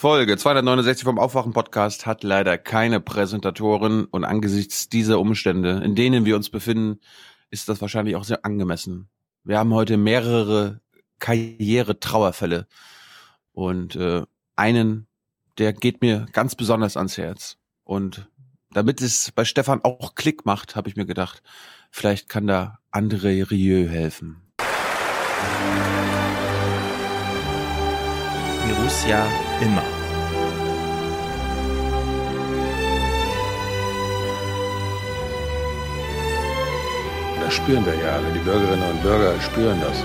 Folge 269 vom Aufwachen-Podcast hat leider keine Präsentatoren und angesichts dieser Umstände, in denen wir uns befinden, ist das wahrscheinlich auch sehr angemessen. Wir haben heute mehrere Karriere-Trauerfälle und äh, einen, der geht mir ganz besonders ans Herz. Und damit es bei Stefan auch Klick macht, habe ich mir gedacht, vielleicht kann da André Rieu helfen. Borussia immer. Das spüren wir ja alle. Die Bürgerinnen und Bürger spüren das.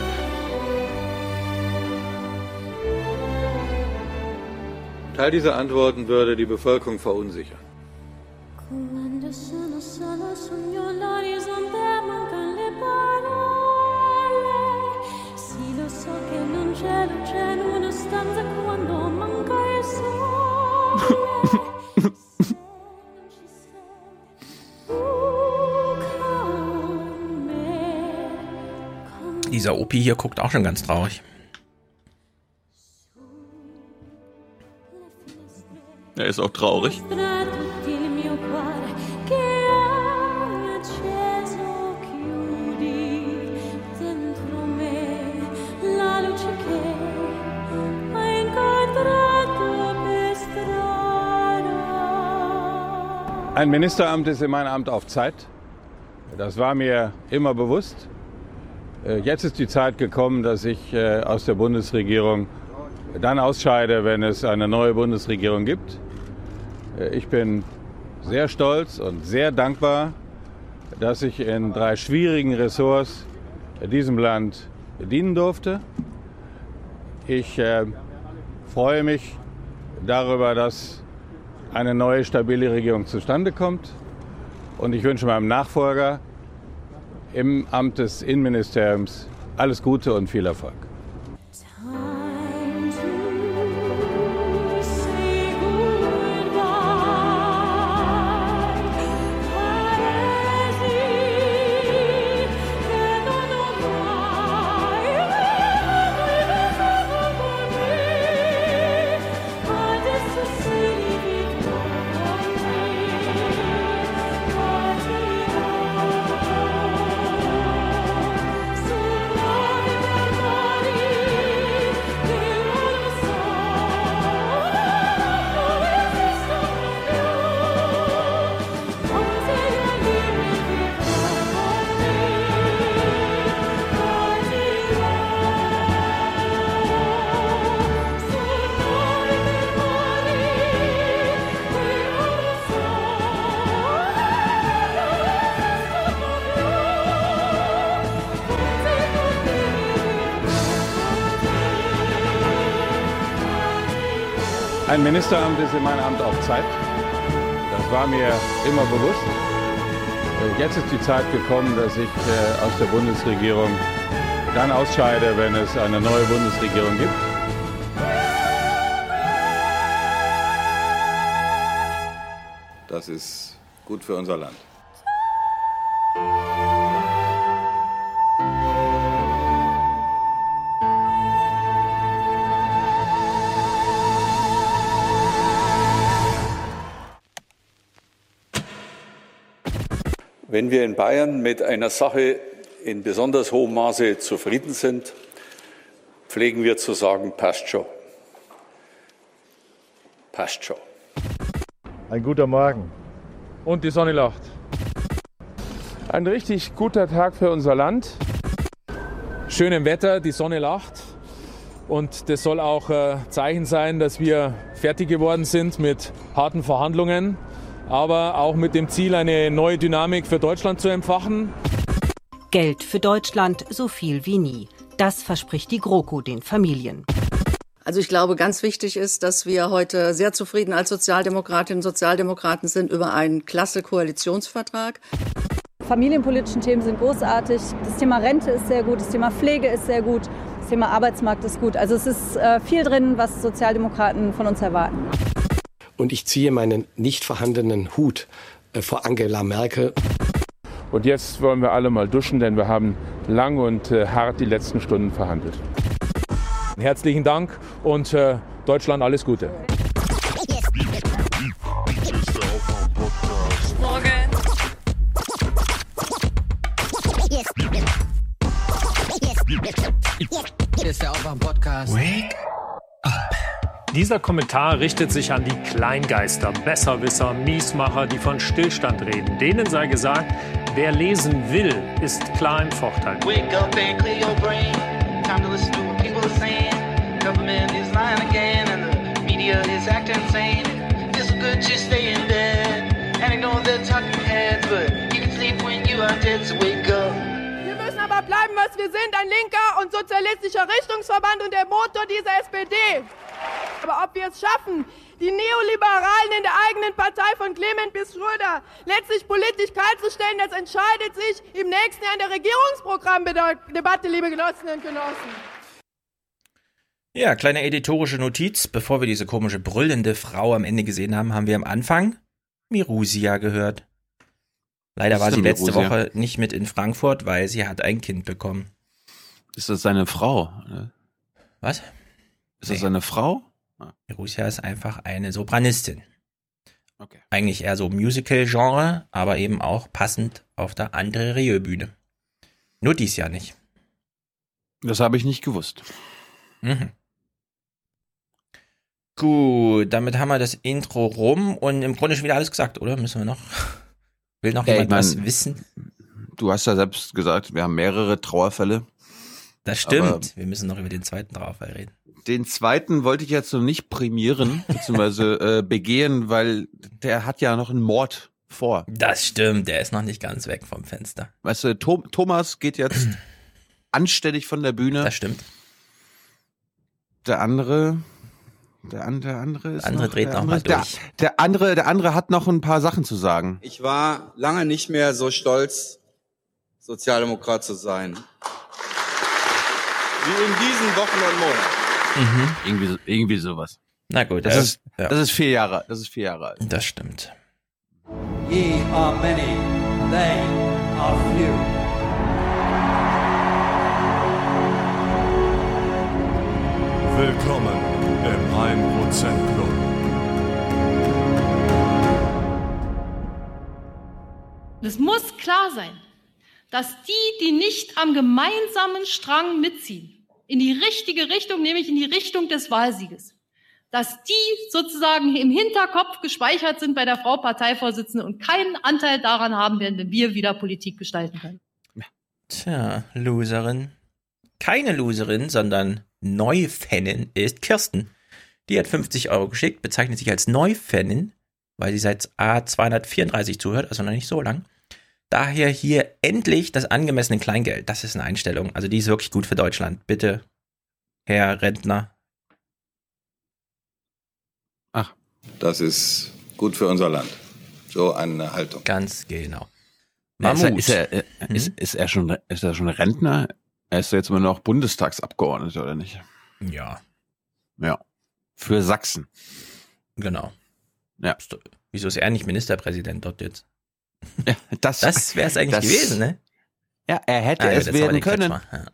Teil dieser Antworten würde die Bevölkerung verunsichern. Dieser Opi hier guckt auch schon ganz traurig. Er ist auch traurig. Ein Ministeramt ist immer ein Amt auf Zeit. Das war mir immer bewusst. Äh, jetzt ist die Zeit gekommen, dass ich äh, aus der Bundesregierung dann ausscheide, wenn es eine neue Bundesregierung gibt. Äh, ich bin sehr stolz und sehr dankbar, dass ich in drei schwierigen Ressorts diesem Land dienen durfte. Ich freue mich darüber, dass eine neue stabile Regierung zustande kommt. Und ich wünsche meinem Nachfolger im Amt des Innenministeriums alles Gute und viel Erfolg. Ministeramt ist in meinem Amt auf Zeit. Das war mir immer bewusst. Jetzt ist die Zeit gekommen, dass ich äh, aus der Bundesregierung dann ausscheide, wenn es eine neue Bundesregierung gibt. Das ist gut für unser Land. Wenn wir in Bayern mit einer Sache in besonders hohem Maße zufrieden sind, pflegen wir zu sagen, passt schon. Passt schon. Ein guter Morgen. Und die Sonne lacht. Ein richtig guter Tag für unser Land. Schönem Wetter, die Sonne lacht. Und das soll auch äh, Zeichen sein, dass wir fertig geworden sind mit harten Verhandlungen aber auch mit dem Ziel, eine neue Dynamik für Deutschland zu empfachen. Geld für Deutschland so viel wie nie. Das verspricht die GroKo den Familien. Also ich glaube, ganz wichtig ist, dass wir heute sehr zufrieden als Sozialdemokratinnen und Sozialdemokraten sind über einen klasse Koalitionsvertrag. Familienpolitischen Themen sind großartig. Das Thema Rente ist sehr gut, das Thema Pflege ist sehr gut, das Thema Arbeitsmarkt ist gut. Also es ist äh, viel drin, was Sozialdemokraten von uns erwarten und ich ziehe meinen nicht vorhandenen Hut vor Angela Merkel. Und jetzt wollen wir alle mal duschen, denn wir haben lang und hart die letzten Stunden verhandelt. Herzlichen Dank und äh, Deutschland alles Gute. Morgen. Dieser Kommentar richtet sich an die Kleingeister, Besserwisser, Miesmacher, die von Stillstand reden. Denen sei gesagt, wer lesen will, ist klar im Vorteil. Wake up and clear your brain. Time to listen to what people are saying. Government is lying again and the media is acting insane. It's good to stay in bed and ignore the talking heads, but you can sleep when you are dead, so wake up. Wir müssen aber bleiben, was wir sind, ein linker und sozialistischer Richtungsverband und der Motor dieser SPD. Aber ob wir es schaffen, die Neoliberalen in der eigenen Partei von Clement bis Schröder letztlich politisch kaltzustellen, das entscheidet sich im nächsten Jahr in der Regierungsprogrammdebatte, liebe Genossinnen und Genossen. Ja, kleine editorische Notiz. Bevor wir diese komische brüllende Frau am Ende gesehen haben, haben wir am Anfang Mirusia gehört. Leider war sie letzte Mirusia? Woche nicht mit in Frankfurt, weil sie hat ein Kind bekommen. Ist das seine Frau? Was? Ist das seine Frau? Mirusia ist einfach eine Sopranistin. Okay. Eigentlich eher so Musical-Genre, aber eben auch passend auf der André Rieu-Bühne. Nur dies Jahr nicht. Das habe ich nicht gewusst. Mhm. Gut, damit haben wir das Intro rum und im Grunde schon wieder alles gesagt, oder? Müssen wir noch? Will noch Ja, jemand ich was wissen? Du hast ja selbst gesagt, wir haben mehrere Trauerfälle. Das stimmt. Wir müssen noch über den zweiten Trauerfall reden. Den zweiten wollte ich jetzt noch nicht prämieren, beziehungsweise äh, begehen, weil der hat ja noch einen Mord vor. Das stimmt, der ist noch nicht ganz weg vom Fenster. Weißt du, Tom, Thomas geht jetzt anständig von der Bühne. Das stimmt. Der andere, der, an, der andere ist Der andere noch, dreht der noch mal andere, durch. Der, der andere, der andere hat noch ein paar Sachen zu sagen. Ich war lange nicht mehr so stolz, Sozialdemokrat zu sein. Wie in diesen Wochen und Monaten. Irgendwie, so- irgendwie sowas. Na gut, Das äh, ist, ja. das ist vier Jahre, das ist vier Jahre alt. Das stimmt. Ye are many, they are few. Willkommen im 1% Club. Es muss klar sein, dass die, die nicht am gemeinsamen Strang mitziehen, in die richtige Richtung, nämlich in die Richtung des Wahlsieges, dass die sozusagen im Hinterkopf gespeichert sind bei der Frau Parteivorsitzende und keinen Anteil daran haben werden, wenn wir wieder Politik gestalten können. Tja, Loserin. Keine Loserin, sondern Neufanin ist Kirsten. Die hat 50 Euro geschickt, bezeichnet sich als Neufanin, weil sie seit A234 zuhört, also noch nicht so lang. Daher hier endlich das angemessene Kleingeld. Das ist eine Einstellung. Also die ist wirklich gut für Deutschland. Bitte, Herr Rentner. Das ist gut für unser Land. So eine Haltung. Ganz genau. Ist er, Mammut. ist, er, äh, ist, ist, er schon, ist er schon Rentner? Er ist jetzt immer noch Bundestagsabgeordneter, oder nicht? Ja. Ja. Für Sachsen. Genau. Ja. Wieso ist er nicht Ministerpräsident dort jetzt? Ja, das Das wäre es eigentlich das- gewesen, ne? Ja, er hätte Ah, ja, es war werden können. Ja.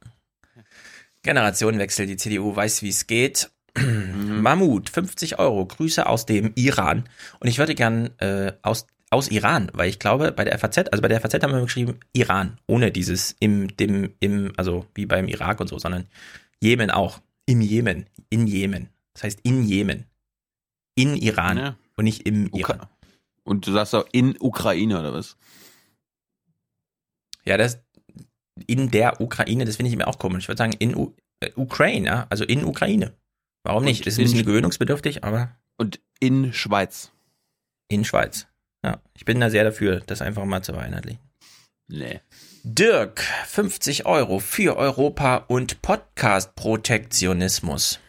Generationenwechsel, die CDU weiß, wie es geht. Mhm. Mammut, 50 Euro, Grüße aus dem Iran. Und ich würde gern äh, aus, aus Iran, weil ich glaube, bei der FAZ, also bei der FAZ haben wir geschrieben Iran, ohne dieses im, dem, im, also wie beim Irak und so, sondern Jemen auch. Im Jemen, in Jemen. Das heißt in Jemen. In Iran Ja. und nicht im Iran. Und du sagst auch in Ukraine, oder was? Ja, das in der Ukraine, das finde ich mir auch komisch. Ich würde sagen, in U äh, Ukraine, ja, also in Ukraine. Warum nicht? Und Ist ein bisschen gewöhnungsbedürftig, aber Und in Schweiz. in Schweiz. Ja, ich bin da sehr dafür, das einfach mal zu vereinheitlichen. Nee. Dirk, 50 Euro für Europa und Podcast-Protektionismus.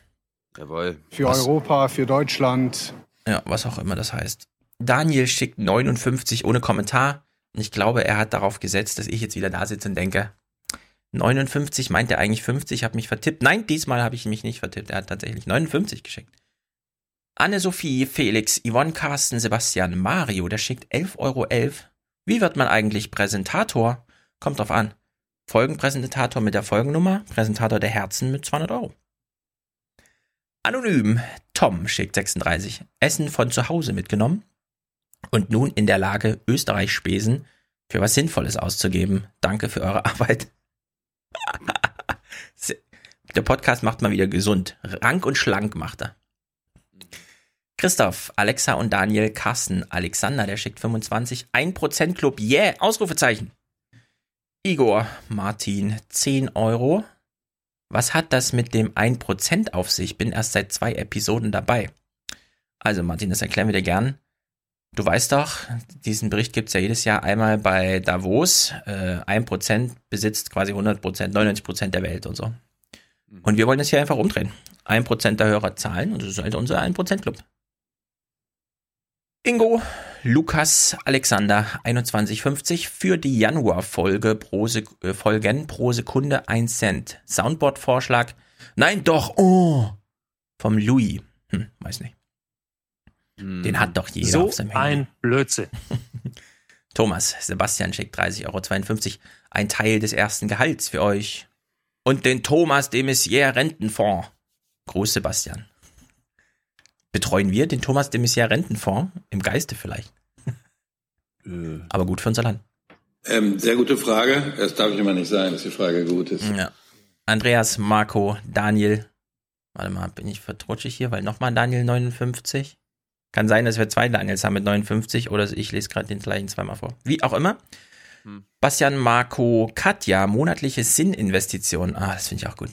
Jawohl. Für Was- Europa, für Deutschland. Ja, was auch immer das heißt. Daniel schickt 59 ohne Kommentar. Und ich glaube, er hat darauf gesetzt, dass ich jetzt wieder da sitze und denke, 59 meint er eigentlich 50, habe mich vertippt. Nein, diesmal habe ich mich nicht vertippt. Er hat tatsächlich 59 geschickt. Anne-Sophie, Felix, Yvonne, Carsten, Sebastian, Mario, der schickt 11,11 Euro. Wie wird man eigentlich Präsentator? Kommt drauf an. Folgenpräsentator mit der Folgennummer, Präsentator der Herzen mit 200 Euro. Anonym, Tom schickt 36. Essen von zu Hause mitgenommen und nun in der Lage, Österreich-Spesen für was Sinnvolles auszugeben. Danke für eure Arbeit. Der Podcast macht mal wieder gesund. Rank und schlank macht er. Christoph, Alexa und Daniel, Carsten, Alexander, der schickt 25, 1% Club, yeah, Ausrufezeichen. Igor, Martin, 10 Euro. Was hat das mit dem 1% auf sich? Bin erst seit zwei Episoden dabei. Also Martin, das erklären wir dir gern. Du weißt doch, diesen Bericht gibt's ja jedes Jahr einmal bei Davos. Äh, 1% besitzt quasi 100%, 99% der Welt und so. Und wir wollen das hier einfach umdrehen. 1% der Hörer zahlen und das ist halt unser 1%-Club. Ingo, Lukas, Alexander, 21,50 für die Januar-Folge pro, Sek äh, Folgen pro Sekunde 1 Cent. Soundboard-Vorschlag. Nein, doch, oh. Vom Louis. Hm, weiß nicht. Den hat doch jeder So auf seinem Handy. ein Blödsinn. Thomas, Sebastian schickt 30,52 Euro. Ein Teil des ersten Gehalts für euch. Und den Thomas de Maizière Rentenfonds. Gruß, Sebastian. Betreuen wir den Thomas de Maizière Rentenfonds? Im Geiste vielleicht. Aber gut für unser Land. Ähm, sehr gute Frage. Das darf ich immer nicht sein, dass die Frage gut ist. Ja. Andreas, Marco, Daniel. Warte mal, bin ich vertrutschig hier, weil nochmal Daniel 59. Kann sein, dass wir zwei Daniels haben mit 59 oder ich lese gerade den gleichen zweimal vor. Wie auch immer. Bastian, Marco, Katja, monatliche Sinninvestition. Ah, das finde ich auch gut.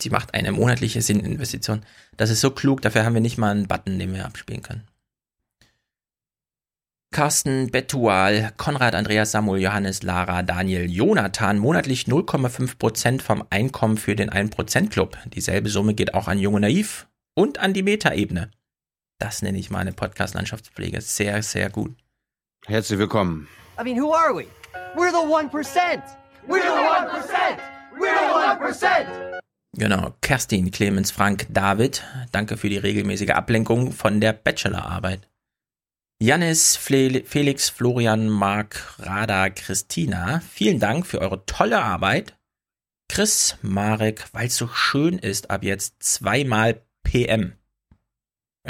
Sie macht eine monatliche Sinninvestition. Das ist so klug, dafür haben wir nicht mal einen Button, den wir abspielen können. Carsten, Betual, Konrad, Andreas, Samuel, Johannes, Lara, Daniel, Jonathan, monatlich 0,5% vom Einkommen für den 1%-Club. Dieselbe Summe geht auch an Junge Naiv und an die Meta-Ebene. Das nenne ich mal eine Podcast-Landschaftspflege. Sehr, sehr gut. Herzlich willkommen. I mean, who are we? We're the 1%. We're the 1%. We're the 1%. Genau, Kerstin, Clemens, Frank, David, danke für die regelmäßige Ablenkung von der Bachelorarbeit. Janis, Fle Felix, Florian, Marc, Rada, Christina, vielen Dank für eure tolle Arbeit. Chris, Marek, weil es so schön ist, ab jetzt zweimal PM.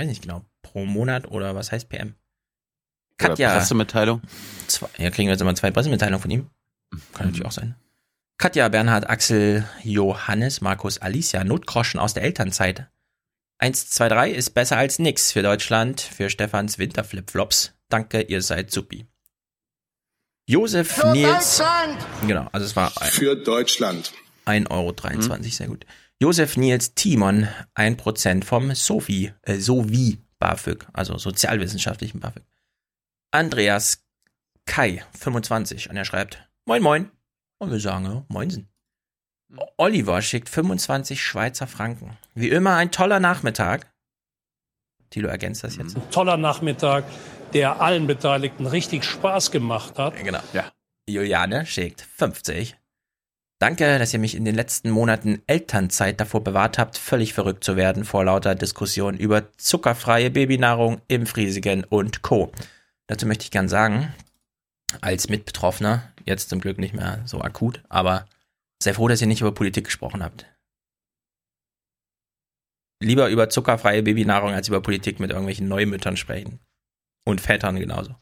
Weiß nicht genau, pro Monat oder was heißt PM? Katja. Oder Pressemitteilung. Zwei, ja, kriegen wir jetzt immer zwei Pressemitteilungen von ihm. Kann natürlich auch sein. Katja, Bernhard, Axel, Johannes, Markus, Alicia, Notgroschen aus der Elternzeit. 1, 2, 3 ist besser als nix für Deutschland, für Stefans Winterflipflops. Danke, ihr seid supi. Josef Für Nils. Deutschland! Genau, also es war ein, Für Deutschland. 1,23 Euro, sehr gut. Josef Nils Timon, 1% vom Sovi, äh, Sovi BAföG, also sozialwissenschaftlichen BAföG. Andreas Kai, 25, und er schreibt, moin moin. Und wir sagen, ja, moinsen. Oliver schickt 25 Schweizer Franken. Wie immer ein toller Nachmittag. Thilo ergänzt das jetzt. Toller Nachmittag, der allen Beteiligten richtig Spaß gemacht hat. Genau. Ja. Juliane schickt 50. Danke, dass ihr mich in den letzten Monaten Elternzeit davor bewahrt habt, völlig verrückt zu werden vor lauter Diskussion über zuckerfreie Babynahrung, Impfrisiken und Co. Dazu möchte ich gern sagen, als Mitbetroffener, jetzt zum Glück nicht mehr so akut, aber sehr froh, dass ihr nicht über Politik gesprochen habt. Lieber über zuckerfreie Babynahrung als über Politik mit irgendwelchen Neumüttern sprechen. Und Vätern genauso.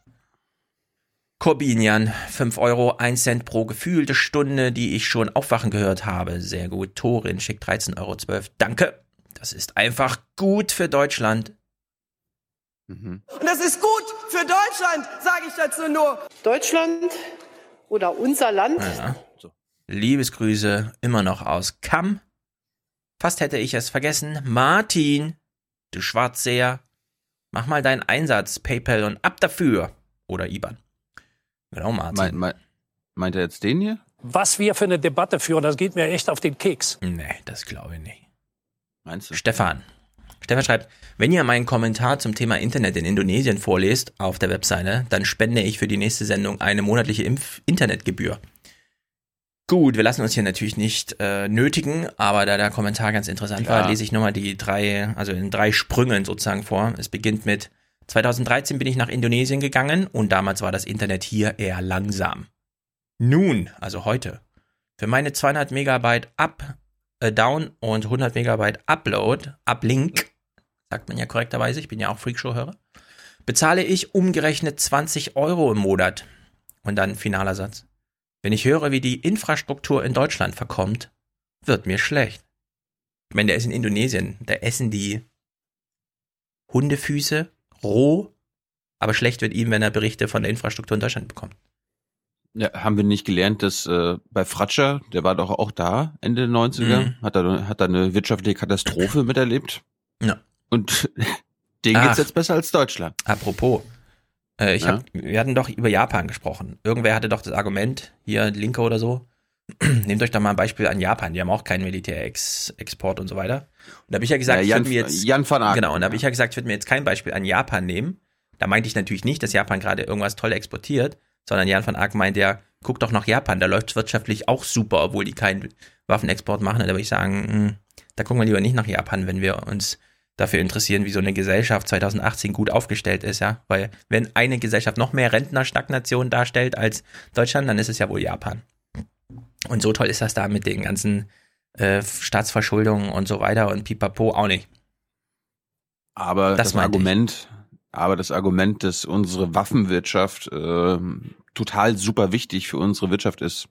Corbinian, 5 Euro, 1 Cent pro gefühlte Stunde, die ich schon aufwachen gehört habe. Sehr gut. Torin schickt 13,12 Euro. Danke. Das ist einfach gut für Deutschland. Und das ist gut für Deutschland, sage ich dazu nur. Deutschland oder unser Land. Ja. Liebesgrüße immer noch aus Kamm. Fast hätte ich es vergessen. Martin, du Schwarzseher, mach mal deinen Einsatz, PayPal und ab dafür. Oder IBAN. Genau, Martin. Mein, mein, meint er jetzt den hier? Was wir für eine Debatte führen, das geht mir echt auf den Keks. Nee, das glaube ich nicht. Meinst du? Stefan. Stefan schreibt, wenn ihr meinen Kommentar zum Thema Internet in Indonesien vorlest auf der Webseite, dann spende ich für die nächste Sendung eine monatliche Impf Internetgebühr. Gut, wir lassen uns hier natürlich nicht äh, nötigen, aber da der Kommentar ganz interessant Ja. war, lese ich nochmal die drei, also in drei Sprüngen sozusagen vor. Es beginnt mit 2013 bin ich nach Indonesien gegangen und damals war das Internet hier eher langsam. Nun, also heute, für meine 200 Megabyte Up, äh, Down und 100 Megabyte Upload, Uplink, sagt man ja korrekterweise, ich bin ja auch Freakshow-Hörer, bezahle ich umgerechnet 20 Euro im Monat. Und dann finaler Satz. Wenn ich höre, wie die Infrastruktur in Deutschland verkommt, wird mir schlecht. Ich meine, der ist in Indonesien. Da essen die Hundefüße roh, aber schlecht wird ihm, wenn er Berichte von der Infrastruktur in Deutschland bekommt. Ja, haben wir nicht gelernt, dass äh, bei Fratscher, der war doch auch da, Ende der 90er, Mhm. hat er hat er eine wirtschaftliche Katastrophe miterlebt. Ja. Und denen Ach. geht's jetzt besser als Deutschland. Apropos, äh, ich Ja? hab, wir hatten doch über Japan gesprochen. Irgendwer hatte doch das Argument, hier Linke oder so, nehmt euch doch mal ein Beispiel an Japan. Die haben auch keinen Militärexport und so weiter. Und da habe ich ja gesagt, Ja, ich Jan- würde mir jetzt Jan van Aken, genau. Und da habe ich ja gesagt, ich würde mir jetzt kein Beispiel an Japan nehmen. Da meinte ich natürlich nicht, dass Japan gerade irgendwas toll exportiert, sondern Jan van Aken meinte ja, guck doch nach Japan, da läuft wirtschaftlich auch super, obwohl die keinen Waffenexport machen. Und da würde ich sagen, mh, da gucken wir lieber nicht nach Japan, wenn wir uns dafür interessieren, wie so eine Gesellschaft 2018 gut aufgestellt ist, ja. Weil wenn eine Gesellschaft noch mehr Rentnerstagnation darstellt als Deutschland, dann ist es ja wohl Japan. Und so toll ist das da mit den ganzen äh, Staatsverschuldungen und so weiter und pipapo auch nicht. Aber Das das, meinte ich. Argument, aber das Argument, dass unsere Waffenwirtschaft ähm, total super wichtig für unsere Wirtschaft ist,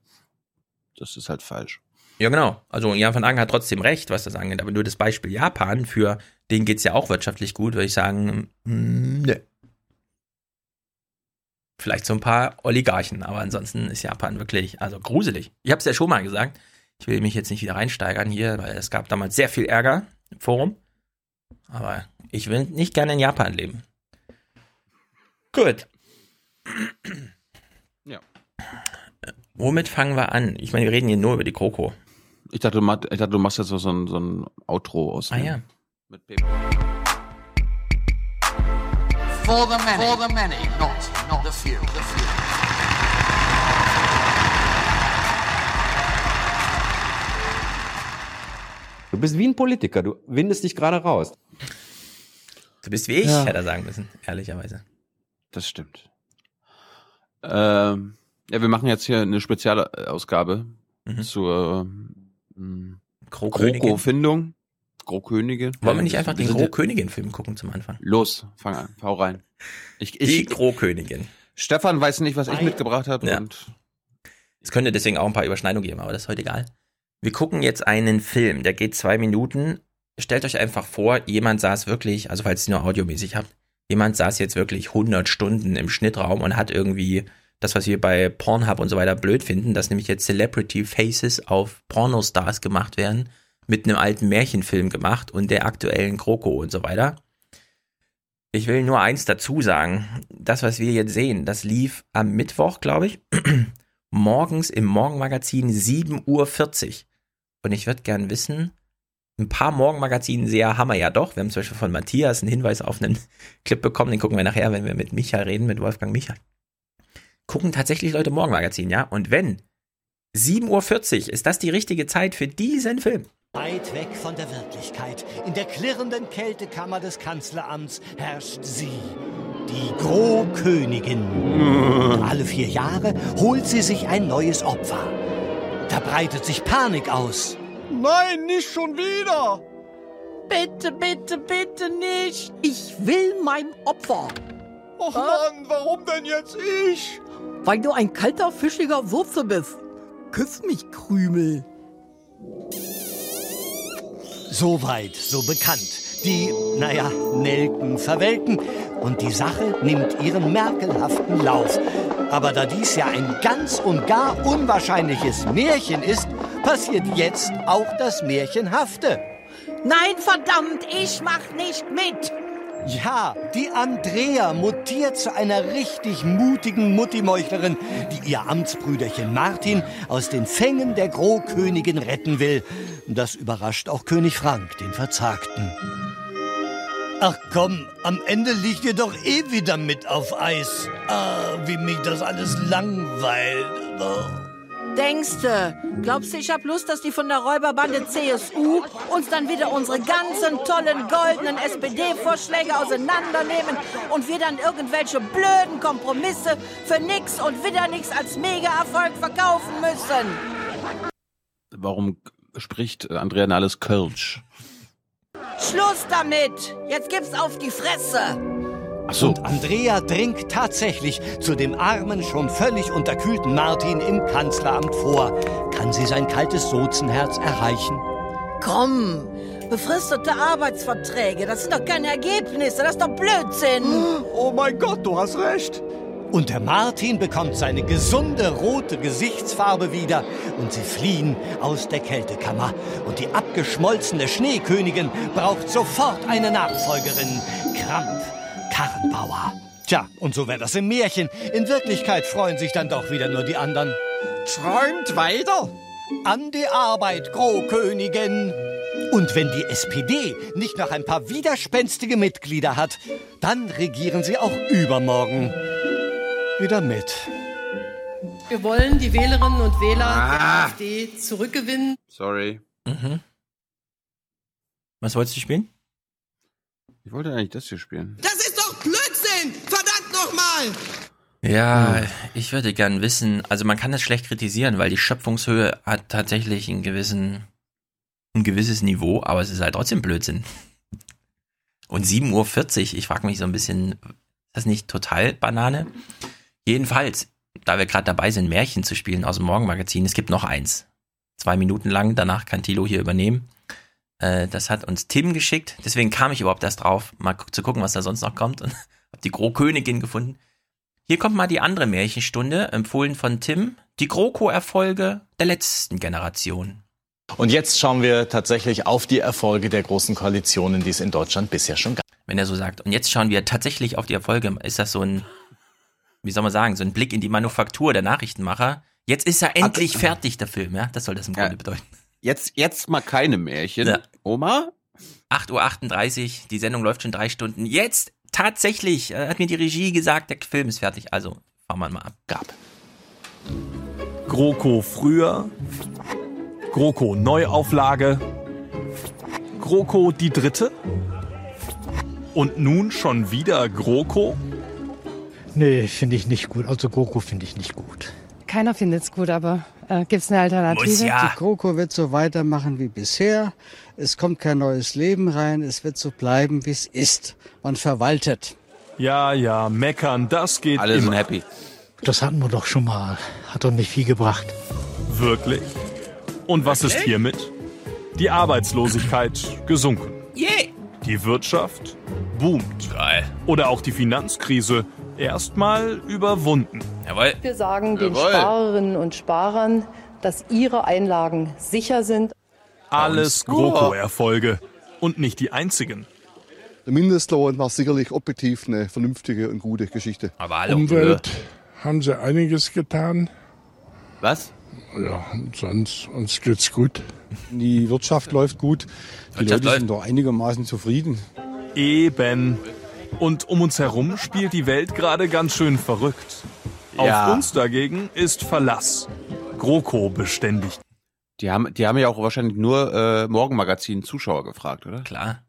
das ist halt falsch. Ja, genau. Also Jan van Aken hat trotzdem recht, was das angeht. Aber nur das Beispiel Japan, für den geht's ja auch wirtschaftlich gut, würde ich sagen, ne. Vielleicht so ein paar Oligarchen, aber ansonsten ist Japan wirklich, also gruselig. Ich habe es ja schon mal gesagt. Ich will mich jetzt nicht wieder reinsteigern hier, weil es gab damals sehr viel Ärger im Forum. Aber ich will nicht gerne in Japan leben. Gut. Ja. Womit fangen wir an? Ich meine, wir reden hier nur über die Kroko. Ich dachte, du machst, ich dachte, du machst jetzt so so ein, so ein Outro aus. Ah ja. Mit Pepe. For the many, for the many, not, not the few. The few. Du bist wie ein Politiker, du windest dich gerade raus. Du bist wie ich, Ja. hätte er sagen müssen, ehrlicherweise. Das stimmt. Ähm, ja, wir machen jetzt hier eine Spezialausgabe Mhm. zur ähm. Kroko-Findung. Krokönige. Wollen wir nicht einfach den Krokönigin-Film gucken zum Anfang? Los, fang an, hau rein. Ich, Die ich, Krokönigin. Stefan weiß nicht, was ich mitgebracht habe. Ja. Und Es könnte deswegen auch ein paar Überschneidungen geben, aber das ist heute egal. Wir gucken jetzt einen Film, der geht zwei Minuten. Stellt euch einfach vor, jemand saß wirklich, also falls ihr nur audiomäßig habt, jemand saß jetzt wirklich 100 Stunden im Schnittraum und hat irgendwie das, was wir bei Pornhub und so weiter blöd finden, dass nämlich jetzt Celebrity Faces auf Pornostars gemacht werden, mit einem alten Märchenfilm gemacht und der aktuellen Kroko und so weiter. Ich will nur eins dazu sagen. Das, was wir jetzt sehen, das lief am Mittwoch, glaube ich, morgens im Morgenmagazin 7.40 Uhr. Und ich würde gern wissen, ein paar Morgenmagazinen-Seher haben wir ja doch. Wir haben zum Beispiel von Matthias einen Hinweis auf einen Clip bekommen, den gucken wir nachher, wenn wir mit Michael reden, mit Wolfgang Michael. Gucken tatsächlich Leute Morgenmagazin, ja? Und wenn 7.40 Uhr, ist das die richtige Zeit für diesen Film? Weit weg von der Wirklichkeit, in der klirrenden Kältekammer des Kanzleramts herrscht sie, die Grohkönigin. Alle vier Jahre holt sie sich ein neues Opfer. Da breitet sich Panik aus. Nein, nicht schon wieder! Bitte, bitte, bitte nicht! Ich will mein Opfer! Och Mann, warum denn jetzt ich? Weil du ein kalter, fischiger Wurzel bist. Küss mich, Krümel. So weit, so bekannt. Die, naja, Nelken verwelken und die Sache nimmt ihren merkelhaften Lauf. Aber da dies ja ein ganz und gar unwahrscheinliches Märchen ist, passiert jetzt auch das Märchenhafte. Nein, verdammt, ich mach nicht mit! Ja, die Andrea mutiert zu einer richtig mutigen Muttimeuchlerin, die ihr Amtsbrüderchen Martin aus den Fängen der Grohkönigin retten will. Das überrascht auch König Frank, den Verzagten. Ach komm, am Ende liegt ihr doch eh wieder mit auf Eis. Ah, wie mich das alles langweilt. Oh. Denkste, glaubst du, ich hab Lust, dass die von der Räuberbande CSU uns dann wieder unsere ganzen tollen goldenen SPD-Vorschläge auseinandernehmen und wir dann irgendwelche blöden Kompromisse für nix und wieder nix als Mega-Erfolg verkaufen müssen? warum spricht Andrea Nahles Kölsch? Schluss damit! Jetzt gibt's auf die Fresse! So. Und Andrea dringt tatsächlich zu dem armen, schon völlig unterkühlten Martin im Kanzleramt vor. Kann sie sein kaltes Sozenherz erreichen? Komm, befristete Arbeitsverträge, das sind doch keine Ergebnisse, das ist doch Blödsinn. Oh mein Gott, du hast recht. Und der Martin bekommt seine gesunde rote Gesichtsfarbe wieder und sie fliehen aus der Kältekammer. Und die abgeschmolzene Schneekönigin braucht sofort eine Nachfolgerin. Krampf, Karrenbauer. Tja, und so wäre das im Märchen. In Wirklichkeit freuen sich dann doch wieder nur die anderen. Träumt weiter. An die Arbeit, Großkönigin. Und wenn die SPD nicht noch ein paar widerspenstige Mitglieder hat, dann regieren sie auch übermorgen wieder mit. Wir wollen die Wählerinnen und Wähler Ah. der AfD zurückgewinnen. Sorry. Mhm. Was wolltest du spielen? Ich wollte eigentlich das hier spielen. Das! Nochmal! Ja, ich würde gern wissen, also man kann das schlecht kritisieren, weil die Schöpfungshöhe hat tatsächlich einen gewissen, ein gewisses Niveau, aber es ist halt trotzdem Blödsinn. Und 7.40 Uhr, ich frage mich so ein bisschen, ist das nicht total Banane? Jedenfalls, da wir gerade dabei sind, Märchen zu spielen aus dem Morgenmagazin, es gibt noch eins. Zwei Minuten lang, danach kann Thilo hier übernehmen. Äh, das hat uns Tim geschickt, deswegen kam ich überhaupt erst drauf, mal zu gucken, was da sonst noch kommt und hab die Großkönigin gefunden. Hier kommt mal die andere Märchenstunde, empfohlen von Tim, die GroKo-Erfolge der letzten Generation. Und jetzt schauen wir tatsächlich auf die Erfolge der großen Koalitionen, die es in Deutschland bisher schon gab. Wenn er so sagt. Und jetzt schauen wir tatsächlich auf die Erfolge. Ist das so ein, wie soll man sagen, so ein Blick in die Manufaktur der Nachrichtenmacher? Jetzt ist er endlich fertig, der Film, ja? Das soll das im Grunde bedeuten. Jetzt, jetzt mal keine Märchen. Ja. Oma? 8.38 Uhr, die Sendung läuft schon drei Stunden. Jetzt tatsächlich, äh, hat mir die Regie gesagt, der Film ist fertig. Also, fahren wir mal ab. Gab. GroKo früher, GroKo Neuauflage, GroKo die dritte und nun schon wieder GroKo? Nee, finde ich nicht gut. Also GroKo finde ich nicht gut. Keiner findet es gut, aber äh, gibt es eine Alternative? Die GroKo wird so weitermachen wie bisher. Es kommt kein neues Leben rein. Es wird so bleiben, wie es ist. Man verwaltet. Ja, ja, meckern, das geht Alle sind immer. happy. Das hatten wir doch schon mal. Hat doch nicht viel gebracht. Wirklich? Und was ist hiermit? Die Arbeitslosigkeit gesunken. Yeah. Die Wirtschaft boomt. Geil. Oder auch die Finanzkrise erstmal überwunden. Jawohl. Wir sagen den Jawohl. Sparerinnen und Sparern, dass ihre Einlagen sicher sind. Alles GroKo-Erfolge. Und nicht die einzigen. Der Mindestlohn war sicherlich objektiv eine vernünftige und gute Geschichte. Aber hallo. Umwelt haben sie einiges getan. Was? Ja, und sonst uns geht's gut. Die Wirtschaft läuft gut. Die Wirtschaft Leute sind doch einigermaßen zufrieden. Eben. Und um uns herum spielt die Welt gerade ganz schön verrückt. Ja. Auf uns dagegen ist Verlass. GroKo beständig. Die haben, die haben ja auch wahrscheinlich nur äh, Morgenmagazin Zuschauer gefragt, oder? Klar.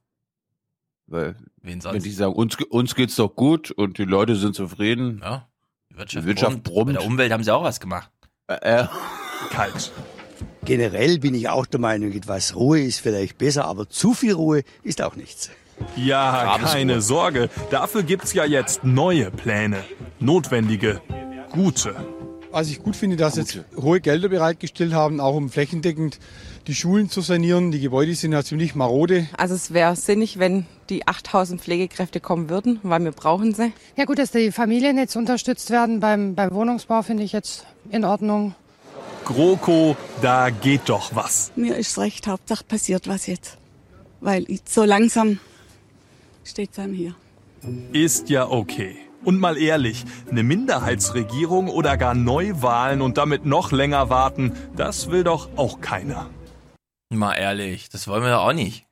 Weil, Wen wenn sonst? die sagen, uns, uns geht's doch gut und die Leute sind zufrieden. Ja. Die Wirtschaft, Die Wirtschaft Bei brummt. der Umwelt haben sie auch was gemacht. Äh, Kalt. Generell bin ich auch der Meinung, etwas Ruhe ist vielleicht besser, aber zu viel Ruhe ist auch nichts. Ja, keine Sorge. Dafür gibt's ja jetzt neue Pläne. Notwendige. Gute. Was ich gut finde, dass jetzt hohe Gelder bereitgestellt haben, auch um flächendeckend die Schulen zu sanieren. Die Gebäude sind ja ziemlich marode. Also es wäre sinnig, wenn die 8000 Pflegekräfte kommen würden, weil wir brauchen sie. Ja gut, dass die Familien jetzt unterstützt werden beim, beim Wohnungsbau, finde ich jetzt in Ordnung. GroKo, da geht doch was. Mir ist recht, Hauptsache passiert was jetzt. Weil so langsam steht einem hier. Ist ja okay. Und mal ehrlich, eine Minderheitsregierung oder gar Neuwahlen und damit noch länger warten, das will doch auch keiner. Mal ehrlich, das wollen wir doch auch nicht.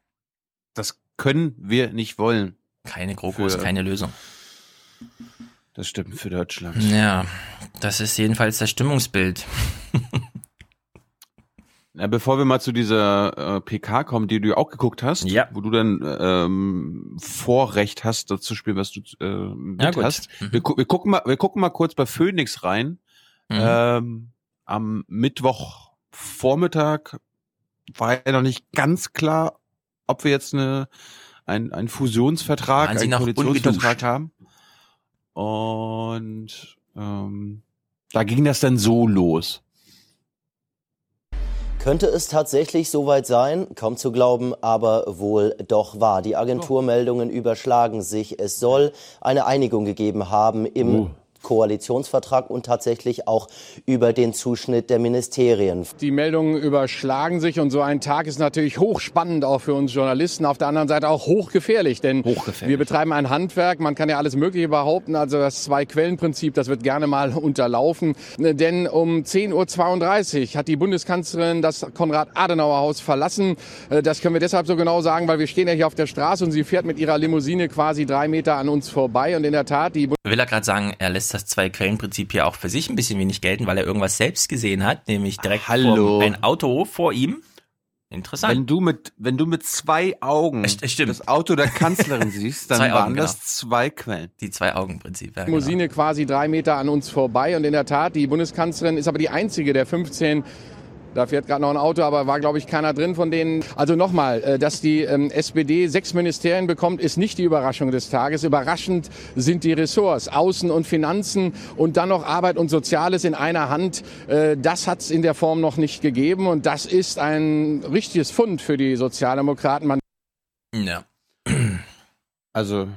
Das können wir nicht wollen. Keine GroKo ist keine Lösung. Das stimmt für Deutschland. Ja, das ist jedenfalls das Stimmungsbild. Na, bevor wir mal zu dieser äh, PK kommen, die du auch geguckt hast, Ja. wo du dann ähm, Vorrecht hast, das zu spielen, was du äh, mit Ja, gut. hast. Mhm. Wir, gu wir, gucken mal, wir gucken mal kurz bei Phoenix rein. Mhm. Ähm, am Mittwochvormittag war ja noch nicht ganz klar, ob wir jetzt eine, ein, einen Fusionsvertrag, einen Koalitionsvertrag haben. Und ähm, da ging das dann so los. Könnte es tatsächlich soweit sein? Kaum zu glauben, aber wohl doch wahr. Die Agenturmeldungen überschlagen sich. Es soll eine Einigung gegeben haben im Oh. Koalitionsvertrag und tatsächlich auch über den Zuschnitt der Ministerien. Die Meldungen überschlagen sich und so ein Tag ist natürlich hochspannend auch für uns Journalisten. Auf der anderen Seite auch hochgefährlich, denn wir betreiben ein Handwerk. Man kann ja alles Mögliche behaupten. Also das Zwei-Quellen-Prinzip, das wird gerne mal unterlaufen. Denn um 10.32 Uhr hat die Bundeskanzlerin das Konrad-Adenauer-Haus verlassen. Äh, Das können wir deshalb so genau sagen, weil wir stehen ja hier auf der Straße und sie fährt mit ihrer Limousine quasi drei Meter an uns vorbei. Und in der Tat, die Will er gerade sagen, er lässt das Zwei-Quellen-Prinzip hier auch für sich ein bisschen wenig gelten, weil er irgendwas selbst gesehen hat, nämlich direkt Hallo. vor ein Auto vor ihm. Interessant. Wenn du mit, wenn du mit zwei Augen das Auto der Kanzlerin siehst, dann Zwei waren Augen, das genau. zwei Quellen. Die Zwei-Augen-Prinzip. Ja, genau. Limousine quasi drei Meter an uns vorbei. Und in der Tat, die Bundeskanzlerin ist aber die einzige der 15. Da fährt gerade noch ein Auto, aber war, glaube ich, keiner drin von denen. Also nochmal, äh, dass die ähm, SPD sechs Ministerien bekommt, ist nicht die Überraschung des Tages. Überraschend sind die Ressorts, Außen- und Finanzen und dann noch Arbeit und Soziales in einer Hand. Äh, Das hat es in der Form noch nicht gegeben. Und das ist ein richtiges Fund für die Sozialdemokraten. Man Ja. Also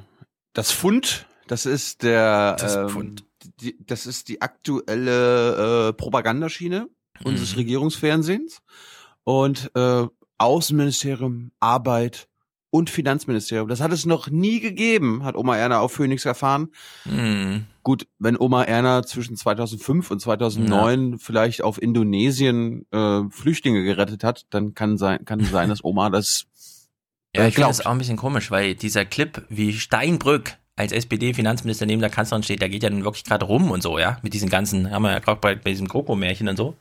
das Fund, das ist der, Das ähm, Pfund. Die, das ist die aktuelle äh, Propagandaschiene unseres Mhm. Regierungsfernsehens und äh, Außenministerium, Arbeit und Finanzministerium. Das hat es noch nie gegeben, hat Oma Erna auf Phoenix erfahren. Mhm. Gut, wenn Oma Erna zwischen 2005 und 2009 vielleicht auf Indonesien äh, Flüchtlinge gerettet hat, dann kann sein, kann sein, dass Oma das Ja, ich finde das auch ein bisschen komisch, weil dieser Clip, wie Steinbrück als SPD-Finanzminister neben der Kanzlerin steht, der geht ja nun wirklich gerade rum und so, ja, mit diesen ganzen, haben wir ja gerade bei, bei diesem Kroko-Märchen und so.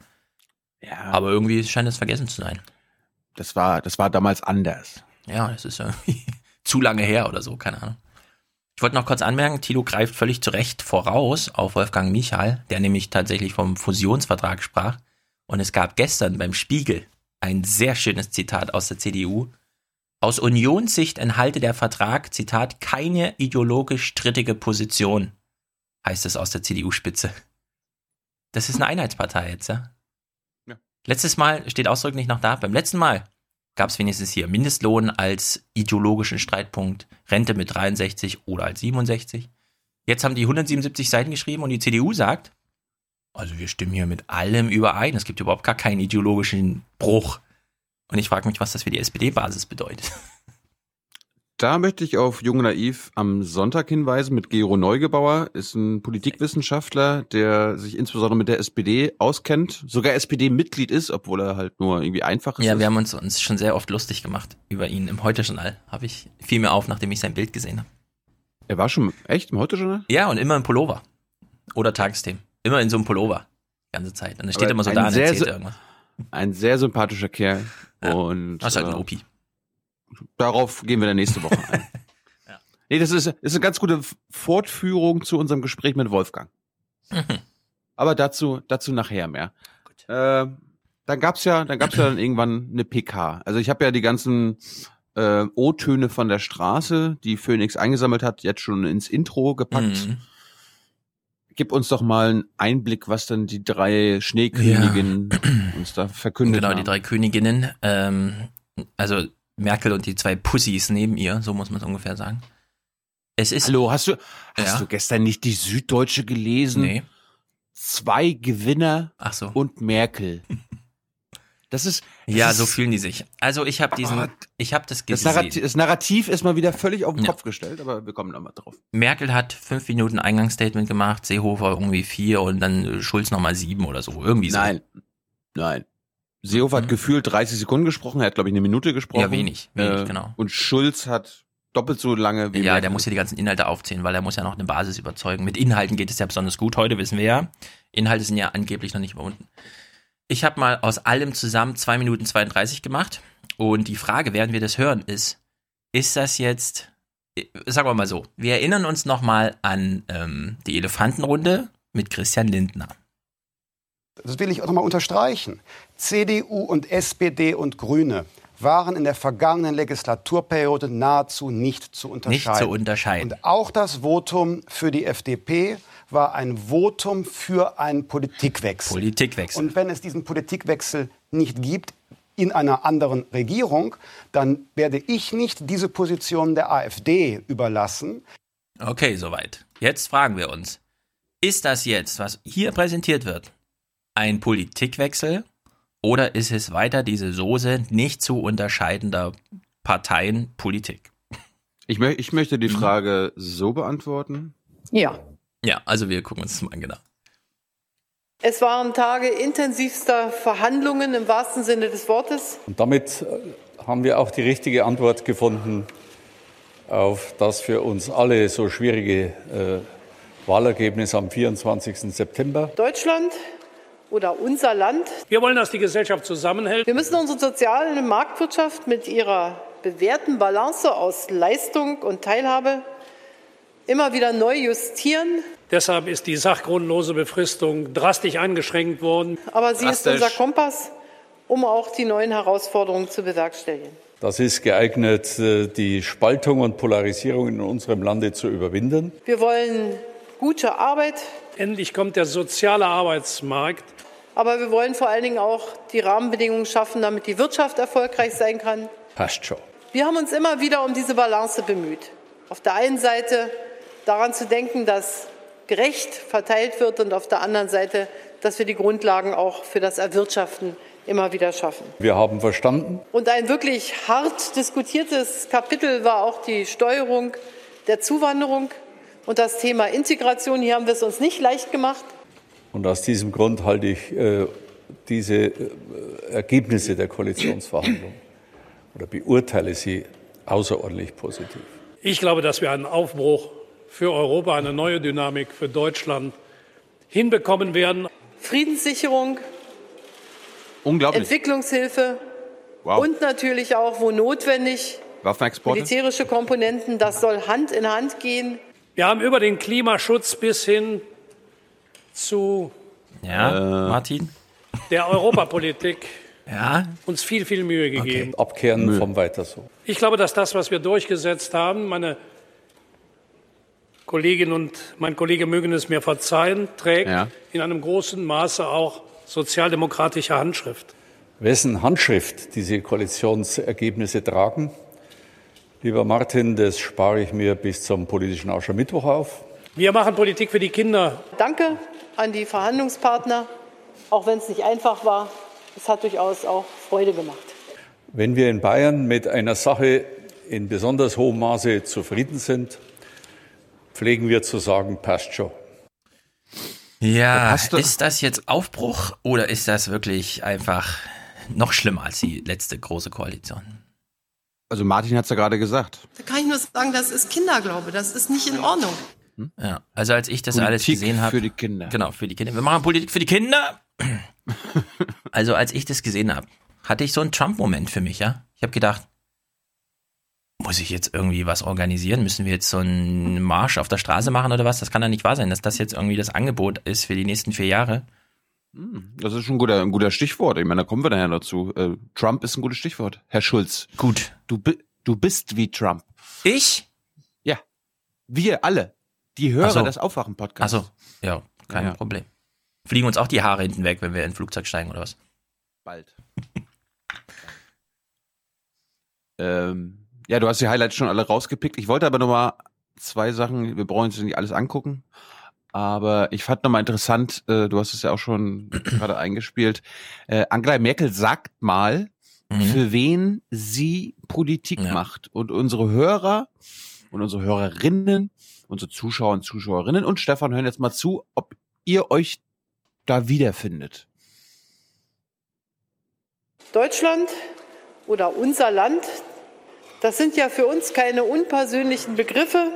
Ja. Aber irgendwie scheint es vergessen zu sein. Das war, das war damals anders. Ja, das ist irgendwie zu lange her oder so, keine Ahnung. Ich wollte noch kurz anmerken, Thilo greift völlig zu Recht voraus auf Wolfgang Michal, der nämlich tatsächlich vom Fusionsvertrag sprach. Und es gab gestern beim Spiegel ein sehr schönes Zitat aus der CDU. Aus Unionssicht enthalte der Vertrag, Zitat, keine ideologisch strittige Position, heißt es aus der CDU-Spitze. Das ist eine Einheitspartei jetzt, ja? Letztes Mal steht ausdrücklich noch da, beim letzten Mal gab es wenigstens hier Mindestlohn als ideologischen Streitpunkt, Rente mit 63 oder als 67. Jetzt haben die 177 Seiten geschrieben und die CDU sagt, also wir stimmen hier mit allem überein, es gibt überhaupt gar keinen ideologischen Bruch. Und ich frage mich, was das für die SPD-Basis bedeutet. Da möchte ich auf Jung Naiv am Sonntag hinweisen mit Gero Neugebauer, ist ein Politikwissenschaftler, der sich insbesondere mit der SPD auskennt, sogar SPD-Mitglied ist, obwohl er halt nur irgendwie einfach ist. Ja, wir haben uns, uns schon sehr oft lustig gemacht über ihn im Heute-Journal. Habe ich viel mehr auf, nachdem ich sein Bild gesehen habe. Er war schon echt im Heute-Journal? Ja, und immer im Pullover. Oder Tagesthemen. Immer in so einem Pullover. Die ganze Zeit. Und er steht Aber immer so da und erzählt irgendwas. Ein sehr sympathischer Kerl. Und Das ist halt ein äh, Opi. Darauf gehen wir dann nächste Woche ein. Nee, das ist, ist eine ganz gute Fortführung zu unserem Gespräch mit Wolfgang. Mhm. Aber dazu, dazu nachher mehr. Äh, dann gab's ja, dann gab's ja dann irgendwann eine PK. Also ich habe ja die ganzen äh, O-Töne von der Straße, die Phoenix eingesammelt hat, jetzt schon ins Intro gepackt. Mhm. Gib uns doch mal einen Einblick, was dann die drei Schneeköniginnen uns da verkündet Genau, haben. die drei Königinnen. Ähm, also Merkel und die zwei Pussys neben ihr, so muss man es ungefähr sagen. Es ist. Hallo, hast du, hast Ja. du gestern nicht die Süddeutsche gelesen? Nee. Zwei Gewinner so. und Merkel. Das ist das Ja, so fühlen die sich. Also ich habe diesen, Ah, ich habe das das gesehen. Narrativ, das Narrativ ist mal wieder völlig auf den Ja. Kopf gestellt, aber wir kommen da mal drauf. Merkel hat fünf Minuten Eingangsstatement gemacht, Seehofer irgendwie vier und dann Schulz nochmal sieben oder so. Irgendwie so. Nein, nein. Seehofer hat gefühlt 30 Sekunden gesprochen, er hat glaube ich eine Minute gesprochen. Mhm. Ja, wenig, wenig, Äh, genau. Und Schulz hat doppelt so lange wie Ja, Merkel. der muss ja die ganzen Inhalte aufzählen, weil er muss ja noch eine Basis überzeugen. Mit Inhalten geht es ja besonders gut. Heute wissen wir ja, Inhalte sind ja angeblich noch nicht überwunden. Ich habe mal aus allem zusammen zwei Minuten 32 gemacht. Und die Frage, während wir das hören, ist, ist das jetzt, sagen wir mal so, wir erinnern uns nochmal an ähm, die Elefantenrunde mit Christian Lindner. Das will ich auch nochmal unterstreichen. CDU und SPD und Grüne waren in der vergangenen Legislaturperiode nahezu nicht zu unterscheiden. Nicht zu unterscheiden. Und auch das Votum für die FDP war ein Votum für einen Politikwechsel. Politikwechsel. Und wenn es diesen Politikwechsel nicht gibt in einer anderen Regierung, dann werde ich nicht diese Position der AfD überlassen. Okay, soweit. Jetzt fragen wir uns, ist das jetzt, was hier präsentiert wird, ein Politikwechsel oder ist es weiter diese Soße nicht zu unterscheidender Parteienpolitik? Ich, mö ich möchte die Frage so beantworten. Ja. Ja, also wir gucken uns das mal an, genau. Es waren Tage intensivster Verhandlungen im wahrsten Sinne des Wortes. Und damit äh, haben wir auch die richtige Antwort gefunden auf das für uns alle so schwierige äh, Wahlergebnis am 24. September. Deutschland oder unser Land. Wir wollen, dass die Gesellschaft zusammenhält. Wir müssen unsere soziale Marktwirtschaft mit ihrer bewährten Balance aus Leistung und Teilhabe immer wieder neu justieren. Deshalb ist die sachgrundlose Befristung drastisch eingeschränkt worden. Aber sie ist unser Kompass, um auch die neuen Herausforderungen zu bewerkstelligen. Das ist geeignet, äh, die Spaltung und Polarisierung in unserem Lande zu überwinden. Wir wollen gute Arbeit. Endlich kommt der soziale Arbeitsmarkt. Aber wir wollen vor allen Dingen auch die Rahmenbedingungen schaffen, damit die Wirtschaft erfolgreich sein kann. Passt schon. Wir haben uns immer wieder um diese Balance bemüht. Auf der einen Seite daran zu denken, dass gerecht verteilt wird und auf der anderen Seite, dass wir die Grundlagen auch für das Erwirtschaften immer wieder schaffen. Wir haben verstanden. Und ein wirklich hart diskutiertes Kapitel war auch die Steuerung der Zuwanderung und das Thema Integration. Hier haben wir es uns nicht leicht gemacht. Und aus diesem Grund halte ich äh, diese äh, Ergebnisse der Koalitionsverhandlungen oder beurteile sie außerordentlich positiv. Ich glaube, dass wir einen Aufbruch für Europa, eine neue Dynamik für Deutschland hinbekommen werden. Friedenssicherung, Unglaublich. Entwicklungshilfe Wow. und natürlich auch, wo notwendig, militärische Komponenten. Das soll Hand in Hand gehen. Wir haben über den Klimaschutz bis hin zu Ja, Martin? der Europapolitik Ja. uns viel, viel Mühe gegeben. Abkehren Müll. vom Weiter so. Ich glaube, dass das, was wir durchgesetzt haben, meine Kollegin und mein Kollege mögen es mir verzeihen, trägt Ja. in einem großen Maße auch sozialdemokratische Handschrift. Wessen Handschrift diese Koalitionsergebnisse tragen, lieber Martin, das spare ich mir bis zum politischen Aschermittwoch auf. Wir machen Politik für die Kinder. Danke an die Verhandlungspartner, auch wenn es nicht einfach war. Es hat durchaus auch Freude gemacht. Wenn wir in Bayern mit einer Sache in besonders hohem Maße zufrieden sind, pflegen wir zu sagen, passt schon. Ja, ist das jetzt Aufbruch oder ist das wirklich einfach noch schlimmer als die letzte große Koalition? Also Martin hat es ja gerade gesagt. Da kann ich nur sagen, das ist Kinderglaube. Das ist nicht in Ordnung. Ja, also als ich das Politik alles gesehen habe. für die Kinder. Genau, für die Kinder. Wir machen Politik für die Kinder. also als ich das gesehen habe, hatte ich so einen Trump-Moment für mich, ja. Ich habe gedacht, muss ich jetzt irgendwie was organisieren? Müssen wir jetzt so einen Marsch auf der Straße machen oder was? Das kann doch nicht wahr sein, dass das jetzt irgendwie das Angebot ist für die nächsten vier Jahre. Hm, Das ist schon ein guter, ein guter Stichwort. Ich meine, da kommen wir nachher dazu. Äh, Trump ist ein gutes Stichwort. Herr Schulz. Gut. Du, bi du bist wie Trump. Ich? Ja. Wir alle. Die Hörer so. des Aufwachen-Podcasts. Also, ja, kein Ja. Problem. Fliegen uns auch die Haare hinten weg, wenn wir in ein Flugzeug steigen oder was? Bald. ähm, ja, du hast die Highlights schon alle rausgepickt. Ich wollte aber noch mal zwei Sachen, wir brauchen uns nicht alles angucken, aber ich fand noch mal interessant, äh, du hast es ja auch schon gerade eingespielt, äh, Angela Merkel sagt mal, Mhm. für wen sie Politik macht. Und unsere Hörer und unsere Hörerinnen, unsere Zuschauer und Zuschauerinnen und Stefan hören jetzt mal zu, ob ihr euch da wiederfindet. Deutschland oder unser Land, das sind ja für uns keine unpersönlichen Begriffe.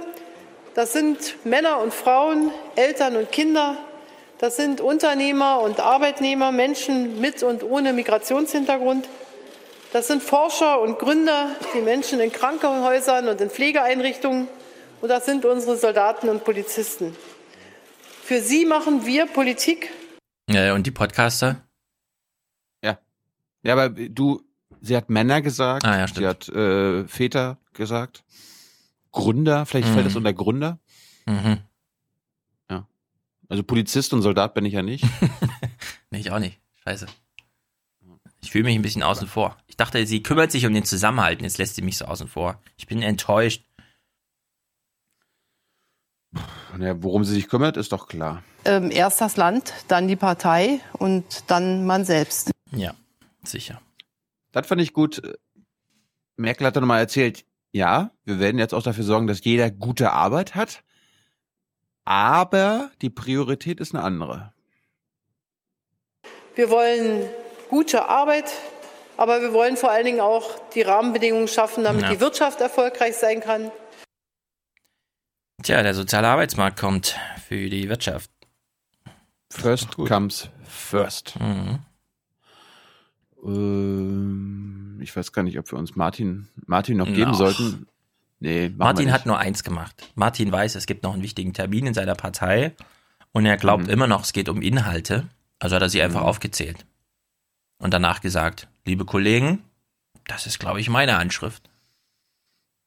Das sind Männer und Frauen, Eltern und Kinder. Das sind Unternehmer und Arbeitnehmer, Menschen mit und ohne Migrationshintergrund. Das sind Forscher und Gründer, die Menschen in Krankenhäusern und in Pflegeeinrichtungen. Und das sind unsere Soldaten und Polizisten. Für sie machen wir Politik. Ja, und die Podcaster? Ja. Ja, aber du, Sie hat Männer gesagt. Ah, ja, sie hat äh, Väter gesagt. Gründer, vielleicht Mhm. fällt es unter Gründer. Mhm. Ja. Also Polizist und Soldat bin ich ja nicht. Nee, ich auch nicht. Scheiße. Ich fühle mich ein bisschen außen vor. Ich dachte, sie kümmert sich um den Zusammenhalt, und jetzt lässt sie mich so außen vor. Ich bin enttäuscht. Ja, worum sie sich kümmert, ist doch klar. Ähm, erst das Land, dann die Partei und dann man selbst. Ja, sicher. Das fand ich gut. Merkel hat dann nochmal erzählt, ja, wir werden jetzt auch dafür sorgen, dass jeder gute Arbeit hat. Aber die Priorität ist eine andere. Wir wollen gute Arbeit, aber wir wollen vor allen Dingen auch die Rahmenbedingungen schaffen, damit Ja. die Wirtschaft erfolgreich sein kann. Tja, der soziale Arbeitsmarkt kommt für die Wirtschaft. First comes first. Mhm. Ähm, ich weiß gar nicht, ob wir uns Martin, Martin noch geben Noch. sollten. Nee, Martin hat nur eins gemacht. Martin weiß, es gibt noch einen wichtigen Termin in seiner Partei und er glaubt immer noch, es geht um Inhalte. Also hat er sie einfach aufgezählt. Und danach gesagt, liebe Kollegen, das ist, glaube ich, meine Anschrift.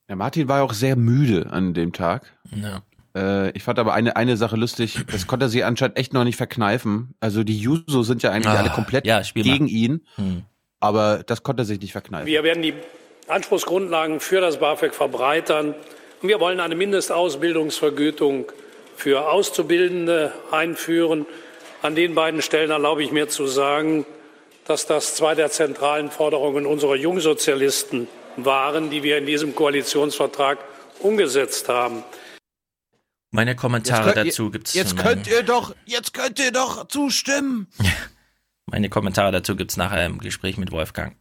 Ja, Martin war ja auch sehr müde an dem Tag. Ja. Äh, ich fand aber eine, eine Sache lustig, das konnte er sich anscheinend echt noch nicht verkneifen. Also die Juso sind ja eigentlich Ah, alle komplett ja, gegen ihn, Hm. aber das konnte er sich nicht verkneifen. Wir werden die Anspruchsgrundlagen für das BAföG verbreitern. Und wir wollen eine Mindestausbildungsvergütung für Auszubildende einführen. An den beiden Stellen erlaube ich mir zu sagen, dass das zwei der zentralen Forderungen unserer Jungsozialisten waren, die wir in diesem Koalitionsvertrag umgesetzt haben. Meine Kommentare könnt dazu gibt's Jetzt in könnt ihr doch, jetzt könnt ihr doch zustimmen. Meine Kommentare dazu gibt's nachher im Gespräch mit Wolfgang.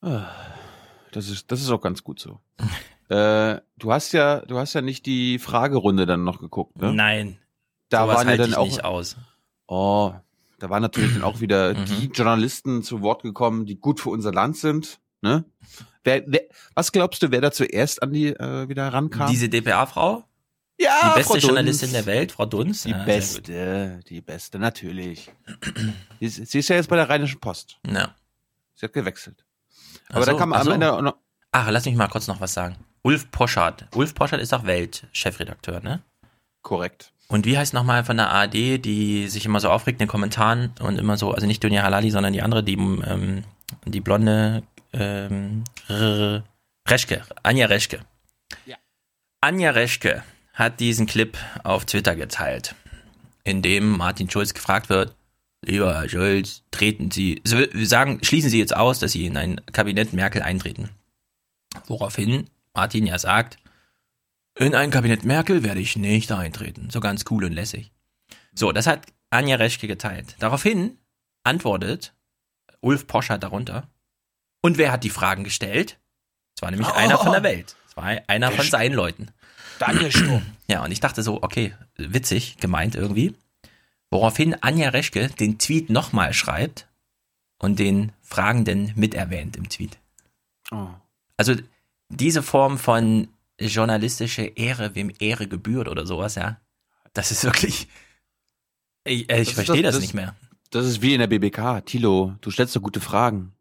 Ah, Das ist, das ist auch ganz gut so. äh, du hast ja, du hast ja nicht die Fragerunde dann noch geguckt, ne? Nein. Da waren ja dann ich auch, nicht aus. oh, da waren natürlich dann auch wieder Mhm. die Journalisten zu Wort gekommen, die gut für unser Land sind, ne? Wer, wer, was glaubst du, wer da zuerst an die äh, wieder rankam? Diese DPA-Frau? ja, die beste. Journalistin der Welt, Frau Dunz. Die Ja, beste, die beste, natürlich. sie, ist, sie ist ja jetzt bei der Rheinischen Post. Ja. Sie hat gewechselt. Aber da so, kam ach am so. Ende auch noch, Ach, lass mich mal kurz noch was sagen. Ulf Poschardt. Ulf Poschardt ist auch Welt-Chefredakteur, ne? korrekt. Und wie heißt nochmal von der ARD, die sich immer so aufregt in den Kommentaren und immer so, also nicht Dunja Halali, sondern die andere, die, ähm, die blonde ähm, Reschke, Anja Reschke. Ja. Anja Reschke hat diesen Clip auf Twitter geteilt, in dem Martin Schulz gefragt wird, lieber Herr Schulz, treten Sie, sagen, schließen Sie jetzt aus, dass Sie in ein Kabinett Merkel eintreten. Woraufhin Martin ja sagt, in ein Kabinett Merkel werde ich nicht eintreten. So ganz cool und lässig. So, das hat Anja Reschke geteilt. Daraufhin antwortet Ulf Poschardt darunter. Und wer hat die Fragen gestellt? Es war nämlich einer von der Welt. Es war einer von seinen Leuten. Daniel Sturm. Ja, und ich dachte so, okay, witzig, gemeint irgendwie. Woraufhin Anja Reschke den Tweet nochmal schreibt und den Fragenden miterwähnt im Tweet. Oh. Also diese Form von journalistische Ehre, wem Ehre gebührt oder sowas, ja, das ist wirklich. Ich, äh, ich Das verstehe das, das- nicht mehr. Das ist wie in der BBK. Tilo, du stellst so gute Fragen.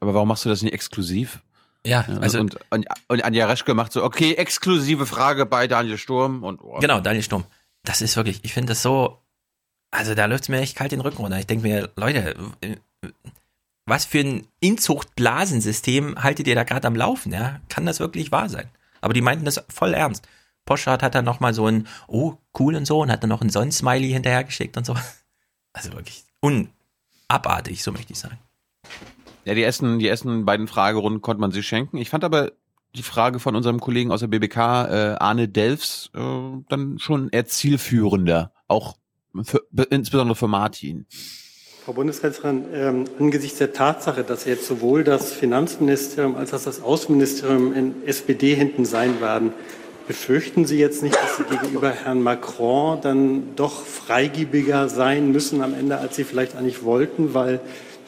Aber warum machst du das nicht exklusiv? Ja, also und, und, und Anja Reschke macht so, okay, exklusive Frage bei Daniel Sturm und oh. Genau, Daniel Sturm. Das ist wirklich, ich finde das so, also da läuft mir echt kalt den Rücken runter. Ich denke mir, Leute, äh, was für ein Inzuchtblasensystem haltet ihr da gerade am Laufen, ja? Kann das wirklich wahr sein? Aber die meinten das voll ernst. Poschardt hat dann nochmal so ein, oh, cool und so, und hat dann noch ein Sonnensmiley hinterhergeschickt und so. Also wirklich unabartig, so möchte ich sagen. Ja, die ersten, die ersten beiden Fragerunden konnte man sich schenken. Ich fand aber die Frage von unserem Kollegen aus der BBK, äh, Arne Delfs, äh, dann schon eher zielführender. Auch für, insbesondere für Martin. Frau Bundeskanzlerin, ähm, angesichts der Tatsache, dass jetzt sowohl das Finanzministerium als auch das Außenministerium in SPD-Händen sein werden, befürchten Sie jetzt nicht, dass Sie gegenüber Herrn Macron dann doch freigiebiger sein müssen am Ende, als Sie vielleicht eigentlich wollten, weil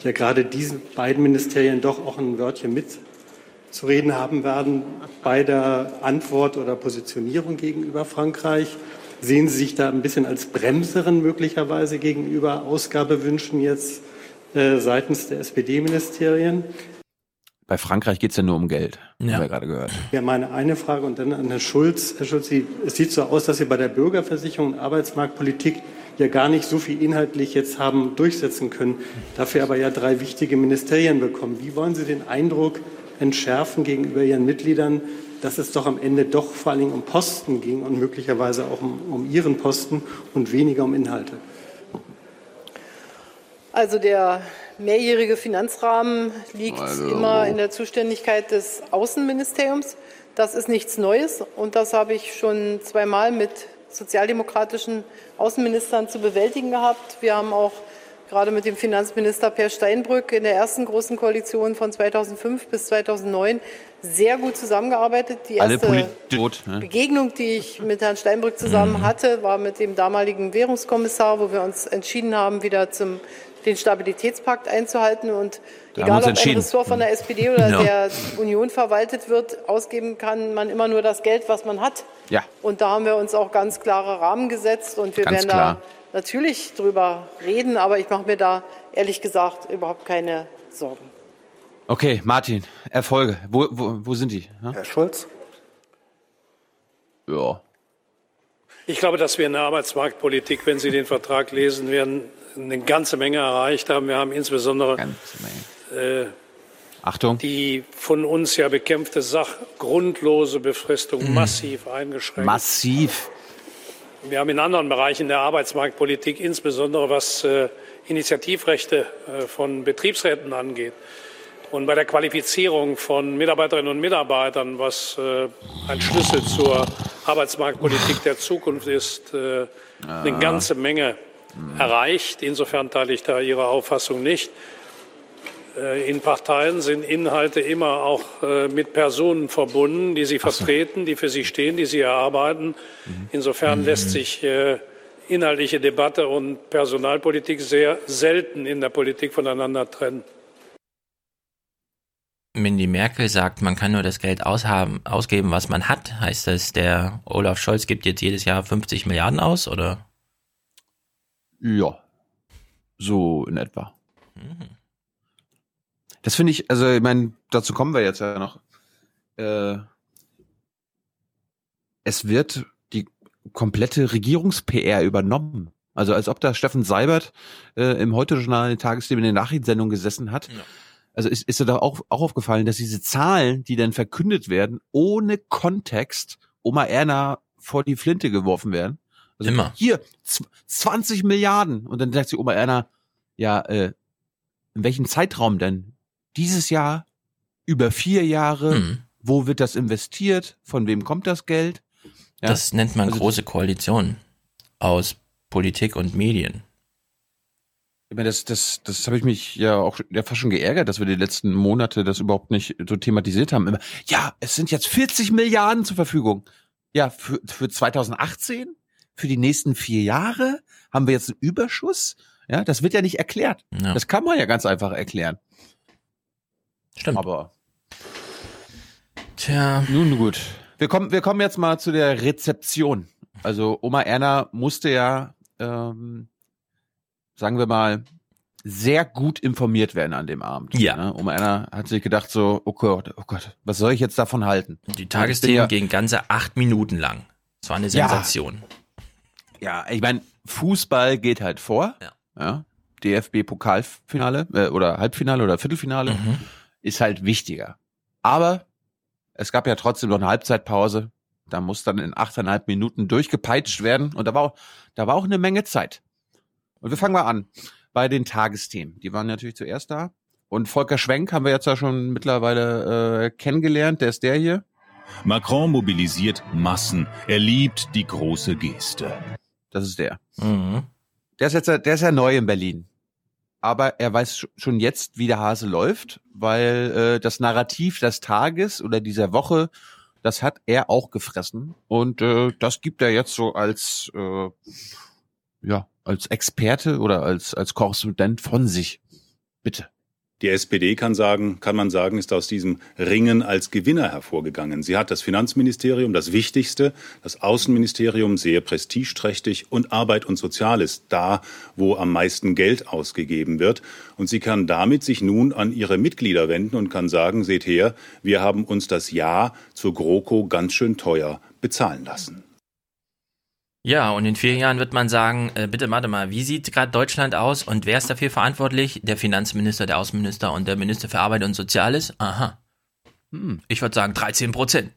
ja gerade diese beiden Ministerien doch auch ein Wörtchen mitzureden haben werden bei der Antwort oder Positionierung gegenüber Frankreich? Sehen Sie sich da ein bisschen als Bremserin möglicherweise gegenüber Ausgabewünschen jetzt äh, seitens der SPD-Ministerien. Bei Frankreich geht es ja nur um Geld, Ja. haben wir gerade gehört. Ja, meine eine Frage und dann an Herrn Schulz. Herr Schulz, Sie, es sieht so aus, dass Sie bei der Bürgerversicherung und Arbeitsmarktpolitik ja gar nicht so viel inhaltlich jetzt haben durchsetzen können, dafür aber ja drei wichtige Ministerien bekommen. Wie wollen Sie den Eindruck entschärfen gegenüber Ihren Mitgliedern, dass es doch am Ende doch vor allen Dingen um Posten ging und möglicherweise auch um, um Ihren Posten und weniger um Inhalte? Also der mehrjährige Finanzrahmen liegt Also- immer in der Zuständigkeit des Außenministeriums. Das ist nichts Neues und das habe ich schon zweimal mit sozialdemokratischen Außenministern zu bewältigen gehabt. Wir haben auch gerade mit dem Finanzminister Per Steinbrück in der ersten großen Koalition von 2005 bis 2009 sehr gut zusammengearbeitet. Die erste ne? Begegnung, die ich mit Herrn Steinbrück zusammen Mhm. hatte, war mit dem damaligen Währungskommissar, wo wir uns entschieden haben, wieder zum, den Stabilitätspakt einzuhalten. Und Da egal, ob ein. Ressort von der SPD oder Ja. der Union verwaltet wird, ausgeben kann man immer nur das Geld, was man hat. Ja. Und da haben wir uns auch ganz klare Rahmen gesetzt und wir Ganz werden klar. da natürlich drüber reden, aber ich mache mir da ehrlich gesagt überhaupt keine Sorgen. Okay, Martin, Erfolge. Wo, wo, wo sind die? Ja? Herr Schulz? Ja. Ich glaube, dass wir in der Arbeitsmarktpolitik, wenn Sie den Vertrag lesen werden, eine ganze Menge erreicht haben. Wir haben insbesondere äh, Achtung. die von uns ja bekämpfte sachgrundlose Befristung Mhm. massiv eingeschränkt. Massiv. Wir haben in anderen Bereichen der Arbeitsmarktpolitik, insbesondere was äh, Initiativrechte äh, von Betriebsräten angeht und bei der Qualifizierung von Mitarbeiterinnen und Mitarbeitern, was äh, ein Schlüssel zur Arbeitsmarktpolitik der Zukunft ist, eine Ah. ganze Menge erreicht. Insofern teile ich da Ihre Auffassung nicht. Äh, In Parteien sind Inhalte immer auch äh, mit Personen verbunden, die sie vertreten, die für sie stehen, die sie erarbeiten. Insofern lässt sich äh, inhaltliche Debatte und Personalpolitik sehr selten in der Politik voneinander trennen. Wenn die Merkel sagt, man kann nur das Geld aushaben, ausgeben, was man hat, heißt das, der Olaf Scholz gibt jetzt jedes Jahr 50 Milliarden aus, oder? Ja. So in etwa. Das finde ich, also ich meine, dazu kommen wir jetzt ja noch. Äh, es wird die komplette Regierungs-PR übernommen. Also als ob da Steffen Seibert äh, im Heute-Journal in Tagesthemen in der Nachrichtensendung gesessen hat. Also ist, ist dir da auch, auch aufgefallen, dass diese Zahlen, die dann verkündet werden, ohne Kontext Oma Erna vor die Flinte geworfen werden. Also Immer. Hier, zw- 20 Milliarden. Und dann sagt sie Oma Erna, ja, äh, in welchem Zeitraum denn? Dieses Jahr? Über vier Jahre? Hm. Wo wird das investiert? Von wem kommt das Geld? Ja. Das nennt man Also große Koalition aus Politik und Medien. Ich meine, das, das, das habe ich mich ja auch ja fast schon geärgert, dass wir die letzten Monate das überhaupt nicht so thematisiert haben. Immer, ja, es sind jetzt 40 Milliarden zur Verfügung. Ja, für, für 2018, für die nächsten vier Jahre haben wir jetzt einen Überschuss. Ja, das wird ja nicht erklärt. Ja. Das kann man ja ganz einfach erklären. Stimmt. Aber Tja. nun gut. Wir kommen, wir kommen jetzt mal zu der Rezeption. Also Oma Erna musste ja, ähm, sagen wir mal, sehr gut informiert werden an dem Abend. Ja. Ne? Oma Erna hat sich gedacht so, oh Gott, oh Gott, was soll ich jetzt davon halten? Die Tagesthemen ja, gingen ganze acht Minuten lang. Das war eine Ja. Sensation. Ja, ich meine, Fußball geht halt vor. Ja. Ja. DFB-Pokalfinale äh, oder Halbfinale oder Viertelfinale Mhm. Ist halt wichtiger. Aber es gab ja trotzdem noch eine Halbzeitpause. Da muss dann in achteinhalb Minuten durchgepeitscht werden. Und da war auch, da war auch eine Menge Zeit. Und wir fangen mal an bei den Tagesthemen. Die waren natürlich zuerst da. Und Volker Schwenk haben wir jetzt ja schon mittlerweile äh, kennengelernt. Der ist der hier. Macron mobilisiert Massen. Er liebt die große Geste. Das ist der. Mhm. Der ist jetzt, der ist ja neu in Berlin. Aber er weiß sch- schon jetzt, wie der Hase läuft, weil äh, das Narrativ des Tages oder dieser Woche, das hat er auch gefressen. Und äh, das gibt er jetzt so als äh, ja als Experte oder als als Korrespondent von sich. Bitte. Die SPD kann sagen, kann man sagen, ist aus diesem Ringen als Gewinner hervorgegangen. Sie hat das Finanzministerium, das Wichtigste, das Außenministerium sehr prestigeträchtig und Arbeit und Soziales da, wo am meisten Geld ausgegeben wird. Und sie kann damit sich nun an ihre Mitglieder wenden und kann sagen, seht her, wir haben uns das Ja zur GroKo ganz schön teuer bezahlen lassen. Ja, und in vier Jahren wird man sagen, äh, bitte warte mal, wie sieht gerade Deutschland aus und wer ist dafür verantwortlich? Der Finanzminister, der Außenminister und der Minister für Arbeit und Soziales? Aha. Hm, ich würde sagen 13 Prozent.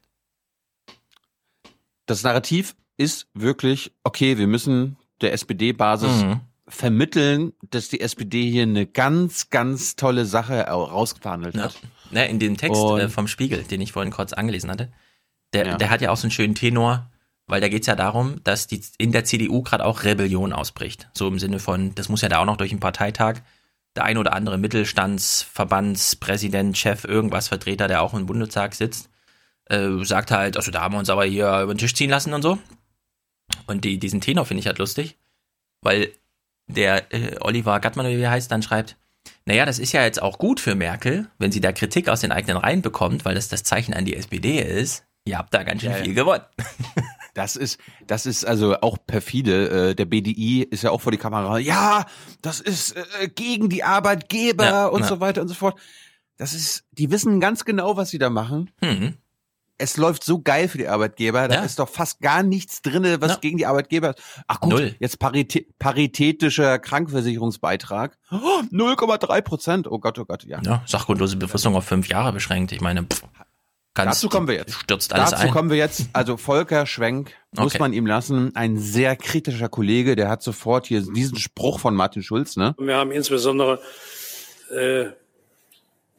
Das Narrativ ist wirklich, okay, wir müssen der SPD-Basis Mhm. vermitteln, dass die SPD hier eine ganz, ganz tolle Sache rausgehandelt hat. Ne, in dem Text Und- äh, vom Spiegel, den ich vorhin kurz angelesen hatte, der, Ja. der hat ja auch so einen schönen Tenor, weil da geht's ja darum, dass die in der CDU gerade auch Rebellion ausbricht. So im Sinne von, das muss ja da auch noch durch einen Parteitag. Der ein oder andere Mittelstandsverbandspräsident, Chef, irgendwas Vertreter, der auch im Bundestag sitzt, äh, sagt halt, also da haben wir uns aber hier über den Tisch ziehen lassen und so. Und die, diesen Tenor finde ich halt lustig, weil der äh, Oliver Gattmann, wie er heißt, dann schreibt, naja, das ist ja jetzt auch gut für Merkel, wenn sie da Kritik aus den eigenen Reihen bekommt, weil das das Zeichen an die SPD ist. Ihr habt da ganz schön Ja, ja. viel gewonnen. Das ist, das ist also auch perfide. Äh, Der BDI ist ja auch vor die Kamera. Ja, das ist äh, gegen die Arbeitgeber Ja, und ja. so weiter und so fort. Das ist, die wissen ganz genau, was sie da machen. Hm. Es läuft so geil für die Arbeitgeber. Da Ja. ist doch fast gar nichts drinne, was gegen die Arbeitgeber ist. Ach gut, Null. jetzt paritä paritätischer Krankenversicherungsbeitrag. Oh, 0,3 Prozent. Oh Gott, oh Gott, ja. Ja, sachgrundlose Befristung auf fünf Jahre beschränkt. Ich meine, pff, ganz, Dazu kommen wir jetzt. Stürzt alles Dazu ein. kommen wir jetzt. Also Volker Schwenk muss Okay. man ihm lassen. Ein sehr kritischer Kollege, der hat sofort hier diesen Spruch von Martin Schulz, ne? Wir haben insbesondere äh,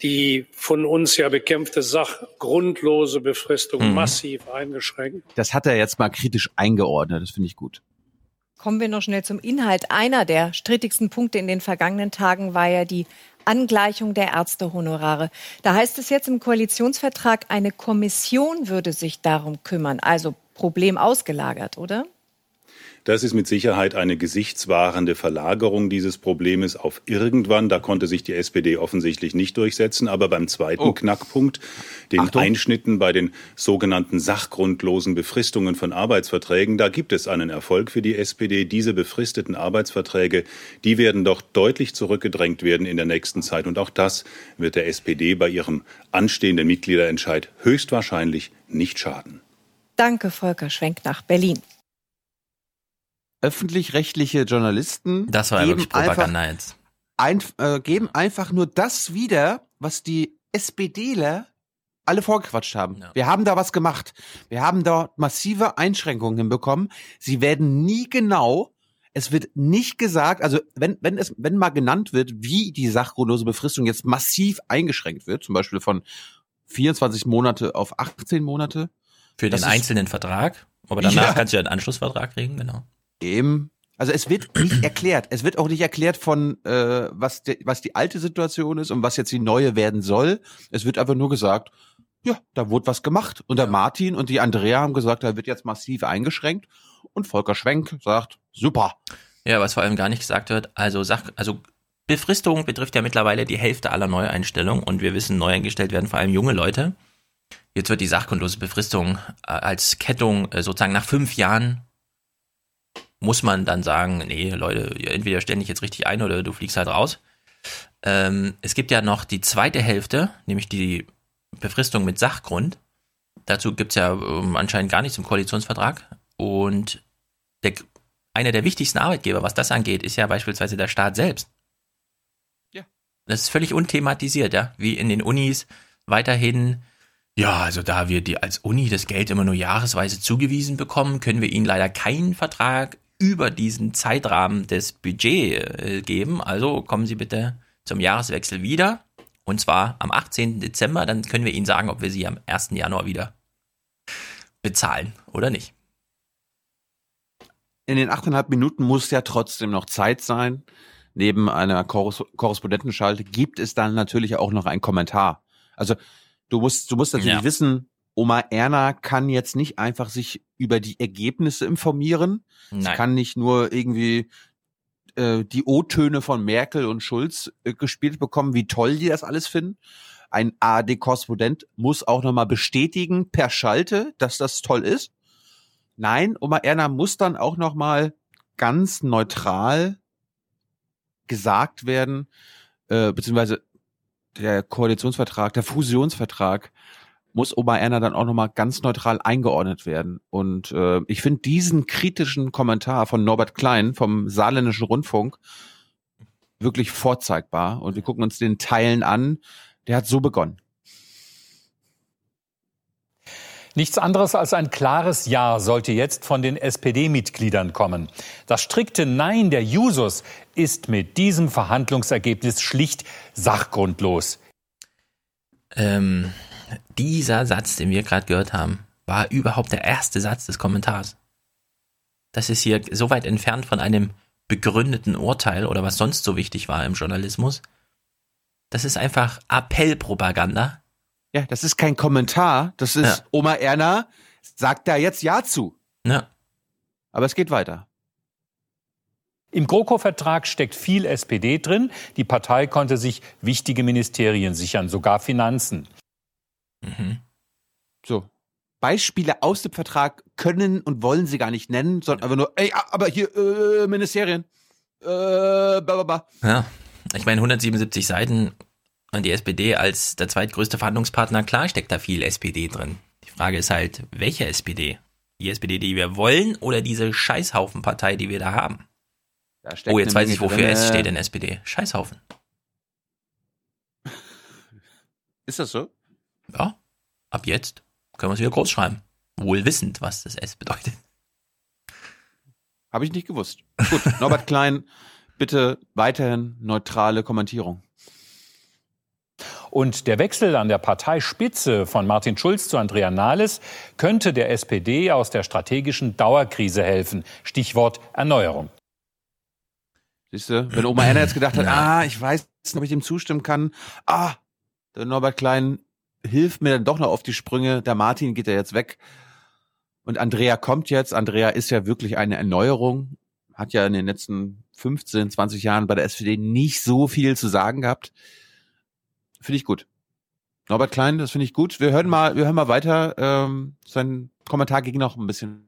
die von uns ja bekämpfte sachgrundlose Befristung Mhm. massiv eingeschränkt. Das hat er jetzt mal kritisch eingeordnet. Das finde ich gut. Kommen wir noch schnell zum Inhalt. Einer der strittigsten Punkte in den vergangenen Tagen war ja die Angleichung der Ärztehonorare. Da heißt es jetzt im Koalitionsvertrag, eine Kommission würde sich darum kümmern. Also Problem ausgelagert, oder? Das ist mit Sicherheit eine gesichtswahrende Verlagerung dieses Problems auf irgendwann. Da konnte sich die SPD offensichtlich nicht durchsetzen. Aber beim zweiten Knackpunkt, den Achtung. Einschnitten bei den sogenannten sachgrundlosen Befristungen von Arbeitsverträgen, da gibt es einen Erfolg für die SPD. Diese befristeten Arbeitsverträge, die werden doch deutlich zurückgedrängt werden in der nächsten Zeit. Und auch das wird der SPD bei ihrem anstehenden Mitgliederentscheid höchstwahrscheinlich nicht schaden. Danke, Volker Schwenk nach Berlin. Öffentlich-rechtliche Journalisten Das war ja geben wirklich Propaganda einfach, jetzt. ein, äh, geben einfach nur das wieder, was die SPDler alle vorgequatscht haben. Wir haben da was gemacht. Wir haben da massive Einschränkungen hinbekommen. Sie werden nie genau, es wird nicht gesagt, also wenn, wenn es, wenn mal genannt wird, wie die sachgrundlose Befristung jetzt massiv eingeschränkt wird, zum Beispiel von 24 Monate auf 18 Monate. Für das den einzelnen Vertrag. Aber danach Ja. kannst du ja einen Anschlussvertrag kriegen, genau. Eben. Also es wird nicht erklärt. Es wird auch nicht erklärt von äh, was de, was die alte Situation ist und was jetzt die neue werden soll. Es wird einfach nur gesagt, ja, da wurde was gemacht. Und der Martin und die Andrea haben gesagt, da wird jetzt massiv eingeschränkt. Und Volker Schwenk sagt, super. Ja, was vor allem gar nicht gesagt wird, also Sach, also Befristung betrifft ja mittlerweile die Hälfte aller Neueinstellungen und wir wissen, neu eingestellt werden vor allem junge Leute. Jetzt wird die sachgrundlose Befristung äh, als Kettung äh, sozusagen nach fünf Jahren muss man dann sagen, nee, Leute, entweder stell dich jetzt richtig ein oder du fliegst halt raus. Ähm, es gibt ja noch die zweite Hälfte, nämlich die Befristung mit Sachgrund. Dazu gibt's ja ähm, anscheinend gar nichts im Koalitionsvertrag. Und der, einer der wichtigsten Arbeitgeber, was das angeht, ist ja beispielsweise der Staat selbst. Ja. Das ist völlig unthematisiert, ja. Wie in den Unis weiterhin, ja, also da wir die als Uni das Geld immer nur jahresweise zugewiesen bekommen, können wir ihnen leider keinen Vertrag über diesen Zeitrahmen des Budgets äh, geben. Also kommen Sie bitte zum Jahreswechsel wieder. Und zwar am 18. Dezember, dann können wir Ihnen sagen, ob wir Sie am 1. Januar wieder bezahlen oder nicht. In den achteinhalb Minuten muss ja trotzdem noch Zeit sein. Neben einer Korres Korrespondentenschalte gibt es dann natürlich auch noch einen Kommentar. Also du musst, du musst natürlich Ja. wissen, Oma Erna kann jetzt nicht einfach sich über die Ergebnisse informieren. Sie Nein. kann nicht nur irgendwie äh, die O-Töne von Merkel und Schulz äh, gespielt bekommen, wie toll die das alles finden. Ein ARD-Korrespondent muss auch nochmal bestätigen per Schalte, dass das toll ist. Nein, Oma Erna muss dann auch nochmal ganz neutral gesagt werden, äh, beziehungsweise der Koalitionsvertrag, der Fusionsvertrag muss Oma Erna dann auch nochmal ganz neutral eingeordnet werden. Und äh, ich finde diesen kritischen Kommentar von Norbert Klein vom Saarländischen Rundfunk wirklich vorzeigbar. Und wir gucken uns den Teilen an. Der hat so begonnen. Nichts anderes als ein klares Ja sollte jetzt von den SPD-Mitgliedern kommen. Das strikte Nein der Jusos ist mit diesem Verhandlungsergebnis schlicht sachgrundlos. Ähm, dieser Satz, den wir gerade gehört haben, war überhaupt der erste Satz des Kommentars. Das ist hier so weit entfernt von einem begründeten Urteil oder was sonst so wichtig war im Journalismus. Das ist einfach Appellpropaganda ja, das ist kein Kommentar. Das ist ja. Oma Erna sagt da jetzt Ja zu. Ja. Aber es geht weiter. Im GroKo-Vertrag steckt viel SPD drin. Die Partei konnte sich wichtige Ministerien sichern, sogar Finanzen. Mhm. So. Beispiele aus dem Vertrag können und wollen sie gar nicht nennen, sondern einfach nur, ey, aber hier, äh, Ministerien. Äh, blablabla. Ja, ich meine, 177 Seiten und die SPD als der zweitgrößte Verhandlungspartner, klar steckt da viel SPD drin. Die Frage ist halt, welche SPD? Die SPD, die wir wollen oder diese Scheißhaufenpartei, die wir da haben? Da oh, jetzt weiß ich, wofür drin, S steht in SPD. Scheißhaufen. Ist das so? Ja. Ab jetzt können wir es wieder groß schreiben. Wohl wissend, was das S bedeutet. Habe ich nicht gewusst. Gut, Norbert Klein, bitte weiterhin neutrale Kommentierung. Und der Wechsel an der Parteispitze von Martin Schulz zu Andrea Nahles könnte der SPD aus der strategischen Dauerkrise helfen. Stichwort Erneuerung. Siehst du, wenn Oma Erna jetzt gedacht hat, ah, ich weiß nicht, ob ich dem zustimmen kann. Ah, der Norbert Klein hilft mir dann doch noch auf die Sprünge. Der Martin geht ja jetzt weg. Und Andrea kommt jetzt. Andrea ist ja wirklich eine Erneuerung. Hat ja in den letzten 15, 20 Jahren bei der SPD nicht so viel zu sagen gehabt. Finde ich gut. Norbert Klein, das finde ich gut. Wir hören mal, wir hören mal weiter. Ähm, sein Kommentar ging noch ein bisschen.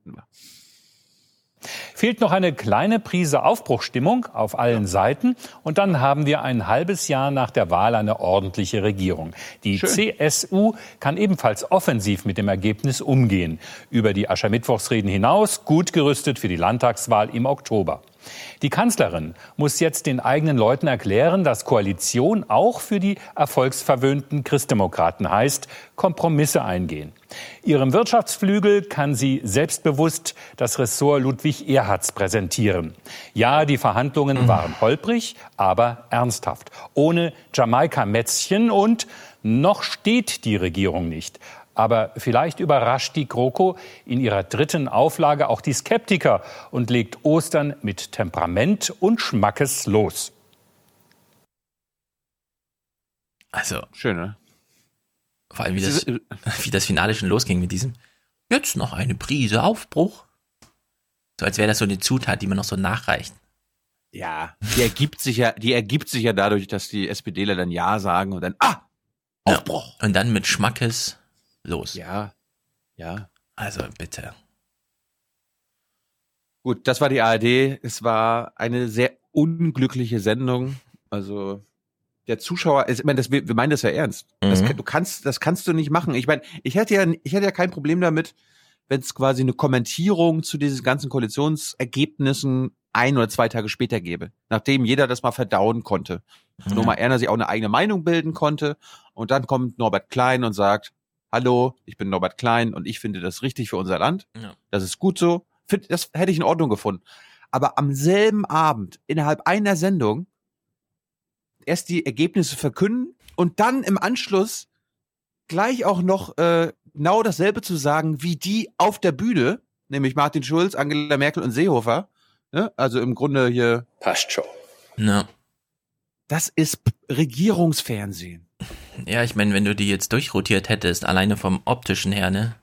Fehlt noch eine kleine Prise Aufbruchstimmung auf allen. Seiten und dann haben wir ein halbes Jahr nach der Wahl eine ordentliche Regierung. Die Schön. CSU kann ebenfalls offensiv mit dem Ergebnis umgehen. Über die Aschermittwochsreden hinaus gut gerüstet für die Landtagswahl im Oktober. Die Kanzlerin muss jetzt den eigenen Leuten erklären, dass Koalition auch für die erfolgsverwöhnten Christdemokraten heißt, Kompromisse eingehen. Ihrem Wirtschaftsflügel kann sie selbstbewusst das Ressort Ludwig Erhards präsentieren. Ja, die Verhandlungen mhm. waren holprig, aber ernsthaft. Ohne Jamaika-Mätzchen und noch steht die Regierung nicht. Aber vielleicht überrascht die GroKo in ihrer dritten Auflage auch die Skeptiker und legt Ostern mit Temperament und Schmackes los. Also. Schön, ne? Vor allem, wie das, wie das Finale schon losging mit diesem. Jetzt noch eine Prise Aufbruch. So als wäre das so eine Zutat, die man noch so nachreicht. Ja, die ergibt sich ja, die ergibt sich ja dadurch, dass die SPDler dann Ja sagen und dann, ah, Aufbruch. Ja, und dann mit Schmackes los. Ja, ja. Also bitte. Gut, das war die ARD. Es war eine sehr unglückliche Sendung. Also der Zuschauer, ich meine, das, wir meinen das ja ernst. Mhm. Das, du kannst, das kannst du nicht machen. Ich meine, ich hätte ja, ich hätte ja kein Problem damit, wenn es quasi eine Kommentierung zu diesen ganzen Koalitionsergebnissen ein oder zwei Tage später gäbe, nachdem jeder das mal verdauen konnte. Mhm. Nur mal Erna sich auch eine eigene Meinung bilden konnte. Und dann kommt Norbert Klein und sagt, hallo, ich bin Norbert Klein und ich finde das richtig für unser Land. Ja. Das ist gut so. Das hätte ich in Ordnung gefunden. Aber am selben Abend, innerhalb einer Sendung, erst die Ergebnisse verkünden und dann im Anschluss gleich auch noch äh, genau dasselbe zu sagen wie die auf der Bühne, nämlich Martin Schulz, Angela Merkel und Seehofer. Ne? Also im Grunde hier. Passt schon. Ja. Das ist Regierungsfernsehen. Ja, ich meine, wenn du die jetzt durchrotiert hättest, alleine vom optischen her, ne?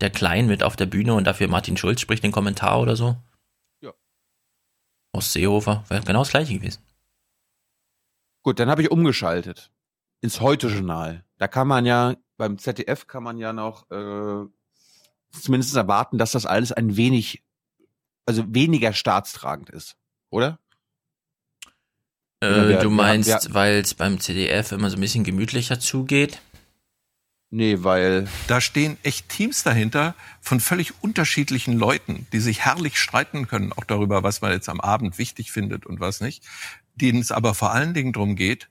Der Klein mit auf der Bühne und dafür Martin Schulz spricht den Kommentar oder so. Ja. Horst Seehofer, wäre genau das gleiche gewesen. Gut, dann habe ich umgeschaltet ins Heute-Journal. Da kann man ja, beim ZDF kann man ja noch äh, zumindest erwarten, dass das alles ein wenig, also weniger staatstragend ist, oder? Äh, wir- du meinst, haben- wir- weil es beim CDF immer so ein bisschen gemütlicher zugeht? Nee, weil. Da stehen echt Teams dahinter von völlig unterschiedlichen Leuten, die sich herrlich streiten können, auch darüber, was man jetzt am Abend wichtig findet und was nicht. Denen es aber vor allen Dingen darum geht,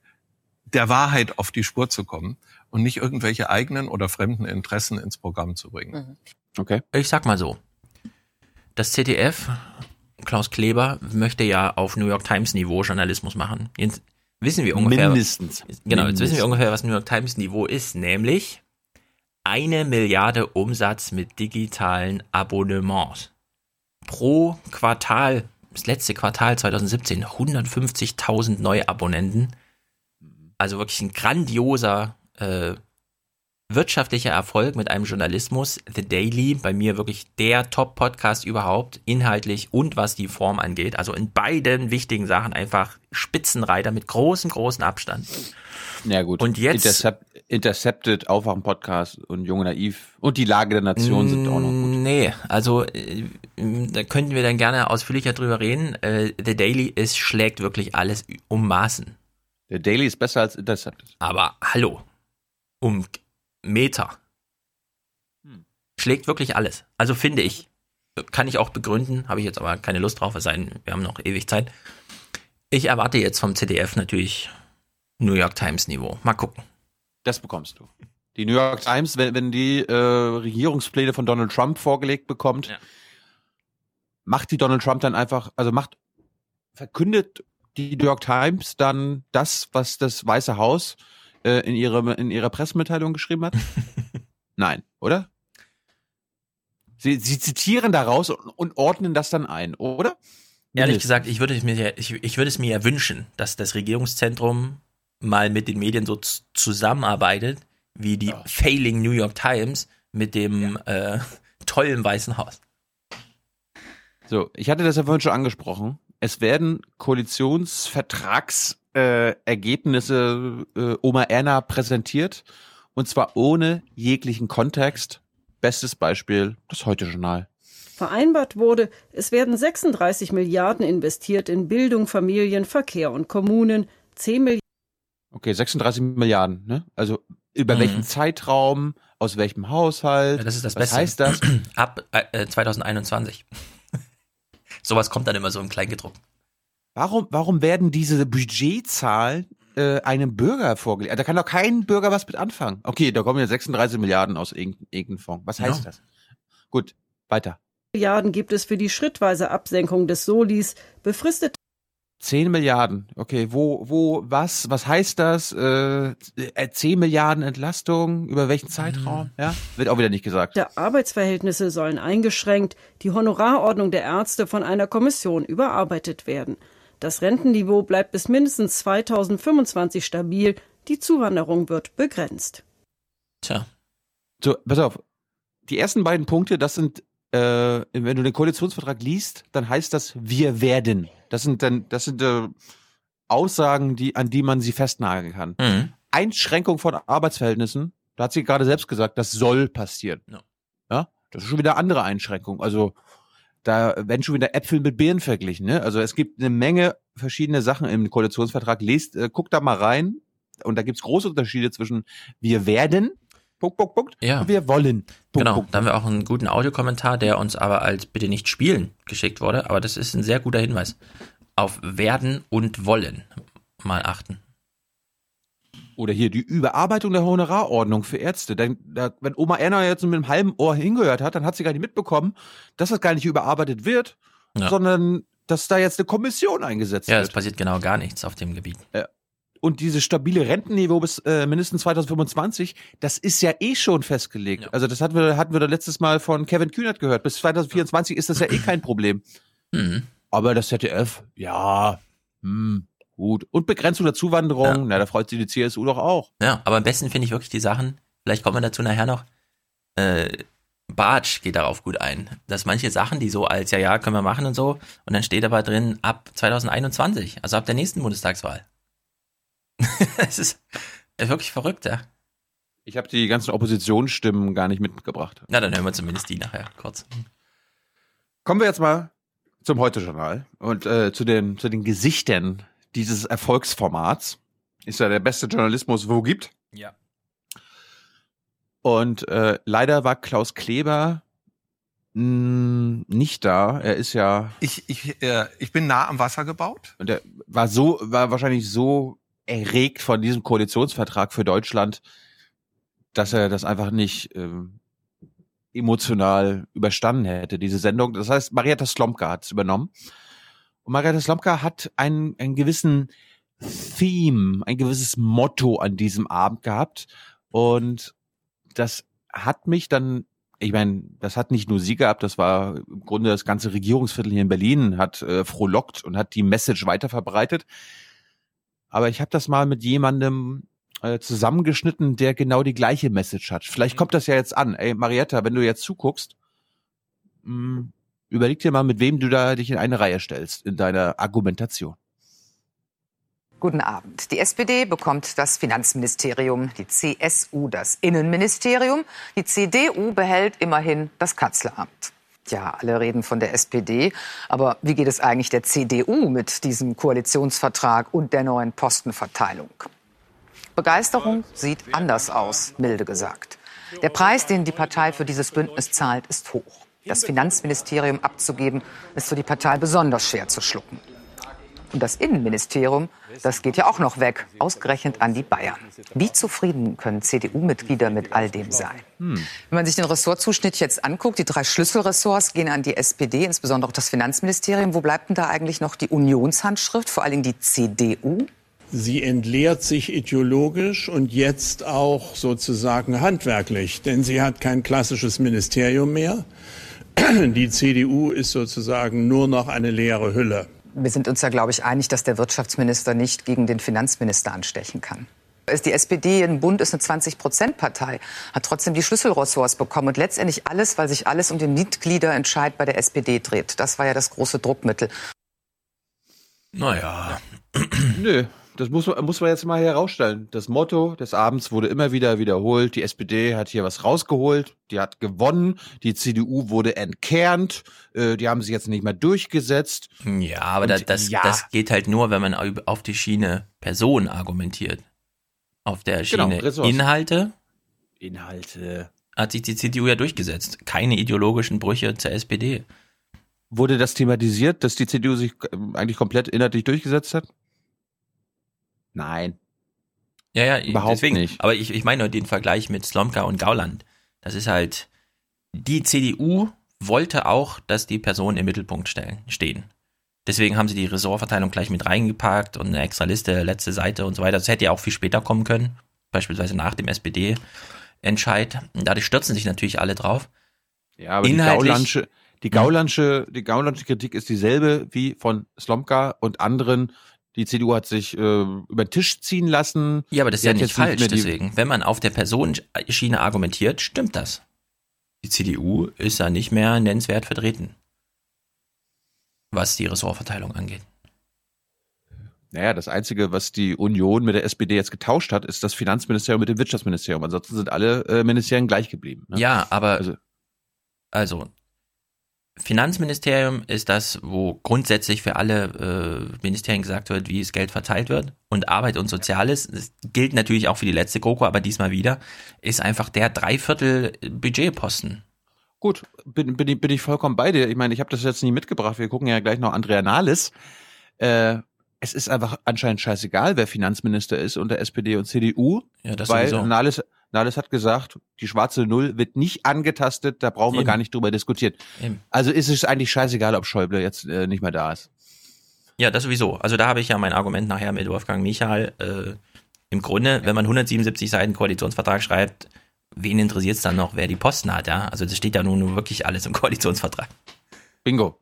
der Wahrheit auf die Spur zu kommen und nicht irgendwelche eigenen oder fremden Interessen ins Programm zu bringen. Okay. Ich sag mal so. Das ZDF, Klaus Kleber, möchte ja auf New York Times Niveau Journalismus machen. Jetzt wissen wir ungefähr. Mindestens. Genau, jetzt wissen Mindestens. wir ungefähr, was New York Times Niveau ist, nämlich eine Milliarde Umsatz mit digitalen Abonnements. Pro Quartal, das letzte Quartal 2017, 150.000 Neuabonnenten. Also wirklich ein grandioser äh, wirtschaftlicher Erfolg mit einem Journalismus. The Daily, bei mir wirklich der Top-Podcast überhaupt, inhaltlich und was die Form angeht. Also in beiden wichtigen Sachen einfach Spitzenreiter mit großem, großen Abstand. Ja gut. Und jetzt- Intercept, Intercepted, Aufwachen Podcast und Junge Naiv und die Lage der Nation sind auch noch gut. Nee, also äh, da könnten wir dann gerne ausführlicher drüber reden. Äh, The Daily ist, schlägt wirklich alles um Maßen. Der Daily ist besser als Intercepted. Aber hallo, um Meter. Hm. Schlägt wirklich alles. Also finde ich. Kann ich auch begründen, habe ich jetzt aber keine Lust drauf, es sei denn, wir haben noch ewig Zeit. Ich erwarte jetzt vom ZDF natürlich New York Times Niveau. Mal gucken. Das bekommst du. Die New York Times, wenn, wenn die äh, Regierungspläne von Donald Trump vorgelegt bekommt, Ja. macht die Donald Trump dann einfach, also macht, verkündet die New York Times dann das, was das Weiße Haus äh, in, ihre, in ihrer Pressemitteilung geschrieben hat? Nein, oder? Sie, sie zitieren daraus und, und ordnen das dann ein, oder? Ehrlich gesagt, ich würde, es mir, ja- ich, ich würde es mir ja wünschen, dass das Regierungszentrum mal mit den Medien so zusammenarbeitet, wie die Failing New York Times mit dem äh, tollen Weißen Haus. So, ich hatte das ja vorhin schon angesprochen. Es werden Koalitionsvertragsergebnisse äh, äh, Oma Erna präsentiert und zwar ohne jeglichen Kontext. Bestes Beispiel das Heute-Journal. Vereinbart wurde, es werden 36 Milliarden investiert in Bildung, Familien, Verkehr und Kommunen, 10 Milliarden Okay, 36 Milliarden, ne? Also über Mhm. welchen Zeitraum, aus welchem Haushalt? Ja, das ist das Was Beste. heißt das? Ab äh, 2021. Sowas kommt dann immer so im Kleingedruckt. Warum, warum werden diese Budgetzahlen äh, einem Bürger vorgelegt? Da kann doch kein Bürger was mit anfangen. Okay, da kommen ja 36 Milliarden aus irgendeinem irgendeinem Fonds. Was heißt Ja. das? Gut, weiter. Milliarden gibt es für die schrittweise Absenkung des Solis, befristet 10 Milliarden. Okay, wo, wo, was, was heißt das? Äh, äh, 10 Milliarden Entlastung, über welchen Zeitraum? Ja, wird auch wieder nicht gesagt. der Arbeitsverhältnisse sollen eingeschränkt, die Honorarordnung der Ärzte von einer Kommission überarbeitet werden. Das Rentenniveau bleibt bis mindestens 2025 stabil, die Zuwanderung wird begrenzt. Tja. So, pass auf. Die ersten beiden Punkte, das sind, äh, wenn du den Koalitionsvertrag liest, dann heißt das, wir werden. Das sind dann, das sind äh, Aussagen, die, an die man sie festnageln kann. Mhm. Einschränkung von Arbeitsverhältnissen, da hat sie gerade selbst gesagt, das soll passieren. Ja. Ja, das ist schon wieder andere Einschränkung. Also da werden schon wieder Äpfel mit Birnen verglichen. Ne? Also es gibt eine Menge verschiedene Sachen im Koalitionsvertrag. Lest, äh, guckt da mal rein. Und da gibt's große Unterschiede zwischen wir werden, Punkt, Punkt, Punkt, Ja. wir wollen. Punkt, genau, Punkt. da haben wir auch einen guten Audiokommentar, der uns aber als bitte nicht spielen geschickt wurde. Aber das ist ein sehr guter Hinweis. Auf werden und wollen mal achten. Oder hier die Überarbeitung der Honorarordnung für Ärzte. Denn da, wenn Oma Erna jetzt mit einem halben Ohr hingehört hat, dann hat sie gar nicht mitbekommen, dass das gar nicht überarbeitet wird, Ja. sondern dass da jetzt eine Kommission eingesetzt Ja, wird. es passiert genau gar nichts auf dem Gebiet. Ja. Und dieses stabile Rentenniveau bis äh, mindestens 2025, das ist ja eh schon festgelegt. Also das hatten wir, hatten wir da letztes Mal von Kevin Kühnert gehört. Bis 2024 ist das ja eh kein Problem. Mhm. Aber das ZDF, ja, hm, gut. Und Begrenzung der Zuwanderung, na, da freut sich die CSU doch auch. Ja, aber am besten finde ich wirklich die Sachen, vielleicht kommen wir dazu nachher noch, äh, Bartsch geht darauf gut ein, dass manche Sachen, die so als ja, ja, können wir machen und so, und dann steht aber drin ab 2021, also ab der nächsten Bundestagswahl. Es ist wirklich verrückt, ja. Ich habe die ganzen Oppositionsstimmen gar nicht mitgebracht. Na, dann hören wir zumindest die nachher kurz. Kommen wir jetzt mal zum Heute-Journal und äh, zu, den, zu den Gesichtern dieses Erfolgsformats. Ist ja der beste Journalismus, wo gibt. Ja. Und äh, leider war Klaus Kleber mh, nicht da. Er ist ja. Ich, ich, äh, ich bin nah am Wasser gebaut. Und er war so, war wahrscheinlich so erregt von diesem Koalitionsvertrag für Deutschland, dass er das einfach nicht ähm, emotional überstanden hätte, diese Sendung. Das heißt, Marietta Slomka hat es übernommen. Und Marietta Slomka hat einen, einen gewissen Theme, ein gewisses Motto an diesem Abend gehabt. Und das hat mich dann, ich meine, das hat nicht nur sie gehabt, das war im Grunde das ganze Regierungsviertel hier in Berlin, hat äh, frohlockt und hat die Message weiterverbreitet. Aber ich habe das mal mit jemandem äh, zusammengeschnitten, der genau die gleiche Message hat. Vielleicht kommt das ja jetzt an. Ey, Marietta, wenn du jetzt zuguckst, mh, überleg dir mal, mit wem du da dich in eine Reihe stellst in deiner Argumentation. Guten Abend. Die SPD bekommt das Finanzministerium, die CSU das Innenministerium, die CDU behält immerhin das Kanzleramt. Ja, alle reden von der SPD, aber wie geht es eigentlich der CDU mit diesem Koalitionsvertrag und der neuen Postenverteilung? Begeisterung sieht anders aus, milde gesagt. Der Preis, den die Partei für dieses Bündnis zahlt, ist hoch. Das Finanzministerium abzugeben, ist für die Partei besonders schwer zu schlucken. Und das Innenministerium, das geht ja auch noch weg, ausgerechnet an die Bayern. Wie zufrieden können CDU-Mitglieder mit all dem sein? Hm. Wenn man sich den Ressortzuschnitt jetzt anguckt, die drei Schlüsselressorts gehen an die SPD, insbesondere auch das Finanzministerium. Wo bleibt denn da eigentlich noch die Unionshandschrift, vor allem die CDU? Sie entleert sich ideologisch und jetzt auch sozusagen handwerklich, denn sie hat kein klassisches Ministerium mehr. Die CDU ist sozusagen nur noch eine leere Hülle wir sind uns ja, glaube ich, einig, dass der Wirtschaftsminister nicht gegen den Finanzminister anstechen kann. Die SPD im Bund ist eine 20-Prozent-Partei, hat trotzdem die Schlüsselressorts bekommen und letztendlich alles, weil sich alles um den Mitgliederentscheid bei der SPD dreht. Das war ja das große Druckmittel. Naja. Nö, das muss, muss man jetzt mal herausstellen. Das Motto des Abends wurde immer wieder wiederholt. Die SPD hat hier was rausgeholt, die hat gewonnen, die CDU wurde entkernt, äh, die haben sich jetzt nicht mehr durchgesetzt. Ja, aber Und, das, das, ja. das geht halt nur, wenn man auf die Schiene Person argumentiert. Auf der genau, Schiene genau, Inhalte. Inhalte. Hat sich die CDU ja durchgesetzt. Keine ideologischen Brüche zur SPD. Wurde das thematisiert, dass die CDU sich äh, eigentlich komplett inhaltlich durchgesetzt hat? Nein. Ja, ja, überhaupt deswegen, nicht. Aber ich, ich meine nur den Vergleich mit Slomka und Gauland. Das ist halt, die CDU wollte auch, dass die Personen im Mittelpunkt stellen, stehen. Deswegen haben sie die Ressortverteilung gleich mit reingepackt und eine extra Liste, letzte Seite und so weiter. Das hätte ja auch viel später kommen können, beispielsweise nach dem SPD-Entscheid. Dadurch stürzen sich natürlich alle drauf. Ja, aber Inhaltlich, die Gaulandsche, die Gaulandsche, die Gaulandsche Kritik ist dieselbe wie von Slomka und anderen die CDU hat sich äh, über den Tisch ziehen lassen. Ja, aber das ist ja nicht falsch. Nicht deswegen, wenn man auf der Personenschiene argumentiert, stimmt das. Die CDU ist da nicht mehr nennenswert vertreten, was die Ressortverteilung angeht. Naja, das Einzige, was die Union mit der SPD jetzt getauscht hat, ist das Finanzministerium mit dem Wirtschaftsministerium. Ansonsten sind alle äh, Ministerien gleich geblieben. Ne? Ja, aber also, also Finanzministerium ist das, wo grundsätzlich für alle äh, Ministerien gesagt wird, wie das Geld verteilt wird. Und Arbeit und Soziales, das gilt natürlich auch für die letzte GroKo, aber diesmal wieder, ist einfach der Dreiviertel Budgetposten. Gut, bin, bin, ich, bin ich vollkommen bei dir. Ich meine, ich habe das jetzt nie mitgebracht. Wir gucken ja gleich noch Andrea Nahles. Äh, es ist einfach anscheinend scheißegal, wer Finanzminister ist unter SPD und CDU. Ja, das weil sowieso. Nahles, Nahles hat gesagt, die schwarze Null wird nicht angetastet, da brauchen Eben. wir gar nicht drüber diskutieren. Eben. Also ist es eigentlich scheißegal, ob Schäuble jetzt äh, nicht mehr da ist. Ja, das sowieso. Also da habe ich ja mein Argument nachher mit Wolfgang Michael. Äh, Im Grunde, wenn man 177 Seiten Koalitionsvertrag schreibt, wen interessiert es dann noch, wer die Posten hat, ja? Also das steht ja nun wirklich alles im Koalitionsvertrag. Bingo.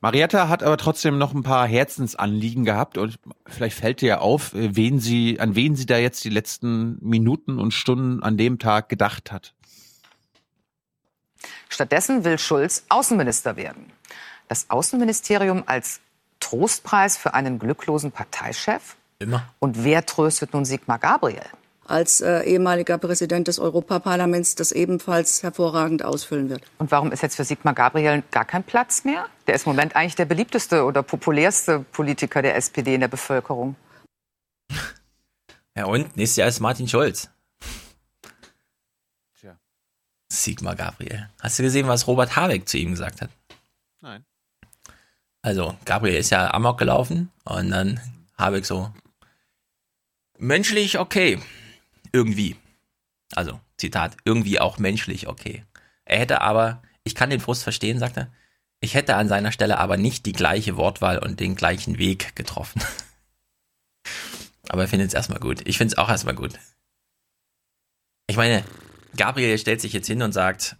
Marietta hat aber trotzdem noch ein paar Herzensanliegen gehabt und vielleicht fällt dir auf, äh, wen sie, an wen sie da jetzt die letzten Minuten und Stunden an dem Tag gedacht hat. Stattdessen will Schulz Außenminister werden. Das Außenministerium als Trostpreis für einen glücklosen Parteichef? Immer. Und wer tröstet nun Sigmar Gabriel? Als äh, ehemaliger Präsident des Europaparlaments das ebenfalls hervorragend ausfüllen wird. Und warum ist jetzt für Sigmar Gabriel gar kein Platz mehr? Der ist im Moment eigentlich der beliebteste oder populärste Politiker der SPD in der Bevölkerung. Ja und? Nächstes Jahr ist Martin Schulz. Tja. Sigmar Gabriel. Hast du gesehen, was Robert Habeck zu ihm gesagt hat? Nein. Also, Gabriel ist ja amok gelaufen und dann Habeck so, menschlich okay. Irgendwie. Also, Zitat, irgendwie auch menschlich okay. Er hätte aber, ich kann den Frust verstehen, sagt er, ich hätte an seiner Stelle aber nicht die gleiche Wortwahl und den gleichen Weg getroffen. aber er findet es erstmal gut. Ich finde es auch erstmal gut. Ich meine, Gabriel stellt sich jetzt hin und sagt,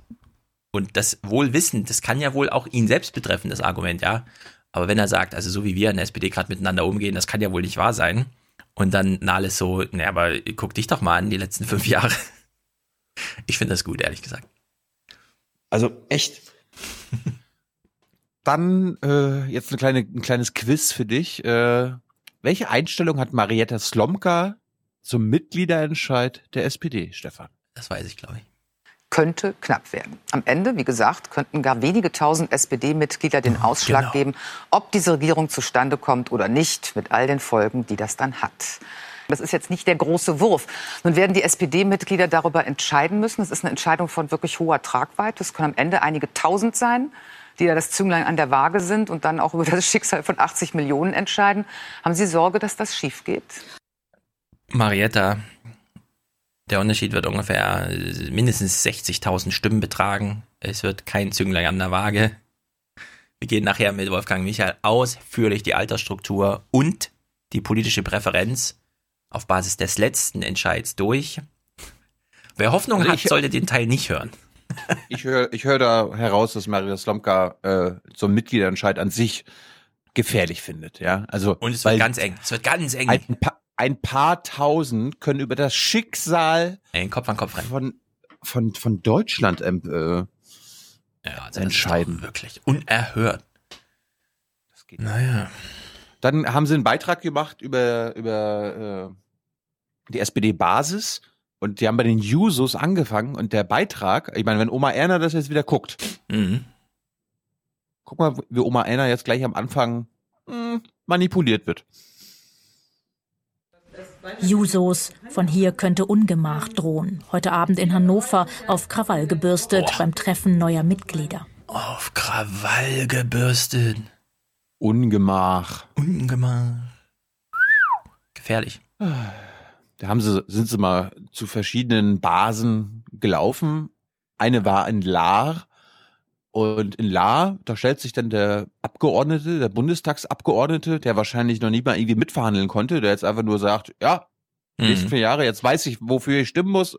und das wohl wissend, das kann ja wohl auch ihn selbst betreffen, das Argument, ja. Aber wenn er sagt, also so wie wir in der SPD gerade miteinander umgehen, das kann ja wohl nicht wahr sein. Und dann Nahles so, ne, aber guck dich doch mal an, die letzten fünf Jahre. Ich finde das gut, ehrlich gesagt. Also echt. Dann äh, jetzt eine kleine, ein kleines Quiz für dich. Äh, welche Einstellung hat Marietta Slomka zum Mitgliederentscheid der SPD, Stefan? Das weiß ich, glaube ich. Könnte knapp werden. Am Ende, wie gesagt, könnten gar wenige tausend SPD-Mitglieder den Ausschlag genau. geben, ob diese Regierung zustande kommt oder nicht, mit all den Folgen, die das dann hat. Das ist jetzt nicht der große Wurf. Nun werden die SPD-Mitglieder darüber entscheiden müssen. Es ist eine Entscheidung von wirklich hoher Tragweite. Es können am Ende einige Tausend sein, die da das Zünglein an der Waage sind und dann auch über das Schicksal von 80 Millionen entscheiden. Haben Sie Sorge, dass das schief geht? Marietta, der Unterschied wird ungefähr mindestens 60.000 Stimmen betragen. Es wird kein Zünglein an der Waage. Wir gehen nachher mit Wolfgang Michael ausführlich die Altersstruktur und die politische Präferenz auf Basis des letzten Entscheids durch. Wer Hoffnung Also hat, sollte den Teil nicht hören. Ich höre ich hör da heraus, dass Marietta Slomka äh, so einen Mitgliederentscheid an sich gefährlich findet. Ja, also Und es wird ganz eng. Es wird ganz eng. Ein, pa ein paar Tausend können über das Schicksal Ey, Kopf an Kopf rein. von von von Deutschland ähm, äh, Ja, also das entscheiden. Wirklich unerhört. Naja. Dann haben sie einen Beitrag gemacht über, über äh, die SPD-Basis und die haben bei den Jusos angefangen und der Beitrag, ich meine, wenn Oma Erna das jetzt wieder guckt, Mhm. guck mal, wie Oma Erna jetzt gleich am Anfang mh, manipuliert wird. Jusos. Von hier könnte Ungemach drohen. Heute Abend in Hannover auf Krawall gebürstet beim Treffen neuer Mitglieder. Auf Krawall gebürstet. Ungemach. Ungemach. Gefährlich. Da haben sie, sind sie mal zu verschiedenen Basen gelaufen. Eine war in Lahr. Und in Lahr, da stellt sich dann der Abgeordnete, der Bundestagsabgeordnete, der wahrscheinlich noch nie mal irgendwie mitverhandeln konnte, der jetzt einfach nur sagt, ja, die nächsten Mhm. vier Jahre, jetzt weiß ich, wofür ich stimmen muss.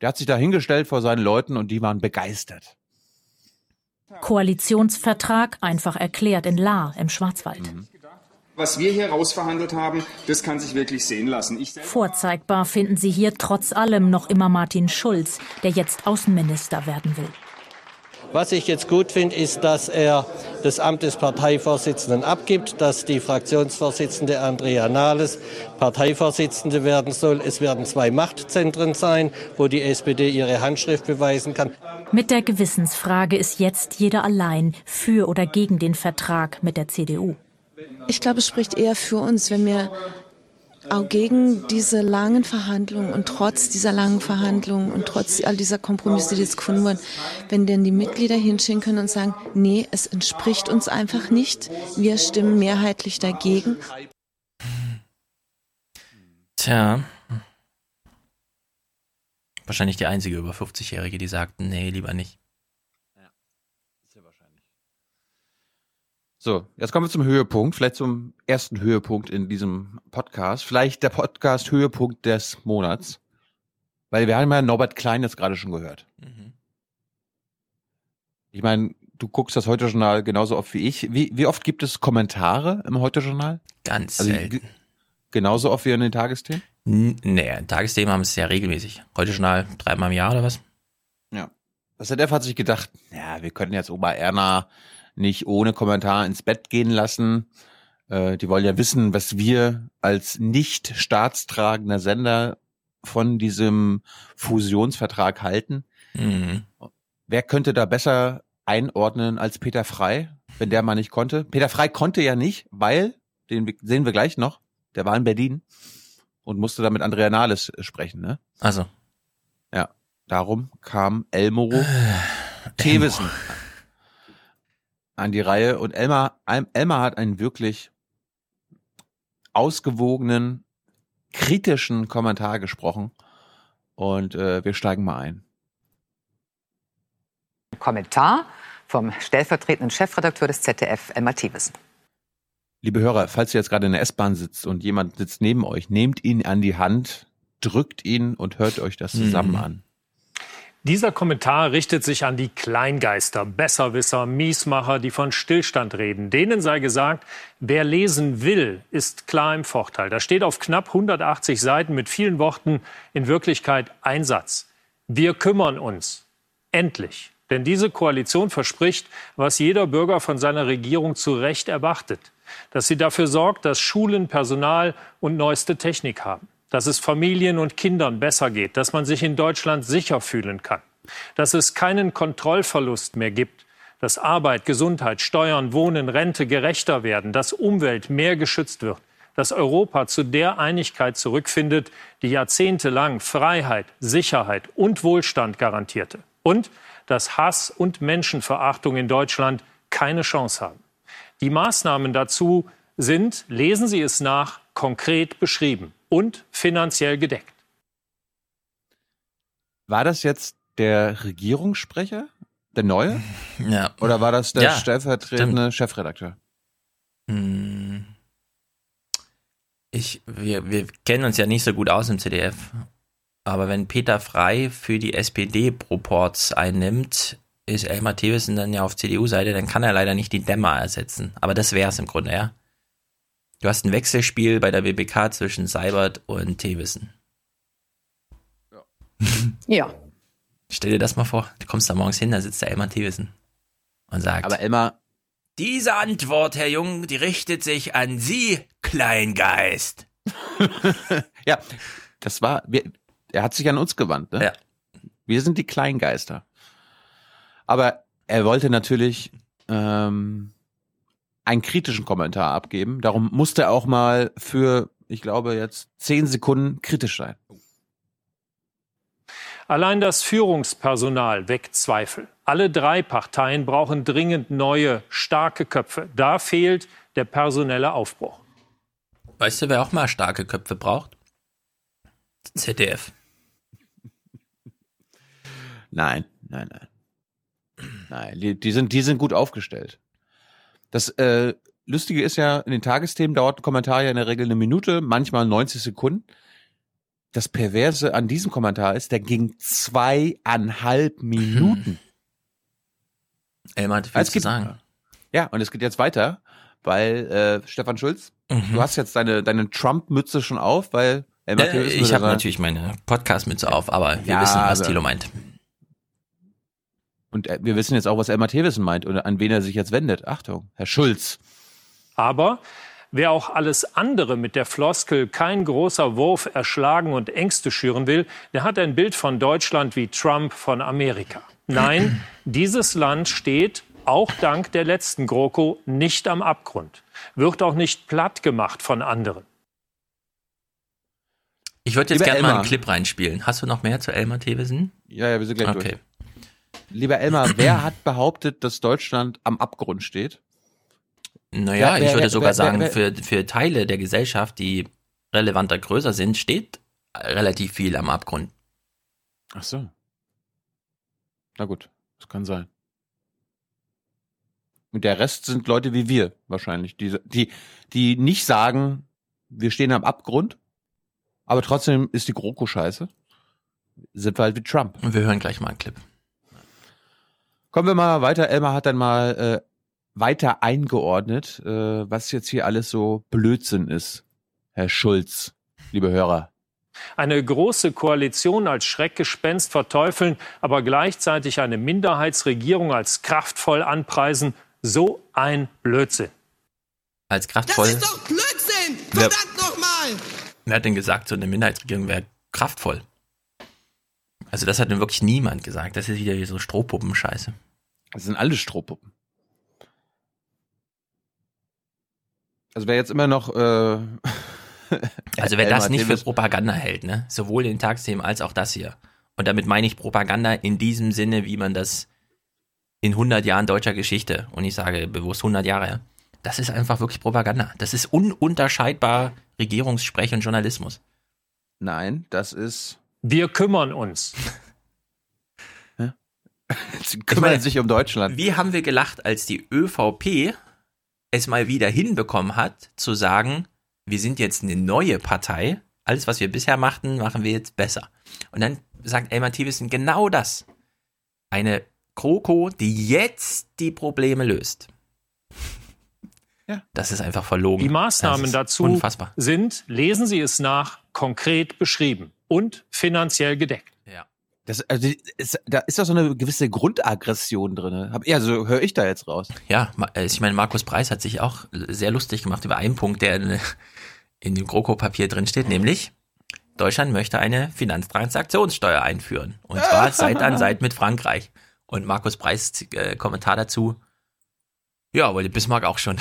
Der hat sich da hingestellt vor seinen Leuten und die waren begeistert. Koalitionsvertrag einfach erklärt in Lahr im Schwarzwald. Was wir hier rausverhandelt haben, das kann sich wirklich sehen lassen. Ich Vorzeigbar finden Sie hier trotz allem noch immer Martin Schulz, der jetzt Außenminister werden will. Was ich jetzt gut finde, ist, dass er das Amt des Parteivorsitzenden abgibt, dass die Fraktionsvorsitzende Andrea Nahles Parteivorsitzende werden soll. Es werden zwei Machtzentren sein, wo die SPD ihre Handschrift beweisen kann. Mit der Gewissensfrage ist jetzt jeder allein für oder gegen den Vertrag mit der CDU. Ich glaube, es spricht eher für uns, wenn wir auch gegen diese langen Verhandlungen und trotz dieser langen Verhandlungen und trotz all dieser Kompromisse, die jetzt gefunden wurden, wenn denn die Mitglieder hinstehen können und sagen, nee, es entspricht uns einfach nicht, wir stimmen mehrheitlich dagegen. Tja. Wahrscheinlich die einzige über 50-Jährige, die sagt, nee, lieber nicht. So, jetzt kommen wir zum Höhepunkt, vielleicht zum ersten Höhepunkt in diesem Podcast. Vielleicht der Podcast-Höhepunkt des Monats. Weil wir haben ja Norbert Klein jetzt gerade schon gehört. Ich meine, du guckst das Heute-Journal genauso oft wie ich. Wie, wie oft gibt es Kommentare im Heute-Journal? Ganz Also, selten. Genauso oft wie in den Tagesthemen? N nee, Tagesthemen haben es sehr regelmäßig. Heute Journal dreimal im Jahr oder was? Ja. Das ZDF hat sich gedacht, ja, wir können jetzt Oma Erna nicht ohne Kommentar ins Bett gehen lassen. Äh, die wollen ja wissen, was wir als nicht staatstragender Sender von diesem Fusionsvertrag halten. Mhm. Wer könnte da besser einordnen als Peter Frei, wenn der mal nicht konnte? Peter Frei konnte ja nicht, weil, den sehen wir gleich noch, der war in Berlin und musste da mit Andrea Nahles sprechen, ne? Also. Ja. Darum kam Elmo Thewissen an die Reihe und Elmar, Elmar hat einen wirklich ausgewogenen, kritischen Kommentar gesprochen und äh, wir steigen mal ein. Kommentar vom stellvertretenden Chefredakteur des ZDF, Elmar Thewissen. Liebe Hörer, falls ihr jetzt gerade in der S-Bahn sitzt und jemand sitzt neben euch, nehmt ihn an die Hand, drückt ihn und hört euch das zusammen Mhm. an. Dieser Kommentar richtet sich an die Kleingeister, Besserwisser, Miesmacher, die von Stillstand reden. Denen sei gesagt, wer lesen will, ist klar im Vorteil. Da steht auf knapp 180 Seiten mit vielen Worten in Wirklichkeit ein Satz. Wir kümmern uns. Endlich. Denn diese Koalition verspricht, was jeder Bürger von seiner Regierung zu Recht erwartet. Dass sie dafür sorgt, dass Schulen Personal und neueste Technik haben. Dass es Familien und Kindern besser geht. Dass man sich in Deutschland sicher fühlen kann. Dass es keinen Kontrollverlust mehr gibt. Dass Arbeit, Gesundheit, Steuern, Wohnen, Rente gerechter werden. Dass Umwelt mehr geschützt wird. Dass Europa zu der Einigkeit zurückfindet, die jahrzehntelang Freiheit, Sicherheit und Wohlstand garantierte. Und dass Hass und Menschenverachtung in Deutschland keine Chance haben. Die Maßnahmen dazu sind, lesen Sie es nach, konkret beschrieben und finanziell gedeckt. War das jetzt der Regierungssprecher? Der neue? Ja. Oder war das der Ja, stellvertretende Chefredakteur? Hm. Ich, wir, wir kennen uns ja nicht so gut aus im CDF. Aber wenn Peter Frei für die SPD-Proports einnimmt, ist Elmar Thewissen dann ja auf CDU-Seite, dann kann er leider nicht die Dämmer ersetzen. Aber das wäre es im Grunde, ja. Du hast ein Wechselspiel bei der BBK zwischen Seibert und Thewissen. Ja. Stell dir das mal vor, du kommst da morgens hin, da sitzt der Elmar Thewissen und sagt, Aber Elmar, diese Antwort, Herr Jung, die richtet sich an Sie, Kleingeist. ja, das war, wir, er hat sich an uns gewandt, ne? Ja. Wir sind die Kleingeister. Aber er wollte natürlich ähm, einen kritischen Kommentar abgeben. Darum musste er auch mal für, ich glaube, jetzt zehn Sekunden kritisch sein. Allein das Führungspersonal weckt Zweifel. Alle drei Parteien brauchen dringend neue, starke Köpfe. Da fehlt der personelle Aufbruch. Weißt du, wer auch mal starke Köpfe braucht? ZDF. Nein, nein, nein. Nein, die, die, sind, die sind gut aufgestellt. Das äh, Lustige ist ja, in den Tagesthemen dauert ein Kommentar ja in der Regel eine Minute, manchmal 90 Sekunden. Das Perverse an diesem Kommentar ist, der ging zweieinhalb Minuten. Elmar hat viel Es zu geht- sagen. Ja, und es geht jetzt weiter, weil äh, Stefan Schulz, Mhm. du hast jetzt deine, deine Trump-Mütze schon auf, weil Elmar Äh, ich habe natürlich meine Podcast-Mütze auf, aber wir Ja, wissen, was aber- Thilo meint. Und äh, wir wissen jetzt auch, was Elmar Thewissen meint und an wen er sich jetzt wendet. Achtung, Herr Schulz. Aber wer auch alles andere mit der Floskel kein großer Wurf erschlagen und Ängste schüren will, der hat ein Bild von Deutschland wie Trump von Amerika. Nein, dieses Land steht, auch dank der letzten GroKo, nicht am Abgrund, wird auch nicht platt gemacht von anderen. Ich würde jetzt gerne mal einen. Clip reinspielen. Hast du noch mehr zu Elmar Thewissen? Ja, ja, wir sind gleich Okay. durch. Lieber Elmar, wer hat behauptet, dass Deutschland am Abgrund steht? Naja, Wer- ich wer- würde wer- sogar sagen, für, für Teile der Gesellschaft, die relevanter größer sind, steht relativ viel am Abgrund. Ach so. Na gut, das kann sein. Und der Rest sind Leute wie wir wahrscheinlich, die, die, die nicht sagen, wir stehen am Abgrund, aber trotzdem ist die GroKo scheiße. Sind wir halt wie Trump. Und wir hören gleich mal einen Clip. Kommen wir mal weiter. Elmar hat dann mal äh, weiter eingeordnet, äh, was jetzt hier alles so Blödsinn ist. Herr Schulz, liebe Hörer. Eine große Koalition als Schreckgespenst verteufeln, aber gleichzeitig eine Minderheitsregierung als kraftvoll anpreisen, so ein Blödsinn. Als kraftvoll. Das ist doch Blödsinn! Verdammt nochmal! Wer hat denn gesagt, so eine Minderheitsregierung wäre kraftvoll? Also das hat nun wirklich niemand gesagt. Das ist wieder hier so Strohpuppenscheiße. Das sind alle Strohpuppen. Also wer jetzt immer noch äh, Also wer das nicht für Propaganda hält, ne? Sowohl den Tagesthemen als auch das hier. Und damit meine ich Propaganda in diesem Sinne, wie man das in 100 Jahren deutscher Geschichte, und ich sage bewusst 100 Jahre, ja, das ist einfach wirklich Propaganda. Das ist ununterscheidbar Regierungssprech und Journalismus. Nein, das ist. Wir kümmern uns. Sie kümmern sich um Deutschland. Wie haben wir gelacht, als die ÖVP es mal wieder hinbekommen hat, zu sagen, wir sind jetzt eine neue Partei, alles, was wir bisher machten, machen wir jetzt besser. Und dann sagt Elmar Thiewesen genau das. Eine Kroko, die jetzt die Probleme löst. Ja. Das ist einfach verlogen. Die Maßnahmen dazu Unfassbar. sind, lesen Sie es nach, konkret beschrieben und finanziell gedeckt. Das, also, ist, da ist doch so eine gewisse Grundaggression drin. Hab, ja, so höre ich da jetzt raus. Ja, äh, ich meine, Markus Preis hat sich auch sehr lustig gemacht über einen Punkt, der in, in dem GroKo-Papier drin steht, nämlich Deutschland möchte eine Finanztransaktionssteuer einführen. Und zwar Seit an Seit mit Frankreich. Und Markus Preis äh, Kommentar dazu, ja, wollte Bismarck auch schon.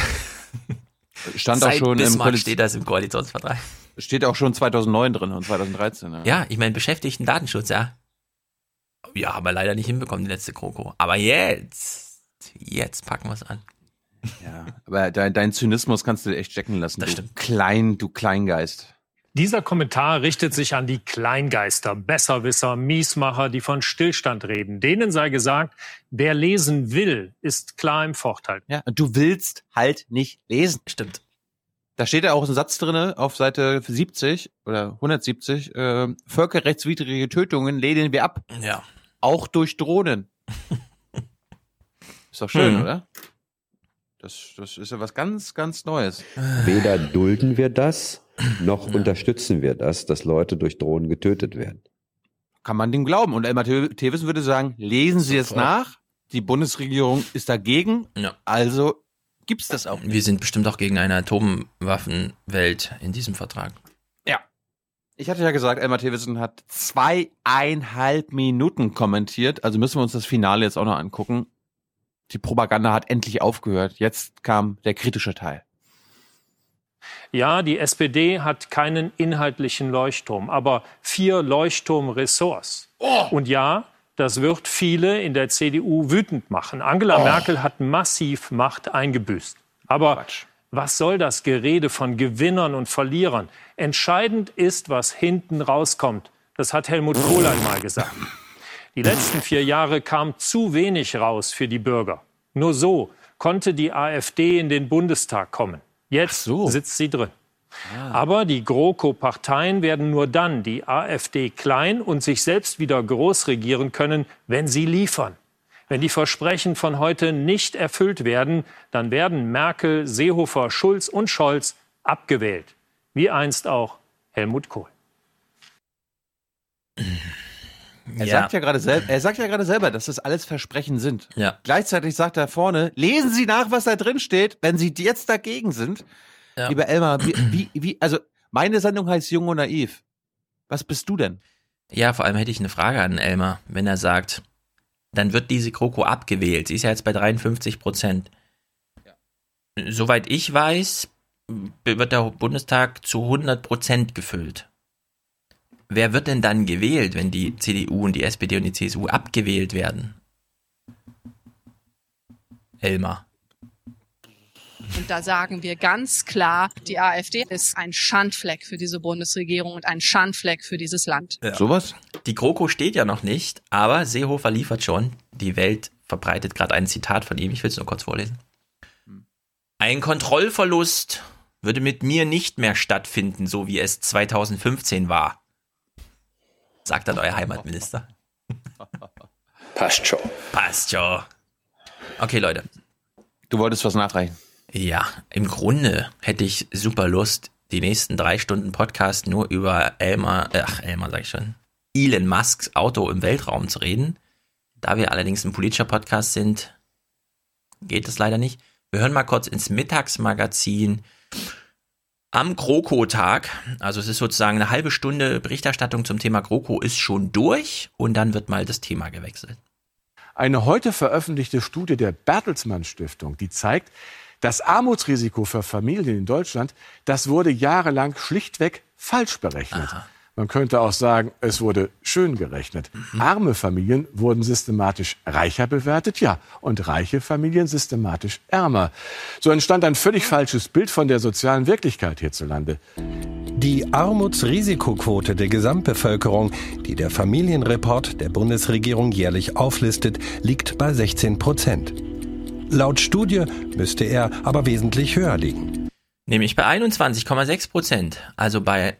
Stand auch schon im Bismarck Koalition- steht das im Koalitionsvertrag. Steht auch schon 2009 drin und 2013. Ja. Ja, ich meine, Beschäftigten Datenschutz, ja. Ja, haben wir leider nicht hinbekommen, die letzte GroKo. Aber jetzt, jetzt packen wir es an. ja. Aber dein, dein Zynismus kannst du echt stecken lassen. Das du stimmt. Klein, du Kleingeist. Dieser Kommentar richtet sich an die Kleingeister, Besserwisser, Miesmacher, die von Stillstand reden. Denen sei gesagt, wer lesen will, ist klar im Vorteil. Ja, und du willst halt nicht lesen. Stimmt. Da steht ja auch ein Satz drinne auf Seite 70 oder 170. Äh, völkerrechtswidrige Tötungen lehnen wir ab. Ja. Auch durch Drohnen. Ist doch schön, Hm. oder? Das, das ist ja was ganz, ganz Neues. Weder dulden wir das, noch unterstützen wir das, dass Leute durch Drohnen getötet werden. Kann man dem glauben. Und Elmar The- Thewissen würde sagen, lesen Sie es nach. Die Bundesregierung ist dagegen. Ja. Also gibt's das auch. Wir sind bestimmt auch gegen eine Atomwaffenwelt in diesem Vertrag. Ja. Ich hatte ja gesagt, Elmar Thewissen hat zweieinhalb Minuten kommentiert. Also müssen wir uns das Finale jetzt auch noch angucken. Die Propaganda hat endlich aufgehört. Jetzt kam der kritische Teil. Ja, die SPD hat keinen inhaltlichen Leuchtturm, aber vier Leuchtturmressorts. Und ja, das wird viele in der CDU wütend machen. Angela Merkel hat massiv Macht eingebüßt. Aber was soll das Gerede von Gewinnern und Verlierern? Entscheidend ist, was hinten rauskommt. Das hat Helmut Kohl einmal gesagt. Die letzten vier Jahre kam zu wenig raus für die Bürger. Nur so konnte die AfD in den Bundestag kommen. Jetzt sitzt sie drin. Aber die GroKo-Parteien werden nur dann die AfD klein und sich selbst wieder groß regieren können, wenn sie liefern. Wenn die Versprechen von heute nicht erfüllt werden, dann werden Merkel, Seehofer, Schulz und Scholz abgewählt. Wie einst auch Helmut Kohl. Er Ja. sagt ja gerade selber, er sagt ja gerade selber, dass das alles Versprechen sind. Ja. Gleichzeitig sagt er vorne, lesen Sie nach, was da drin steht, wenn Sie jetzt dagegen sind. Ja. Lieber Elmar, wie, wie, wie, also meine Sendung heißt Jung und Naiv. Was bist du denn? Ja, vor allem hätte ich eine Frage an Elmar, wenn er sagt, dann wird diese GroKo abgewählt. Sie ist ja jetzt bei 53 Prozent. Soweit ich weiß, wird der Bundestag zu 100 Prozent gefüllt. Wer wird denn dann gewählt, wenn die CDU und die SPD und die CSU abgewählt werden? Elmar. Und da sagen wir ganz klar, die AfD ist ein Schandfleck für diese Bundesregierung und ein Schandfleck für dieses Land. Sowas? Die GroKo steht ja noch nicht, aber Seehofer liefert schon. Die Welt verbreitet gerade ein Zitat von ihm. Ich will es nur kurz vorlesen. Ein Kontrollverlust würde mit mir nicht mehr stattfinden, so wie es 2015 war. Sagt dann euer Heimatminister. Passt schon. Passt schon. Okay, Leute. Du wolltest was nachreichen. Ja, im Grunde hätte ich super Lust, die nächsten drei Stunden Podcast nur über Elmar, ach Elmar sag ich schon, Elon Musks Auto im Weltraum zu reden. Da wir allerdings ein politischer Podcast sind, geht es leider nicht. Wir hören mal kurz ins Mittagsmagazin am GroKo-Tag. Also es ist sozusagen eine halbe Stunde Berichterstattung zum Thema GroKo ist schon durch und dann wird mal das Thema gewechselt. Eine heute veröffentlichte Studie der Bertelsmann Stiftung, die zeigt, das Armutsrisiko für Familien in Deutschland, das wurde jahrelang schlichtweg falsch berechnet. Aha. Man könnte auch sagen, es wurde schön gerechnet. Mhm. Arme Familien wurden systematisch reicher bewertet, ja, und reiche Familien systematisch ärmer. So entstand ein völlig falsches Bild von der sozialen Wirklichkeit hierzulande. Die Armutsrisikoquote der Gesamtbevölkerung, die der Familienreport der Bundesregierung jährlich auflistet, liegt bei 16 Prozent. Laut Studie müsste er aber wesentlich höher liegen. Nämlich bei 21,6 Prozent, also bei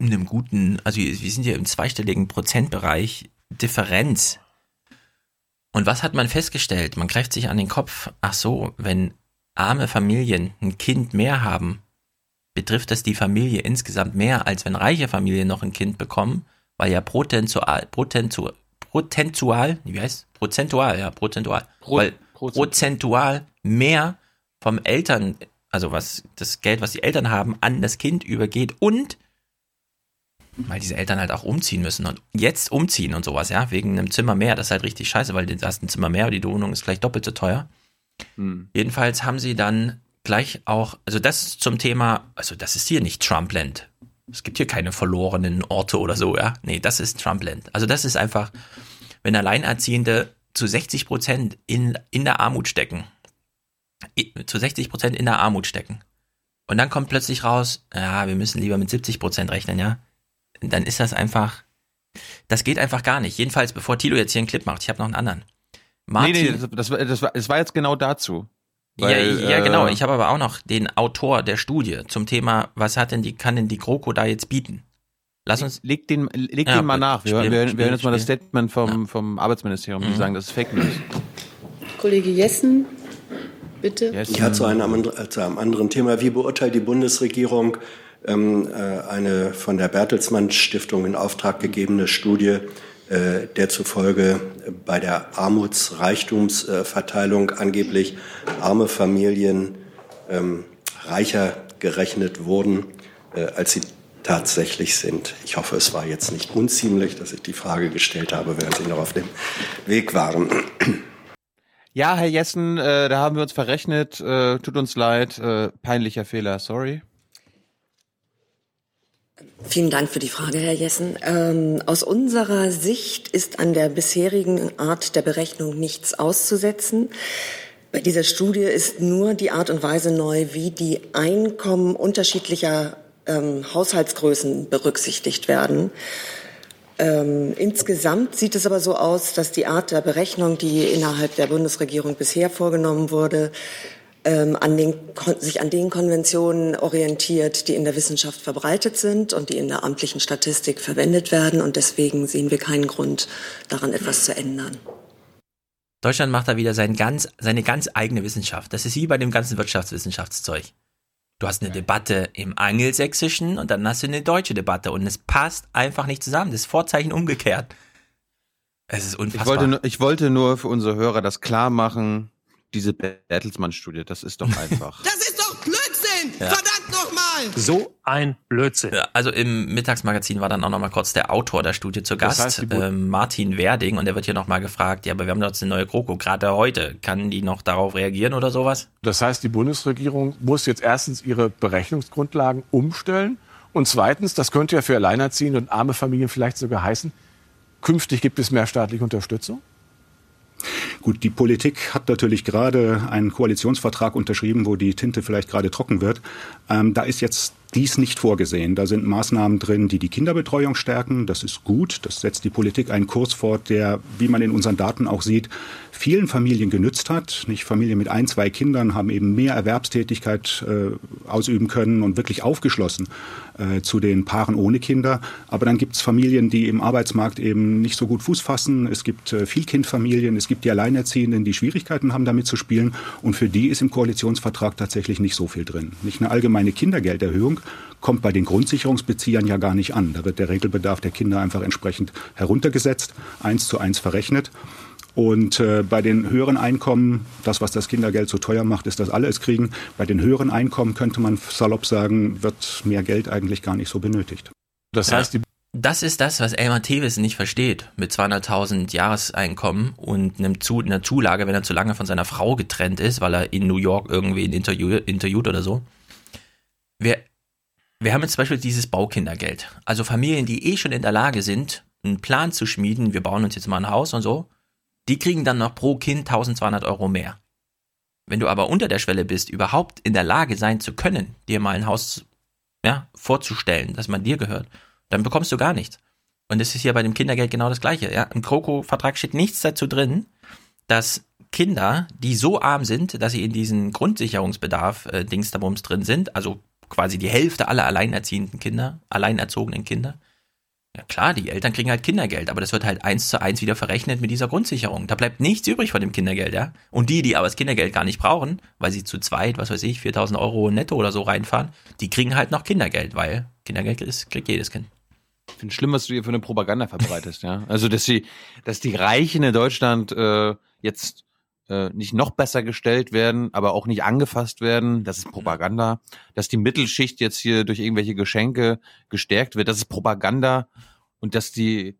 in einem guten, also wir sind ja im zweistelligen Prozentbereich Differenz. Und was hat man festgestellt? Man greift sich an den Kopf. Ach so, wenn arme Familien ein Kind mehr haben, betrifft das die Familie insgesamt mehr, als wenn reiche Familien noch ein Kind bekommen, weil ja prozentual, prozentual, prozentual wie heißt? Prozentual, ja, prozentual. Pro, weil prozentual mehr vom Eltern, also was das Geld, was die Eltern haben, an das Kind übergeht und weil diese Eltern halt auch umziehen müssen und jetzt umziehen und sowas, ja, wegen einem Zimmer mehr, das ist halt richtig scheiße, weil du hast ein Zimmer mehr und die Wohnung ist gleich doppelt so teuer. Hm. Jedenfalls haben sie dann gleich auch, also das zum Thema, also das ist hier nicht Trumpland. Es gibt hier keine verlorenen Orte oder so, ja. Nee, das ist Trumpland. Also das ist einfach, wenn Alleinerziehende zu 60 Prozent in, in der Armut stecken, zu 60 Prozent in der Armut stecken. Und dann kommt plötzlich raus, ja, wir müssen lieber mit 70 Prozent rechnen, ja dann ist das einfach, das geht einfach gar nicht. Jedenfalls, bevor Tilo jetzt hier einen Clip macht, ich habe noch einen anderen. Martin, nee, nee, das, das, das, war, das war jetzt genau dazu. Weil, ja, ja, genau. Äh, ich habe aber auch noch den Autor der Studie zum Thema, was hat denn die, kann denn die GroKo da jetzt bieten? Lass uns. Leg den, leg ja, den mal nach. Wir, spiel, wir, wir hören jetzt mal das Statement vom, vom Arbeitsministerium, die mhm. sagen, das ist Fake News. Kollege Jessen, bitte. Jessen. Ja, zu einem, zu einem anderen Thema. Wie beurteilt die Bundesregierung ähm, äh, eine von der Bertelsmann Stiftung in Auftrag gegebene Studie, äh, der zufolge bei der Armutsreichtumsverteilung angeblich arme Familien ähm, reicher gerechnet wurden, äh, als sie tatsächlich sind. Ich hoffe, es war jetzt nicht unziemlich, dass ich die Frage gestellt habe, während Sie noch auf dem Weg waren. Ja, Herr Jessen, äh, da haben wir uns verrechnet. Äh, tut uns leid. Äh, peinlicher Fehler, sorry. Vielen Dank für die Frage, Herr Jessen. Ähm, aus unserer Sicht ist an der bisherigen Art der Berechnung nichts auszusetzen. Bei dieser Studie ist nur die Art und Weise neu, wie die Einkommen unterschiedlicher ähm, Haushaltsgrößen berücksichtigt werden. Ähm, insgesamt sieht es aber so aus, dass die Art der Berechnung, die innerhalb der Bundesregierung bisher vorgenommen wurde, ähm, an den, sich an den Konventionen orientiert, die in der Wissenschaft verbreitet sind und die in der amtlichen Statistik verwendet werden. Und deswegen sehen wir keinen Grund, daran etwas zu ändern. Deutschland macht da wieder sein ganz, seine ganz eigene Wissenschaft. Das ist wie bei dem ganzen Wirtschaftswissenschaftszeug. Du hast eine Debatte im Angelsächsischen und dann hast du eine deutsche Debatte und es passt einfach nicht zusammen. Das Vorzeichen umgekehrt. Es ist unfassbar. Ich wollte, ich wollte nur für unsere Hörer das klar machen, diese Bertelsmann-Studie, das ist doch einfach. das Blödsinn! Ja. Verdammt nochmal! So ein Blödsinn. Ja, also im Mittagsmagazin war dann auch nochmal kurz der Autor der Studie zu Gast, das heißt, äh, Martin Werding, und der wird hier nochmal gefragt, ja, aber wir haben doch jetzt eine neue GroKo, gerade heute, kann die noch darauf reagieren oder sowas? Das heißt, die Bundesregierung muss jetzt erstens ihre Berechnungsgrundlagen umstellen und zweitens, das könnte ja für Alleinerziehende und arme Familien vielleicht sogar heißen, künftig gibt es mehr staatliche Unterstützung? Gut, die Politik hat natürlich gerade einen Koalitionsvertrag unterschrieben, wo die Tinte vielleicht gerade trocken wird. Ähm, da ist jetzt dies nicht vorgesehen. Da sind Maßnahmen drin, die die Kinderbetreuung stärken. Das ist gut. Das setzt die Politik einen Kurs fort, der, wie man in unseren Daten auch sieht, vielen Familien genützt hat. Nicht Familien mit ein, zwei Kindern haben eben mehr Erwerbstätigkeit äh, ausüben können und wirklich aufgeschlossen äh, zu den Paaren ohne Kinder. Aber dann gibt es Familien, die im Arbeitsmarkt eben nicht so gut Fuß fassen. Es gibt äh, Vielkindfamilien, es gibt die Alleinerziehenden, die Schwierigkeiten haben, damit zu spielen. Und für die ist im Koalitionsvertrag tatsächlich nicht so viel drin. Nicht eine allgemeine Kindergelderhöhung kommt bei den Grundsicherungsbeziehern ja gar nicht an. Da wird der Regelbedarf der Kinder einfach entsprechend heruntergesetzt, eins zu eins verrechnet. Und äh, bei den höheren Einkommen, das, was das Kindergeld so teuer macht, ist, dass alle es kriegen. Bei den höheren Einkommen könnte man salopp sagen, wird mehr Geld eigentlich gar nicht so benötigt. Das heißt, die das ist das, was Elmar Tevis nicht versteht. Mit 200.000 Jahreseinkommen und einem zu, einer Zulage, wenn er zu lange von seiner Frau getrennt ist, weil er in New York irgendwie ein Interview, interviewt oder so. Wir, wir haben jetzt zum Beispiel dieses Baukindergeld. Also Familien, die eh schon in der Lage sind, einen Plan zu schmieden, wir bauen uns jetzt mal ein Haus und so, die kriegen dann noch pro Kind 1200 Euro mehr. Wenn du aber unter der Schwelle bist, überhaupt in der Lage sein zu können, dir mal ein Haus ja, vorzustellen, das man dir gehört, dann bekommst du gar nichts. Und es ist hier bei dem Kindergeld genau das Gleiche. Ja? Im Kroko-Vertrag steht nichts dazu drin, dass Kinder, die so arm sind, dass sie in diesen Grundsicherungsbedarf äh, drin sind, also quasi die Hälfte aller alleinerziehenden Kinder, alleinerzogenen Kinder, ja klar, die Eltern kriegen halt Kindergeld, aber das wird halt eins zu eins wieder verrechnet mit dieser Grundsicherung. Da bleibt nichts übrig von dem Kindergeld, ja. Und die, die aber das Kindergeld gar nicht brauchen, weil sie zu zweit, was weiß ich, 4000 Euro netto oder so reinfahren, die kriegen halt noch Kindergeld, weil Kindergeld ist, kriegt jedes Kind. Ich finde schlimm, was du hier für eine Propaganda verbreitest, ja. Also, dass die, dass die Reichen in Deutschland äh, jetzt äh, nicht noch besser gestellt werden, aber auch nicht angefasst werden. Das ist Propaganda. Dass die Mittelschicht jetzt hier durch irgendwelche Geschenke gestärkt wird, das ist Propaganda. Und dass die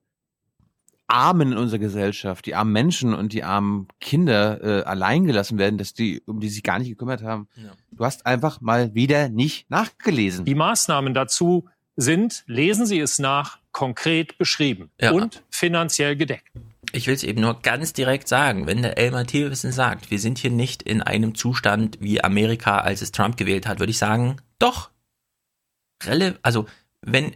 Armen in unserer Gesellschaft, die armen Menschen und die armen Kinder äh, allein gelassen werden, dass die, um die sich gar nicht gekümmert haben. Ja. Du hast einfach mal wieder nicht nachgelesen. Die Maßnahmen dazu sind, lesen Sie es nach, konkret beschrieben ja. und finanziell gedeckt. Ich will es eben nur ganz direkt sagen, wenn der Elmar Thewissen sagt, wir sind hier nicht in einem Zustand wie Amerika, als es Trump gewählt hat, würde ich sagen, doch. Also, wenn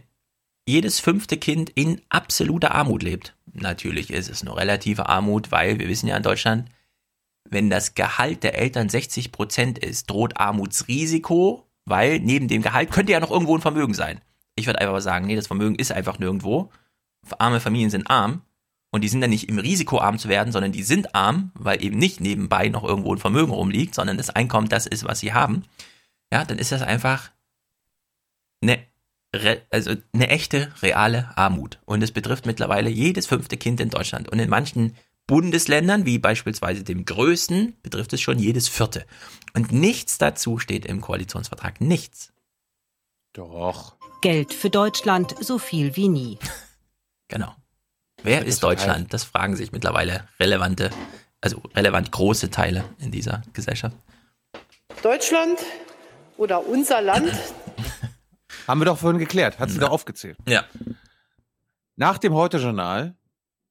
jedes fünfte Kind in absoluter Armut lebt, natürlich ist es nur relative Armut, weil wir wissen ja in Deutschland, wenn das Gehalt der Eltern 60 Prozent ist, droht Armutsrisiko, weil neben dem Gehalt könnte ja noch irgendwo ein Vermögen sein. Ich würde einfach sagen, nee, das Vermögen ist einfach nirgendwo. Arme Familien sind arm und die sind dann nicht im Risiko arm zu werden, sondern die sind arm, weil eben nicht nebenbei noch irgendwo ein Vermögen rumliegt, sondern das Einkommen das ist, was sie haben. Ja, dann ist das einfach eine, also eine echte, reale Armut. Und es betrifft mittlerweile jedes fünfte Kind in Deutschland. Und in manchen Bundesländern, wie beispielsweise dem größten, betrifft es schon jedes vierte. Und nichts dazu steht im Koalitionsvertrag. Nichts. Doch. Geld für Deutschland so viel wie nie. genau. Wer ist Deutschland? Das fragen sich mittlerweile relevante, also relevant große Teile in dieser Gesellschaft. Deutschland oder unser Land? Haben wir doch vorhin geklärt, hat sie doch aufgezählt. Ja. Nach dem Heute-Journal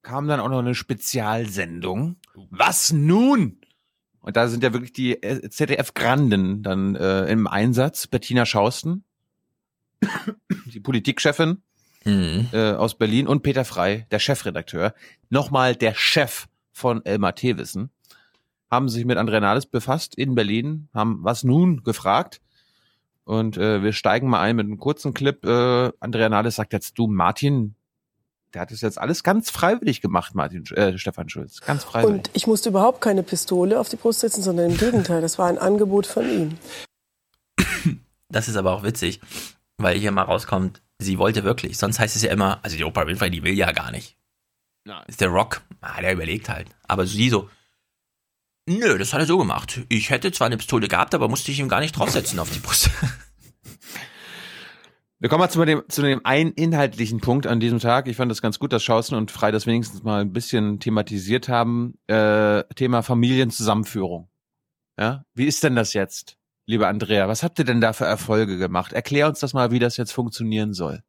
kam dann auch noch eine Spezialsendung. Was nun? Und da sind ja wirklich die ZDF-Granden dann äh, im Einsatz. Bettina Schausten, die Politikchefin, mhm. äh, aus Berlin und Peter Frei, der Chefredakteur, nochmal der Chef von Elmar Thewissen, haben sich mit Andrea Nahles befasst in Berlin, haben was nun gefragt. Und äh, wir steigen mal ein mit einem kurzen Clip. Äh, Andrea Nahles sagt jetzt, du Martin, der hat es jetzt alles ganz freiwillig gemacht, Martin, äh, Stefan Schulz. Ganz freiwillig. Und ich musste überhaupt keine Pistole auf die Brust setzen, sondern im Gegenteil, das war ein Angebot von ihm. Das ist aber auch witzig, weil hier mal rauskommt, Sie wollte wirklich. Sonst heißt es ja immer, also die Oprah Winfrey, die will ja gar nicht. Nein. Ist der Rock, ah, der überlegt halt. Aber sie so, nö, das hat er so gemacht. Ich hätte zwar eine Pistole gehabt, aber musste ich ihm gar nicht draufsetzen auf die Brust. Wir kommen mal zu dem, zu dem einen inhaltlichen Punkt an diesem Tag. Ich fand das ganz gut, dass Schausen und Frei das wenigstens mal ein bisschen thematisiert haben. Äh, Thema Familienzusammenführung. Ja, wie ist denn das jetzt? Liebe Andrea, was habt ihr denn da für Erfolge gemacht? Erklär uns das mal, wie das jetzt funktionieren soll.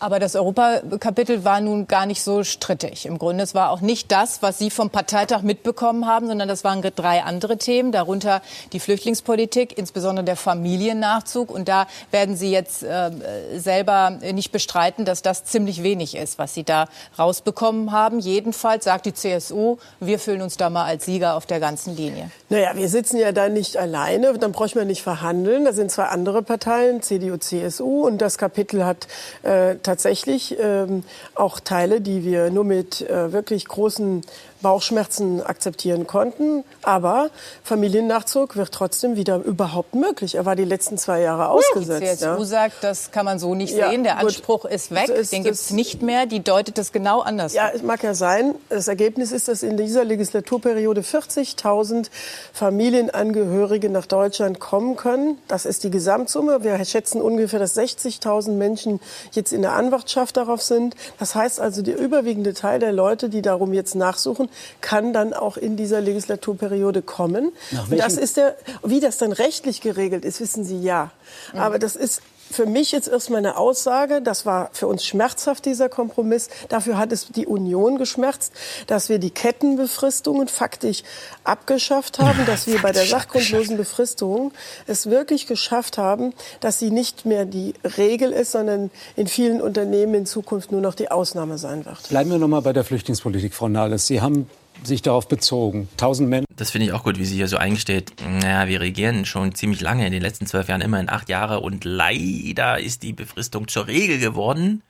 Aber das Europakapitel war nun gar nicht so strittig. Im Grunde, es war auch nicht das, was Sie vom Parteitag mitbekommen haben, sondern das waren drei andere Themen, darunter die Flüchtlingspolitik, insbesondere der Familiennachzug. Und da werden Sie jetzt äh, selber nicht bestreiten, dass das ziemlich wenig ist, was Sie da rausbekommen haben. Jedenfalls sagt die CSU, wir fühlen uns da mal als Sieger auf der ganzen Linie. Naja, wir sitzen ja da nicht alleine, dann bräuchten wir nicht verhandeln. Da sind zwei andere Parteien, CDU, CSU, und das Kapitel hat äh, tatsächlich ähm, auch Teile, die wir nur mit äh, wirklich großen Bauchschmerzen akzeptieren konnten. Aber Familiennachzug wird trotzdem wieder überhaupt möglich. Er war die letzten zwei Jahre ausgesetzt. Die CSU ja. sagt, das kann man so nicht Ja, sehen. Der gut. Anspruch ist weg, ist- den gibt es nicht mehr. Die deutet das genau anders. Ja, es mag ja sein. Das Ergebnis ist, dass in dieser Legislaturperiode 40.000 Familienangehörige nach Deutschland kommen können. Das ist die Gesamtsumme. Wir schätzen ungefähr, dass 60.000 Menschen jetzt in der Anwartschaft darauf sind. Das heißt also, der überwiegende Teil der Leute, die darum jetzt nachsuchen, kann dann auch in dieser Legislaturperiode kommen. Das ist der, wie das dann rechtlich geregelt ist, wissen Sie ja. Aber das ist für mich jetzt erstmal eine Aussage, das war für uns schmerzhaft, dieser Kompromiss. Dafür hat es die Union geschmerzt, dass wir die Kettenbefristungen faktisch abgeschafft haben, dass wir bei der sachgrundlosen Befristung es wirklich geschafft haben, dass sie nicht mehr die Regel ist, sondern in vielen Unternehmen in Zukunft nur noch die Ausnahme sein wird. Bleiben wir noch mal bei der Flüchtlingspolitik, Frau Nahles. Sie haben sich darauf bezogen. Tausend Menschen. Das finde ich auch gut, wie sie hier so eingesteht. Naja, wir regieren schon ziemlich lange, in den letzten zwölf Jahren immerhin acht Jahre und leider ist die Befristung zur Regel geworden.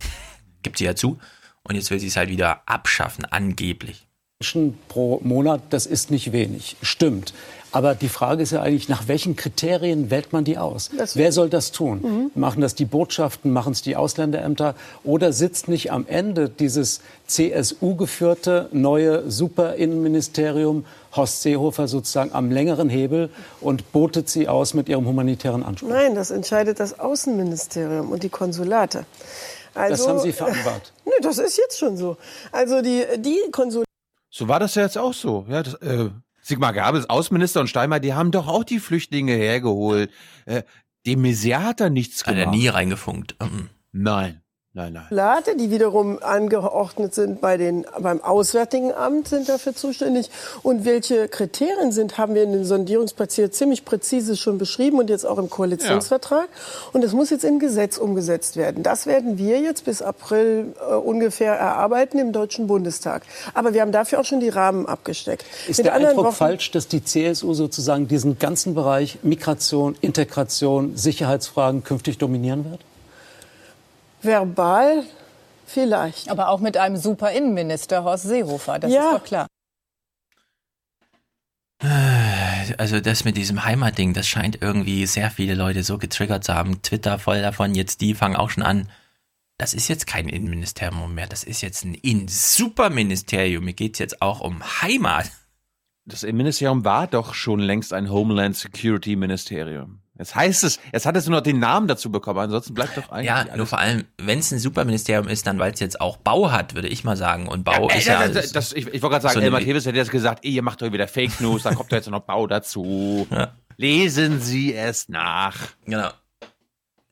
Gibt sie ja zu. Und jetzt will sie es halt wieder abschaffen, angeblich. Menschen pro Monat, das ist nicht wenig. Stimmt. Aber die Frage ist ja eigentlich, nach welchen Kriterien wählt man die aus? Wer soll das tun? Machen das die Botschaften, machen es die Ausländerämter? Oder sitzt nicht am Ende dieses CSU-geführte neue Superinnenministerium Horst Seehofer sozusagen am längeren Hebel und botet sie aus mit ihrem humanitären Anspruch? Nein, das entscheidet das Außenministerium und die Konsulate. Also, Das haben Sie vereinbart. Nö, das ist jetzt schon so. Also die, die Konsulate. So war das ja jetzt auch so. Ja, das, äh, Sigmar Gabels, Außenminister und Steinmeier, die haben doch auch die Flüchtlinge hergeholt. Äh, de Maizière hat da nichts Hat er gemacht. nie reingefunkt. Mhm. Nein, nein, nein. Konsulate, die wiederum angeordnet sind bei den, beim Auswärtigen Amt, sind dafür zuständig. Und welche Kriterien sind, haben wir in den Sondierungspapier ziemlich präzise schon beschrieben und jetzt auch im Koalitionsvertrag. Und das muss jetzt im Gesetz umgesetzt werden. Das werden wir jetzt bis April äh, ungefähr erarbeiten im Deutschen Bundestag. Aber wir haben dafür auch schon die Rahmen abgesteckt. Ist Mit der Eindruck Worten- falsch, dass die CSU sozusagen diesen ganzen Bereich Migration, Integration, Sicherheitsfragen künftig dominieren wird? Verbal vielleicht. Aber auch mit einem super Innenminister, Horst Seehofer, das Ja. ist doch klar. Also das mit diesem Heimatding, das scheint irgendwie sehr viele Leute so getriggert zu haben. Twitter voll davon, jetzt die fangen auch schon an. Das ist jetzt kein Innenministerium mehr, das ist jetzt ein In-Superministerium. Mir geht's jetzt auch um Heimat. Das Innenministerium war doch schon längst ein Homeland Security Ministerium. Jetzt heißt es, jetzt hat es nur noch den Namen dazu bekommen, ansonsten bleibt doch eigentlich Ja, nur vor allem, wenn es ein Superministerium ist, dann weil es jetzt auch Bau hat, würde ich mal sagen. Und Bau Ja, ist äh, ja... das, das, ich ich wollte gerade sagen, so Elmar Tevis hätte jetzt gesagt, ey, ihr macht doch wieder Fake News, dann kommt doch jetzt noch Bau dazu. Lesen Sie es nach. Genau.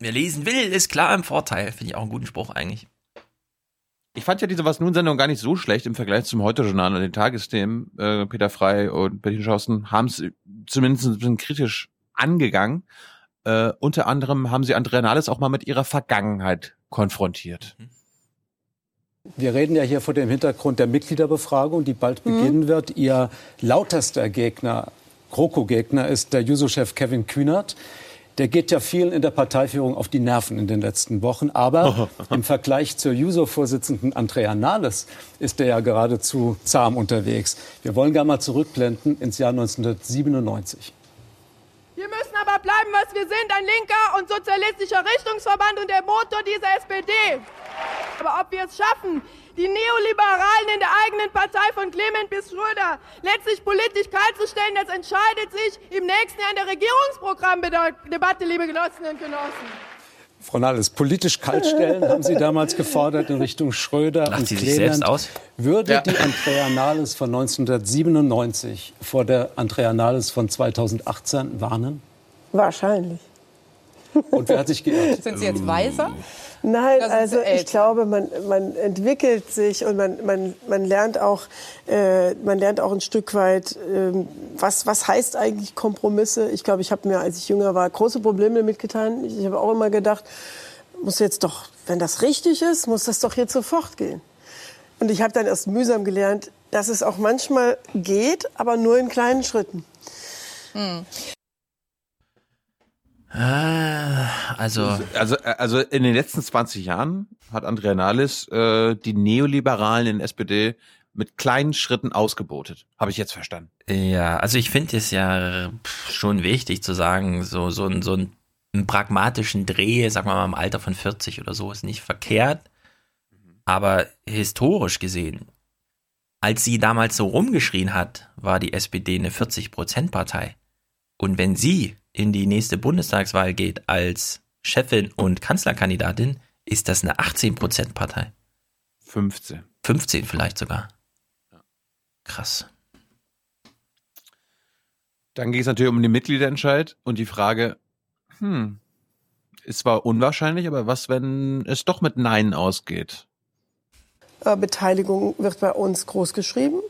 Wer lesen will, ist klar im Vorteil. Finde ich auch einen guten Spruch eigentlich. Ich fand ja diese Was nun-Sendung gar nicht so schlecht im Vergleich zum Heute-Journal und den Tagesthemen. Äh, Peter Frey und Bettina Schausten haben es zumindest ein bisschen kritisch angegangen. Äh, unter anderem haben sie Andrea Nahles auch mal mit ihrer Vergangenheit konfrontiert. Wir reden ja hier vor dem Hintergrund der Mitgliederbefragung, die bald beginnen wird. Ihr lauterster Gegner, GroKo-Gegner, ist der Juso-Chef Kevin Kühnert. Der geht ja vielen in der Parteiführung auf die Nerven in den letzten Wochen. Aber im Vergleich zur Juso-Vorsitzenden Andrea Nahles ist er ja geradezu zahm unterwegs. Wir wollen gar mal zurückblenden ins Jahr 1997. Wir müssen aber bleiben, was wir sind, ein linker und sozialistischer Richtungsverband und der Motor dieser SPD. Aber ob wir es schaffen, die Neoliberalen in der eigenen Partei von Clement bis Schröder letztlich politisch kaltzustellen, das entscheidet sich im nächsten Jahr in der Regierungsprogrammdebatte, liebe Genossinnen und Genossen. Frau Nahles, politisch kaltstellen haben Sie damals gefordert in Richtung Schröder Lacht und sie sich Clement. selbst aus? Würde Ja. die Andrea Nahles von 1997 vor der Andrea Nahles von 2018 warnen? Wahrscheinlich. Und wer hat sich geirrt? Sind Sie jetzt weiser? Nein, also ich glaube, man, man entwickelt sich und man, man, man lernt auch, äh, man lernt auch ein Stück weit, ähm, was, was heißt eigentlich Kompromisse. Ich glaube, ich habe mir, als ich jünger war, große Probleme mitgetan. Ich habe auch immer gedacht, muss jetzt doch, wenn das richtig ist, muss das doch jetzt sofort gehen. Und ich habe dann erst mühsam gelernt, dass es auch manchmal geht, aber nur in kleinen Schritten. Ah, also, also, also in den letzten 20 Jahren hat Andrea Nahles äh, die Neoliberalen in SPD mit kleinen Schritten ausgebotet. Habe ich jetzt verstanden. Ja, also ich finde es ja schon wichtig zu sagen, so, so, ein, so ein, einen pragmatischen Dreh, sagen wir mal im Alter von 40 oder so, ist nicht verkehrt. Aber historisch gesehen, als sie damals so rumgeschrien hat, war die SPD eine 40-Prozent-Partei. Und wenn sie in die nächste Bundestagswahl geht als Chefin und Kanzlerkandidatin, ist das eine 18-Prozent-Partei. 15. 15 vielleicht sogar. Krass. Dann ging es natürlich um den Mitgliederentscheid und die Frage, hm, ist zwar unwahrscheinlich, aber was, wenn es doch mit Nein ausgeht? Äh, Beteiligung wird bei uns groß geschrieben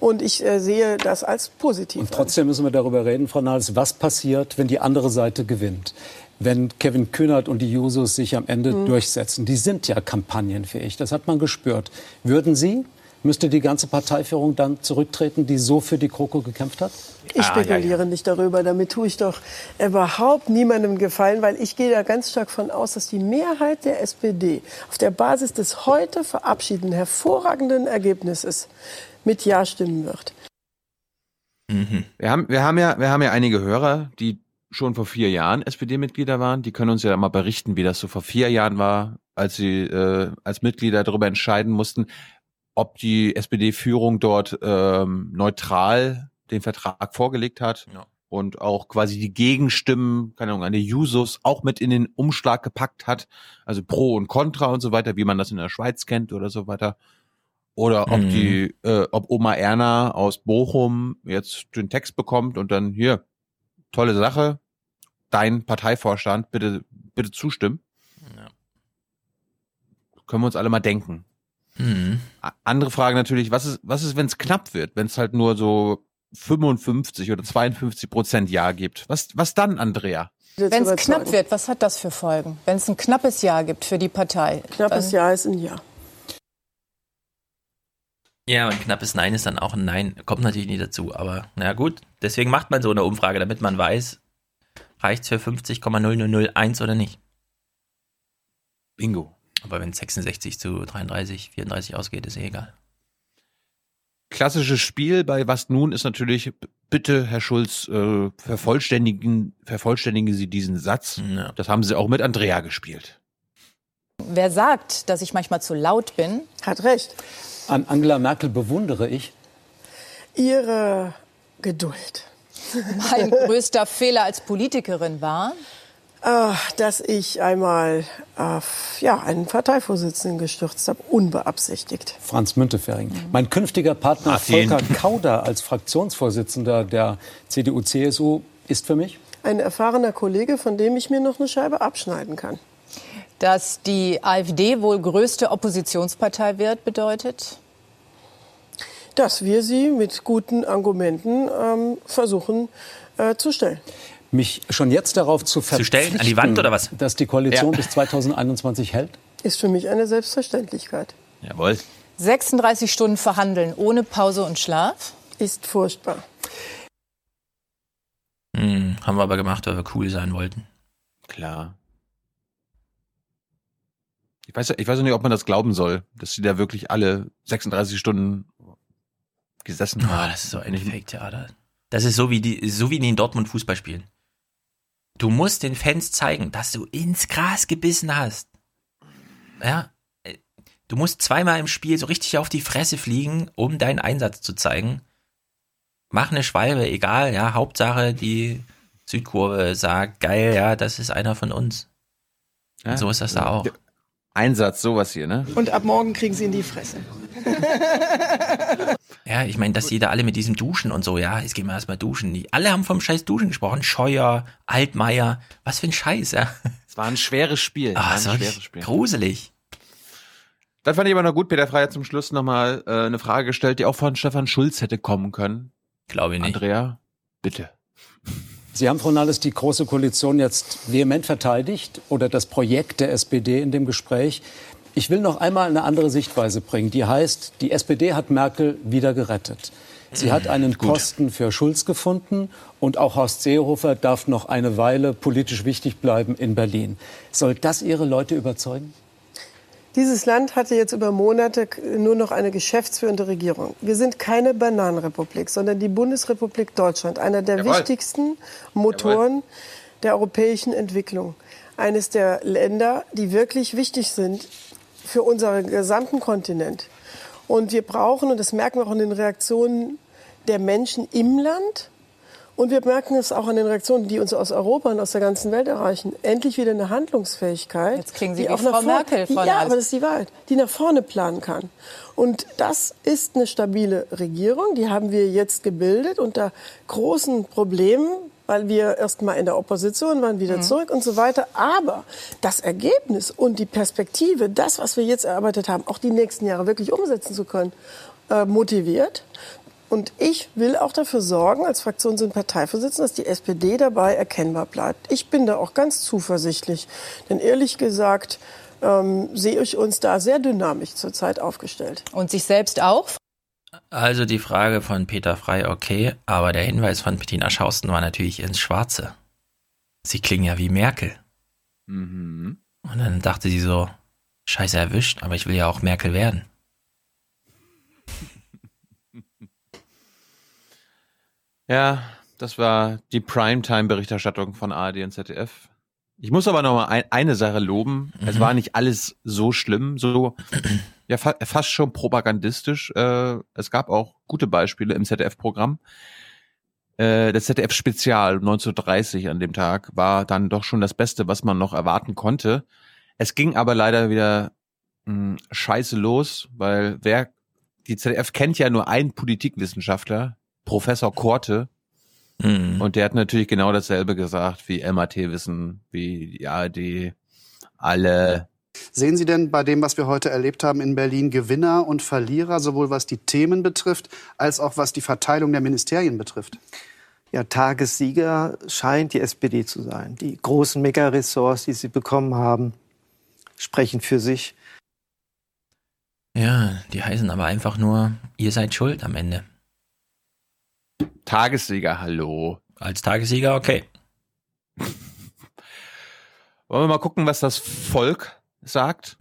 und ich äh, sehe das als positiv. Und trotzdem müssen wir darüber reden, Frau Nahles, was passiert, wenn die andere Seite gewinnt? Wenn Kevin Kühnert und die Jusos sich am Ende mhm. durchsetzen. Die sind ja kampagnenfähig, das hat man gespürt. Würden Sie Müsste die ganze Parteiführung dann zurücktreten, die so für die Kroko gekämpft hat? Ich spekuliere ah, ja, ja. nicht darüber. Damit tue ich doch überhaupt niemandem gefallen, weil ich gehe da ganz stark von aus, dass die Mehrheit der SPD auf der Basis des heute verabschiedeten hervorragenden Ergebnisses mit Ja stimmen wird. Mhm. Wir, haben, wir, haben ja, wir haben ja einige Hörer, die schon vor vier Jahren SPD-Mitglieder waren. Die können uns ja mal berichten, wie das so vor vier Jahren war, als sie äh, als Mitglieder darüber entscheiden mussten, ob die SPD-Führung dort ähm, neutral den Vertrag vorgelegt hat ja. und auch quasi die Gegenstimmen, keine Ahnung, eine Jusos auch mit in den Umschlag gepackt hat, also Pro und Contra und so weiter, wie man das in der Schweiz kennt oder so weiter. Oder ob mhm. die, äh, ob Oma Erna aus Bochum jetzt den Text bekommt und dann hier, tolle Sache, dein Parteivorstand, bitte, bitte zustimmen. Ja. Können wir uns alle mal denken. Mhm. Andere Frage natürlich, was ist, was ist, wenn es knapp wird, wenn es halt nur so 55 oder 52 Prozent Ja gibt? Was, was dann, Andrea? Wenn es knapp wird, was hat das für Folgen? Wenn es ein knappes Ja gibt für die Partei? Knappes Ja ist ein Ja. Ja, und knappes Nein ist dann auch ein Nein. Kommt natürlich nie dazu, aber na gut. Deswegen macht man so eine Umfrage, damit man weiß, reicht es für 50,0001 oder nicht. Bingo. Aber wenn 66 zu 33, 34 ausgeht, ist eh egal. Klassisches Spiel bei Was nun ist natürlich, bitte, Herr Schulz, äh, vervollständigen, vervollständigen Sie diesen Satz. Ja. Das haben Sie auch mit Andrea gespielt. Wer sagt, dass ich manchmal zu laut bin, hat recht. An Angela Merkel bewundere ich ihre Geduld. Mein größter Fehler als Politikerin war, dass ich einmal äh, ja, einen Parteivorsitzenden gestürzt habe, unbeabsichtigt. Franz Müntefering. Mhm. Mein künftiger Partner Martin. Volker Kauder als Fraktionsvorsitzender der CDU-CSU ist für mich? Ein erfahrener Kollege, von dem ich mir noch eine Scheibe abschneiden kann. Dass die AfD wohl größte Oppositionspartei wird, bedeutet? Dass wir sie mit guten Argumenten ähm, versuchen äh, zu stellen mich schon jetzt darauf zu verpflichten, zu an die Wand oder was? dass die Koalition ja. bis 2021 hält? Ist für mich eine Selbstverständlichkeit. Jawohl. 36 Stunden verhandeln ohne Pause und Schlaf? Ist furchtbar. Hm, haben wir aber gemacht, weil wir cool sein wollten. Klar. Ich weiß, ich weiß nicht, ob man das glauben soll, dass sie da wirklich alle 36 Stunden gesessen oh, haben. Das ist so ein Fake-Theater. Das ist so wie die, so wie die in Dortmund Fußball spielen. Du musst den Fans zeigen, dass du ins Gras gebissen hast. Ja. Du musst zweimal im Spiel so richtig auf die Fresse fliegen, um deinen Einsatz zu zeigen. Mach eine Schwalbe, egal, ja. Hauptsache, die Südkurve sagt, geil, ja, das ist einer von uns. Ja, so ist das da auch. Einsatz, sowas hier, ne? Und ab morgen kriegen sie in die Fresse. ja, ich meine, dass da alle mit diesem Duschen und so, ja, jetzt gehen wir erstmal duschen. Die, alle haben vom scheiß Duschen gesprochen. Scheuer, Altmaier, was für ein Scheiß, ja. Es war ein schweres Spiel. Ah, ein schweres Spiel. Gruselig. Dann fand ich aber noch gut, Peter Freier zum Schluss nochmal äh, eine Frage gestellt, die auch von Stefan Schulz hätte kommen können. Glaube ich nicht. Andrea, bitte. Sie haben, Frau Nahles, die Große Koalition jetzt vehement verteidigt oder das Projekt der SPD in dem Gespräch. Ich will noch einmal eine andere Sichtweise bringen, die heißt, die SPD hat Merkel wieder gerettet. Sie hat einen Gut. Posten für Schulz gefunden und auch Horst Seehofer darf noch eine Weile politisch wichtig bleiben in Berlin. Soll das Ihre Leute überzeugen? Dieses Land hatte jetzt über Monate nur noch eine geschäftsführende Regierung. Wir sind keine Bananenrepublik, sondern die Bundesrepublik Deutschland, einer der Jawohl. wichtigsten Motoren Jawohl. der europäischen Entwicklung. Eines der Länder, die wirklich wichtig sind für unseren gesamten Kontinent. Und wir brauchen, und das merken wir auch in den Reaktionen der Menschen im Land, und wir merken es auch an den Reaktionen, die uns aus Europa und aus der ganzen Welt erreichen. Endlich wieder eine Handlungsfähigkeit. Jetzt kriegen Sie die auch Frau vorne, Merkel die, Ja, aber das ist die Wahrheit. Die nach vorne planen kann. Und das ist eine stabile Regierung. Die haben wir jetzt gebildet unter großen Problemen, weil wir erst mal in der Opposition waren, wieder mhm. zurück und so weiter. Aber das Ergebnis und die Perspektive, das, was wir jetzt erarbeitet haben, auch die nächsten Jahre wirklich umsetzen zu können, äh, motiviert. Und ich will auch dafür sorgen, als Fraktions- und Parteivorsitzender, dass die SPD dabei erkennbar bleibt. Ich bin da auch ganz zuversichtlich. Denn ehrlich gesagt ähm, sehe ich uns da sehr dynamisch zurzeit aufgestellt. Und sich selbst auch? Also die Frage von Peter Frei, okay, aber der Hinweis von Bettina Schausten war natürlich ins Schwarze. Sie klingen ja wie Merkel. Mhm. Und dann dachte sie so, scheiße erwischt, aber ich will ja auch Merkel werden. Ja, das war die Primetime-Berichterstattung von ARD und ZDF. Ich muss aber noch mal ein, eine Sache loben. Mhm. Es war nicht alles so schlimm, so ja fa fast schon propagandistisch. Äh, es gab auch gute Beispiele im ZDF-Programm. Äh, das ZDF-Spezial 1930 an dem Tag war dann doch schon das Beste, was man noch erwarten konnte. Es ging aber leider wieder mh, hm, scheiße los, weil wer die ZDF kennt ja nur einen Politikwissenschaftler, Professor Korte. Mhm. Und der hat natürlich genau dasselbe gesagt wie MAT wissen, wie die ARD, alle. Sehen Sie denn bei dem, was wir heute erlebt haben in Berlin, Gewinner und Verlierer, sowohl was die Themen betrifft, als auch was die Verteilung der Ministerien betrifft? Ja, Tagessieger scheint die SPD zu sein. Die großen Mega-Ressorts, die sie bekommen haben, sprechen für sich. Ja, die heißen aber einfach nur, ihr seid schuld am Ende. Tagessieger, hallo. Als Tagessieger, okay. Wollen wir mal gucken, was das Volk sagt?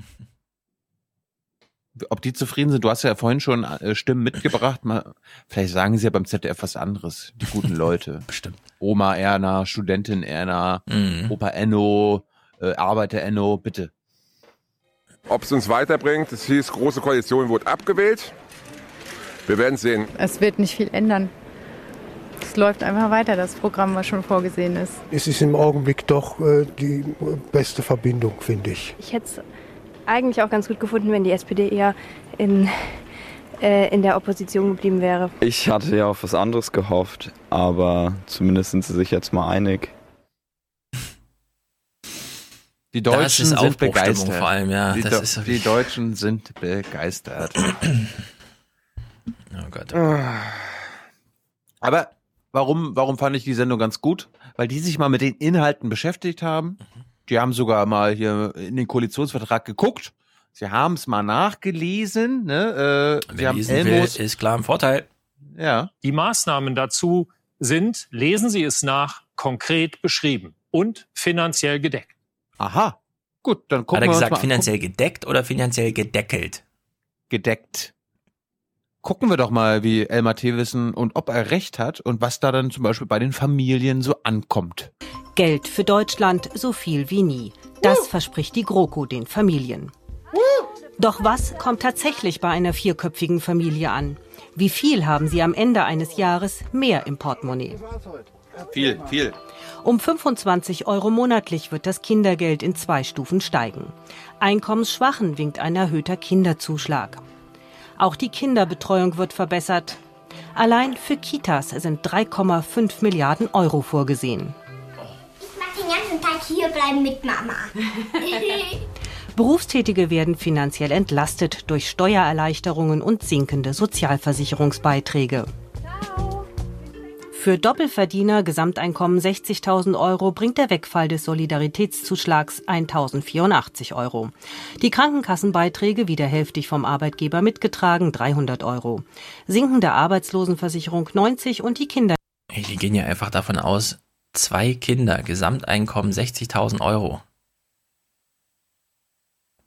Ob die zufrieden sind? Du hast ja vorhin schon äh, Stimmen mitgebracht. Mal, vielleicht sagen sie ja beim ZDF was anderes. Die guten Leute. Bestimmt. Oma Erna, Studentin Erna, mhm. Opa Enno, äh, Arbeiter Enno, bitte. Ob es uns weiterbringt, es hieß, große Koalition wurde abgewählt. Wir werden sehen. Es wird nicht viel ändern es läuft einfach weiter, das Programm, was schon vorgesehen ist. Es ist im Augenblick doch äh, die beste Verbindung, finde ich. Ich hätte es eigentlich auch ganz gut gefunden, wenn die SPD eher in, äh, in der Opposition geblieben wäre. Ich hatte ja auf was anderes gehofft, aber zumindest sind sie sich jetzt mal einig. Die Deutschen sind begeistert. Vor allem, ja. Die, Do die Deutschen sind begeistert. oh Gott. Aber Warum, warum fand ich die Sendung ganz gut? Weil die sich mal mit den Inhalten beschäftigt haben. Die haben sogar mal hier in den Koalitionsvertrag geguckt. Sie haben es mal nachgelesen. Ne? Äh, Wer lesen Elmos, will, ist klar im Vorteil. Ja. Die Maßnahmen dazu sind, lesen Sie es nach, konkret beschrieben und finanziell gedeckt. Aha. Gut, dann gucken wir mal. Hat er gesagt, finanziell gedeckt oder finanziell gedeckelt? Gedeckt gucken wir doch mal, wie Elmar Thewissen und ob er recht hat und was da dann zum Beispiel bei den Familien so ankommt. Geld für Deutschland so viel wie nie. Das verspricht die GroKo den Familien. Doch was kommt tatsächlich bei einer vierköpfigen Familie an? Wie viel haben sie am Ende eines Jahres mehr im Portemonnaie? Viel, viel. Um 25 Euro monatlich wird das Kindergeld in zwei Stufen steigen. Einkommensschwachen winkt ein erhöhter Kinderzuschlag. Auch die Kinderbetreuung wird verbessert. Allein für Kitas sind 3,5 Milliarden Euro vorgesehen. Ich mag den ganzen Tag hier bleiben mit Mama. Berufstätige werden finanziell entlastet durch Steuererleichterungen und sinkende Sozialversicherungsbeiträge. Für Doppelverdiener Gesamteinkommen 60.000 Euro bringt der Wegfall des Solidaritätszuschlags 1.084 Euro. Die Krankenkassenbeiträge wieder hälftig vom Arbeitgeber mitgetragen 300 Euro. Sinkende Arbeitslosenversicherung 90 und die Kinder. Die gehen ja einfach davon aus, zwei Kinder, Gesamteinkommen 60.000 Euro.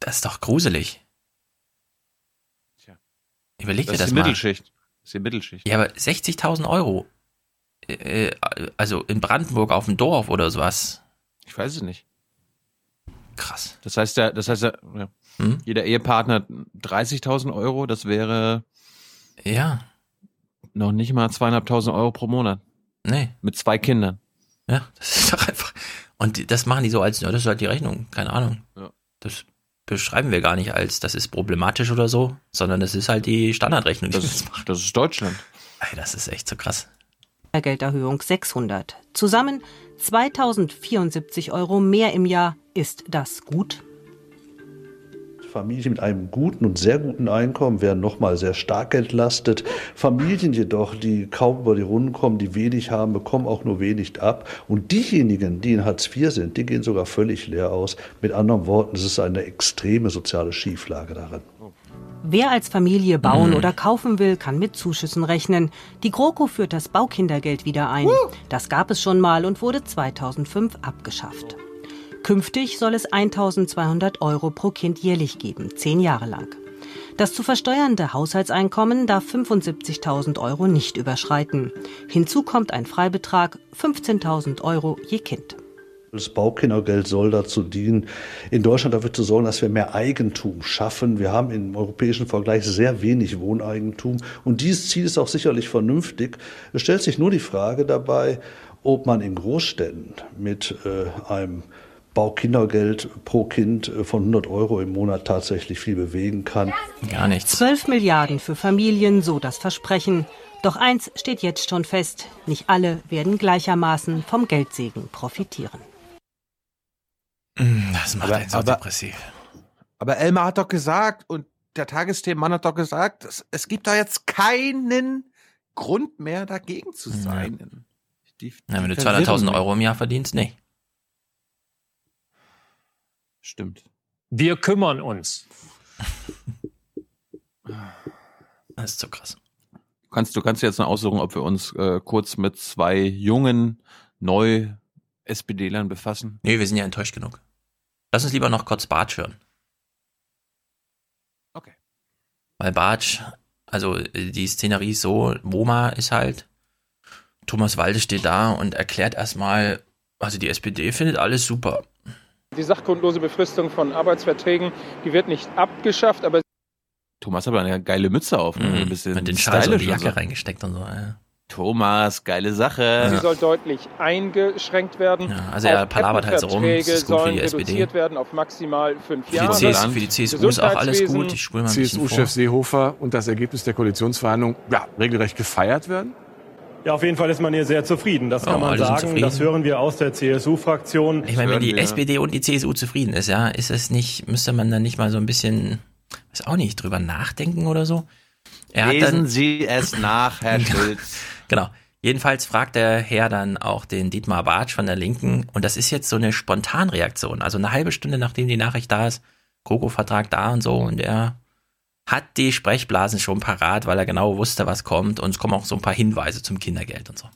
Das ist doch gruselig. Überleg dir Das das, ist die mal. Mittelschicht. Das ist die Mittelschicht. Ja, aber 60.000 Euro. Äh, also in Brandenburg auf dem Dorf oder sowas. Ich weiß es nicht. Krass. Das heißt ja, das heißt ja, ja. Hm? jeder Ehepartner hat 30.000 Euro, das wäre Ja. noch nicht mal zweieinhalbtausend Euro pro Monat. Nee. Mit zwei Kindern. Ja, das ist doch einfach. Und die, das machen die so als, ja, das ist halt die Rechnung, keine Ahnung. Ja. Das beschreiben wir gar nicht als, das ist problematisch oder so, sondern das ist halt die Standardrechnung. Die Das jetzt machen. das ist Deutschland. Ey, das ist echt so krass. Gelderhöhung 600. Zusammen 2074 Euro mehr im Jahr. Ist das gut? Familien mit einem guten und sehr guten Einkommen werden nochmal sehr stark entlastet. Familien jedoch, die kaum über die Runden kommen, die wenig haben, bekommen auch nur wenig ab. Und diejenigen, die in Hartz IV sind, die gehen sogar völlig leer aus. Mit anderen Worten, es ist eine extreme soziale Schieflage darin. Wer als Familie bauen Mhm. oder kaufen will, kann mit Zuschüssen rechnen. Die GroKo führt das Baukindergeld wieder ein. Das gab es schon mal und wurde 2005 abgeschafft. Künftig soll es 1200 Euro pro Kind jährlich geben, zehn Jahre lang. Das zu versteuernde Haushaltseinkommen darf 75.000 Euro nicht überschreiten. Hinzu kommt ein Freibetrag 15.000 Euro je Kind. Das Baukindergeld soll dazu dienen, in Deutschland dafür zu sorgen, dass wir mehr Eigentum schaffen. Wir haben im europäischen Vergleich sehr wenig Wohneigentum und dieses Ziel ist auch sicherlich vernünftig. Es stellt sich nur die Frage dabei, ob man in Großstädten mit äh, einem Baukindergeld pro Kind äh, von 100 Euro im Monat tatsächlich viel bewegen kann. Gar nichts. 12 Milliarden für Familien, so das Versprechen. Doch eins steht jetzt schon fest, nicht alle werden gleichermaßen vom Geldsegen profitieren. Das macht Aber- einen so aber- depressiv. Aber Elmar hat doch gesagt und der Tagesthemenmann hat doch gesagt, es, es gibt da jetzt keinen Grund mehr dagegen zu sein. Die, Ja, wenn du die 200.000 verwirren Euro im Jahr verdienst, nee. Stimmt. Wir kümmern uns. Das ist so krass. Du kannst, du kannst jetzt noch aussuchen, ob wir uns äh, kurz mit zwei jungen, neu SPD-Lern befassen. Nee, wir sind ja enttäuscht genug. Lass uns lieber noch kurz Bartsch hören. Okay. Weil Bartsch, also äh, die Szenerie ist so, Woma ist halt, Thomas Walde steht da und erklärt erstmal, also die SPD findet alles super. Die sachgrundlose Befristung von Arbeitsverträgen, die wird nicht abgeschafft, aber Thomas hat aber eine geile Mütze auf. Ne? Mhm, Ein bisschen mit den Schal so in die und Jacke reingesteckt und so. Ja. Thomas, geile Sache. sie soll deutlich eingeschränkt werden. Ja, also er palabert halt so rum, das ist gut für die SPD. reduziert werden auf maximal fünf Für die, Jahre. CS, für die CSU ist auch alles gut. Ich mal ein bisschen vor. CSU-Chef Seehofer und das Ergebnis der Koalitionsverhandlungen ja, regelrecht gefeiert werden? Ja, auf jeden Fall ist man hier sehr zufrieden. Das Oh, kann man alle sind sagen. zufrieden. Das hören wir aus der CSU-Fraktion. Ich meine, wenn die SPD und die CSU zufrieden ist, ja, ist es nicht, müsste man dann nicht mal so ein bisschen, weiß auch nicht, drüber nachdenken oder so? Er hat Lesen dann, Sie es nach, Herr Schulz. Genau. Jedenfalls fragt der Herr dann auch den Dietmar Bartsch von der Linken und das ist jetzt so eine Spontanreaktion. Also eine halbe Stunde nachdem die Nachricht da ist, Kroko-Vertrag da und so und er hat die Sprechblasen schon parat, weil er genau wusste, was kommt und es kommen auch so ein paar Hinweise zum Kindergeld und so.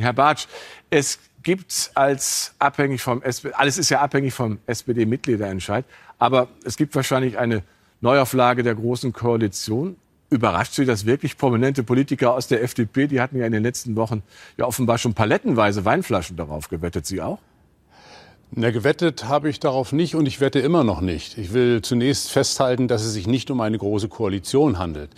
Herr Bartsch, es gibt als abhängig vom SPD, alles ist ja abhängig vom SPD-Mitgliederentscheid, aber es gibt wahrscheinlich eine Neuauflage der Großen Koalition. Überrascht Sie, dass wirklich prominente Politiker aus der FDP, die hatten ja in den letzten Wochen ja offenbar schon palettenweise Weinflaschen darauf gewettet. Sie auch? Na, gewettet habe ich darauf nicht und ich wette immer noch nicht. Ich will zunächst festhalten, dass es sich nicht um eine große Koalition handelt.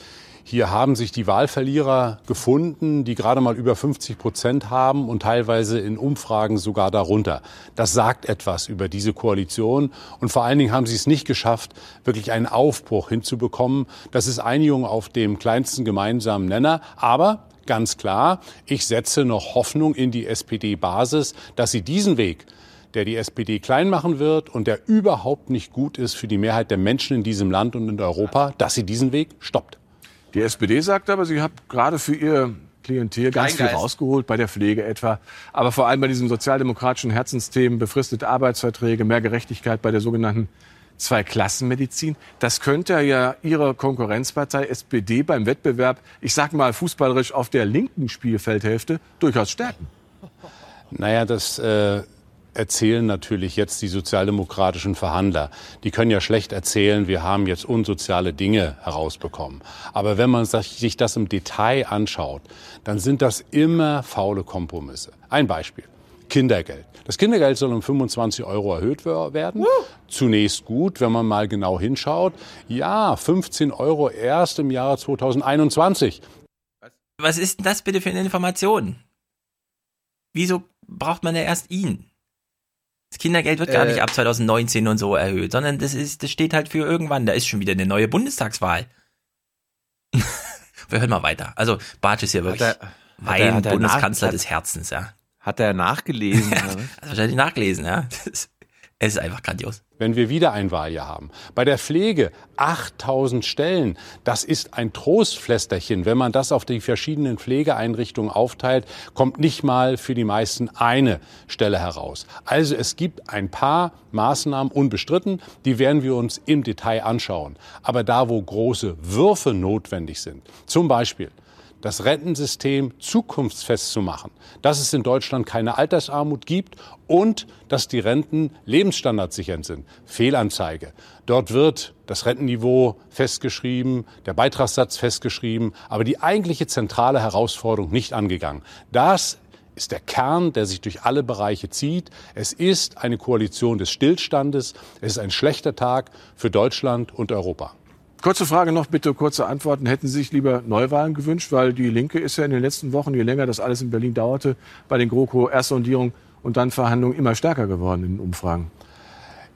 Hier haben sich die Wahlverlierer gefunden, die gerade mal über 50 Prozent haben und teilweise in Umfragen sogar darunter. Das sagt etwas über diese Koalition. Und vor allen Dingen haben sie es nicht geschafft, wirklich einen Aufbruch hinzubekommen. Das ist Einigung auf dem kleinsten gemeinsamen Nenner. Aber ganz klar, ich setze noch Hoffnung in die SPD-Basis, dass sie diesen Weg der die SPD klein machen wird und der überhaupt nicht gut ist für die Mehrheit der Menschen in diesem Land und in Europa, dass sie diesen Weg stoppt. Die SPD sagt aber, sie hat gerade für ihr Klientel ganz viel Kleingeist. rausgeholt, bei der Pflege etwa. Aber vor allem bei diesen sozialdemokratischen Herzensthemen, befristete Arbeitsverträge, mehr Gerechtigkeit bei der sogenannten Zweiklassenmedizin. Das könnte ja Ihre Konkurrenzpartei SPD beim Wettbewerb, ich sag mal fußballerisch auf der linken Spielfeldhälfte, durchaus stärken. Naja, das äh, erzählen natürlich jetzt die sozialdemokratischen Verhandler. Die können ja schlecht erzählen, wir haben jetzt unsoziale Dinge herausbekommen. Aber wenn man sich das im Detail anschaut, dann sind das immer faule Kompromisse. Ein Beispiel. Kindergeld. Das Kindergeld soll um 25 Euro erhöht wer- werden. Zunächst gut, wenn man mal genau hinschaut. Ja, 15 Euro erst im Jahre 2021. Was ist denn das bitte für eine Information? Wieso braucht man ja erst ihn? Das Kindergeld wird gar Äh. nicht ab 2019 und so erhöht, sondern das ist, das steht halt für irgendwann. Da ist schon wieder eine neue Bundestagswahl. Wir hören mal weiter. Also Bartsch ist ja wirklich Hat er- hat mein er- hat er Bundeskanzler nach- des Herzens, ja. Hat er nachgelesen? Hast wahrscheinlich nachgelesen, ja. Es ist einfach grandios. wenn wir wieder ein Wahljahr haben. Bei der Pflege 8000 Stellen, das ist ein Trostflästerchen. Wenn man das auf die verschiedenen Pflegeeinrichtungen aufteilt, kommt nicht mal für die meisten eine Stelle heraus. Also es gibt ein paar Maßnahmen unbestritten, die werden wir uns im Detail anschauen. Aber da, wo große Würfe notwendig sind, zum Beispiel das Rentensystem zukunftsfest zu machen, dass es in Deutschland keine Altersarmut gibt und dass die Renten lebensstandardsichernd sind. Fehlanzeige. Dort wird das Rentenniveau festgeschrieben, der Beitragssatz festgeschrieben, aber die eigentliche zentrale Herausforderung nicht angegangen. Das ist der Kern, der sich durch alle Bereiche zieht. Es ist eine Koalition des Stillstandes. Es ist ein schlechter Tag für Deutschland und Europa. Kurze Frage noch, bitte kurze Antworten. Hätten Sie sich lieber Neuwahlen gewünscht? Weil die Linke ist ja in den letzten Wochen, je länger das alles in Berlin dauerte, bei den GroKo Erstsondierungen und dann Verhandlungen immer stärker geworden in den Umfragen.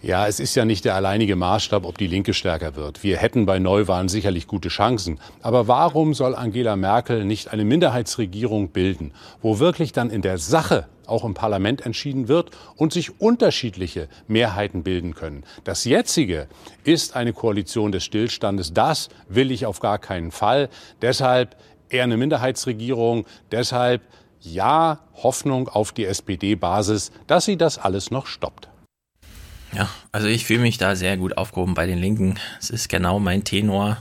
Ja, es ist ja nicht der alleinige Maßstab, ob die Linke stärker wird. Wir hätten bei Neuwahlen sicherlich gute Chancen. Aber warum soll Angela Merkel nicht eine Minderheitsregierung bilden, wo wirklich dann in der Sache auch im Parlament entschieden wird und sich unterschiedliche Mehrheiten bilden können? Das jetzige ist eine Koalition des Stillstandes. Das will ich auf gar keinen Fall. Deshalb eher eine Minderheitsregierung. Deshalb ja, Hoffnung auf die SPD-Basis, dass sie das alles noch stoppt. Ja, also ich fühle mich da sehr gut aufgehoben bei den Linken. Es ist genau mein Tenor.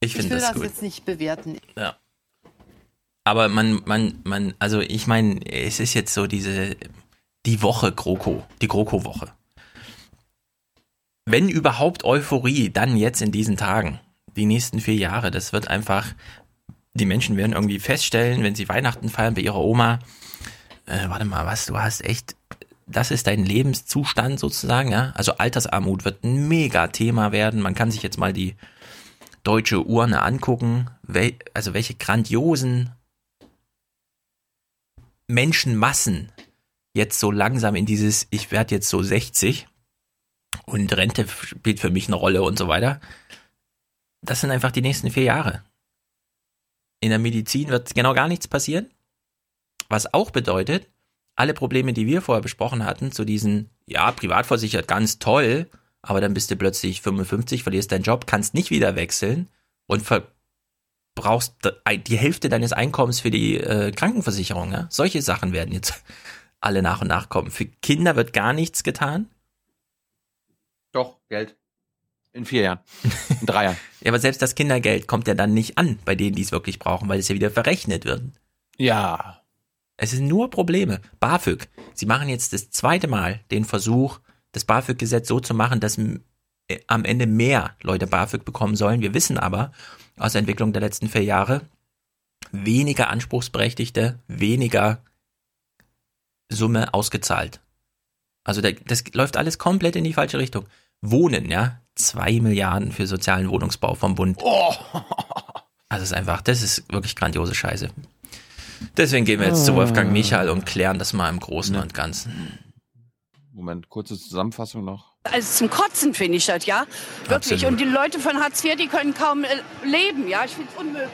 Ich Ich finde will das das gut. jetzt nicht bewerten. Ja. Aber man, man, man, also ich meine, es ist jetzt so diese, die Woche GroKo, die GroKo-Woche. Wenn überhaupt Euphorie, dann jetzt in diesen Tagen, die nächsten vier Jahre, das wird einfach, die Menschen werden irgendwie feststellen, wenn sie Weihnachten feiern bei ihrer Oma, äh, warte mal, was, du hast echt, das ist dein Lebenszustand sozusagen, ja? Also Altersarmut wird ein Mega-Thema werden. Man kann sich jetzt mal die deutsche Urne angucken, wel, also welche grandiosen Menschenmassen jetzt so langsam in dieses, ich werde jetzt so 60 und Rente spielt für mich eine Rolle und so weiter. Das sind einfach die nächsten vier Jahre. In der Medizin wird genau gar nichts passieren. Was auch bedeutet, alle Probleme, die wir vorher besprochen hatten, zu diesen, ja, privatversichert, ganz toll, aber dann bist du plötzlich 55, verlierst deinen Job, kannst nicht wieder wechseln und brauchst die Hälfte deines Einkommens für die äh, Krankenversicherung. Ja? Solche Sachen werden jetzt alle nach und nach kommen. Für Kinder wird gar nichts getan. Doch, Geld. In vier Jahren. In drei Jahren. ja, aber selbst das Kindergeld kommt ja dann nicht an bei denen, die es wirklich brauchen, weil es ja wieder verrechnet wird. Ja. Es sind nur Probleme. BAföG. Sie machen jetzt das zweite Mal den Versuch, das BAföG-Gesetz so zu machen, dass am Ende mehr Leute BAföG bekommen sollen. Wir wissen aber aus der Entwicklung der letzten vier Jahre, weniger Anspruchsberechtigte, weniger Summe ausgezahlt. Also das läuft alles komplett in die falsche Richtung. Wohnen, ja, zwei Milliarden für sozialen Wohnungsbau vom Bund. Oh. Also es ist einfach, das ist wirklich grandiose Scheiße. Deswegen gehen wir jetzt zu Wolfgang Michael und klären das mal im Großen und Ganzen. Moment, kurze Zusammenfassung noch. Also zum Kotzen finde ich das, ja. Wirklich. Absolut. Und die Leute von Hartz IV, die können kaum äh, leben, ja. Ich finde es unmöglich.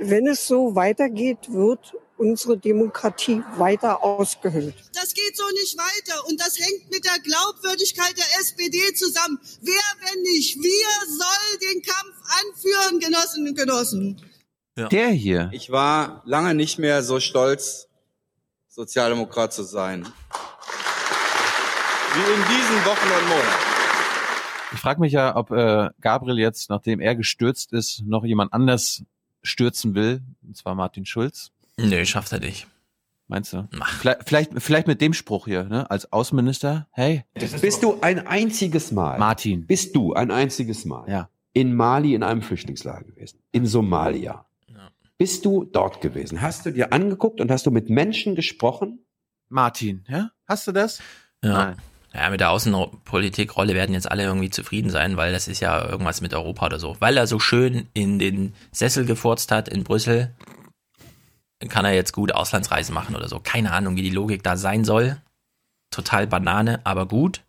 Wenn es so weitergeht, wird unsere Demokratie weiter ausgehöhlt. Das geht so nicht weiter und das hängt mit der Glaubwürdigkeit der SPD zusammen. Wer, wenn nicht wir, soll den Kampf anführen, Genossinnen und Genossen? Der hier. Ich war lange nicht mehr so stolz, Sozialdemokrat zu sein. Wie in diesen Wochen und Monaten. Ich frage mich ja, ob äh, Gabriel jetzt, nachdem er gestürzt ist, noch jemand anders stürzen will, und zwar Martin Schulz. Nö, schafft er nicht. Meinst du? Vielleicht, vielleicht, vielleicht mit dem Spruch hier, ne? Als Außenminister, hey. Bist du ein einziges Mal, Martin, bist du ein einziges Mal Ja. in Mali in einem Flüchtlingslager gewesen, in Somalia? Bist du dort gewesen? Hast du dir angeguckt und hast du mit Menschen gesprochen? Martin, ja? Hast du das? Ja. Ja, mit der Außenpolitikrolle werden jetzt alle irgendwie zufrieden sein, weil das ist ja irgendwas mit Europa oder so. Weil er so schön in den Sessel gefurzt hat in Brüssel, kann er jetzt gut Auslandsreisen machen oder so. Keine Ahnung, wie die Logik da sein soll. Total Banane, aber gut.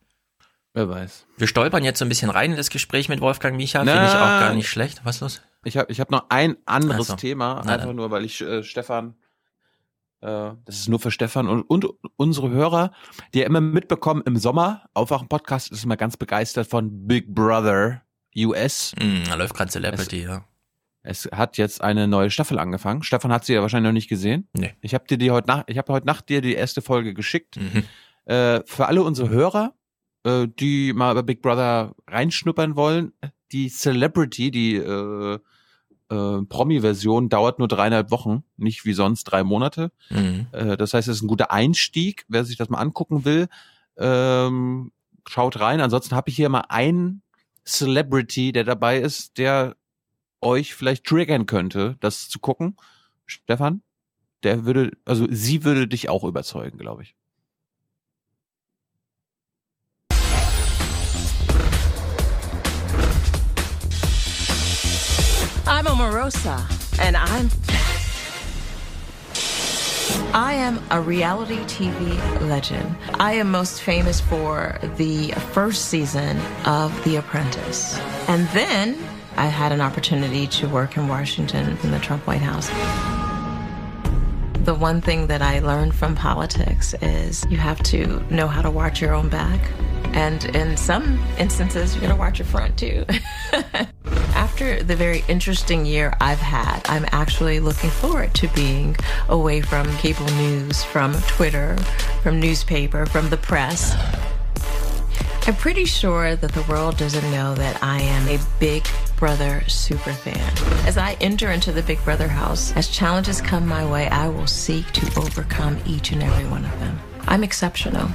Wer weiß. Wir stolpern jetzt so ein bisschen rein in das Gespräch mit Wolfgang Micha. Finde ich auch gar nicht schlecht. Was ist los? Ich habe ich hab noch ein anderes so. Thema, einfach nur, weil ich äh, Stefan, das ist nur für Stefan und, und unsere Hörer, die ja immer mitbekommen, im Sommer, Aufwachen-Podcast ist immer ganz begeistert von Big Brother US. Mm, da läuft gerade Celebrity, ja. Es hat jetzt eine neue Staffel angefangen. Stefan hat sie ja wahrscheinlich noch nicht gesehen. Nee. Ich habe dir die heute Nacht, ich habe heute Nacht dir die erste Folge geschickt. Mhm. Äh, für alle unsere Hörer, äh, die mal bei Big Brother reinschnuppern wollen, die Celebrity, die äh, äh, Promi-Version dauert nur dreieinhalb Wochen, nicht wie sonst drei Monate. Mhm. Äh, das heißt, es ist ein guter Einstieg, wer sich das mal angucken will. Ähm, schaut rein. Ansonsten habe ich hier mal einen Celebrity, der dabei ist, der euch vielleicht triggern könnte, das zu gucken. Stefan, der würde, also sie würde dich auch überzeugen, glaube ich. I'm Omarosa, and I'm. I am a reality TV legend. I am most famous for the first season of The Apprentice. And then I had an opportunity to work in Washington in the Trump White House. The one thing that I learned from politics is you have to know how to watch your own back. And in some instances, you gotta watch your front too. After the very interesting year I've had, I'm actually looking forward to being away from cable news, from Twitter, from newspaper, from the press. I'm pretty sure that the world doesn't know that I am a Big Brother super fan. As I enter into the Big Brother house, as challenges come my way, I will seek to overcome each and every one of them. I'm exceptional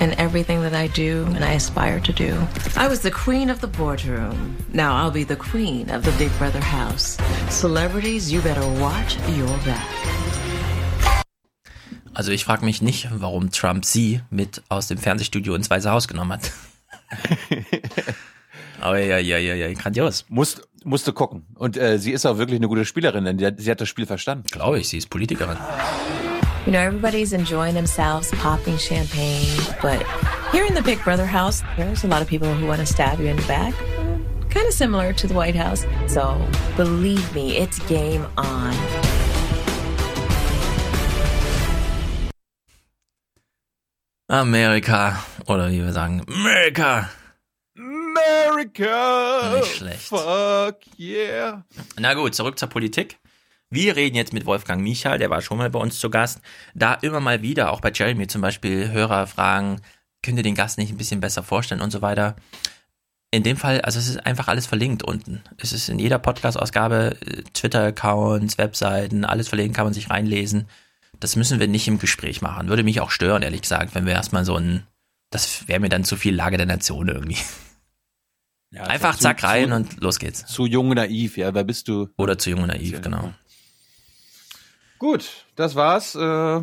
in everything that I do and I aspire to do. I was the queen of the boardroom. Now I'll be the queen of the Big Brother house. Celebrities, you better watch your back. Also ich frage mich nicht, warum Trump sie mit aus dem Fernsehstudio ins Weiße Haus genommen hat. Aber ja, ja, ja, ja, grandios. Musst, musste gucken. Und äh, sie ist auch wirklich eine gute Spielerin, denn sie hat das Spiel verstanden. Glaube ich, sie ist Politikerin. You know, everybody's enjoying themselves, popping champagne, but here in the Big Brother house, there's a lot of people who want to stab you in the back. Kind of similar to the White House. So believe me, it's game on. Amerika. Oder wie wir sagen, Amerika. America! Nicht schlecht. Fuck yeah! Na gut, zurück zur Politik. Wir reden jetzt mit Wolfgang Michal, der war schon mal bei uns zu Gast. Da immer mal wieder, auch bei Jeremy zum Beispiel, Hörer fragen, könnt ihr den Gast nicht ein bisschen besser vorstellen und so weiter. In dem Fall, also es ist einfach alles verlinkt unten. Es ist in jeder Podcast-Ausgabe, äh, Twitter-Accounts, Webseiten, alles verlinkt, kann man sich reinlesen. Das müssen wir nicht im Gespräch machen. Würde mich auch stören, ehrlich gesagt, wenn wir erstmal so ein, das wäre mir dann zu viel Lage der Nation irgendwie. Ja, Einfach zu- zack zu- rein und los geht's. Zu jung und naiv, ja, wer bist du? Oder zu jung und naiv, genau. Gut, das war's. Äh,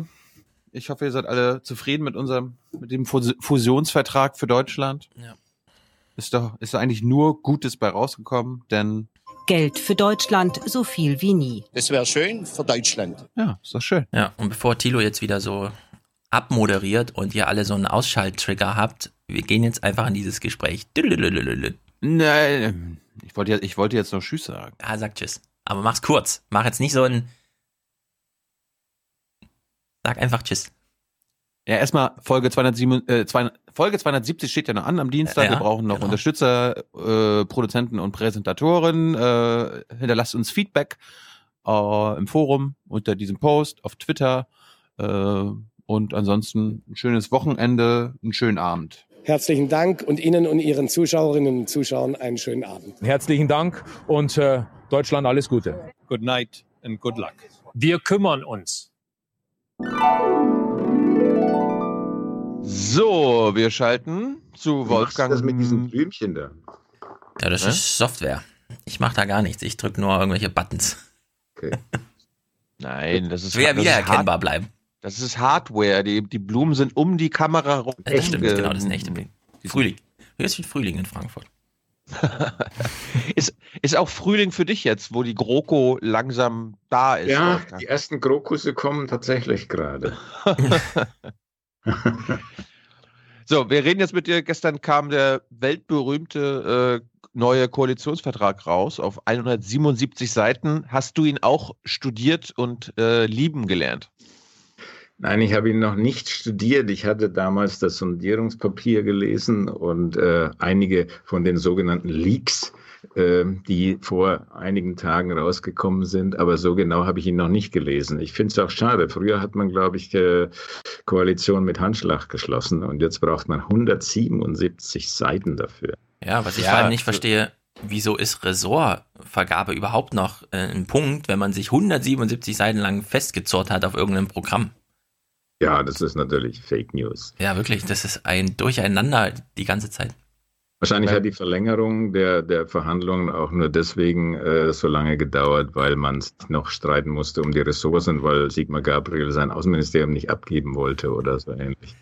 Ich hoffe, ihr seid alle zufrieden mit unserem, mit dem Fus- Fusionsvertrag für Deutschland. Ja. Ist doch, ist doch eigentlich nur Gutes bei rausgekommen, denn Geld für Deutschland so viel wie nie. Das wäre schön für Deutschland. Ja, ist doch schön. Ja, und bevor Thilo jetzt wieder so abmoderiert und ihr alle so einen Ausschalttrigger habt, wir gehen jetzt einfach in dieses Gespräch. Nein, ich wollte, jetzt- ich wollte jetzt noch Tschüss sagen. Ah, sag Tschüss. Aber mach's kurz. Mach jetzt nicht so ein Sag einfach Tschüss. Ja, erstmal Folge 207, äh, 200, Folge 270 steht ja noch an am Dienstag. Ja, Wir brauchen noch genau. Unterstützer, äh, Produzenten und Präsentatoren. Äh, hinterlasst uns Feedback äh, im Forum unter diesem Post, auf Twitter. Äh, und ansonsten ein schönes Wochenende, einen schönen Abend. Herzlichen Dank und Ihnen und Ihren Zuschauerinnen und Zuschauern einen schönen Abend. Herzlichen Dank und äh, Deutschland alles Gute. Good night and good luck. Wir kümmern uns. So, wir schalten zu Wolfgang. das mit diesen Blümchen da? Ja, das Hä? ist Software. Ich mache da gar nichts. Ich drücke nur irgendwelche Buttons. Nein, das ist Schwer das ist wiedererkennbar bleiben. Das ist Hardware. Die, die Blumen sind um die Kamera rum. Das stimmt, genau, das ist ein echter Blick. Frühling. Hier ist viel Frühling in Frankfurt. ist, ist auch Frühling für dich jetzt, wo die GroKo langsam da ist. Ja, Wolfgang? die ersten Krokusse kommen tatsächlich gerade. So, wir reden jetzt mit dir. Gestern kam der weltberühmte äh, neue Koalitionsvertrag raus auf 177 Seiten. Hast du ihn auch studiert und äh, lieben gelernt? Nein, ich habe ihn noch nicht studiert. Ich hatte damals das Sondierungspapier gelesen und äh, einige von den sogenannten Leaks, äh, die vor einigen Tagen rausgekommen sind. Aber so genau habe ich ihn noch nicht gelesen. Ich finde es auch schade. Früher hat man, glaube ich, äh, Koalition mit Handschlag geschlossen und jetzt braucht man 177 Seiten dafür. Ja, was ich Ja, vor allem nicht verstehe, wieso ist Ressortvergabe überhaupt noch äh, ein Punkt, wenn man sich 177 Seiten lang festgezurrt hat auf irgendeinem Programm? Ja, das ist natürlich Fake News. Ja, wirklich, das ist ein Durcheinander die ganze Zeit. Wahrscheinlich hat die Verlängerung der, der Verhandlungen auch nur deswegen äh, so lange gedauert, weil man noch streiten musste um die Ressourcen, weil Sigmar Gabriel sein Außenministerium nicht abgeben wollte oder so ähnlich.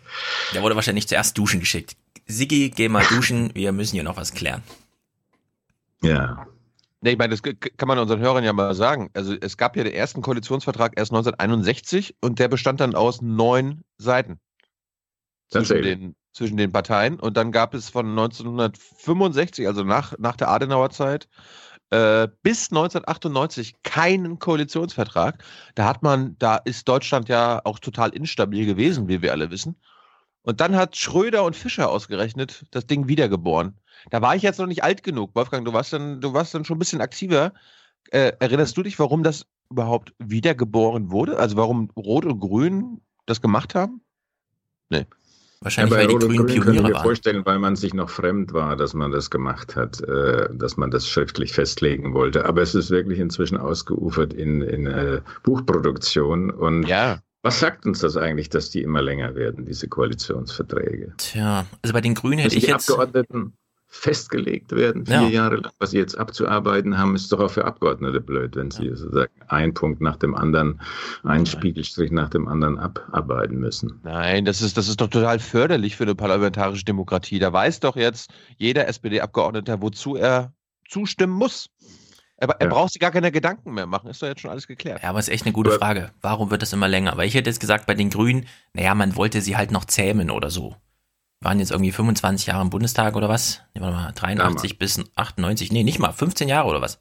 Der wurde wahrscheinlich zuerst duschen geschickt. Siggi, geh mal duschen, wir müssen hier noch was klären. Ja. Nee, ich meine, das kann man unseren Hörern ja mal sagen. Also es gab ja den ersten Koalitionsvertrag erst 1961 und der bestand dann aus neun Seiten zwischen den, zwischen den Parteien. Und dann gab es von 1965, also nach, nach der Adenauer Zeit, äh, bis 1998 keinen Koalitionsvertrag. Da hat man, da ist Deutschland ja auch total instabil gewesen, wie wir alle wissen. Und dann hat Schröder und Fischer ausgerechnet das Ding wiedergeboren. Da war ich jetzt noch nicht alt genug, Wolfgang. Du warst dann, du warst dann schon ein bisschen aktiver. Äh, erinnerst du dich, warum das überhaupt wiedergeboren wurde? Also warum Rot und Grün das gemacht haben? Nee. Wahrscheinlich, ja, bei weil die Rot und Grünen Pioniere mir waren. vorstellen, weil man sich noch fremd war, dass man das gemacht hat, äh, dass man das schriftlich festlegen wollte. Aber es ist wirklich inzwischen ausgeufert in, in äh, Buchproduktion. Und ja. was sagt uns das eigentlich, dass die immer länger werden, diese Koalitionsverträge? Tja, also bei den Grünen hätte ich jetzt. Abgeordneten festgelegt werden, vier Ja. Jahre lang, was sie jetzt abzuarbeiten haben, ist doch auch für Abgeordnete blöd, wenn sie sozusagen einen Punkt nach dem anderen, einen Spiegelstrich nach dem anderen abarbeiten müssen. Nein, das ist, das ist doch total förderlich für eine parlamentarische Demokratie. Da weiß doch jetzt jeder SPD-Abgeordneter, wozu er zustimmen muss. Er, er Ja. braucht sich gar keine Gedanken mehr machen. Ist doch jetzt schon alles geklärt. Ja, aber ist echt eine gute Frage. Warum wird das immer länger? Weil ich hätte jetzt gesagt, bei den Grünen, naja, man wollte sie halt noch zähmen oder so. Waren jetzt irgendwie 25 Jahre im Bundestag oder was? Nee, warte mal, 83 bis 98, nee, nicht mal, 15 Jahre oder was.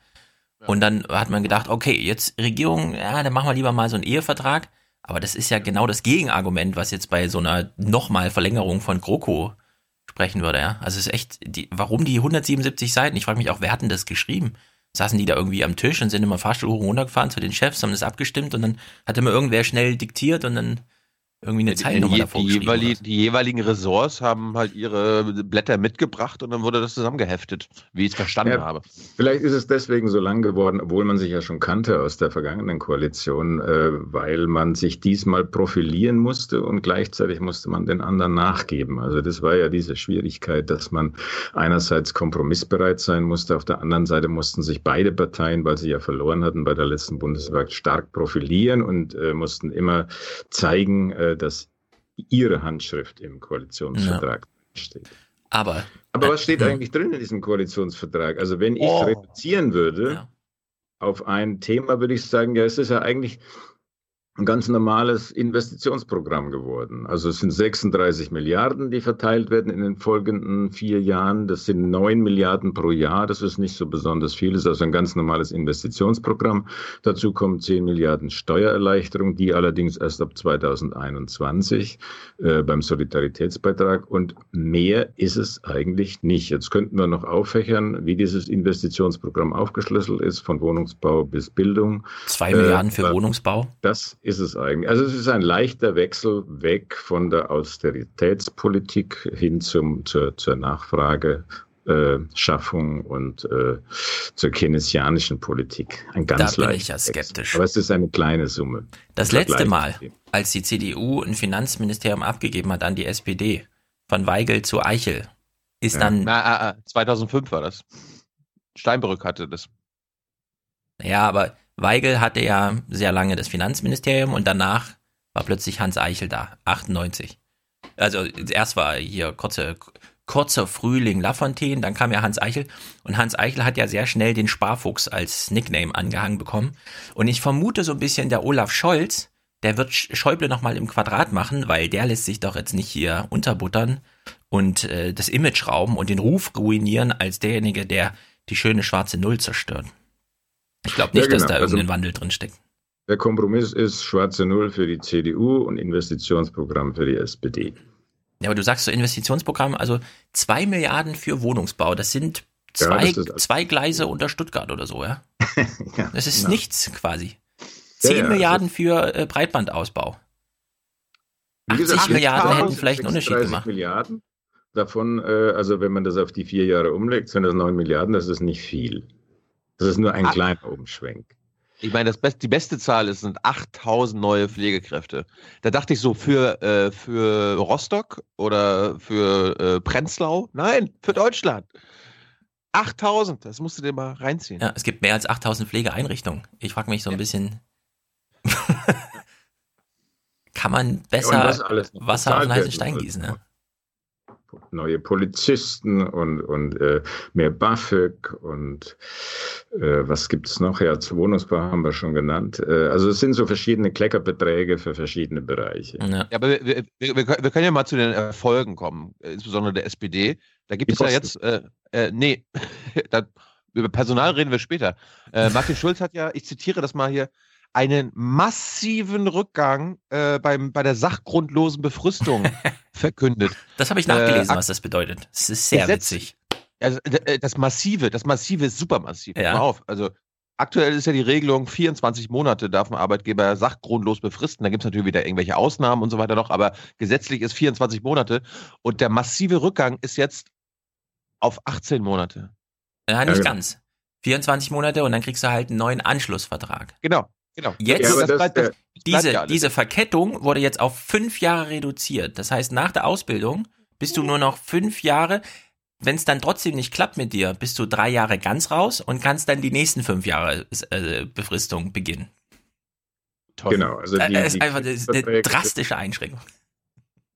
Und dann hat man gedacht, okay, jetzt Regierung, ja, dann machen wir lieber mal so einen Ehevertrag. Aber das ist ja genau das Gegenargument, was jetzt bei so einer nochmal Verlängerung von GroKo sprechen würde, ja. Also es ist echt, die, warum die 177 Seiten? Ich frage mich auch, wer hat denn das geschrieben? Saßen die da irgendwie am Tisch und sind immer Fahrstuhl hoch und runter gefahren zu den Chefs, haben das abgestimmt und dann hat immer irgendwer schnell diktiert und dann irgendwie eine Zeilennummer die, davor die, geschrieben. jeweili, die jeweiligen Ressorts haben halt ihre Blätter mitgebracht und dann wurde das zusammengeheftet, wie ich es verstanden Ja, habe. Vielleicht ist es deswegen so lang geworden, obwohl man sich ja schon kannte aus der vergangenen Koalition, äh, weil man sich diesmal profilieren musste und gleichzeitig musste man den anderen nachgeben. Also das war ja diese Schwierigkeit, dass man einerseits kompromissbereit sein musste, auf der anderen Seite mussten sich beide Parteien, weil sie ja verloren hatten bei der letzten Bundeswahl, stark profilieren und äh, mussten immer zeigen, äh, dass ihre Handschrift im Koalitionsvertrag steht. Aber, Aber was steht eigentlich drin in diesem Koalitionsvertrag? Also wenn ich Oh. reduzieren würde auf ein Thema, würde ich sagen, ja, es ist ja eigentlich ein ganz normales Investitionsprogramm geworden. Also es sind 36 Milliarden, die verteilt werden in den folgenden vier Jahren. Das sind neun Milliarden pro Jahr. Das ist nicht so besonders viel. Das ist also ein ganz normales Investitionsprogramm. Dazu kommen 10 Milliarden Steuererleichterung, die allerdings erst ab 2021 äh, beim Solidaritätsbeitrag. Und mehr ist es eigentlich nicht. Jetzt könnten wir noch auffächern, wie dieses Investitionsprogramm aufgeschlüsselt ist, von Wohnungsbau bis Bildung. Zwei Milliarden für äh, Wohnungsbau? Das ist es eigentlich. Also es ist ein leichter Wechsel weg von der Austeritätspolitik hin zum, zur, zur Nachfrageschaffung und äh, zur keynesianischen Politik. Ein ganz da bin ich ja skeptisch. Aber es ist eine kleine Summe. Das letzte Mal, als die CDU ein Finanzministerium abgegeben hat an die SPD, von Weigel zu Eichel, ist ja. dann. Na, 2005 war das. Steinbrück hatte das. Ja, aber Weigel hatte ja sehr lange das Finanzministerium und danach war plötzlich Hans Eichel da, 98. Also erst war hier kurze, kurzer Frühling Lafontaine, dann kam ja Hans Eichel und Hans Eichel hat ja sehr schnell den Sparfuchs als Nickname angehangen bekommen. Und ich vermute so ein bisschen, der Olaf Scholz, der wird Schäuble nochmal im Quadrat machen, weil der lässt sich doch jetzt nicht hier unterbuttern und äh, das Image rauben und den Ruf ruinieren als derjenige, der die schöne schwarze Null zerstört. Ich glaube nicht, ja, genau. dass da also irgendein also, Wandel drin steckt. Der Kompromiss ist schwarze Null für die CDU und Investitionsprogramm für die SPD. Ja, aber du sagst so Investitionsprogramm, also zwei Milliarden für Wohnungsbau, das sind zwei, ja, das zwei Gleise unter Stuttgart oder so, ja? ja das ist genau. nichts quasi. Zehn Milliarden also für äh, Breitbandausbau. 80 gesagt, Milliarden hätten vielleicht einen Unterschied gemacht. Milliarden. Davon, äh, also wenn man das auf die vier Jahre umlegt, sind das neun Milliarden, das ist nicht viel. Das ist nur ein ah. kleiner Umschwenk. Ich meine, das Best, die beste Zahl ist, sind 8000 neue Pflegekräfte. Da dachte ich so, für, äh, für Rostock oder für äh, Prenzlau? Nein, für Deutschland. 8000, das musst du dir mal reinziehen. Ja, es gibt mehr als 8000 Pflegeeinrichtungen. Ich frage mich so ein ja. bisschen, kann man besser ja, Wasser auf einen heißen Stein gießen? Ne? Neue Polizisten und, und äh, mehr BAföG und äh, was gibt es noch? Ja, zu Wohnungsbau haben wir schon genannt. Äh, also es sind so verschiedene Kleckerbeträge für verschiedene Bereiche. Ja, aber wir, wir, wir, wir, können ja mal zu den Erfolgen kommen, insbesondere der SPD. Da gibt Die es Kosten. ja jetzt, äh, äh, nee, da, über Personal reden wir später. Äh, Martin Schulz hat ja, ich zitiere das mal hier, einen massiven Rückgang äh, beim, bei der sachgrundlosen Befristung verkündet. Das habe ich nachgelesen, äh, was das bedeutet. Das ist sehr Gesetz, witzig. Also äh, das Massive, das Massive ist super massiv. Ja. Mal auf. Also aktuell ist ja die Regelung, 24 Monate darf ein Arbeitgeber sachgrundlos befristen. Da gibt es natürlich wieder irgendwelche Ausnahmen und so weiter noch, aber gesetzlich ist 24 Monate. Und der massive Rückgang ist jetzt auf 18 Monate. Ja, nicht ja, genau. ganz. 24 Monate und dann kriegst du halt einen neuen Anschlussvertrag. Genau. Genau. Jetzt, ja, das, das, das, diese, ja diese Verkettung wurde jetzt auf fünf Jahre reduziert. Das heißt, nach der Ausbildung bist du nur noch fünf Jahre. Wenn es dann trotzdem nicht klappt mit dir, bist du drei Jahre ganz raus und kannst dann die nächsten fünf Jahre äh, Befristung beginnen. Toll. Genau. Also die, das ist einfach eine drastische Einschränkung.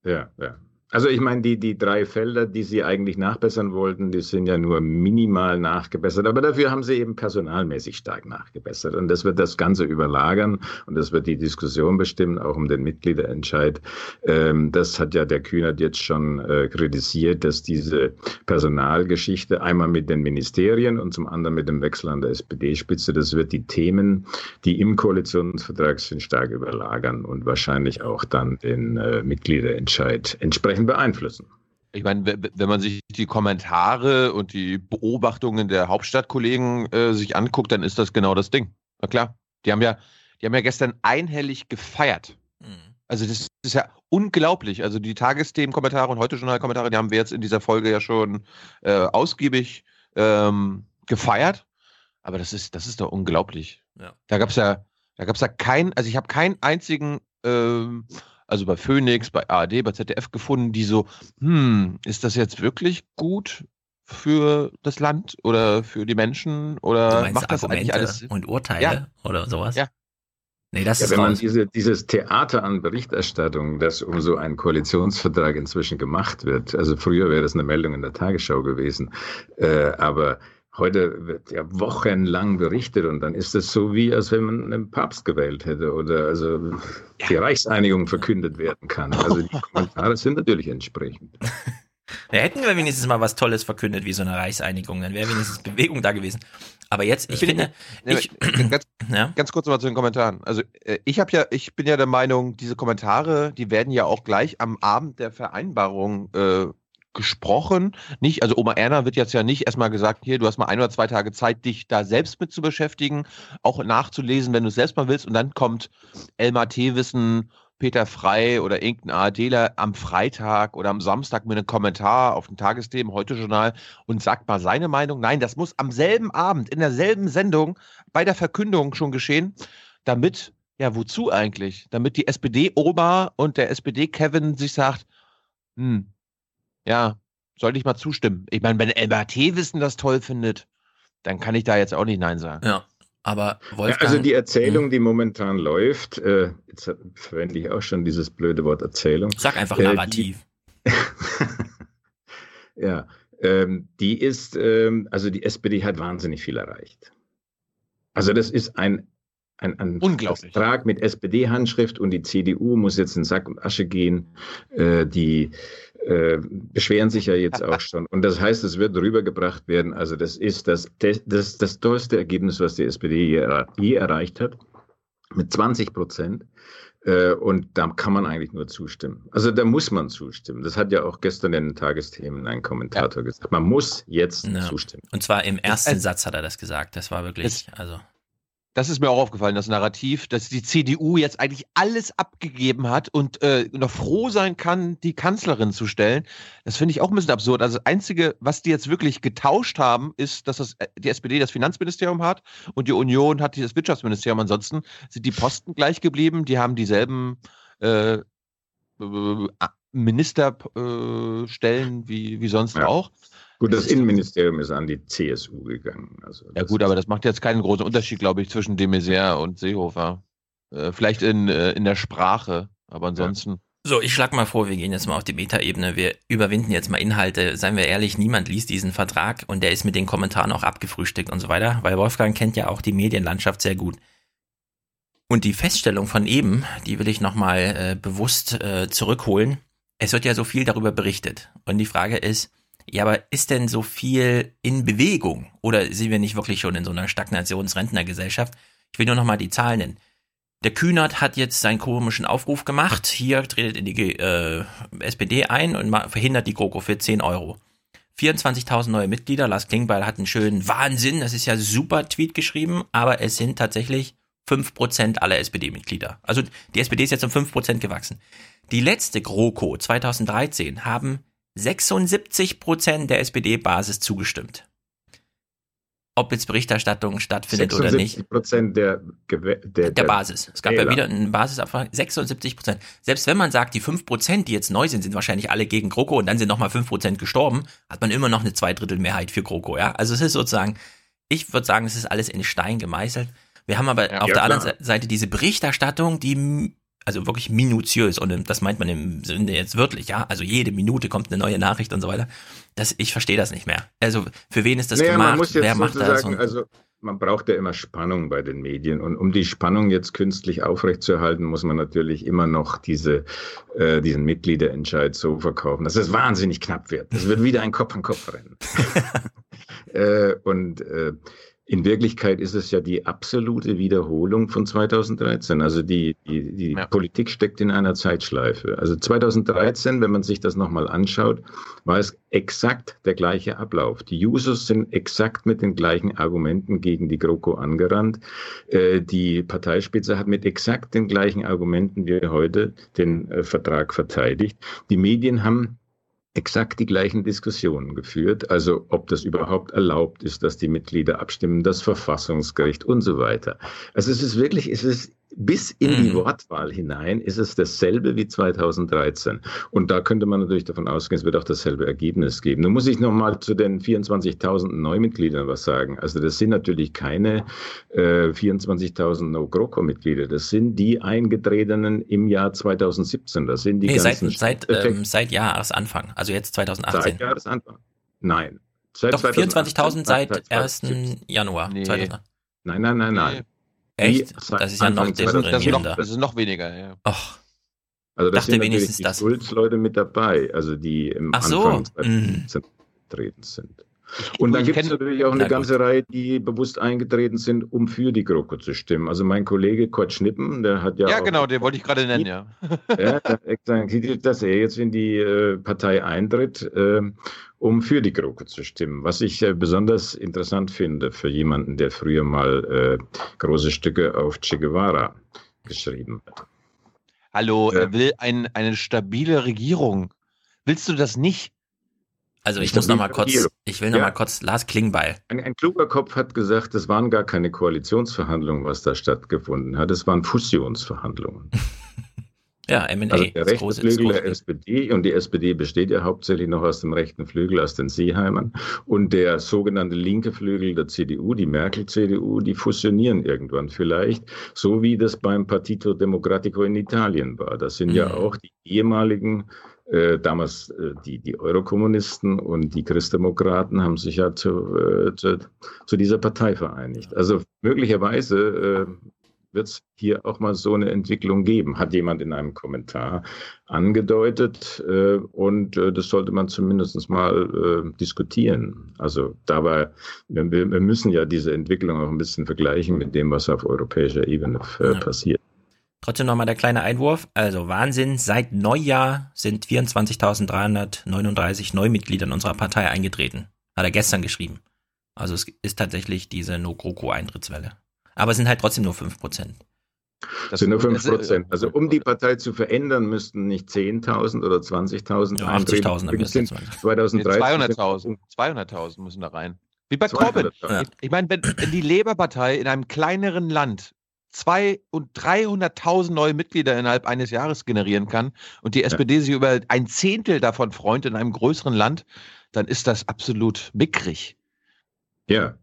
Ja, ja. Also ich meine, die, die drei Felder, die Sie eigentlich nachbessern wollten, die sind ja nur minimal nachgebessert, aber dafür haben Sie eben personalmäßig stark nachgebessert. Und das wird das Ganze überlagern und das wird die Diskussion bestimmen, auch um den Mitgliederentscheid. Ähm, das hat ja der Kühnert jetzt schon äh, kritisiert, dass diese Personalgeschichte einmal mit den Ministerien und zum anderen mit dem Wechsel an der SPD-Spitze, das wird die Themen, die im Koalitionsvertrag sind, stark überlagern und wahrscheinlich auch dann den äh, Mitgliederentscheid entsprechend Menschen beeinflussen. Ich meine, wenn man sich die Kommentare und die Beobachtungen der Hauptstadtkollegen äh, sich anguckt, dann ist das genau das Ding. Na klar, die haben ja, die haben ja gestern einhellig gefeiert. Mhm. Also das ist ja unglaublich. Also die Tagesthemen-Kommentare und heute Journal-Kommentare, die haben wir jetzt in dieser Folge ja schon äh, ausgiebig ähm, gefeiert. Aber das ist, das ist doch unglaublich. Ja. Da gab es ja, da gab es ja keinen, also ich habe keinen einzigen ähm, also bei Phoenix, bei ARD, bei ZDF gefunden, die so, hm, ist das jetzt wirklich gut für das Land oder für die Menschen oder macht das Argumente eigentlich alles und Urteile ja. oder sowas? Ja. Nee, das ja, ist wenn man diese, dieses Theater an Berichterstattung, das um so einen Koalitionsvertrag inzwischen gemacht wird, also früher wäre das eine Meldung in der Tagesschau gewesen, äh, aber Heute wird ja wochenlang berichtet und dann ist es so wie, als wenn man einen Papst gewählt hätte oder also die Reichseinigung verkündet werden kann. Also die Kommentare sind natürlich entsprechend. Da hätten wir wenigstens mal was Tolles verkündet, wie so eine Reichseinigung. Dann wäre wenigstens Bewegung da gewesen. Aber jetzt, ich finde, ich, ganz, ja? ganz kurz mal zu den Kommentaren. Also äh, ich habe ja, ich bin ja der Meinung, diese Kommentare, die werden ja auch gleich am Abend der Vereinbarung äh, gesprochen. Nicht, also Oma Erna wird jetzt ja nicht erstmal gesagt, hier, du hast mal ein oder zwei Tage Zeit, dich da selbst mit zu beschäftigen, auch nachzulesen, wenn du es selbst mal willst. Und dann kommt Elmar Thewissen, Peter Frei oder irgendein ARDler am Freitag oder am Samstag mit einem Kommentar auf dem Tagesthemen, heute Journal und sagt mal seine Meinung. Nein, das muss am selben Abend, in derselben Sendung, bei der Verkündung schon geschehen, damit, ja, wozu eigentlich? Damit die SPD-Oma und der SPD-Kevin sich sagt, hm, ja, sollte ich mal zustimmen. Ich meine, wenn LBT wissen das toll findet, dann kann ich da jetzt auch nicht Nein sagen. Ja. Aber Wolfgang, ja, also die Erzählung, die momentan läuft, äh, jetzt verwende ich auch schon dieses blöde Wort Erzählung. Sag einfach Narrativ. Äh, die, ja, ähm, die ist, ähm, also die SPD hat wahnsinnig viel erreicht. Also das ist ein, ein, ein Vertrag mit SPD-Handschrift und die CDU muss jetzt in Sack und Asche gehen. Äh, die äh, beschweren sich ja jetzt auch schon. Und das heißt, es wird rübergebracht werden. Also das ist das, das, das tollste Ergebnis, was die SPD je, je erreicht hat, mit 20 Prozent. Äh, und da kann man eigentlich nur zustimmen. Also da muss man zustimmen. Das hat ja auch gestern in den Tagesthemen ein Kommentator ja. gesagt. Man muss jetzt ja. zustimmen. Und zwar im ersten Satz hat er das gesagt. Das war wirklich, also das ist mir auch aufgefallen, das Narrativ, dass die CDU jetzt eigentlich alles abgegeben hat und äh, noch froh sein kann, die Kanzlerin zu stellen. Das finde ich auch ein bisschen absurd. Also das Einzige, was die jetzt wirklich getauscht haben, ist, dass das, äh, die SPD das Finanzministerium hat und die Union hat das Wirtschaftsministerium. Ansonsten sind die Posten gleich geblieben. Die haben dieselben äh, äh Ministerstellen wie, wie sonst ja. auch. Gut, das Innenministerium ist an die CSU gegangen. Also ja gut, aber das macht jetzt keinen großen Unterschied, glaube ich, zwischen de Maizière und Seehofer. Äh, vielleicht in, äh, in der Sprache, aber ansonsten. Ja. So, ich schlag mal vor, wir gehen jetzt mal auf die Metaebene. Wir überwinden jetzt mal Inhalte. Seien wir ehrlich, niemand liest diesen Vertrag und der ist mit den Kommentaren auch abgefrühstückt und so weiter, weil Wolfgang kennt ja auch die Medienlandschaft sehr gut. Und die Feststellung von eben, die will ich nochmal äh, bewusst äh, zurückholen. Es wird ja so viel darüber berichtet. Und die Frage ist, ja, aber ist denn so viel in Bewegung? Oder sind wir nicht wirklich schon in so einer Stagnationsrentnergesellschaft? Ich will nur noch mal die Zahlen nennen. Der Kühnert hat jetzt seinen komischen Aufruf gemacht. Hier tretet in die äh, SPD ein und verhindert die GroKo für 10 Euro. 24.000 neue Mitglieder. Lars Klingbeil hat einen schönen Wahnsinn. Das ist ja super Tweet geschrieben, aber es sind tatsächlich 5% aller SPD-Mitglieder. Also die SPD ist jetzt um 5% gewachsen. Die letzte GroKo 2013 haben 76 Prozent der SPD-Basis zugestimmt. Ob jetzt Berichterstattung stattfindet oder nicht. Prozent der, der, der, der Basis. Es gab Wähler. ja wieder einen Basisabfrage. 76 Prozent. Selbst wenn man sagt, die 5 Prozent, die jetzt neu sind, sind wahrscheinlich alle gegen GroKo und dann sind nochmal 5 Prozent gestorben, hat man immer noch eine Zweidrittelmehrheit für GroKo. Ja? Also es ist sozusagen, ich würde sagen, es ist alles in Stein gemeißelt. Wir haben aber ja, auf ja, der klar. anderen Seite diese Berichterstattung, die also wirklich minutiös und das meint man im Sinne jetzt wörtlich, ja, also jede Minute kommt eine neue Nachricht und so weiter. Das, ich verstehe das nicht mehr. Also für wen ist das naja, gemacht? Wer macht das? Also man braucht ja immer Spannung bei den Medien und um die Spannung jetzt künstlich aufrechtzuerhalten, muss man natürlich immer noch diese, äh, diesen Mitgliederentscheid so verkaufen, dass es wahnsinnig knapp wird. Es wird wieder ein Kopf an Kopf rennen. äh, und äh, in Wirklichkeit ist es ja die absolute Wiederholung von 2013. Also die, die, die ja. Politik steckt in einer Zeitschleife. Also 2013, wenn man sich das nochmal anschaut, war es exakt der gleiche Ablauf. Die Jusos sind exakt mit den gleichen Argumenten gegen die GroKo angerannt. Äh, die Parteispitze hat mit exakt den gleichen Argumenten wie heute den äh, Vertrag verteidigt. Die Medien haben exakt die gleichen Diskussionen geführt, also ob das überhaupt erlaubt ist, dass die Mitglieder abstimmen, das Verfassungsgericht und so weiter. Also es ist wirklich, es ist bis in die mhm. Wortwahl hinein ist es dasselbe wie 2013. Und da könnte man natürlich davon ausgehen, es wird auch dasselbe Ergebnis geben. Nun muss ich nochmal zu den 24.000 Neumitgliedern was sagen. Also das sind natürlich keine äh, 24.000 No-GroKo-Mitglieder. Das sind die eingetretenen im Jahr 2017. Das sind die nee, ganzen... Seit, seit, ähm, seit Jahresanfang, also jetzt 2018. Seit Jahresanfang. Nein, Seit Doch 24.000 seit 1. 2018. Januar. Nee. 2000. Nein, nein, nein, nein. Echt? Die Das ist ja noch Das das, deprimierender. das ist noch weniger, ja. Och, Also da Dachte sind wenigstens natürlich das. die Schulz-Leute mit dabei, also die im Ach so. Anfang Mhm. getreten sind. Und dann gibt es natürlich auch Na eine ganze Reihe, die bewusst eingetreten sind, um für die GroKo zu stimmen. Also mein Kollege Kurt Schnippen, der hat ja, Ja, auch genau, den wollte ich gerade nennen, ja. ja, der hat gesagt, dass er jetzt in die äh, Partei eintritt, äh, um für die GroKo zu stimmen. Was ich äh, besonders interessant finde für jemanden, der früher mal äh, große Stücke auf Che Guevara geschrieben hat. Hallo, Ja. er will ein, eine stabile Regierung. Willst du das nicht? also ich muss das noch mal die kurz, ich will noch Ja. mal kurz Lars Klingbeil. Ein, ein kluger Kopf hat gesagt, es waren gar keine Koalitionsverhandlungen, was da stattgefunden hat. Es waren Fusionsverhandlungen. Ja, M&A. Also der rechte große, Flügel der SPD und die SPD besteht ja hauptsächlich noch aus dem rechten Flügel, aus den Seeheimern und der sogenannte linke Flügel der CDU, die Merkel-CDU, die fusionieren irgendwann vielleicht, so wie das beim Partito Democratico in Italien war. Das sind ja Mhm. auch die ehemaligen äh, damals äh, die, die Eurokommunisten und die Christdemokraten haben sich ja zu, äh, zu, zu dieser Partei vereinigt. Also möglicherweise äh, wird es hier auch mal so eine Entwicklung geben, hat jemand in einem Kommentar angedeutet. Äh, und äh, das sollte man zumindest mal äh, diskutieren. Also dabei, wir, wir müssen ja diese Entwicklung auch ein bisschen vergleichen mit dem, was auf europäischer Ebene äh, Ja. passiert. Trotzdem nochmal der kleine Einwurf. Also Wahnsinn, seit Neujahr sind 24.339 Neumitglieder in unserer Partei eingetreten. Hat er gestern geschrieben. Also es ist tatsächlich diese No-GroKo-Eintrittswelle. Aber es sind halt trotzdem nur 5%. Das sind nur 5 das- Prozent. Also um die Partei zu verändern, müssten nicht 10.000 oder 20.000 Ja, eintreten. 80.000 am besten. sind 2013 200.000. 200.000 müssen da rein. Wie bei Corbyn. 200.000. Ja. Ich, meine, wenn, wenn die Labour-Partei in einem kleineren Land zwei und 300.000 neue Mitglieder innerhalb eines Jahres generieren kann und die SPD sich über ein Zehntel davon freut in einem größeren Land, dann ist das absolut mickrig. Ja.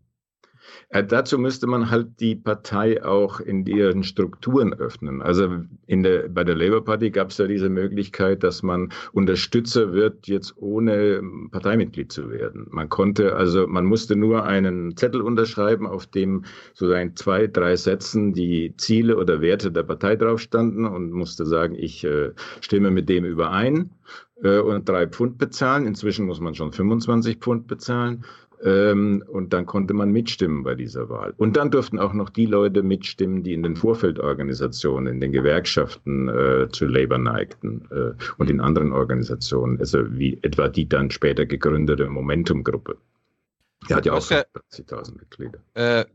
Äh, dazu müsste man halt die Partei auch in ihren Strukturen öffnen. Also in der, bei der Labour Party gab es ja diese Möglichkeit, dass man Unterstützer wird, jetzt ohne Parteimitglied zu werden. Man konnte, also man musste nur einen Zettel unterschreiben, auf dem so in zwei, drei Sätzen die Ziele oder Werte der Partei drauf standen und musste sagen, ich äh, stimme mit dem überein äh, und drei Pfund bezahlen. Inzwischen muss man schon 25 Pfund bezahlen. Ähm, und dann konnte man mitstimmen bei dieser Wahl. Und dann durften auch noch die Leute mitstimmen, die in den Vorfeldorganisationen, in den Gewerkschaften äh, zu Labour neigten äh, und in anderen Organisationen, also wie etwa die dann später gegründete Momentum-Gruppe. Die hat ja auch ja- 50.000 Mitglieder. Äh,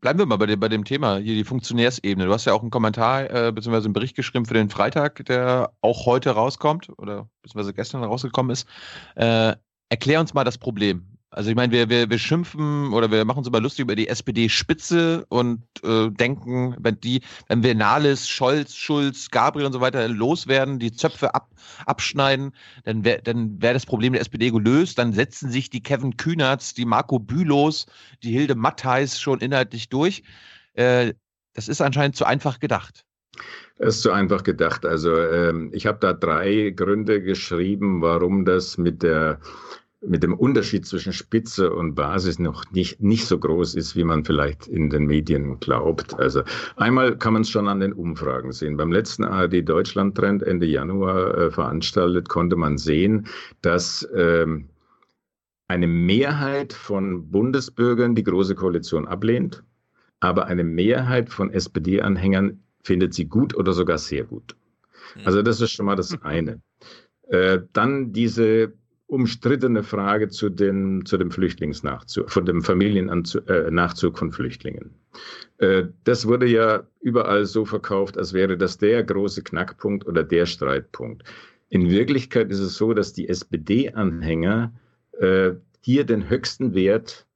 bleiben wir mal bei dem, bei dem Thema, hier die Funktionärsebene. Du hast ja auch einen Kommentar äh, bzw. einen Bericht geschrieben für den Freitag, der auch heute rauskommt oder beziehungsweise gestern rausgekommen ist. Äh, erklär uns mal das Problem. Also ich meine, wir, wir, wir schimpfen oder wir machen uns immer lustig über die SPD-Spitze und äh, denken, wenn die, wenn wir Nahles, Scholz, Schulz, Gabriel und so weiter loswerden, die Zöpfe ab, abschneiden, dann wäre dann wär das Problem der SPD gelöst. Dann setzen sich die Kevin Kühnerts, die Marco Bülows, die Hilde Mattheis schon inhaltlich durch. Äh, das ist anscheinend zu einfach gedacht. Das ist zu einfach gedacht. Also ähm, ich habe da drei Gründe geschrieben, warum das mit der mit dem Unterschied zwischen Spitze und Basis noch nicht, nicht so groß ist, wie man vielleicht in den Medien glaubt. Also einmal kann man es schon an den Umfragen sehen. Beim letzten ARD Deutschland Trend Ende Januar äh, veranstaltet, konnte man sehen, dass ähm, eine Mehrheit von Bundesbürgern die Große Koalition ablehnt, aber eine Mehrheit von SPD-Anhängern findet sie gut oder sogar sehr gut. Also das ist schon mal das eine. Äh, dann diese umstrittene Frage zu, den, zu dem Flüchtlingsnachzug, von dem Familiennachzug äh, von Flüchtlingen. Äh, das wurde ja überall so verkauft, als wäre das der große Knackpunkt oder der Streitpunkt. In Wirklichkeit ist es so, dass die SPD-Anhänger äh, hier den höchsten Wert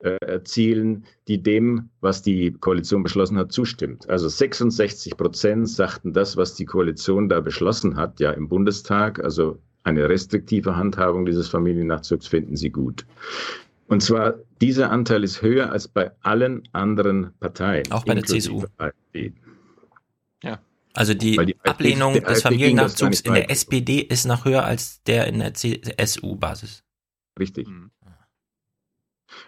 äh, erzielen, die dem, was die Koalition beschlossen hat, zustimmt. Also 66 Prozent sagten das, was die Koalition da beschlossen hat, ja im Bundestag, also eine restriktive Handhabung dieses Familiennachzugs finden sie gut. Und zwar, dieser Anteil ist höher als bei allen anderen Parteien. Auch bei der CSU. AfD. Also die, die Ablehnung des AfD gar Familiennachzugs in der. SPD ist noch höher als der in der CSU-Basis. Richtig.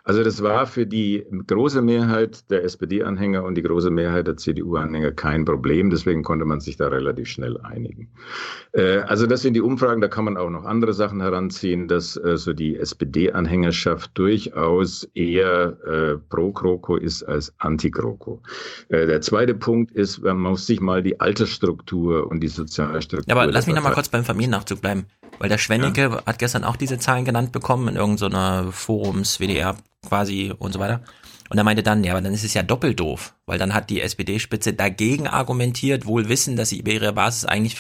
Also das war für die große Mehrheit der SPD-Anhänger und die große Mehrheit der CDU-Anhänger kein Problem. Deswegen konnte man sich da relativ schnell einigen. Äh, also das sind die Umfragen. Da kann man auch noch andere Sachen heranziehen, dass äh, so die SPD-Anhängerschaft durchaus eher äh, pro GroKo ist als anti-GroKo. Äh, der zweite Punkt ist, man muss sich mal die Altersstruktur und die Sozialstruktur. Ja, aber lass mich noch mal kurz beim Familiennachzug bleiben. Weil der Schwennecke ja. hat gestern auch diese Zahlen genannt bekommen in irgendeiner Forums, WDR quasi und so weiter. Und er meinte dann, ja, aber dann ist es ja doppelt doof, weil dann hat die SPD-Spitze dagegen argumentiert, wohl wissen, dass sie ihre Basis eigentlich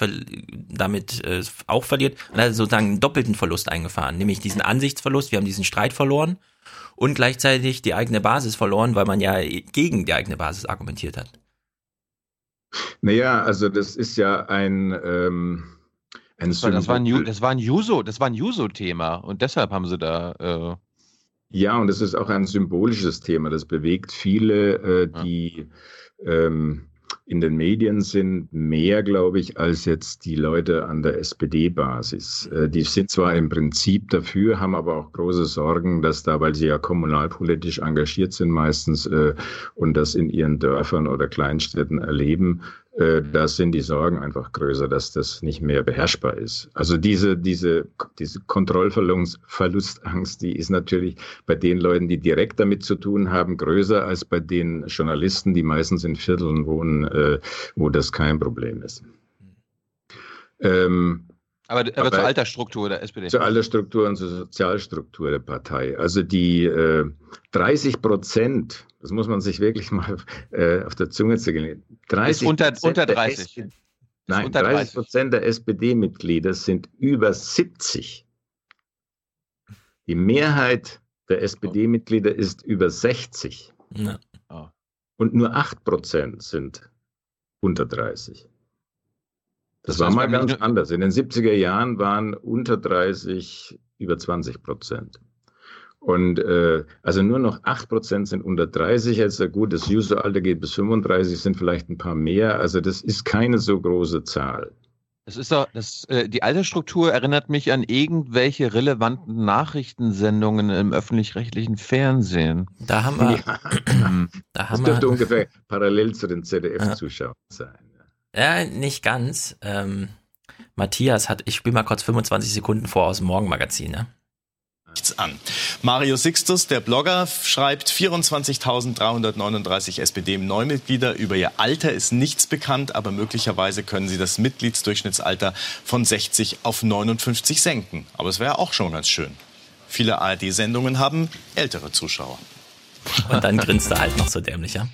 damit äh, auch verliert und hat sozusagen einen doppelten Verlust eingefahren, nämlich diesen Ansichtsverlust, wir haben diesen Streit verloren und gleichzeitig die eigene Basis verloren, weil man ja gegen die eigene Basis argumentiert hat. Naja, also das ist ja ein ähm das war, das war ein, das war ein Juso, das war ein Juso-Thema und deshalb haben sie da. Äh ja, und es ist auch ein symbolisches Thema. Das bewegt viele, äh, die ähm, in den Medien sind, mehr, glaube ich, als jetzt die Leute an der SPD-Basis. Äh, die sind zwar im Prinzip dafür, haben aber auch große Sorgen, dass da, weil sie ja kommunalpolitisch engagiert sind meistens äh, und das in ihren Dörfern oder Kleinstädten erleben, äh, da sind die Sorgen einfach größer, dass das nicht mehr beherrschbar ist. Also diese, diese, diese Kontrollverlustangst, die ist natürlich bei den Leuten, die direkt damit zu tun haben, größer als bei den Journalisten, die meistens in Vierteln wohnen, äh, wo das kein Problem ist. Ähm, aber, aber, aber, zur Altersstruktur der SPD. Zur Altersstruktur und zur Sozialstruktur der Partei. Also die äh, 30 Prozent das muss man sich wirklich mal äh, auf der Zunge zergehen. 30 unter, unter 30. Nein, unter 30 Prozent der SPD-Mitglieder sind über 70. Die Mehrheit der SPD-Mitglieder ist über 60. Ja. Und nur 8 Prozent sind unter 30. Das, das war mal ganz anders. In den 70er Jahren waren unter 30 über 20 Prozent. Und äh, also nur noch 8% sind unter 30. Also gut, das User-Alter geht bis 35, sind vielleicht ein paar mehr. Also das ist keine so große Zahl. Das ist doch, das, äh, die Altersstruktur erinnert mich an irgendwelche relevanten Nachrichtensendungen im öffentlich-rechtlichen Fernsehen. Da haben wir. Ja. da haben das dürfte wir, ungefähr parallel zu den ZDF-Zuschauern sein. Ja, nicht ganz. Ähm, Matthias hat, ich spiele mal kurz 25 Sekunden vor aus dem Morgenmagazin, ne? nichts an. Mario Sixtus, der Blogger, schreibt 24.339 SPD-Neumitglieder. Über ihr Alter ist nichts bekannt, aber möglicherweise können sie das Mitgliedsdurchschnittsalter von 60 auf 59 senken. Aber es wäre auch schon ganz schön. Viele ARD-Sendungen haben ältere Zuschauer. Und dann grinst er halt noch so dämlich, ja?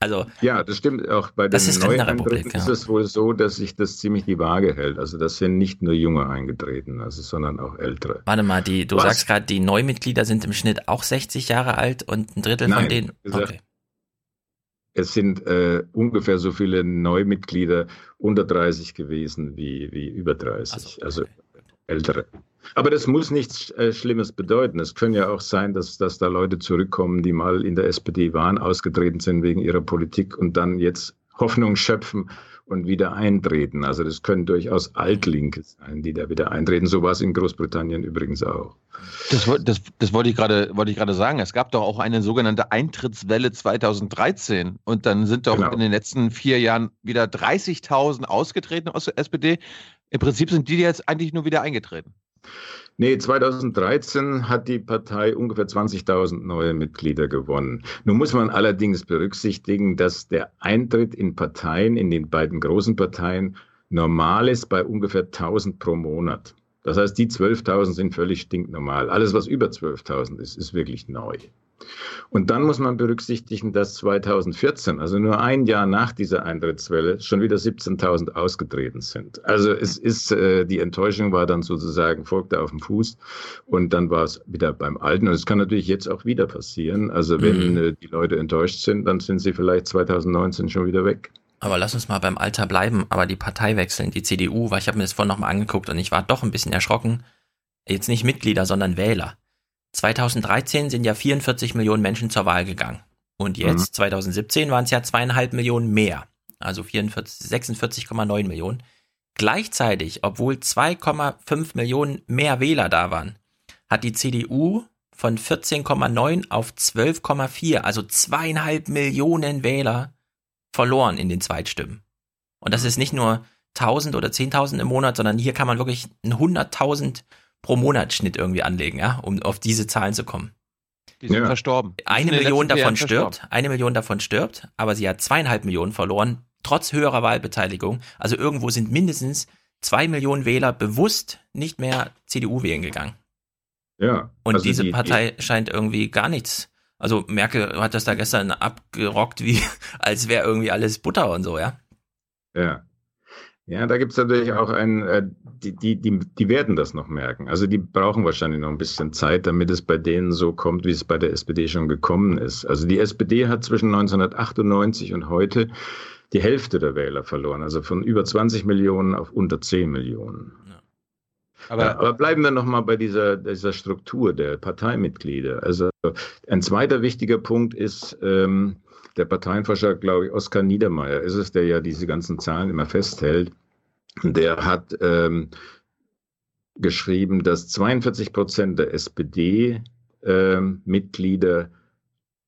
Ja. Also, ja, das stimmt. Auch bei den Neueintritten ja. ist es wohl so, dass sich das ziemlich die Waage hält. Also das sind nicht nur Junge eingetreten, also, sondern auch ältere. Warte mal, die, du Was? sagst gerade, die Neumitglieder sind im Schnitt auch 60 Jahre alt und ein Drittel Nein, von denen. Gesagt, okay. Es sind äh, ungefähr so viele Neumitglieder unter 30 gewesen wie, wie über 30, also, okay. also ältere. Aber das muss nichts äh, Schlimmes bedeuten. Es können ja auch sein, dass, dass da Leute zurückkommen, die mal in der SPD waren, ausgetreten sind wegen ihrer Politik und dann jetzt Hoffnung schöpfen und wieder eintreten. Also das können durchaus Altlinke sein, die da wieder eintreten. So war es in Großbritannien übrigens auch. Das, das, das wollte ich gerade wollte ich gerade sagen. Es gab doch auch eine sogenannte Eintrittswelle 2013 und dann sind doch genau. in den letzten vier Jahren wieder 30.000 ausgetreten aus der SPD. Im Prinzip sind die jetzt eigentlich nur wieder eingetreten. Nee, 2013 hat die Partei ungefähr 20.000 neue Mitglieder gewonnen. Nun muss man allerdings berücksichtigen, dass der Eintritt in Parteien, in den beiden großen Parteien, normal ist bei ungefähr 1000 pro Monat. Das heißt, die 12.000 sind völlig stinknormal. Alles, was über 12.000 ist, ist wirklich neu. Und dann muss man berücksichtigen, dass 2014, also nur ein Jahr nach dieser Eintrittswelle, schon wieder 17.000 ausgetreten sind. Also es ist, äh, die Enttäuschung war dann sozusagen, folgte auf dem Fuß und dann war es wieder beim Alten. Und es kann natürlich jetzt auch wieder passieren. Also wenn mhm. äh, die Leute enttäuscht sind, dann sind sie vielleicht 2019 schon wieder weg. Aber lass uns mal beim Alter bleiben, aber die Partei wechseln, die CDU, weil ich habe mir das vorhin nochmal angeguckt und ich war doch ein bisschen erschrocken. Jetzt nicht Mitglieder, sondern Wähler. 2013 sind ja 44 Millionen Menschen zur Wahl gegangen. Und jetzt, mhm. 2017, waren es ja zweieinhalb Millionen mehr. Also 46,9 Millionen. Gleichzeitig, obwohl 2,5 Millionen mehr Wähler da waren, hat die CDU von 14,9 auf 12,4, also zweieinhalb Millionen Wähler verloren in den Zweitstimmen. Und das ist nicht nur 1000 oder 10.000 im Monat, sondern hier kann man wirklich einen 100.000 pro Monat Schnitt irgendwie anlegen, ja, um auf diese Zahlen zu kommen. Die sind ja. verstorben. Die eine Million davon stirbt, eine Million davon stirbt, aber sie hat zweieinhalb Millionen verloren, trotz höherer Wahlbeteiligung. Also irgendwo sind mindestens zwei Millionen Wähler bewusst nicht mehr CDU wählen gegangen. Ja. Und also diese die, Partei die, scheint irgendwie gar nichts. Also Merkel hat das da gestern abgerockt, wie als wäre irgendwie alles Butter und so, ja. Ja. Ja, da gibt's natürlich auch ein, äh, die, die, die, die werden das noch merken. Also die brauchen wahrscheinlich noch ein bisschen Zeit, damit es bei denen so kommt, wie es bei der SPD schon gekommen ist. Also die SPD hat zwischen 1998 und heute die Hälfte der Wähler verloren, also von über 20 Millionen auf unter 10 Millionen. Aber, ja, aber, bleiben wir nochmal bei dieser, dieser Struktur der Parteimitglieder. Also ein zweiter wichtiger Punkt ist, ähm, der Parteienforscher, glaube ich, Oskar Niedermeyer ist es, der ja diese ganzen Zahlen immer festhält. Der hat ähm, geschrieben, dass 42 Prozent der SPD-Mitglieder ähm,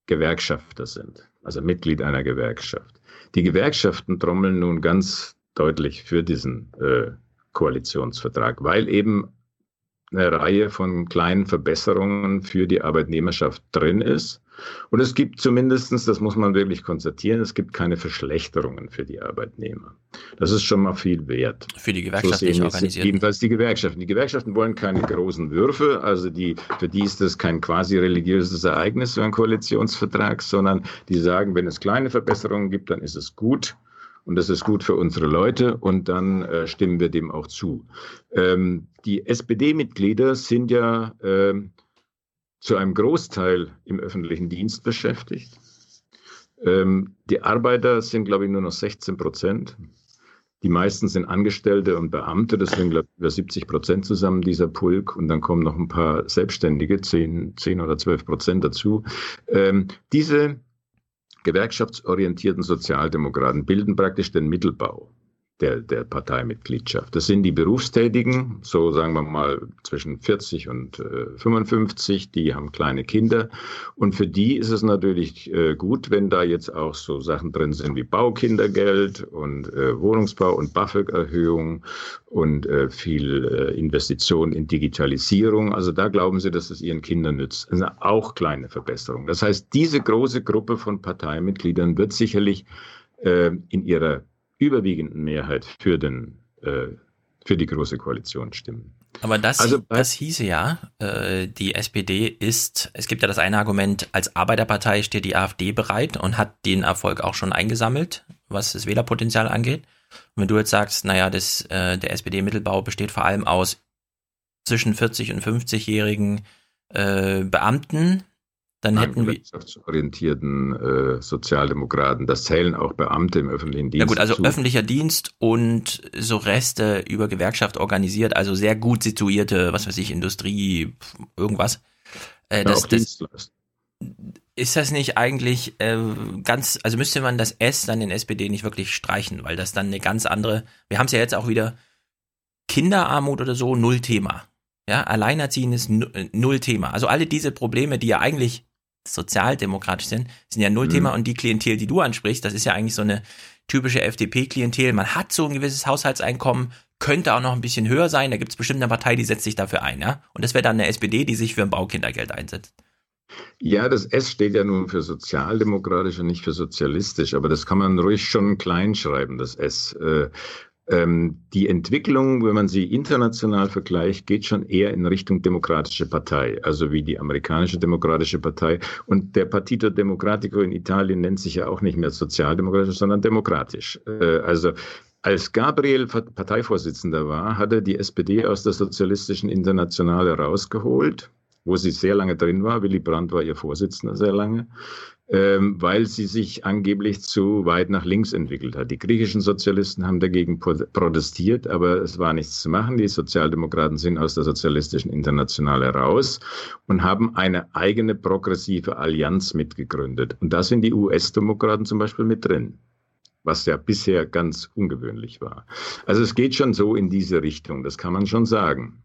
Gewerkschafter sind, also Mitglied einer Gewerkschaft. Die Gewerkschaften trommeln nun ganz deutlich für diesen äh, Koalitionsvertrag, weil eben eine Reihe von kleinen Verbesserungen für die Arbeitnehmerschaft drin ist. Und es gibt zumindestens, das muss man wirklich konstatieren, es gibt keine Verschlechterungen für die Arbeitnehmer. Das ist schon mal viel wert. Für die Gewerkschaften so organisiert. Jedenfalls die Gewerkschaften. Die Gewerkschaften wollen keine großen Würfe, also die, für die ist das kein quasi religiöses Ereignis, so ein Koalitionsvertrag, sondern die sagen, wenn es kleine Verbesserungen gibt, dann ist es gut und das ist gut für unsere Leute und dann äh, stimmen wir dem auch zu. Ähm, die SPD-Mitglieder sind ja ähm, zu einem Großteil im öffentlichen Dienst beschäftigt. Ähm, die Arbeiter sind, glaube ich, nur noch 16 Prozent. Die meisten sind Angestellte und Beamte, das sind, glaube ich, über 70 Prozent zusammen, dieser Pulk. Und dann kommen noch ein paar Selbstständige, 10, 10 oder 12 Prozent dazu. Ähm, diese gewerkschaftsorientierten Sozialdemokraten bilden praktisch den Mittelbau der, der Parteimitgliedschaft. Das sind die Berufstätigen, so sagen wir mal zwischen 40 und äh, 55, die haben kleine Kinder. Und für die ist es natürlich äh, gut, wenn da jetzt auch so Sachen drin sind wie Baukindergeld und äh, Wohnungsbau und BAföG-Erhöhung und äh, viel äh, Investition in Digitalisierung. Also da glauben sie, dass es ihren Kindern nützt. Also auch kleine Verbesserungen. Das heißt, diese große Gruppe von Parteimitgliedern wird sicherlich äh, in ihrer überwiegenden Mehrheit für, den, äh, für die Große Koalition stimmen. Aber das, also, das hieße ja, äh, die SPD ist, es gibt ja das eine Argument, als Arbeiterpartei steht die AfD bereit und hat den Erfolg auch schon eingesammelt, was das Wählerpotenzial angeht. Und wenn du jetzt sagst, naja, das, äh, der SPD-Mittelbau besteht vor allem aus zwischen 40 und 50-jährigen äh, Beamten, dann Nein, hätten wir wirtschaftsorientierten äh, Sozialdemokraten. Das zählen auch Beamte im öffentlichen Dienst. Ja gut, also zu. öffentlicher Dienst und so Reste über Gewerkschaft organisiert, also sehr gut situierte, was weiß ich, Industrie, irgendwas. Äh, das, ja, das, ist das nicht eigentlich äh, ganz, also müsste man das S dann in SPD nicht wirklich streichen, weil das dann eine ganz andere, wir haben es ja jetzt auch wieder, Kinderarmut oder so, null Thema. Ja, Alleinerziehen ist null Thema. Also alle diese Probleme, die ja eigentlich sozialdemokratisch sind, sind ja null mhm. Thema und die Klientel, die du ansprichst, das ist ja eigentlich so eine typische FDP-Klientel. Man hat so ein gewisses Haushaltseinkommen, könnte auch noch ein bisschen höher sein. Da gibt es bestimmt eine Partei, die setzt sich dafür ein, ja. Und das wäre dann eine SPD, die sich für ein Baukindergeld einsetzt. Ja, das S steht ja nun für sozialdemokratisch und nicht für sozialistisch, aber das kann man ruhig schon klein schreiben, das S. Äh, ähm, die Entwicklung, wenn man sie international vergleicht, geht schon eher in Richtung demokratische Partei, also wie die amerikanische demokratische Partei. Und der Partito Democratico in Italien nennt sich ja auch nicht mehr sozialdemokratisch, sondern demokratisch. Äh, also als Gabriel Parteivorsitzender war, hat er die SPD aus der sozialistischen Internationale rausgeholt, wo sie sehr lange drin war. Willy Brandt war ihr Vorsitzender sehr lange weil sie sich angeblich zu weit nach links entwickelt hat. Die griechischen Sozialisten haben dagegen protestiert, aber es war nichts zu machen. Die Sozialdemokraten sind aus der sozialistischen Internationale raus und haben eine eigene progressive Allianz mitgegründet. Und da sind die US-Demokraten zum Beispiel mit drin was ja bisher ganz ungewöhnlich war. Also es geht schon so in diese Richtung, das kann man schon sagen.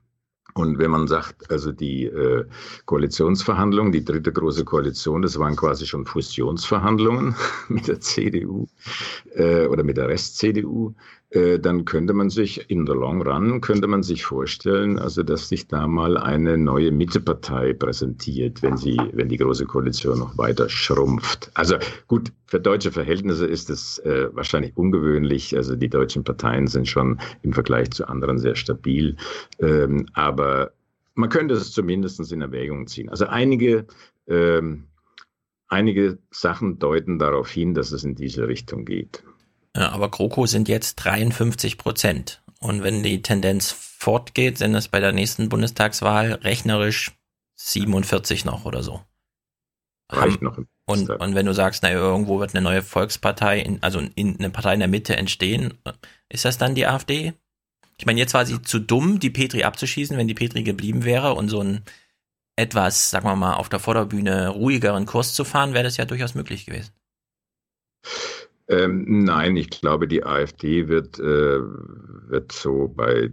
Und wenn man sagt, also die äh, Koalitionsverhandlungen, die dritte große Koalition, das waren quasi schon Fusionsverhandlungen mit der CDU äh, oder mit der Rest-CDU, dann könnte man sich in the long run, könnte man sich vorstellen, also dass sich da mal eine neue Mittepartei präsentiert, wenn sie, wenn die große Koalition noch weiter schrumpft. Also gut, für deutsche Verhältnisse ist es äh, wahrscheinlich ungewöhnlich. Also die deutschen Parteien sind schon im Vergleich zu anderen sehr stabil. Ähm, aber man könnte es zumindest in Erwägung ziehen. Also einige, ähm, einige Sachen deuten darauf hin, dass es in diese Richtung geht. Ja, aber GroKo sind jetzt 53 Prozent. Und wenn die Tendenz fortgeht, sind es bei der nächsten Bundestagswahl rechnerisch 47 noch oder so. Reicht noch. Und, und wenn du sagst, na, irgendwo wird eine neue Volkspartei, in, also in, eine Partei in der Mitte entstehen, ist das dann die AfD? Ich meine, jetzt war sie zu dumm, die Petri abzuschießen, wenn die Petri geblieben wäre und so ein etwas, sagen wir mal, auf der Vorderbühne ruhigeren Kurs zu fahren, wäre das ja durchaus möglich gewesen. Ähm, nein, ich glaube, die AfD wird, äh, wird so bei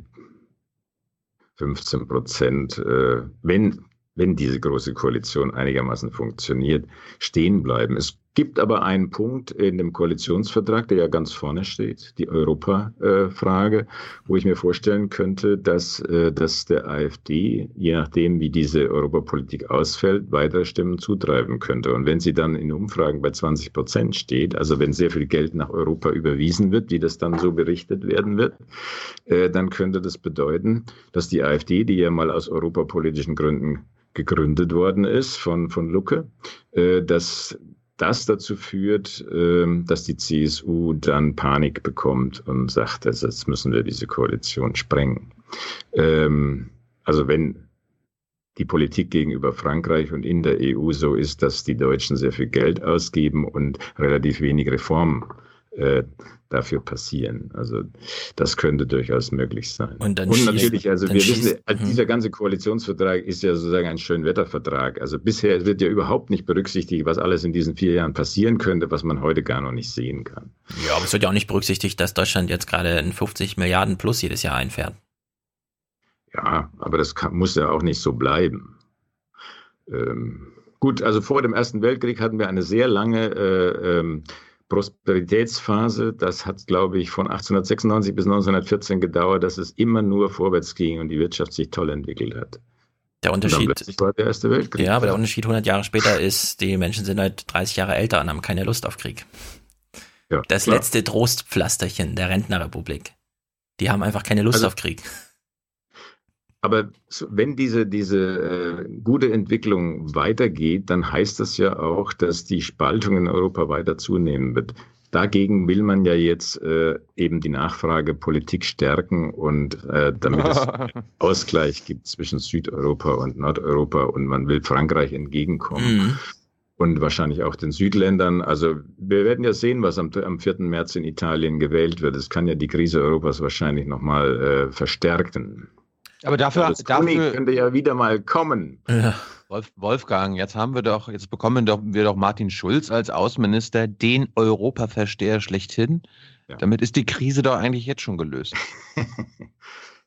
15 Prozent, äh, wenn wenn diese große Koalition einigermaßen funktioniert, stehen bleiben. Es gibt aber einen Punkt in dem Koalitionsvertrag, der ja ganz vorne steht, die Europafrage, wo ich mir vorstellen könnte, dass, äh, dass der AfD, je nachdem, wie diese Europapolitik ausfällt, weitere Stimmen zutreiben könnte. Und wenn sie dann in Umfragen bei 20 Prozent steht, also wenn sehr viel Geld nach Europa überwiesen wird, wie das dann so berichtet werden wird, äh, dann könnte das bedeuten, dass die AfD, die ja mal aus europapolitischen Gründen gegründet worden ist von, von Lucke, äh, dass das dazu führt, ähm, dass die CSU dann Panik bekommt und sagt, also jetzt müssen wir diese Koalition sprengen. Ähm, also wenn die Politik gegenüber Frankreich und in der EU so ist, dass die Deutschen sehr viel Geld ausgeben und relativ wenig Reformen äh, dafür passieren. Also das könnte durchaus möglich sein. Und, dann und natürlich, also wir schießt, wissen, also dieser ganze Koalitionsvertrag ist ja sozusagen ein Schönwettervertrag. Also bisher wird ja überhaupt nicht berücksichtigt, was alles in diesen vier Jahren passieren könnte, was man heute gar noch nicht sehen kann. Ja, aber es wird ja auch nicht berücksichtigt, dass Deutschland jetzt gerade ein 50 Milliarden plus jedes Jahr einfährt. Ja, aber das kann, muss ja auch nicht so bleiben. Ähm, gut, also vor dem Ersten Weltkrieg hatten wir eine sehr lange äh, ähm, Prosperitätsphase, das hat, glaube ich, von 1896 bis 1914 gedauert, dass es immer nur vorwärts ging und die Wirtschaft sich toll entwickelt hat. Der Unterschied, war der Erste Weltkrieg. Ja, aber der Unterschied 100 Jahre später ist, die Menschen sind halt 30 Jahre älter und haben keine Lust auf Krieg. Ja, das klar. letzte Trostpflasterchen der Rentnerrepublik. Die haben einfach keine Lust also, auf Krieg. Aber wenn diese, diese äh, gute Entwicklung weitergeht, dann heißt das ja auch, dass die Spaltung in Europa weiter zunehmen wird. Dagegen will man ja jetzt äh, eben die Nachfragepolitik stärken und äh, damit es Ausgleich gibt zwischen Südeuropa und Nordeuropa und man will Frankreich entgegenkommen. Mhm. Und wahrscheinlich auch den Südländern. Also wir werden ja sehen, was am, am 4. März in Italien gewählt wird. Es kann ja die Krise Europas wahrscheinlich nochmal äh, verstärken. Aber dafür, das dafür könnte ja wieder mal kommen. Ja. Wolf, Wolfgang, jetzt haben wir doch, jetzt bekommen doch, wir doch Martin Schulz als Außenminister, den Europaversteher schlechthin. Ja. Damit ist die Krise doch eigentlich jetzt schon gelöst.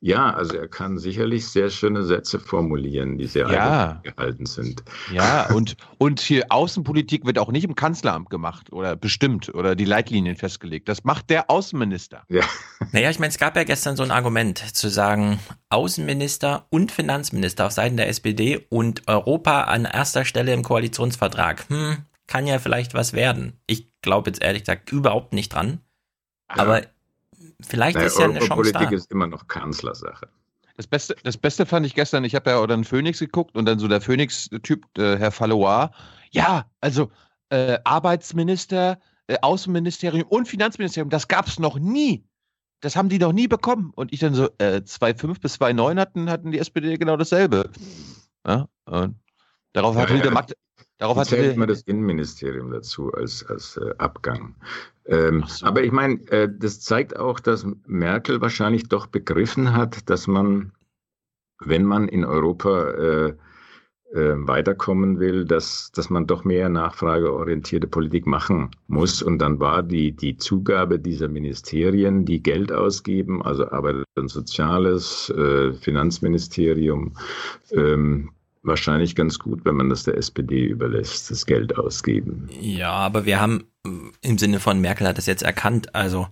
Ja, also er kann sicherlich sehr schöne Sätze formulieren, die sehr ja. gehalten sind. Ja, und, und hier Außenpolitik wird auch nicht im Kanzleramt gemacht oder bestimmt oder die Leitlinien festgelegt. Das macht der Außenminister. Ja. Naja, ich meine, es gab ja gestern so ein Argument zu sagen, Außenminister und Finanzminister auf Seiten der SPD und Europa an erster Stelle im Koalitionsvertrag. Hm, kann ja vielleicht was werden. Ich glaube jetzt ehrlich gesagt überhaupt nicht dran. Ja. Aber vielleicht naja, ist ja eine Chance Politik da. ist immer noch Kanzlersache. Das Beste, das Beste fand ich gestern, ich habe ja oder einen Phoenix geguckt und dann so der Phoenix-Typ, äh, Herr Falloir, ja, also äh, Arbeitsminister, äh, Außenministerium und Finanzministerium, das gab es noch nie. Das haben die noch nie bekommen. Und ich dann so, äh, 2,5 bis 2,9 hatten, hatten die SPD genau dasselbe. Ja, und darauf ja, hat ja. der Matt, Darauf hat zählt man das Innenministerium dazu als, als äh, Abgang. Ähm, so. Aber ich meine, äh, das zeigt auch, dass Merkel wahrscheinlich doch begriffen hat, dass man, wenn man in Europa äh, äh, weiterkommen will, dass, dass man doch mehr nachfrageorientierte Politik machen muss. Und dann war die, die Zugabe dieser Ministerien, die Geld ausgeben, also Arbeit und Soziales, äh, Finanzministerium, ähm, wahrscheinlich ganz gut, wenn man das der SPD überlässt, das Geld ausgeben. Ja, aber wir haben im Sinne von Merkel hat das jetzt erkannt, also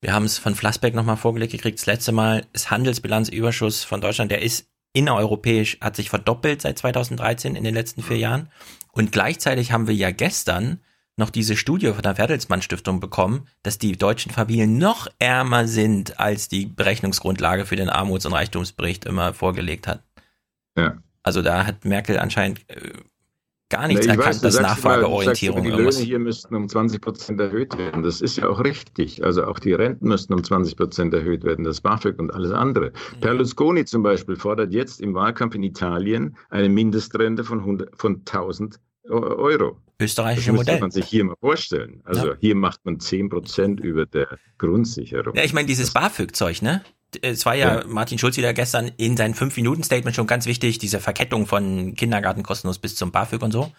wir haben es von Flassbeck nochmal vorgelegt gekriegt. Das letzte Mal ist Handelsbilanzüberschuss von Deutschland, der ist innereuropäisch, hat sich verdoppelt seit 2013 in den letzten vier Jahren. Und gleichzeitig haben wir ja gestern noch diese Studie von der Bertelsmann Stiftung bekommen, dass die deutschen Familien noch ärmer sind, als die Berechnungsgrundlage für den Armuts- und Reichtumsbericht immer vorgelegt hat. Ja. Also da hat Merkel anscheinend äh, gar nichts Na, erkannt, weiß, dass Nachfrageorientierung immer, sagst, die Löhne hier müssten um 20 Prozent erhöht werden. Das ist ja auch richtig. Also auch die Renten müssten um 20 Prozent erhöht werden, das BAföG und alles andere. Mhm. Berlusconi zum Beispiel fordert jetzt im Wahlkampf in Italien eine Mindestrente von, 100, von 1000 Euro. Österreichische das Modell. man sich hier mal vorstellen. Also Ja. hier macht man 10 Prozent über der Grundsicherung. Ja, ich meine, dieses BAföG-Zeug, ne? Es war ja, Ja. Martin Schulz wieder gestern in seinem 5-Minuten-Statement schon ganz wichtig, diese Verkettung von Kindergarten kostenlos bis zum BAföG und so.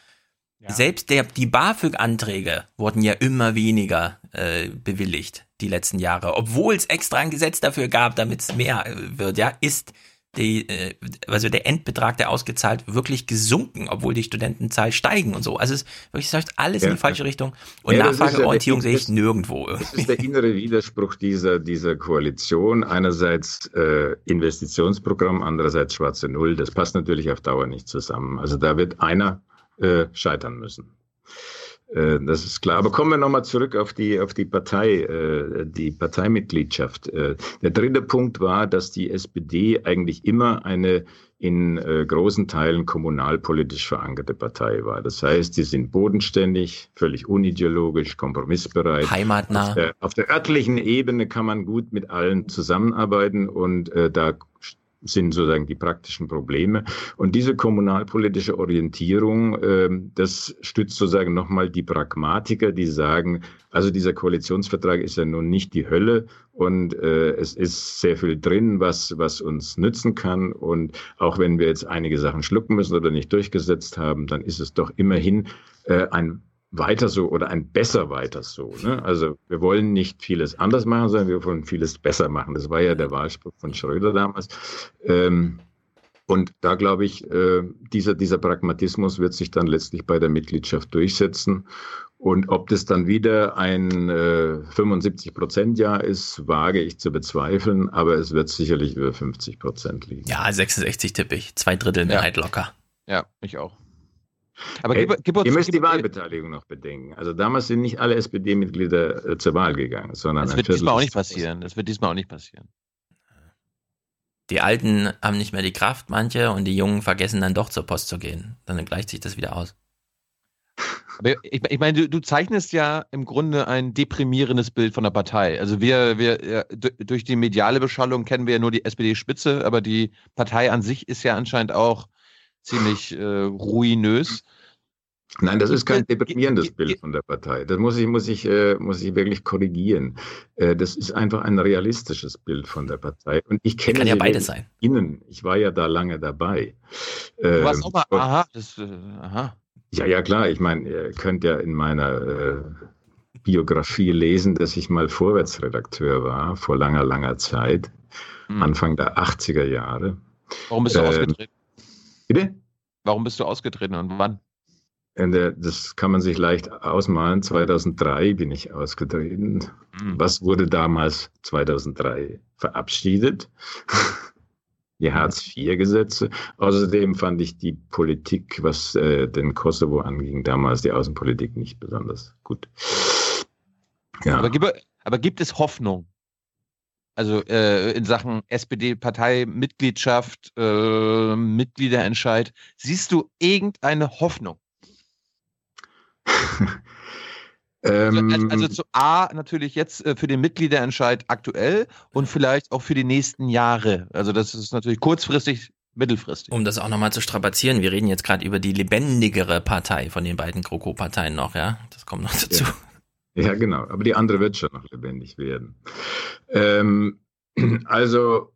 Selbst der, die BAföG-Anträge wurden ja immer weniger äh, bewilligt die letzten Jahre. Obwohl es extra ein Gesetz dafür gab, damit es mehr äh, wird, ja, ist die, äh, also der Endbetrag, der ausgezahlt, wirklich gesunken, obwohl die Studentenzahl steigen und so. Also es ist wirklich läuft alles in Ja. die falsche Richtung. Und Ja, Nachfrageorientierung sehe ich nirgendwo. Das ist der innere Widerspruch dieser, dieser Koalition. Einerseits äh, Investitionsprogramm, andererseits schwarze Null. Das passt natürlich auf Dauer nicht zusammen. Also da wird einer äh, scheitern müssen. Äh, Das ist klar. Aber kommen wir nochmal zurück auf die, auf die Partei, äh, die Parteimitgliedschaft. Äh, Der dritte Punkt war, dass die SPD eigentlich immer eine in großen Teilen kommunalpolitisch verankerte Partei war. Das heißt, sie sind bodenständig, völlig unideologisch, kompromissbereit. Heimatnah. Auf der, auf der örtlichen Ebene kann man gut mit allen zusammenarbeiten und äh, da sind sozusagen die praktischen Probleme. Und diese kommunalpolitische Orientierung, ähm, das stützt sozusagen nochmal die Pragmatiker, die sagen, also dieser Koalitionsvertrag ist ja nun nicht die Hölle und äh, es ist sehr viel drin, was, was uns nützen kann. Und auch wenn wir jetzt einige Sachen schlucken müssen oder nicht durchgesetzt haben, dann ist es doch immerhin äh, ein weiter so oder ein besser weiter so. Ne? Also wir wollen nicht vieles anders machen, sondern wir wollen vieles besser machen. Das war ja der Wahlspruch von Schröder damals. Ähm, und da glaube ich, äh, dieser, dieser Pragmatismus wird sich dann letztlich bei der Mitgliedschaft durchsetzen. Und ob das dann wieder ein äh, 75 Prozent Jahr ist, wage ich zu bezweifeln, aber es wird sicherlich über 50 Prozent liegen. Ja, 66 tippe ich. Zwei Drittel Mehrheit locker. Ja, ich auch. Aber gib, gib uns, ihr müsst die gib, Wahlbeteiligung noch bedenken. Also damals sind nicht alle SPD-Mitglieder äh, zur Wahl gegangen, sondern das wird Viertel diesmal auch nicht passieren. Das wird diesmal auch nicht passieren. Die Alten haben nicht mehr die Kraft, manche, und die Jungen vergessen dann doch zur Post zu gehen. Dann gleicht sich das wieder aus. Aber ich, ich meine, du, du zeichnest ja im Grunde ein deprimierendes Bild von der Partei. Also wir, wir d- durch die mediale Beschallung kennen wir ja nur die SPD-Spitze, aber die Partei an sich ist ja anscheinend auch ziemlich äh, ruinös. Nein, das ist kein ge- deprimierendes Bild von der Partei. Das muss ich, muss ich, äh, muss ich wirklich korrigieren. Äh, das ist einfach ein realistisches Bild von der Partei. Und ich kenne Kann ja wirklich sein. Innen. Ich war ja da lange dabei. Du warst Ähm, auch mal, aha, das, äh, aha. Ja, ja, klar. Ich meine, ihr könnt ja in meiner äh, Biografie lesen, dass ich mal Vorwärtsredakteur war vor langer, langer Zeit, Hm. Anfang der 80er Jahre. Warum bist du Ähm, ausgetreten? Bitte? Warum bist du ausgetreten und wann? Äh, Das kann man sich leicht ausmalen. 2003 bin ich ausgetreten. Hm. Was wurde damals 2003 verabschiedet? Die Hartz-IV-Gesetze. Außerdem fand ich die Politik, was äh, den Kosovo anging, damals die Außenpolitik nicht besonders gut. Ja. Aber, gibt, aber gibt es Hoffnung? Also äh, in Sachen SPD-Partei-Mitgliedschaft, äh, Mitgliederentscheid. Siehst du irgendeine Hoffnung? Also, Ähm, also zu A natürlich jetzt äh, für den Mitgliederentscheid aktuell und vielleicht auch für die nächsten Jahre. Also das ist natürlich kurzfristig, mittelfristig. Um das auch nochmal zu strapazieren, wir reden jetzt gerade über die lebendigere Partei von den beiden GroKo-Parteien noch, ja? Das kommt noch dazu. Ja, genau. Aber die andere wird schon noch lebendig werden. Ähm, also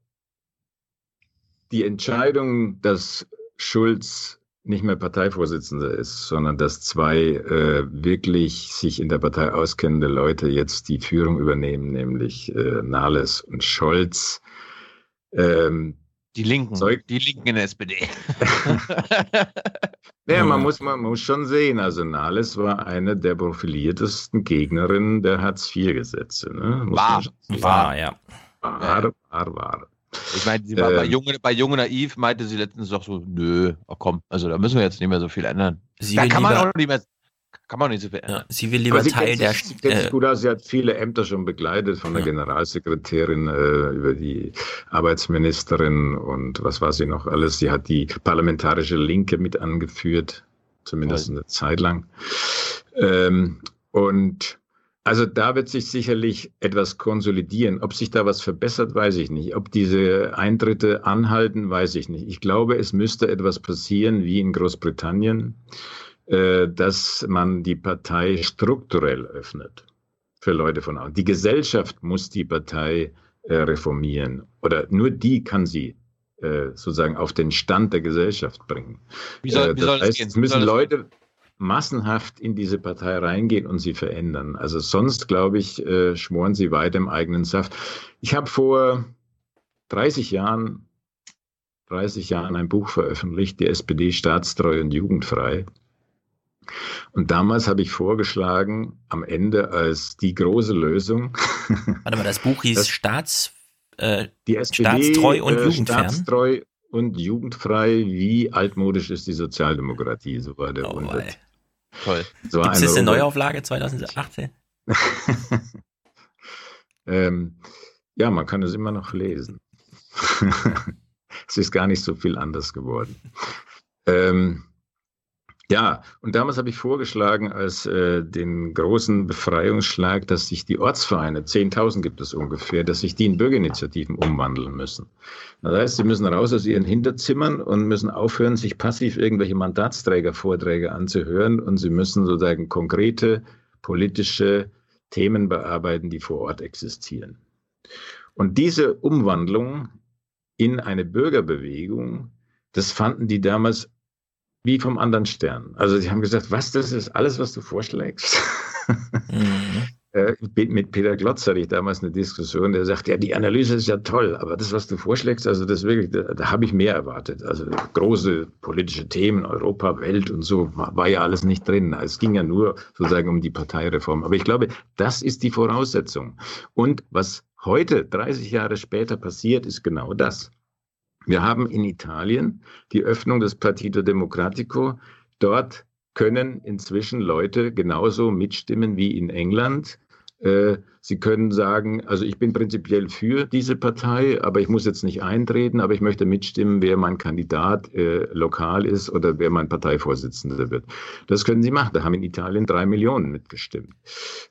die Entscheidung, dass Schulz nicht mehr Parteivorsitzender ist, sondern dass zwei äh, wirklich sich in der Partei auskennende Leute jetzt die Führung übernehmen, nämlich äh, Nahles und Scholz. Ähm, die Linken, Zeug die Linken in der SPD. ja, man muss, man muss schon sehen, also Nahles war eine der profiliertesten Gegnerinnen der Hartz-IV-Gesetze. Ne? War, war, ja. War, war, war. Ich meine, sie war bei Ähm. Junge, bei Junge Naiv meinte sie letztens doch so, nö, ach komm, also da müssen wir jetzt nicht mehr so viel ändern. Sie da kann man auch nicht mehr, kann man nicht so viel ändern. Sie will lieber sie Teil der. sich, sie Äh, gut aus. Sie hat viele Ämter schon begleitet, von der Generalsekretärin äh, über die Arbeitsministerin und was war sie noch alles. Sie hat die parlamentarische Linke mit angeführt, zumindest eine Zeit lang. Ähm, und also da wird sich sicherlich etwas konsolidieren. Ob sich da was verbessert, weiß ich nicht. Ob diese Eintritte anhalten, weiß ich nicht. Ich glaube, es müsste etwas passieren wie in Großbritannien, dass man die Partei strukturell öffnet für Leute von außen. Die Gesellschaft muss die Partei äh, reformieren oder nur die kann sie äh, sozusagen auf den Stand der Gesellschaft bringen. Wie soll- Äh, wie das heißt, es müssen Leute massenhaft in diese Partei reingehen und sie verändern. Also sonst, glaube ich, äh, schmoren sie weiter im eigenen Saft. Ich habe vor 30 Jahren, 30 Jahren ein Buch veröffentlicht, die SPD staatstreu und jugendfrei. Und damals habe ich vorgeschlagen, am Ende als die große Lösung, warte mal, das Buch hieß Staats, äh, die SPD, Staatstreu und äh, Jugendfern. Staatstreu und jugendfrei, wie altmodisch ist die Sozialdemokratie, so war der Oh, Untertitel. Toll. So Gibt es jetzt eine Neuauflage 2018? ähm, ja, man kann es immer noch lesen. es ist gar nicht so viel anders geworden. Ähm, ja, und damals habe ich vorgeschlagen, als äh, den großen Befreiungsschlag, dass sich die Ortsvereine, 10.000 gibt es ungefähr, dass sich die in Bürgerinitiativen umwandeln müssen. Das heißt, sie müssen raus aus ihren Hinterzimmern und müssen aufhören, sich passiv irgendwelche Mandatsträgervorträge anzuhören und sie müssen sozusagen konkrete politische Themen bearbeiten, die vor Ort existieren. Und diese Umwandlung in eine Bürgerbewegung, das fanden die damals wie vom anderen Stern. Also sie haben gesagt, was, das ist alles, was du vorschlägst? Äh, mit Peter Glotz hatte ich damals eine Diskussion, der sagt, ja, die Analyse ist ja toll, aber das, was du vorschlägst, also das wirklich, da, da habe ich mehr erwartet. Also große politische Themen, Europa, Welt und so, war, war ja alles nicht drin. Es ging ja nur sozusagen um die Parteireform. Aber ich glaube, das ist die Voraussetzung. Und was heute, 30 Jahre später passiert, ist genau das. Wir haben in Italien die Öffnung des Partito Democratico. Dort können inzwischen Leute genauso mitstimmen wie in England. Äh, Sie können sagen, also ich bin prinzipiell für diese Partei, aber ich muss jetzt nicht eintreten, aber ich möchte mitstimmen, wer mein Kandidat äh, lokal ist oder wer mein Parteivorsitzender wird. Das können Sie machen. Da haben in Italien drei Millionen mitgestimmt.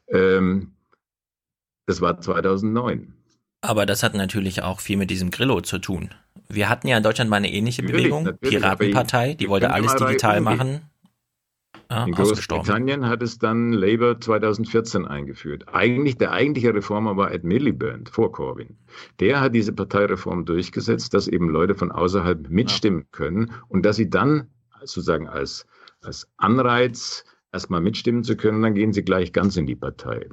Ähm, das war 2009. Aber das hat natürlich auch viel mit diesem Grillo zu tun. Wir hatten ja in Deutschland mal eine ähnliche Natürlich, Bewegung, natürlich, Piratenpartei, die wollte alles digital machen. Ja, In ausgestorben. Großbritannien hat es dann Labour 2014 eingeführt. Eigentlich, der eigentliche Reformer war Ed Miliband vor Corbyn. Der hat diese Parteireform durchgesetzt, dass eben Leute von außerhalb mitstimmen können und dass sie dann sozusagen als, als Anreiz, erstmal mitstimmen zu können, dann gehen sie gleich ganz in die Partei.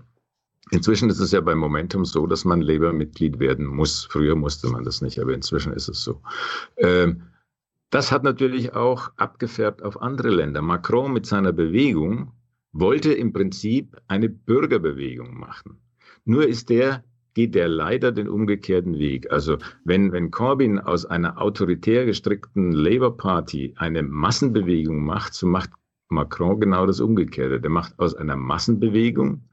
Inzwischen ist es ja bei Momentum so, dass man Labour-Mitglied werden muss. Früher musste man das nicht, aber inzwischen ist es so. Ähm, das hat natürlich auch abgefärbt auf andere Länder. Macron mit seiner Bewegung wollte im Prinzip eine Bürgerbewegung machen. Nur ist der, geht der leider den umgekehrten Weg. Also wenn, wenn Corbyn aus einer autoritär gestrickten Labour Party eine Massenbewegung macht, so macht Macron genau das Umgekehrte. Der macht aus einer Massenbewegung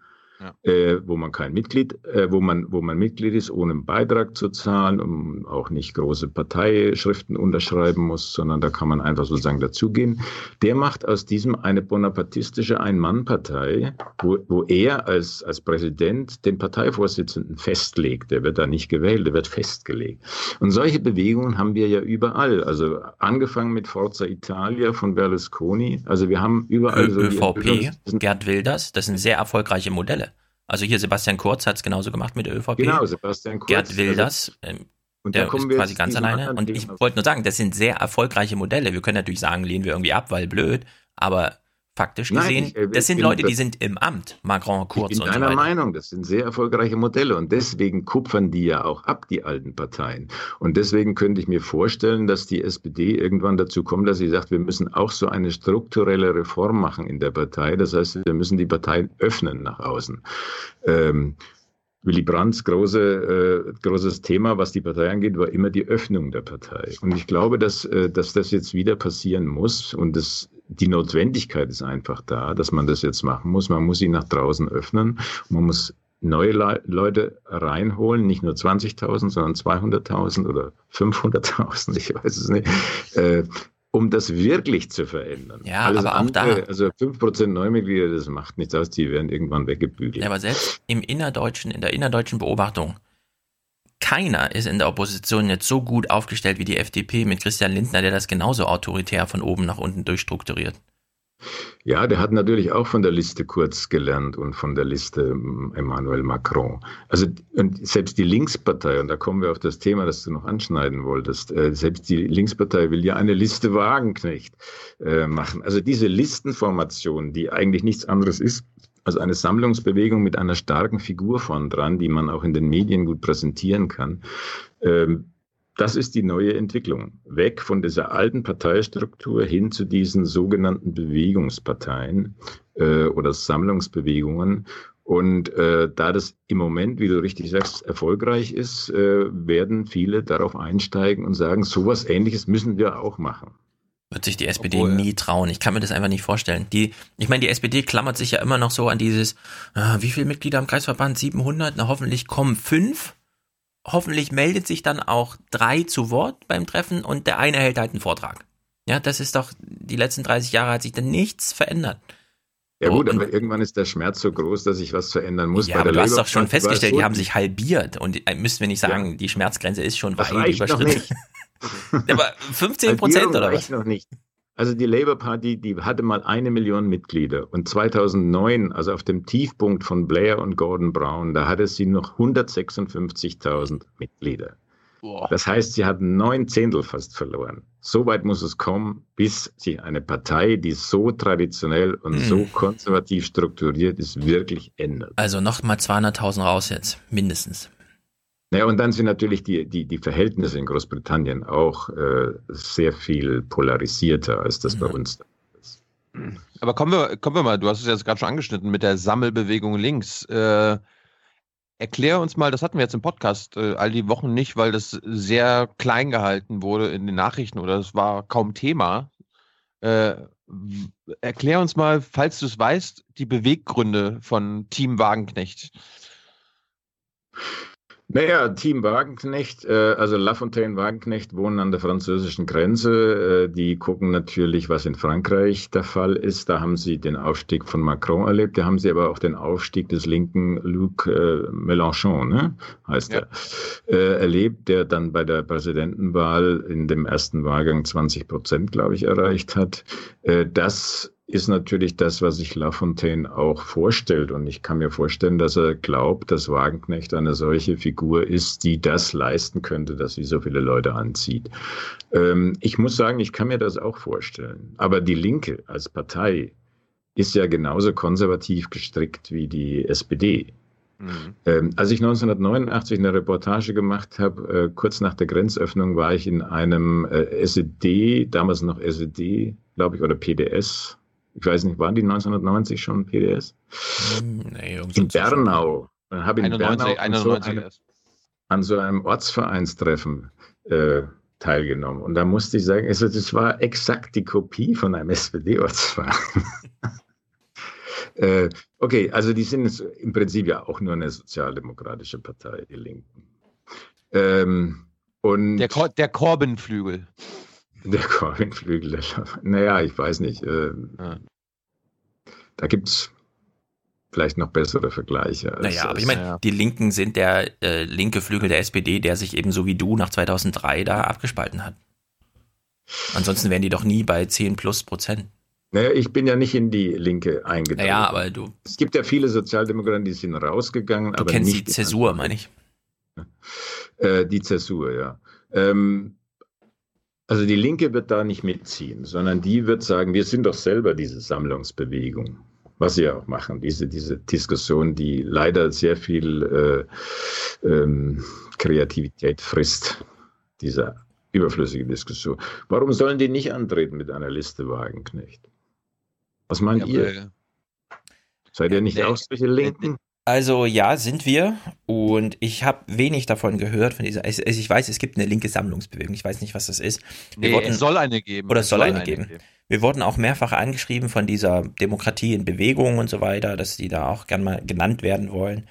äh, wo man kein Mitglied, äh, wo man, wo man Mitglied ist, ohne einen Beitrag zu zahlen, um auch nicht große Parteischriften unterschreiben muss, sondern da kann man einfach sozusagen dazugehen. Der macht aus diesem eine bonapartistische Ein-Mann-Partei, wo, wo er als, als Präsident den Parteivorsitzenden festlegt. Der wird da nicht gewählt, der wird festgelegt. Und solche Bewegungen haben wir ja überall. Also angefangen mit Forza Italia von Berlusconi. Also wir haben überall so die ÖVP, Gerd Wilders, das sind sehr erfolgreiche Modelle. Also hier Sebastian Kurz hat es genauso gemacht mit der ÖVP. Genau, Sebastian Kurz. Gerd Wilders, ähm, Und der da ist quasi ganz alleine. Und ich wollte nur sagen, das sind sehr erfolgreiche Modelle. Wir können natürlich sagen, lehnen wir irgendwie ab, weil blöd. Aber faktisch Nein, gesehen, ich, äh, das sind Leute, die sind im Amt. Macron, Kurz Ich bin und so weiter. Meinung, das sind sehr erfolgreiche Modelle und deswegen kupfern die ja auch ab, die alten Parteien. Und deswegen könnte ich mir vorstellen, dass die SPD irgendwann dazu kommt, dass sie sagt, wir müssen auch so eine strukturelle Reform machen in der Partei. Das heißt, wir müssen die Parteien öffnen nach außen. Ähm, Willy Brandts große, äh, großes Thema, was die Partei angeht, war immer die Öffnung der Partei. Und ich glaube, dass, äh, dass das jetzt wieder passieren muss. Und das, die Notwendigkeit ist einfach da, dass man das jetzt machen muss. Man muss sie nach draußen öffnen. Man muss neue Le Leute reinholen, nicht nur 20.000, sondern 200.000 oder 500.000, ich weiß es nicht, äh, um das wirklich zu verändern. Ja, Alles aber auch andere, da- Also 5% Neumitglieder, das macht nichts aus, die werden irgendwann weggebügelt. Ja, aber selbst im innerdeutschen, in der innerdeutschen Beobachtung, keiner ist in der Opposition jetzt so gut aufgestellt wie die FDP mit Christian Lindner, der das genauso autoritär von oben nach unten durchstrukturiert. Ja, der hat natürlich auch von der Liste Kurz gelernt und von der Liste ähm, Emmanuel Macron. Also und selbst die Linkspartei, und da kommen wir auf das Thema, das du noch anschneiden wolltest, äh, selbst die Linkspartei will ja eine Liste Wagenknecht äh, machen. Also diese Listenformation, die eigentlich nichts anderes ist, also eine Sammlungsbewegung mit einer starken Figur vorn dran, die man auch in den Medien gut präsentieren kann. Ähm, das ist die neue Entwicklung. Weg von dieser alten Parteistruktur hin zu diesen sogenannten Bewegungsparteien äh, oder Sammlungsbewegungen. Und äh, da das im Moment, wie du richtig sagst, erfolgreich ist, äh, werden viele darauf einsteigen und sagen, sowas ähnliches müssen wir auch machen. Wird sich die SPD nie trauen. Ich kann mir das einfach nicht vorstellen. Die, ich meine, die SPD klammert sich ja immer noch so an dieses, ah, wie viele Mitglieder im Kreisverband? 700? Na, hoffentlich kommen fünf. Hoffentlich meldet sich dann auch drei zu Wort beim Treffen und der eine hält halt einen Vortrag. Ja, das ist doch, die letzten 30 Jahre hat sich dann nichts verändert. Ja gut, aber irgendwann ist der Schmerz so groß, dass sich was verändern muss. Ja, Bei aber du hast doch schon festgestellt, so, die haben sich halbiert und äh, müssten wir nicht sagen, die Schmerzgrenze ist schon Das weit reicht noch überschritten. nicht. aber 15 Prozent Halbierung oder was? noch nicht. Also die Labour Party, die hatte mal eine Million Mitglieder und 2009, also auf dem Tiefpunkt von Blair und Gordon Brown, da hatte sie noch 156.000 Mitglieder. Das heißt, sie hat neun Zehntel fast verloren. So weit muss es kommen, bis sich eine Partei, die so traditionell und Hm. so konservativ strukturiert ist, wirklich ändert. Also nochmal 200.000 raus jetzt, mindestens. Naja, und dann sind natürlich die, die, die Verhältnisse in Großbritannien auch äh, sehr viel polarisierter, als das bei uns ist. Aber kommen wir, kommen wir mal, du hast es jetzt gerade schon angeschnitten mit der Sammelbewegung links. Äh, erklär uns mal, das hatten wir jetzt im Podcast äh, all die Wochen nicht, weil das sehr klein gehalten wurde in den Nachrichten oder es war kaum Thema. Äh, erklär uns mal, falls du es weißt, die Beweggründe von Team Wagenknecht. Naja, Team Wagenknecht, äh, also Lafontaine Wagenknecht wohnen an der französischen Grenze. Äh, die gucken natürlich, was in Frankreich der Fall ist. Da haben sie den Aufstieg von Macron erlebt. Da haben sie aber auch den Aufstieg des linken Luc äh, Mélenchon, ne? heißt er, äh, erlebt, der dann bei der Präsidentenwahl in dem ersten Wahlgang 20 Prozent, glaube ich, erreicht hat. Äh, das ist natürlich das, was sich Lafontaine auch vorstellt. Und ich kann mir vorstellen, dass er glaubt, dass Wagenknecht eine solche Figur ist, die das leisten könnte, dass sie so viele Leute anzieht. Ähm, ich muss sagen, ich kann mir das auch vorstellen. Aber die Linke als Partei ist ja genauso konservativ gestrickt wie die SPD. Ähm, als ich 1989 eine Reportage gemacht habe, äh, kurz nach der Grenzöffnung, war ich in einem äh, SED, damals noch SED, glaube ich, oder PDS. Ich weiß nicht, waren die 1990 schon PDS? Nee, in Bernau. Und habe in 91, Bernau an so 91 einem, an so einem Ortsvereinstreffen äh, teilgenommen. Und da musste ich sagen, also das war exakt die Kopie von einem SPD-Ortsverein. äh, okay, also die sind jetzt im Prinzip ja auch nur eine sozialdemokratische Partei, die Linken. Ähm, und Der, Kor der Corbyn-Flügel. Der Corbyn-Flügel, naja, ich weiß nicht. Äh, Da gibt es vielleicht noch bessere Vergleiche. als- Naja, aber ich meine, die Linken sind der äh, linke Flügel der SPD, der sich eben so wie du nach 2003 da abgespalten hat. Ansonsten wären die doch nie bei 10 plus Prozent. Naja, ich bin ja nicht in die Linke eingetreten. Naja, aber du, Es gibt ja viele Sozialdemokraten, die sind rausgegangen. du aber kennst nicht die Zäsur, meine ich. Äh, die Zäsur, ja. Ähm, also die Linke wird da nicht mitziehen, sondern die wird sagen, wir sind doch selber diese Sammlungsbewegung. Was sie ja auch machen, diese, diese Diskussion, die leider sehr viel äh, ähm, Kreativität frisst, diese überflüssige Diskussion. Warum sollen die nicht antreten mit einer Liste Wagenknecht? Was meint ja, ihr? Seid ihr nicht ja, auch solche Linken? Also ja, sind wir. Und ich habe wenig davon gehört, von dieser. Ich, ich, weiß, es gibt eine linke Sammlungsbewegung. Ich weiß nicht, was das ist. Wir nee, wurden, es soll eine geben. Oder es soll, soll eine, eine geben. geben. Wir wurden auch mehrfach angeschrieben von dieser Demokratie in Bewegung und so weiter, dass die da auch gern mal genannt werden wollen.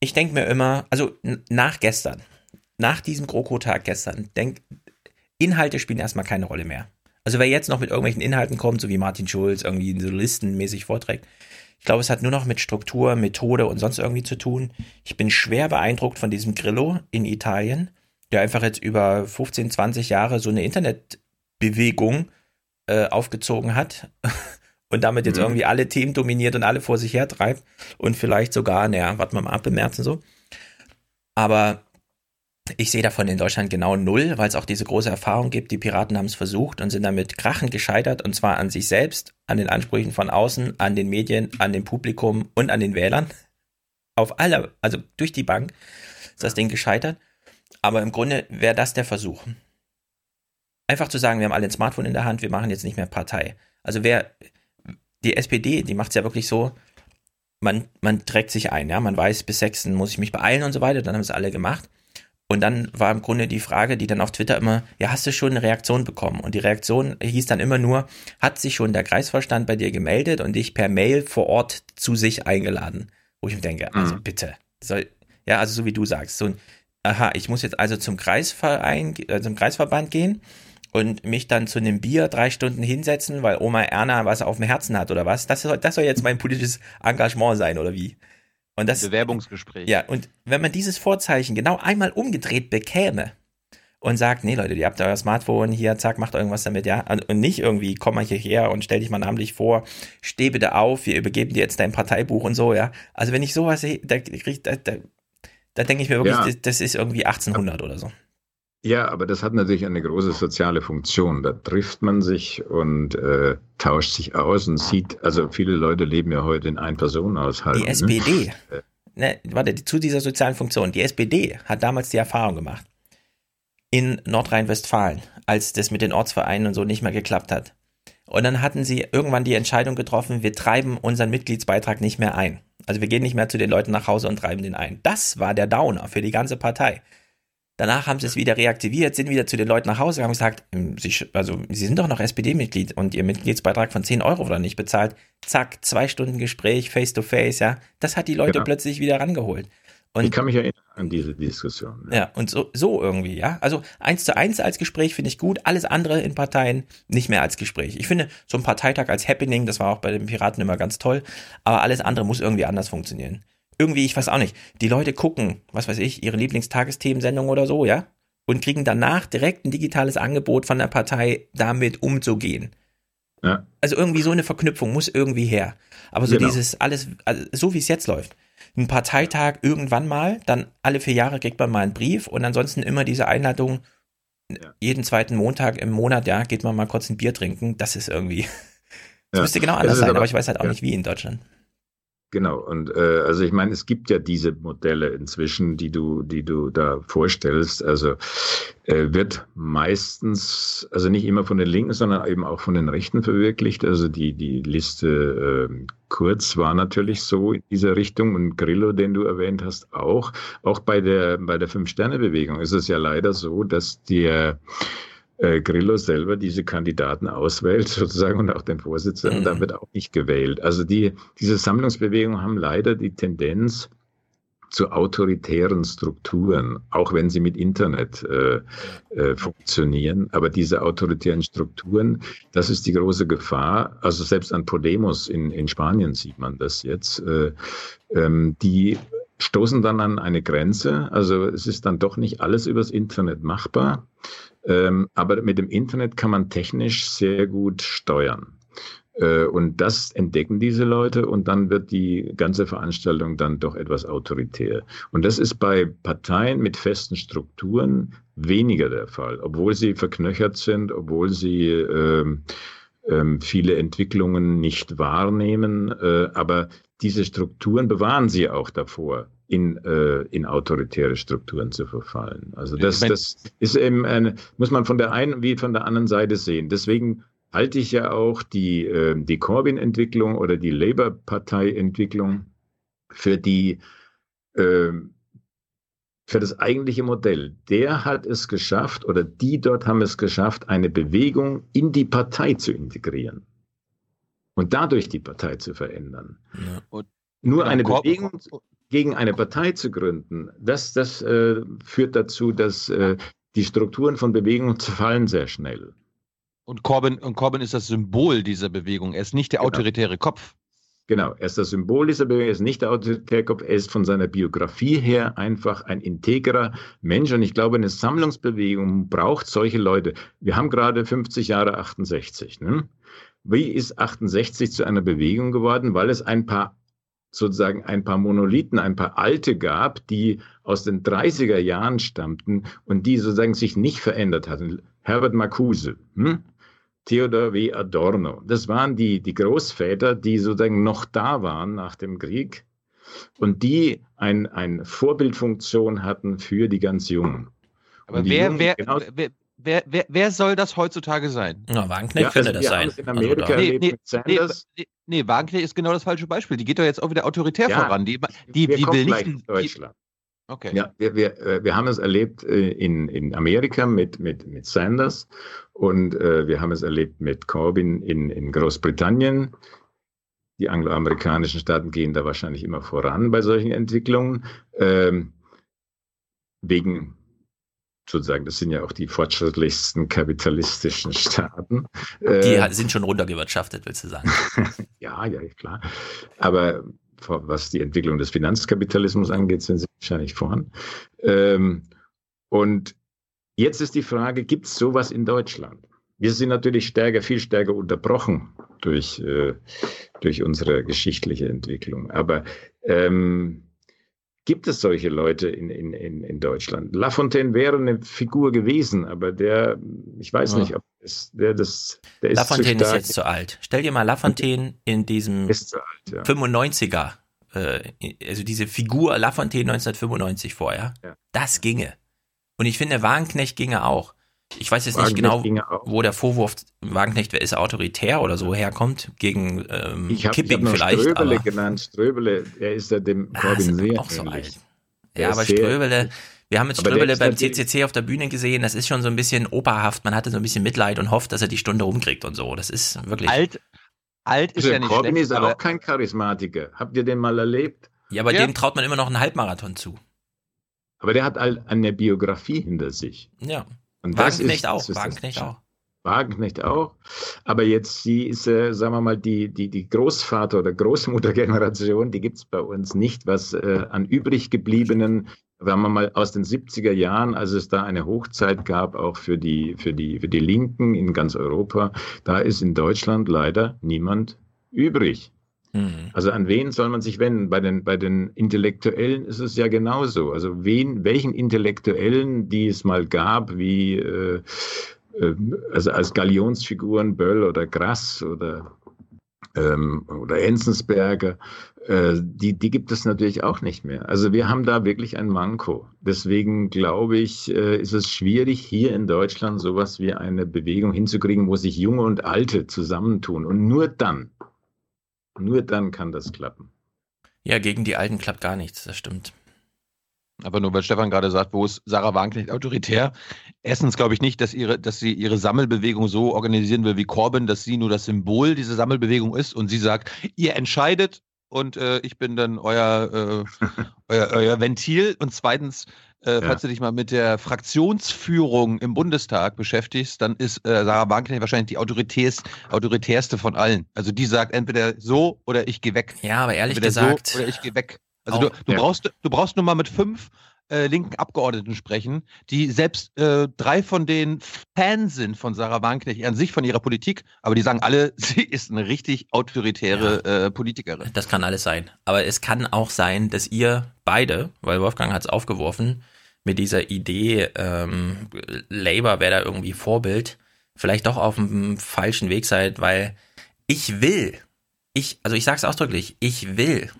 Ich denke mir immer, also nach gestern, nach diesem GroKo-Tag gestern, denk, Inhalte spielen erstmal keine Rolle mehr. Also wer jetzt noch mit irgendwelchen Inhalten kommt, so wie Martin Schulz irgendwie so listenmäßig vorträgt, ich glaube, es hat nur noch mit Struktur, Methode und sonst irgendwie zu tun. Ich bin schwer beeindruckt von diesem Grillo in Italien, der einfach jetzt über 15, 20 Jahre so eine Internetbewegung äh, aufgezogen hat und damit jetzt mhm. irgendwie alle Themen dominiert und alle vor sich her treibt und vielleicht sogar, naja, warten wir mal ab im März und so. Aber ich sehe davon in Deutschland genau null, weil es auch diese große Erfahrung gibt. Die Piraten haben es versucht und sind damit krachend gescheitert und zwar an sich selbst, an den Ansprüchen von außen, an den Medien, an dem Publikum und an den Wählern. Auf alle, also durch die Bank ist das Ding gescheitert. Aber im Grunde wäre das der Versuch. Einfach zu sagen, wir haben alle ein Smartphone in der Hand, wir machen jetzt nicht mehr Partei. Also wer, die SPD, die macht es ja wirklich so, man, man trägt sich ein, ja, man weiß, bis 6. muss ich mich beeilen und so weiter, dann haben es alle gemacht. Und dann war im Grunde die Frage, die dann auf Twitter immer, ja, hast du schon eine Reaktion bekommen? Und die Reaktion hieß dann immer nur, hat sich schon der Kreisvorstand bei dir gemeldet und dich per Mail vor Ort zu sich eingeladen? Wo ich mir denke, also mhm. bitte, soll, ja, also so wie du sagst, so ein, aha, ich muss jetzt also zum Kreisverein, äh, zum Kreisverband gehen und mich dann zu einem Bier drei Stunden hinsetzen, weil Oma Erna was auf dem Herzen hat oder was? Das soll, das soll jetzt mein politisches Engagement sein oder wie? Und das, Bewerbungsgespräch. Ja, und wenn man dieses Vorzeichen genau einmal umgedreht bekäme und sagt, nee Leute, ihr habt euer Smartphone hier, zack, macht irgendwas damit, ja, und nicht irgendwie, komm mal hierher und stell dich mal namentlich vor, steh bitte auf, wir übergeben dir jetzt dein Parteibuch und so, ja. Also wenn ich sowas sehe, da, da, da, da denke ich mir wirklich, ja. das, das ist irgendwie 1800 oder so. Ja, aber das hat natürlich eine große soziale Funktion. Da trifft man sich und äh, tauscht sich aus und sieht, also viele Leute leben ja heute in Ein-Personen-Haushalten. Die SPD, ne? ne, warte, zu dieser sozialen Funktion, die SPD hat damals die Erfahrung gemacht, in Nordrhein-Westfalen, als das mit den Ortsvereinen und so nicht mehr geklappt hat. Und dann hatten sie irgendwann die Entscheidung getroffen, wir treiben unseren Mitgliedsbeitrag nicht mehr ein. Also wir gehen nicht mehr zu den Leuten nach Hause und treiben den ein. Das war der Downer für die ganze Partei. Danach haben sie es wieder reaktiviert, sind wieder zu den Leuten nach Hause, haben gesagt, ähm, sie, also, sie sind doch noch SPD-Mitglied und ihr Mitgliedsbeitrag von 10 Euro wurde nicht bezahlt. Zack, zwei Stunden Gespräch, face to face, ja. Das hat die Leute genau. plötzlich wieder rangeholt. Und, ich kann mich erinnern an diese Diskussion. Ja, ja und so, so irgendwie, ja. Also eins zu eins als Gespräch finde ich gut, alles andere in Parteien nicht mehr als Gespräch. Ich finde so ein Parteitag als Happening, das war auch bei den Piraten immer ganz toll, aber alles andere muss irgendwie anders funktionieren irgendwie, ich weiß auch nicht, die Leute gucken, was weiß ich, ihre Lieblingstagesthemensendung oder so, ja, und kriegen danach direkt ein digitales Angebot von der Partei, damit umzugehen. Ja. Also irgendwie so eine Verknüpfung muss irgendwie her. Aber so genau. dieses alles, also so wie es jetzt läuft. Ein Parteitag irgendwann mal, dann alle vier Jahre kriegt man mal einen Brief und ansonsten immer diese Einladung, ja. jeden zweiten Montag im Monat, ja, geht man mal kurz ein Bier trinken. Das ist irgendwie. Das ja. müsste genau anders sein, aber, aber, ich weiß halt auch nicht wie in Deutschland. Genau, und äh, also ich meine, es gibt ja diese Modelle inzwischen, die du, die du da vorstellst. Also äh, wird meistens, also nicht immer von den Linken, sondern eben auch von den Rechten verwirklicht. Also die, die Liste äh, Kurz war natürlich so in dieser Richtung und Grillo, den du erwähnt hast, auch. Auch bei der, bei der Fünf-Sterne-Bewegung ist es ja leider so, dass der äh, Grillo selber diese Kandidaten auswählt, sozusagen, und auch den Vorsitzenden, mhm. dann wird auch nicht gewählt. Also die, diese Sammlungsbewegungen haben leider die Tendenz, zu autoritären Strukturen, auch wenn sie mit Internet äh, äh, funktionieren. Aber diese autoritären Strukturen, das ist die große Gefahr. Also selbst an Podemos in, in Spanien sieht man das jetzt. Äh, ähm, die stoßen dann an eine Grenze. Also es ist dann doch nicht alles übers Internet machbar. Ähm, aber mit dem Internet kann man technisch sehr gut steuern. Äh, und das entdecken diese Leute und dann wird die ganze Veranstaltung dann doch etwas autoritär. Und das ist bei Parteien mit festen Strukturen weniger der Fall, obwohl sie verknöchert sind, obwohl sie ähm, ähm, viele Entwicklungen nicht wahrnehmen. Äh, aber diese Strukturen bewahren sie auch davor, in, äh, in autoritäre Strukturen zu verfallen. Also das, das ist eben eine, muss man von der einen wie von der anderen Seite sehen. Deswegen halte ich ja auch die, äh, die Corbyn-Entwicklung oder die Labour-Partei-Entwicklung für die äh, für das eigentliche Modell. Der hat es geschafft oder die dort haben es geschafft, eine Bewegung in die Partei zu integrieren und dadurch die Partei zu verändern. Ja. Nur eine Bewegung gegen eine Partei zu gründen, das, das äh, führt dazu, dass äh, die Strukturen von Bewegungen zerfallen sehr schnell. Und Corbyn, und Corbyn ist das Symbol dieser Bewegung. Er ist nicht der genau. autoritäre Kopf. Genau, er ist das Symbol dieser Bewegung, er ist nicht der autoritäre Kopf, er ist von seiner Biografie her einfach ein integrer Mensch. Und ich glaube, eine Sammlungsbewegung braucht solche Leute. Wir haben gerade 50 Jahre 68. Ne? Wie ist 68 zu einer Bewegung geworden? Weil es ein paar sozusagen ein paar Monolithen, ein paar alte gab, die aus den 30er Jahren stammten und die sozusagen sich nicht verändert hatten. Herbert Marcuse, hm? Theodor W. Adorno. Das waren die, die Großväter, die sozusagen noch da waren nach dem Krieg und die ein, eine Vorbildfunktion hatten für die ganz Jungen. Aber wer, Jungen, wer, genau, wer, wer, wer, wer, soll das heutzutage sein? Na, Wagenknecht ja, könnte also das sein. In Amerika also, nee, nee, Sanders. Nee, nee, Wagenknecht ist genau das falsche Beispiel. Die geht doch jetzt auch wieder autoritär ja, voran. Die, die, die will nicht. In Deutschland. Okay. Ja, wir, wir, äh, wir haben es erlebt äh, in, in Amerika mit, mit, mit Sanders und äh, wir haben es erlebt mit Corbyn in, in Großbritannien. Die angloamerikanischen Staaten gehen da wahrscheinlich immer voran bei solchen Entwicklungen. Ähm, wegen sozusagen, das sind ja auch die fortschrittlichsten kapitalistischen Staaten. Die äh, sind schon runtergewirtschaftet, willst du sagen? ja, ja, klar. Aber was die Entwicklung des Finanzkapitalismus angeht, sind sie wahrscheinlich vorn. Ähm, und jetzt ist die Frage, gibt es sowas in Deutschland? Wir sind natürlich stärker, viel stärker unterbrochen durch, äh, durch unsere geschichtliche Entwicklung. Aber ähm, gibt es solche Leute in, in, in, in Deutschland? Lafontaine wäre eine Figur gewesen, aber der, ich weiß ja. nicht, ob es, der das, der Lafontaine ist, ist jetzt zu alt. Stell dir mal Lafontaine in diesem alt, ja. 95er, äh, also diese Figur Lafontaine 1995 vorher. Ja. Das ginge. Und ich finde, Wagenknecht ginge auch. Ich weiß jetzt nicht genau, wo der Vorwurf Wagenknecht ist autoritär oder so herkommt, gegen ähm, ich hab, Kipping ich vielleicht. Ströbele aber, genannt. Ströbele, er ist ja dem ah, Corbyn sehr auch so alt. Ja, aber Ströbele, wir haben jetzt Ströbele beim CCC auf der Bühne gesehen, das ist schon so ein bisschen operhaft, man hatte so ein bisschen Mitleid und hofft, dass er die Stunde rumkriegt und so. Das ist wirklich... Alt, alt ist also, ja nicht Corbyn schlecht, ist auch kein Charismatiker. Habt ihr den mal erlebt? Ja, aber ja. dem traut man immer noch einen Halbmarathon zu. Aber der hat eine Biografie hinter sich. Ja. Und Wagenknecht auch. Wagenknecht auch. Wagenknecht auch. Aber jetzt, sie ist, äh, sagen wir mal, die, die, die Großvater- oder Großmuttergeneration, die gibt es bei uns nicht, was äh, an übrig gebliebenen, sagen wir mal, aus den 70er Jahren, als es da eine Hochzeit gab, auch für die, für die, für die Linken in ganz Europa, da ist in Deutschland leider niemand übrig. Mhm. Also an wen soll man sich wenden? Bei den, bei den Intellektuellen ist es ja genauso. Also wen, welchen Intellektuellen, die es mal gab, wie äh, äh, also als Galionsfiguren Böll oder Grass oder ähm, oder Enzensberger, äh, die, die gibt es natürlich auch nicht mehr. Also wir haben da wirklich ein Manko. Deswegen glaube ich, äh, ist es schwierig, hier in Deutschland sowas wie eine Bewegung hinzukriegen, wo sich Junge und Alte zusammentun. Und nur dann, nur dann kann das klappen. Ja, gegen die Alten klappt gar nichts, das stimmt. Aber nur weil Stefan gerade sagt, wo ist Sarah Wagenknecht autoritär? Erstens glaube ich nicht, dass, ihre, dass sie ihre Sammelbewegung so organisieren will wie Corbyn, dass sie nur das Symbol dieser Sammelbewegung ist und sie sagt, ihr entscheidet und äh, ich bin dann euer, äh, euer, euer Ventil. Und zweitens, äh, ja. falls du dich mal mit der Fraktionsführung im Bundestag beschäftigst, dann ist äh, Sarah Wagenknecht wahrscheinlich die autoritärst, autoritärste von allen. Also die sagt entweder so oder ich gehe weg. Ja, aber ehrlich entweder gesagt. So oder ich gehe weg. Also du, du ja. brauchst, du brauchst nur mal mit fünf äh, linken Abgeordneten sprechen, die selbst äh, drei von denen Fans sind von Sarah Wagenknecht an sich, von ihrer Politik, aber die sagen alle, sie ist eine richtig autoritäre ja. äh, Politikerin. Das kann alles sein. Aber es kann auch sein, dass ihr beide, weil Wolfgang hat es aufgeworfen, mit dieser Idee, ähm, Labour wäre da irgendwie Vorbild, vielleicht doch auf dem falschen Weg seid, weil ich will, ich, also ich sage es ausdrücklich, ich will,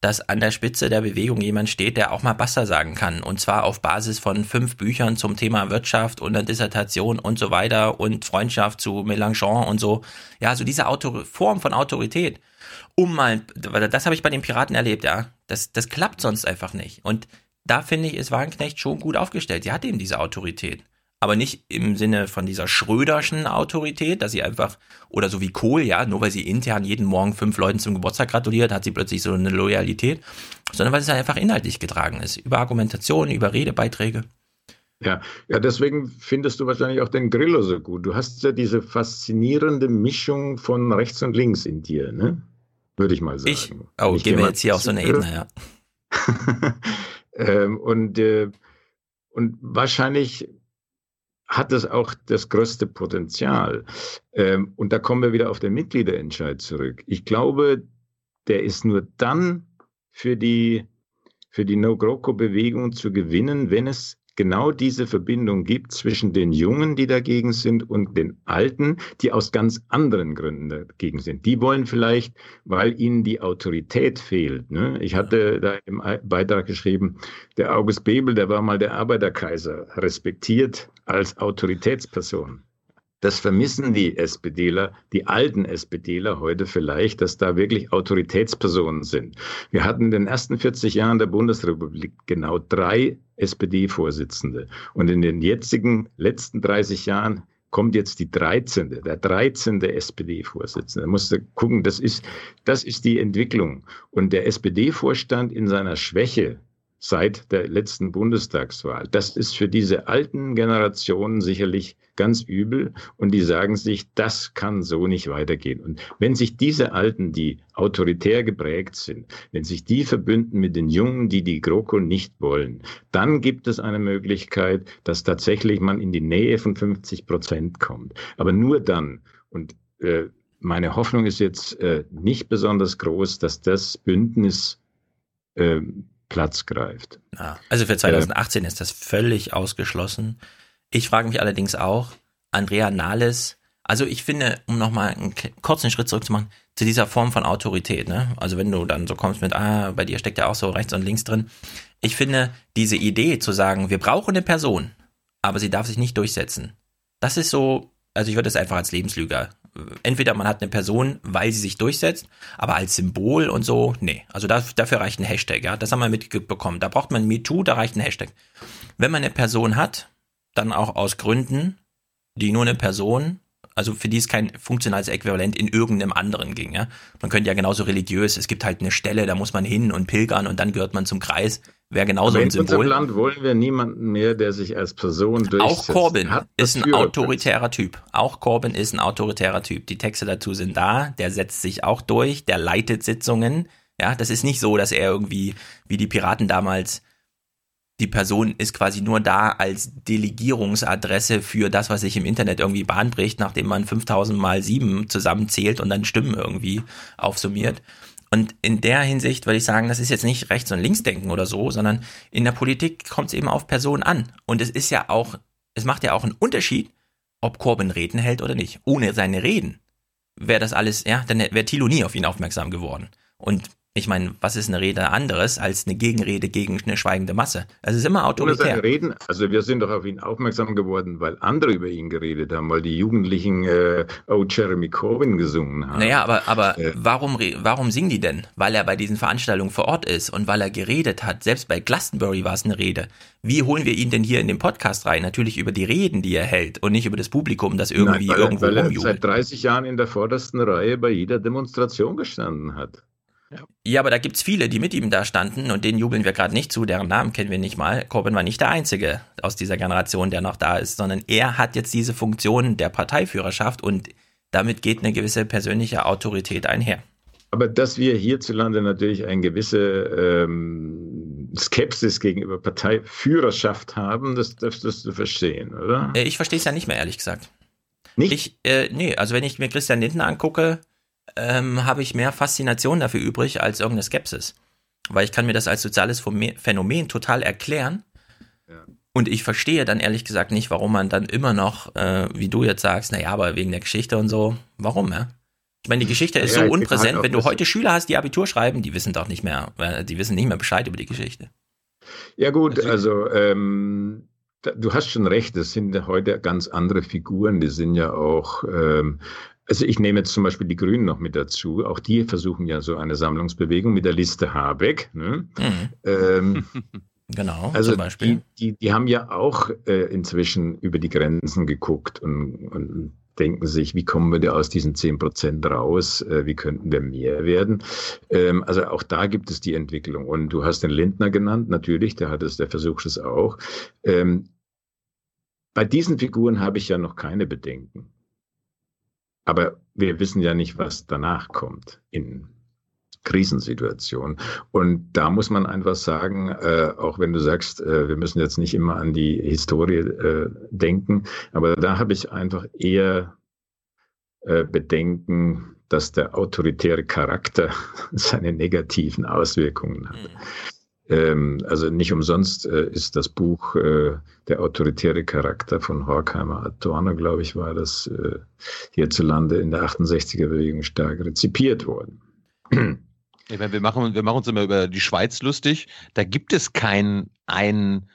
dass an der Spitze der Bewegung jemand steht, der auch mal Basta sagen kann. Und zwar auf Basis von fünf Büchern zum Thema Wirtschaft und einer Dissertation und so weiter und Freundschaft zu Mélenchon und so. Ja, so diese Autor Form von Autorität. Um mal, das habe ich bei den Piraten erlebt, ja. Das, das klappt sonst einfach nicht. Und da finde ich, ist Wagenknecht schon gut aufgestellt. Sie hat eben diese Autorität. Aber nicht im Sinne von dieser Schröderschen Autorität, dass sie einfach, oder so wie Kohl, ja, nur weil sie intern jeden Morgen fünf Leuten zum Geburtstag gratuliert, hat sie plötzlich so eine Loyalität, sondern weil es einfach inhaltlich getragen ist. Über Argumentation, über Redebeiträge. Ja, ja, deswegen findest du wahrscheinlich auch den Grillo so gut. Du hast ja diese faszinierende Mischung von rechts und links in dir, ne? Würde ich mal sagen. Ich, oh, gehen wir jetzt hier auf so eine Ebene, ja. ähm, und, äh, und wahrscheinlich hat es auch das größte Potenzial. Ähm, und da kommen wir wieder auf den Mitgliederentscheid zurück. Ich glaube, der ist nur dann für die, für die No-GroKo-Bewegung zu gewinnen, wenn es genau diese Verbindung gibt zwischen den Jungen, die dagegen sind, und den Alten, die aus ganz anderen Gründen dagegen sind. Die wollen vielleicht, weil ihnen die Autorität fehlt. Ne? Ich hatte da im Beitrag geschrieben, der August Bebel, der war mal der Arbeiterkaiser, respektiert als Autoritätsperson. Das vermissen die SPDler, die alten SPDler heute vielleicht, dass da wirklich Autoritätspersonen sind. Wir hatten in den ersten 40 Jahren der Bundesrepublik genau drei SPD-Vorsitzende. Und in den jetzigen letzten 30 Jahren kommt jetzt die 13., der 13. SPD-Vorsitzende. Da musst du gucken, das ist, das ist die Entwicklung. Und der SPD-Vorstand in seiner Schwäche, seit der letzten Bundestagswahl. Das ist für diese alten Generationen sicherlich ganz übel und die sagen sich, das kann so nicht weitergehen. Und wenn sich diese Alten, die autoritär geprägt sind, wenn sich die verbünden mit den Jungen, die die GroKo nicht wollen, dann gibt es eine Möglichkeit, dass tatsächlich man in die Nähe von 50 Prozent kommt. Aber nur dann. Und äh, meine Hoffnung ist jetzt äh, nicht besonders groß, dass das Bündnis äh, Platz greift. Also für 2018 äh, ist das völlig ausgeschlossen. Ich frage mich allerdings auch, Andrea Nahles, also ich finde, um nochmal einen kurzen Schritt zurückzumachen, zu dieser Form von Autorität, ne? Also wenn du dann so kommst mit, ah, bei dir steckt ja auch so rechts und links drin. Ich finde, diese Idee zu sagen, wir brauchen eine Person, aber sie darf sich nicht durchsetzen. Das ist so, also ich würde es einfach als Lebenslüger entweder man hat eine Person, weil sie sich durchsetzt, aber als Symbol und so, nee. Also das, dafür reicht ein Hashtag, ja. Das haben wir mitbekommen. Da braucht man MeToo, da reicht ein Hashtag. Wenn man eine Person hat, dann auch aus Gründen, die nur eine Person, also für die es kein funktionales Äquivalent in irgendeinem anderen ging, ja. Man könnte ja genauso religiös, es gibt halt eine Stelle, da muss man hin und pilgern und dann gehört man zum Kreis. Wäre genauso ein Symbol. In unserem Land wollen wir niemanden mehr, der sich als Person durchsetzt. Auch Corbyn ist ein autoritärer Typ. Auch Corbyn ist ein autoritärer Typ. Die Texte dazu sind da. Der setzt sich auch durch. Der leitet Sitzungen. Ja, das ist nicht so, dass er irgendwie, wie die Piraten damals, die Person ist quasi nur da als Delegierungsadresse für das, was sich im Internet irgendwie bahnbricht, nachdem man 5000 mal 7 zusammenzählt und dann Stimmen irgendwie aufsummiert. Und in der Hinsicht würde ich sagen, das ist jetzt nicht rechts und links denken oder so, sondern in der Politik kommt es eben auf Personen an. Und es ist ja auch, es macht ja auch einen Unterschied, ob Corbyn Reden hält oder nicht. Ohne seine Reden wäre das alles, ja, dann wäre Thilo nie auf ihn aufmerksam geworden. Und ich meine, was ist eine Rede anderes als eine Gegenrede gegen eine schweigende Masse? Es ist immer autoritär. Reden, also wir sind doch auf ihn aufmerksam geworden, weil andere über ihn geredet haben, weil die Jugendlichen äh, Oh Jeremy Corbyn gesungen haben. Naja, aber, aber äh. warum, warum singen die denn? Weil er bei diesen Veranstaltungen vor Ort ist und weil er geredet hat. Selbst bei Glastonbury war es eine Rede. Wie holen wir ihn denn hier in den Podcast rein? Natürlich über die Reden, die er hält und nicht über das Publikum, das irgendwie Nein, weil irgendwo weil er seit 30 Jahren in der vordersten Reihe bei jeder Demonstration gestanden hat. Ja. aber da gibt es viele, die mit ihm da standen und denen jubeln wir gerade nicht zu, deren Namen kennen wir nicht mal. Corbyn war nicht der Einzige aus dieser Generation, der noch da ist, sondern er hat jetzt diese Funktion der Parteiführerschaft und damit geht eine gewisse persönliche Autorität einher. Aber dass wir hierzulande natürlich ein gewisse, ähm, Skepsis gegenüber Parteiführerschaft haben, das dürftest du verstehen, oder? Äh, ich verstehe es ja nicht mehr, ehrlich gesagt. Nicht? Ich, äh, nee, also wenn ich mir Christian Lindner angucke, ähm, habe ich mehr Faszination dafür übrig als irgendeine Skepsis. Weil ich kann mir das als soziales Phänomen total erklären. Ja. Und ich verstehe dann ehrlich gesagt nicht, warum man dann immer noch, äh, wie du jetzt sagst, naja, aber wegen der Geschichte und so, warum, ja? Ich meine, die Geschichte ist ja, so unpräsent. Halt Wenn du heute Schüler hast, die Abitur schreiben, die wissen doch nicht mehr, äh, die wissen nicht mehr Bescheid über die Geschichte. Ja gut, also ähm, du hast schon recht, das sind heute ganz andere Figuren, die sind ja auch ähm, also ich nehme jetzt zum Beispiel die Grünen noch mit dazu. Auch die versuchen ja so eine Sammlungsbewegung mit der Liste Habeck. Ne? Mhm. Ähm, genau, also zum Beispiel. Die, die, die haben ja auch äh, inzwischen über die Grenzen geguckt und, und denken sich, wie kommen wir da aus diesen zehn Prozent raus? Äh, wie könnten wir mehr werden? Ähm, also auch da gibt es die Entwicklung. Und du hast den Lindner genannt, natürlich, der hat es, der versucht es auch. Ähm, bei diesen Figuren habe ich ja noch keine Bedenken. Aber wir wissen ja nicht, was danach kommt in Krisensituationen. Und da muss man einfach sagen, äh, auch wenn du sagst, äh, wir müssen jetzt nicht immer an die Historie äh, denken, aber da habe ich einfach eher äh, Bedenken, dass der autoritäre Charakter seine negativen Auswirkungen hat. Ähm, also nicht umsonst äh, ist das Buch äh, Der autoritäre Charakter von Horkheimer Adorno, glaube ich, war das äh, hierzulande in der 68er-Bewegung stark rezipiert worden. Ich meine, wir machen, wir machen uns immer über die Schweiz lustig. Da gibt es keinen einen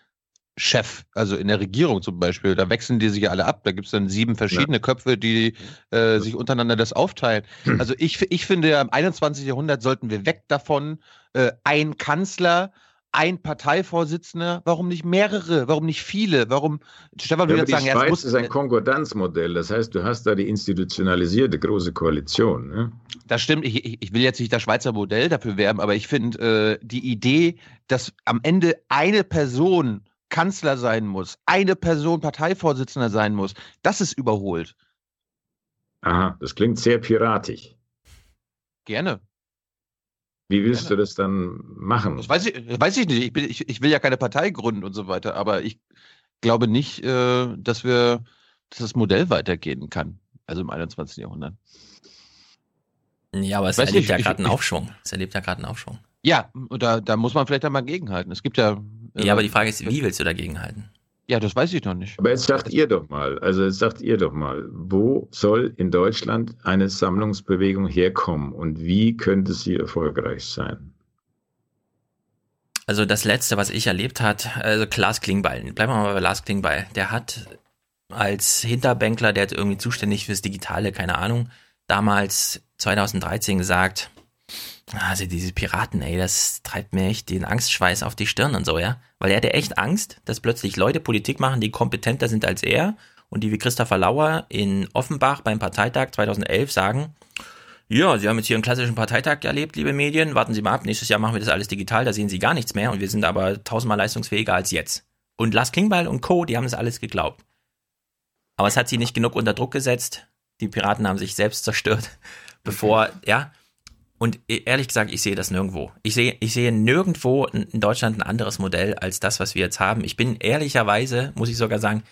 Chef, also in der Regierung zum Beispiel, da wechseln die sich ja alle ab. Da gibt es dann sieben verschiedene ja. Köpfe, die äh, sich untereinander das aufteilen. Also ich, ich finde, im 21. Jahrhundert sollten wir weg davon, äh, ein Kanzler, ein Parteivorsitzender, warum nicht mehrere, warum nicht viele, warum, Stefan will ja, jetzt sagen, die Schweiz muss, ist ein Konkordanzmodell, das heißt, du hast da die institutionalisierte große Koalition. Ne? Das stimmt, ich, ich will jetzt nicht das Schweizer Modell dafür werben, aber ich finde äh, die Idee, dass am Ende eine Person Kanzler sein muss, eine Person Parteivorsitzender sein muss, das ist überholt. Aha, das klingt sehr piratisch. Gerne. Wie willst du das dann machen? Das weiß ich, weiß ich nicht. Ich, bin, ich, ich will ja keine Partei gründen und so weiter, aber ich glaube nicht, äh, dass wir dass das Modell weitergehen kann. Also im 21. Jahrhundert. Ja, aber es erlebt nicht, ja gerade einen Aufschwung. Es erlebt ja gerade einen Aufschwung. Ja, da, da muss man vielleicht einmal gegenhalten. Es gibt ja. Äh, ja, aber die Frage ist, wie willst du dagegenhalten? Ja, das weiß ich noch nicht. Aber jetzt sagt ihr doch mal, also jetzt sagt ihr doch mal, wo soll in Deutschland eine Sammlungsbewegung herkommen und wie könnte sie erfolgreich sein? Also das letzte, was ich erlebt hat, also Klaas Klingbeil, bleiben wir mal bei Lars Klingbeil, der hat als Hinterbänkler, der hat irgendwie zuständig fürs Digitale, keine Ahnung, damals 2013 gesagt, also diese Piraten, ey, das treibt mir echt den Angstschweiß auf die Stirn und so, ja. Weil er hatte echt Angst, dass plötzlich Leute Politik machen, die kompetenter sind als er und die wie Christopher Lauer in Offenbach beim Parteitag 2011 sagen, ja, Sie haben jetzt hier einen klassischen Parteitag erlebt, liebe Medien, warten Sie mal ab, nächstes Jahr machen wir das alles digital, da sehen Sie gar nichts mehr und wir sind aber tausendmal leistungsfähiger als jetzt. Und Lars Klingbeil und Co., die haben das alles geglaubt. Aber es hat sie nicht genug unter Druck gesetzt. Die Piraten haben sich selbst zerstört, bevor, ja, und e, ehrlich gesagt, ich sehe das nirgendwo. Ich sehe, ich sehe nirgendwo in Deutschland ein anderes Modell als das, was wir jetzt haben. Ich bin ehrlicherweise, muss ich sogar sagen,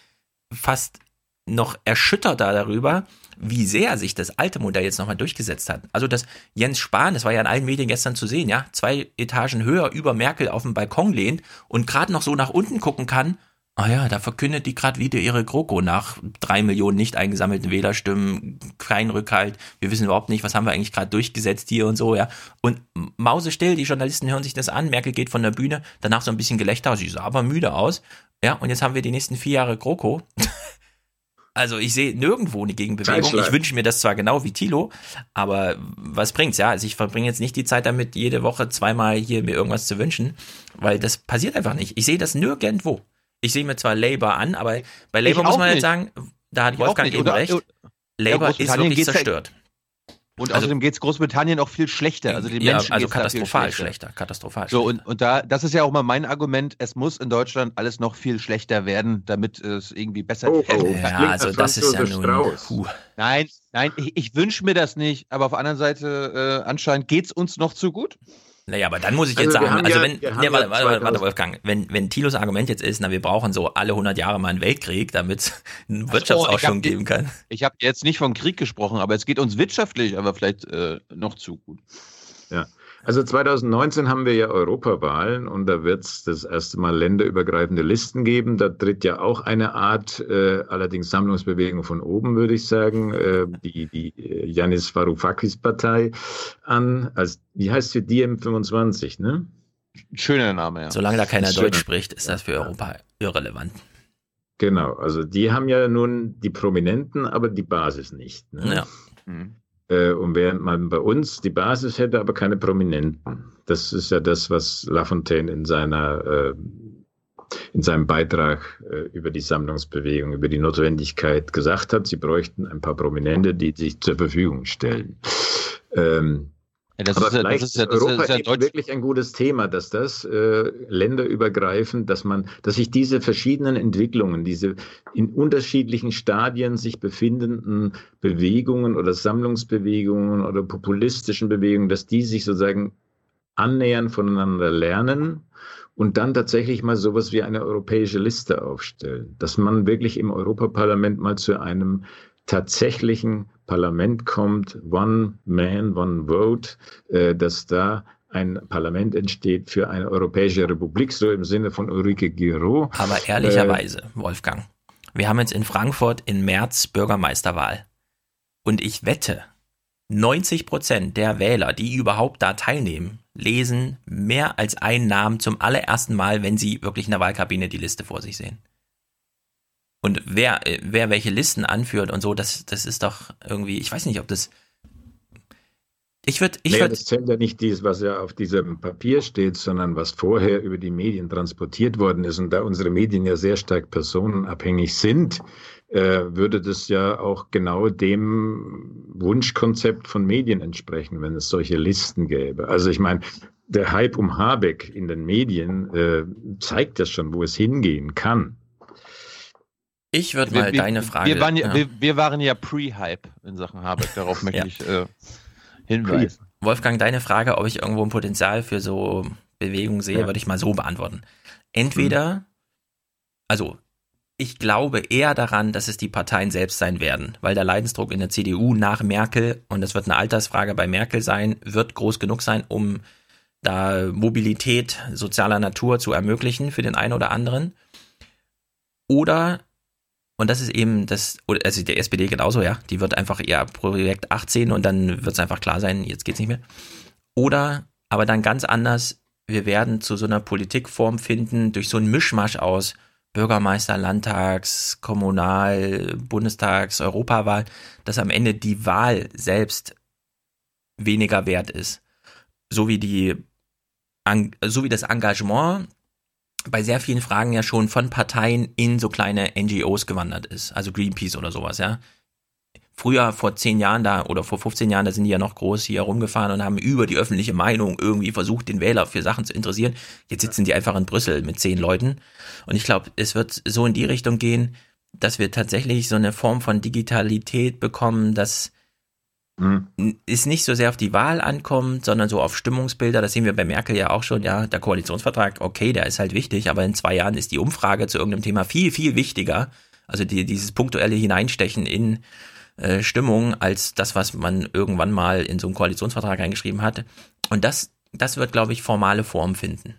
fast noch erschütterter darüber, wie sehr sich das alte Modell jetzt nochmal durchgesetzt hat. Also das Jens Spahn, das war ja in allen Medien gestern zu sehen, ja, zwei Etagen höher über Merkel auf dem Balkon lehnt und gerade noch so nach unten gucken kann Ah ja, da verkündet die gerade wieder ihre GroKo nach drei Millionen nicht eingesammelten Wählerstimmen, kein Rückhalt. Wir wissen überhaupt nicht, was haben wir eigentlich gerade durchgesetzt hier und so, ja. Und mausestill, die Journalisten hören sich das an, Merkel geht von der Bühne, danach so ein bisschen Gelächter, sie sah aber müde aus. Ja, und jetzt haben wir die nächsten vier Jahre GroKo. Also ich sehe nirgendwo eine Gegenbewegung. Ich wünsche mir das zwar genau wie Tilo, aber was bringt's, ja? Also ich verbringe jetzt nicht die Zeit damit, jede Woche zweimal hier mir irgendwas zu wünschen, weil das passiert einfach nicht. Ich sehe das nirgendwo. Ich sehe mir zwar Labour an, aber bei Labour muss man nicht. jetzt sagen, da hat ich Wolfgang eben recht. Labour ist wirklich zerstört. Und also, außerdem geht es Großbritannien auch viel schlechter. Also den ja, Menschen also katastrophal schlechter. schlechter. Katastrophal so, und, und da, das ist ja auch mal mein Argument, es muss in Deutschland alles noch viel schlechter werden, damit es irgendwie besser oh, oh, Ja, also das ist ja nun. Puh. Nein, nein, ich, ich wünsche mir das nicht, aber auf der anderen Seite, äh, anscheinend geht es uns noch zu gut. Naja, aber dann muss ich jetzt Also sagen, also ja- wenn, haben nee, warte, ja warte, warte, 2000 Wolfgang, wenn, wenn Thilos Argument jetzt ist, na, wir brauchen so alle 100 Jahre mal einen Weltkrieg, damit es einen Oh, ich Wirtschaftsaufschwung hab- geben kann. Ich habe jetzt nicht vom Krieg gesprochen, aber es geht uns wirtschaftlich, aber vielleicht äh, noch zu gut. Ja. Also 2019 haben wir ja Europawahlen und da wird es das erste Mal länderübergreifende Listen geben. Da tritt ja auch eine Art, äh, allerdings Sammlungsbewegung von oben, würde ich sagen, äh, die, die äh, Yanis Varoufakis Partei an. Als, wie heißt sie? DM25, ne? Schöner Name, ja. Solange da keiner Deutsch spricht, ist das für Europa irrelevant. Genau, also die haben ja nun die Prominenten, aber die Basis nicht. Ne? Ja. Äh, und während man bei uns die Basis hätte, aber keine Prominenten. Das ist ja das, was Lafontaine in seiner äh, in seinem Beitrag äh, über die Sammlungsbewegung, über die Notwendigkeit gesagt hat, sie bräuchten ein paar Prominente, die sich zur Verfügung stellen. Ähm, Ja, das aber ist ja- das vielleicht ist ja- ist das ist Europa ja eben Deutsch- wirklich ein gutes Thema, dass das äh, länderübergreifend, dass man, dass sich diese verschiedenen Entwicklungen, diese in unterschiedlichen Stadien sich befindenden Bewegungen oder Sammlungsbewegungen oder populistischen Bewegungen, dass die sich sozusagen annähern, voneinander lernen und dann tatsächlich mal sowas wie eine europäische Liste aufstellen, dass man wirklich im Europaparlament mal zu einem tatsächlichen Parlament kommt, One Man, One Vote, äh, dass da ein Parlament entsteht für eine europäische Republik, so im Sinne von Ulrike Giraud. Aber ehrlicherweise, Wolfgang, wir haben jetzt in Frankfurt im März Bürgermeisterwahl. Und ich wette, 90 Prozent der Wähler, die überhaupt da teilnehmen, lesen mehr als einen Namen zum allerersten Mal, wenn sie wirklich in der Wahlkabine die Liste vor sich sehen. Und wer, äh, wer welche Listen anführt und so, das, das ist doch irgendwie, ich weiß nicht, ob das. Ich würde, ich naja, würde, das zählt ja nicht dies, was ja auf diesem Papier steht, sondern was vorher über die Medien transportiert worden ist. Und da unsere Medien ja sehr stark personenabhängig sind, äh, würde das ja auch genau dem Wunschkonzept von Medien entsprechen, wenn es solche Listen gäbe. Also ich meine, der Hype um Habeck in den Medien äh, zeigt das schon, wo es hingehen kann. Ich würde mal wir, deine Frage. Wir waren ja, ja. wir, wir waren ja pre-Hype in Sachen Habeck, darauf möchte Ja. ich äh, hinweisen. Wolfgang, deine Frage, ob ich irgendwo ein Potenzial für so Bewegungen sehe, Ja. würde ich mal so beantworten. Entweder, also ich glaube eher daran, dass es die Parteien selbst sein werden, weil der Leidensdruck in der CDU nach Merkel, und das wird eine Altersfrage bei Merkel sein, wird groß genug sein, um da Mobilität sozialer Natur zu ermöglichen für den einen oder anderen. Oder, und das ist eben das, also der SPD genauso, ja, die wird einfach ihr Projekt 18 und dann wird es einfach klar sein, jetzt geht's nicht mehr. Oder, aber dann ganz anders, wir werden zu so einer Politikform finden, durch so einen Mischmasch aus Bürgermeister, Landtags, Kommunal, Bundestags, Europawahl, dass am Ende die Wahl selbst weniger wert ist. So wie die, so wie das Engagement bei sehr vielen Fragen ja schon von Parteien in so kleine NGOs gewandert ist, also Greenpeace oder sowas, ja. Früher, vor zehn Jahren da oder vor 15 Jahren, da sind die ja noch groß hier rumgefahren und haben über die öffentliche Meinung irgendwie versucht, den Wähler für Sachen zu interessieren. Jetzt sitzen die einfach in Brüssel mit zehn Leuten. Und ich glaube, es wird so in die Richtung gehen, dass wir tatsächlich so eine Form von Digitalität bekommen, dass es nicht so sehr auf die Wahl ankommt, sondern so auf Stimmungsbilder. Das sehen wir bei Merkel ja auch schon. Ja, der Koalitionsvertrag, okay, der ist halt wichtig, aber in zwei Jahren ist die Umfrage zu irgendeinem Thema viel, viel wichtiger. Also die, dieses punktuelle Hineinstechen in äh, Stimmung als das, was man irgendwann mal in so einen Koalitionsvertrag eingeschrieben hat. Und das, das wird, glaube ich, formale Form finden.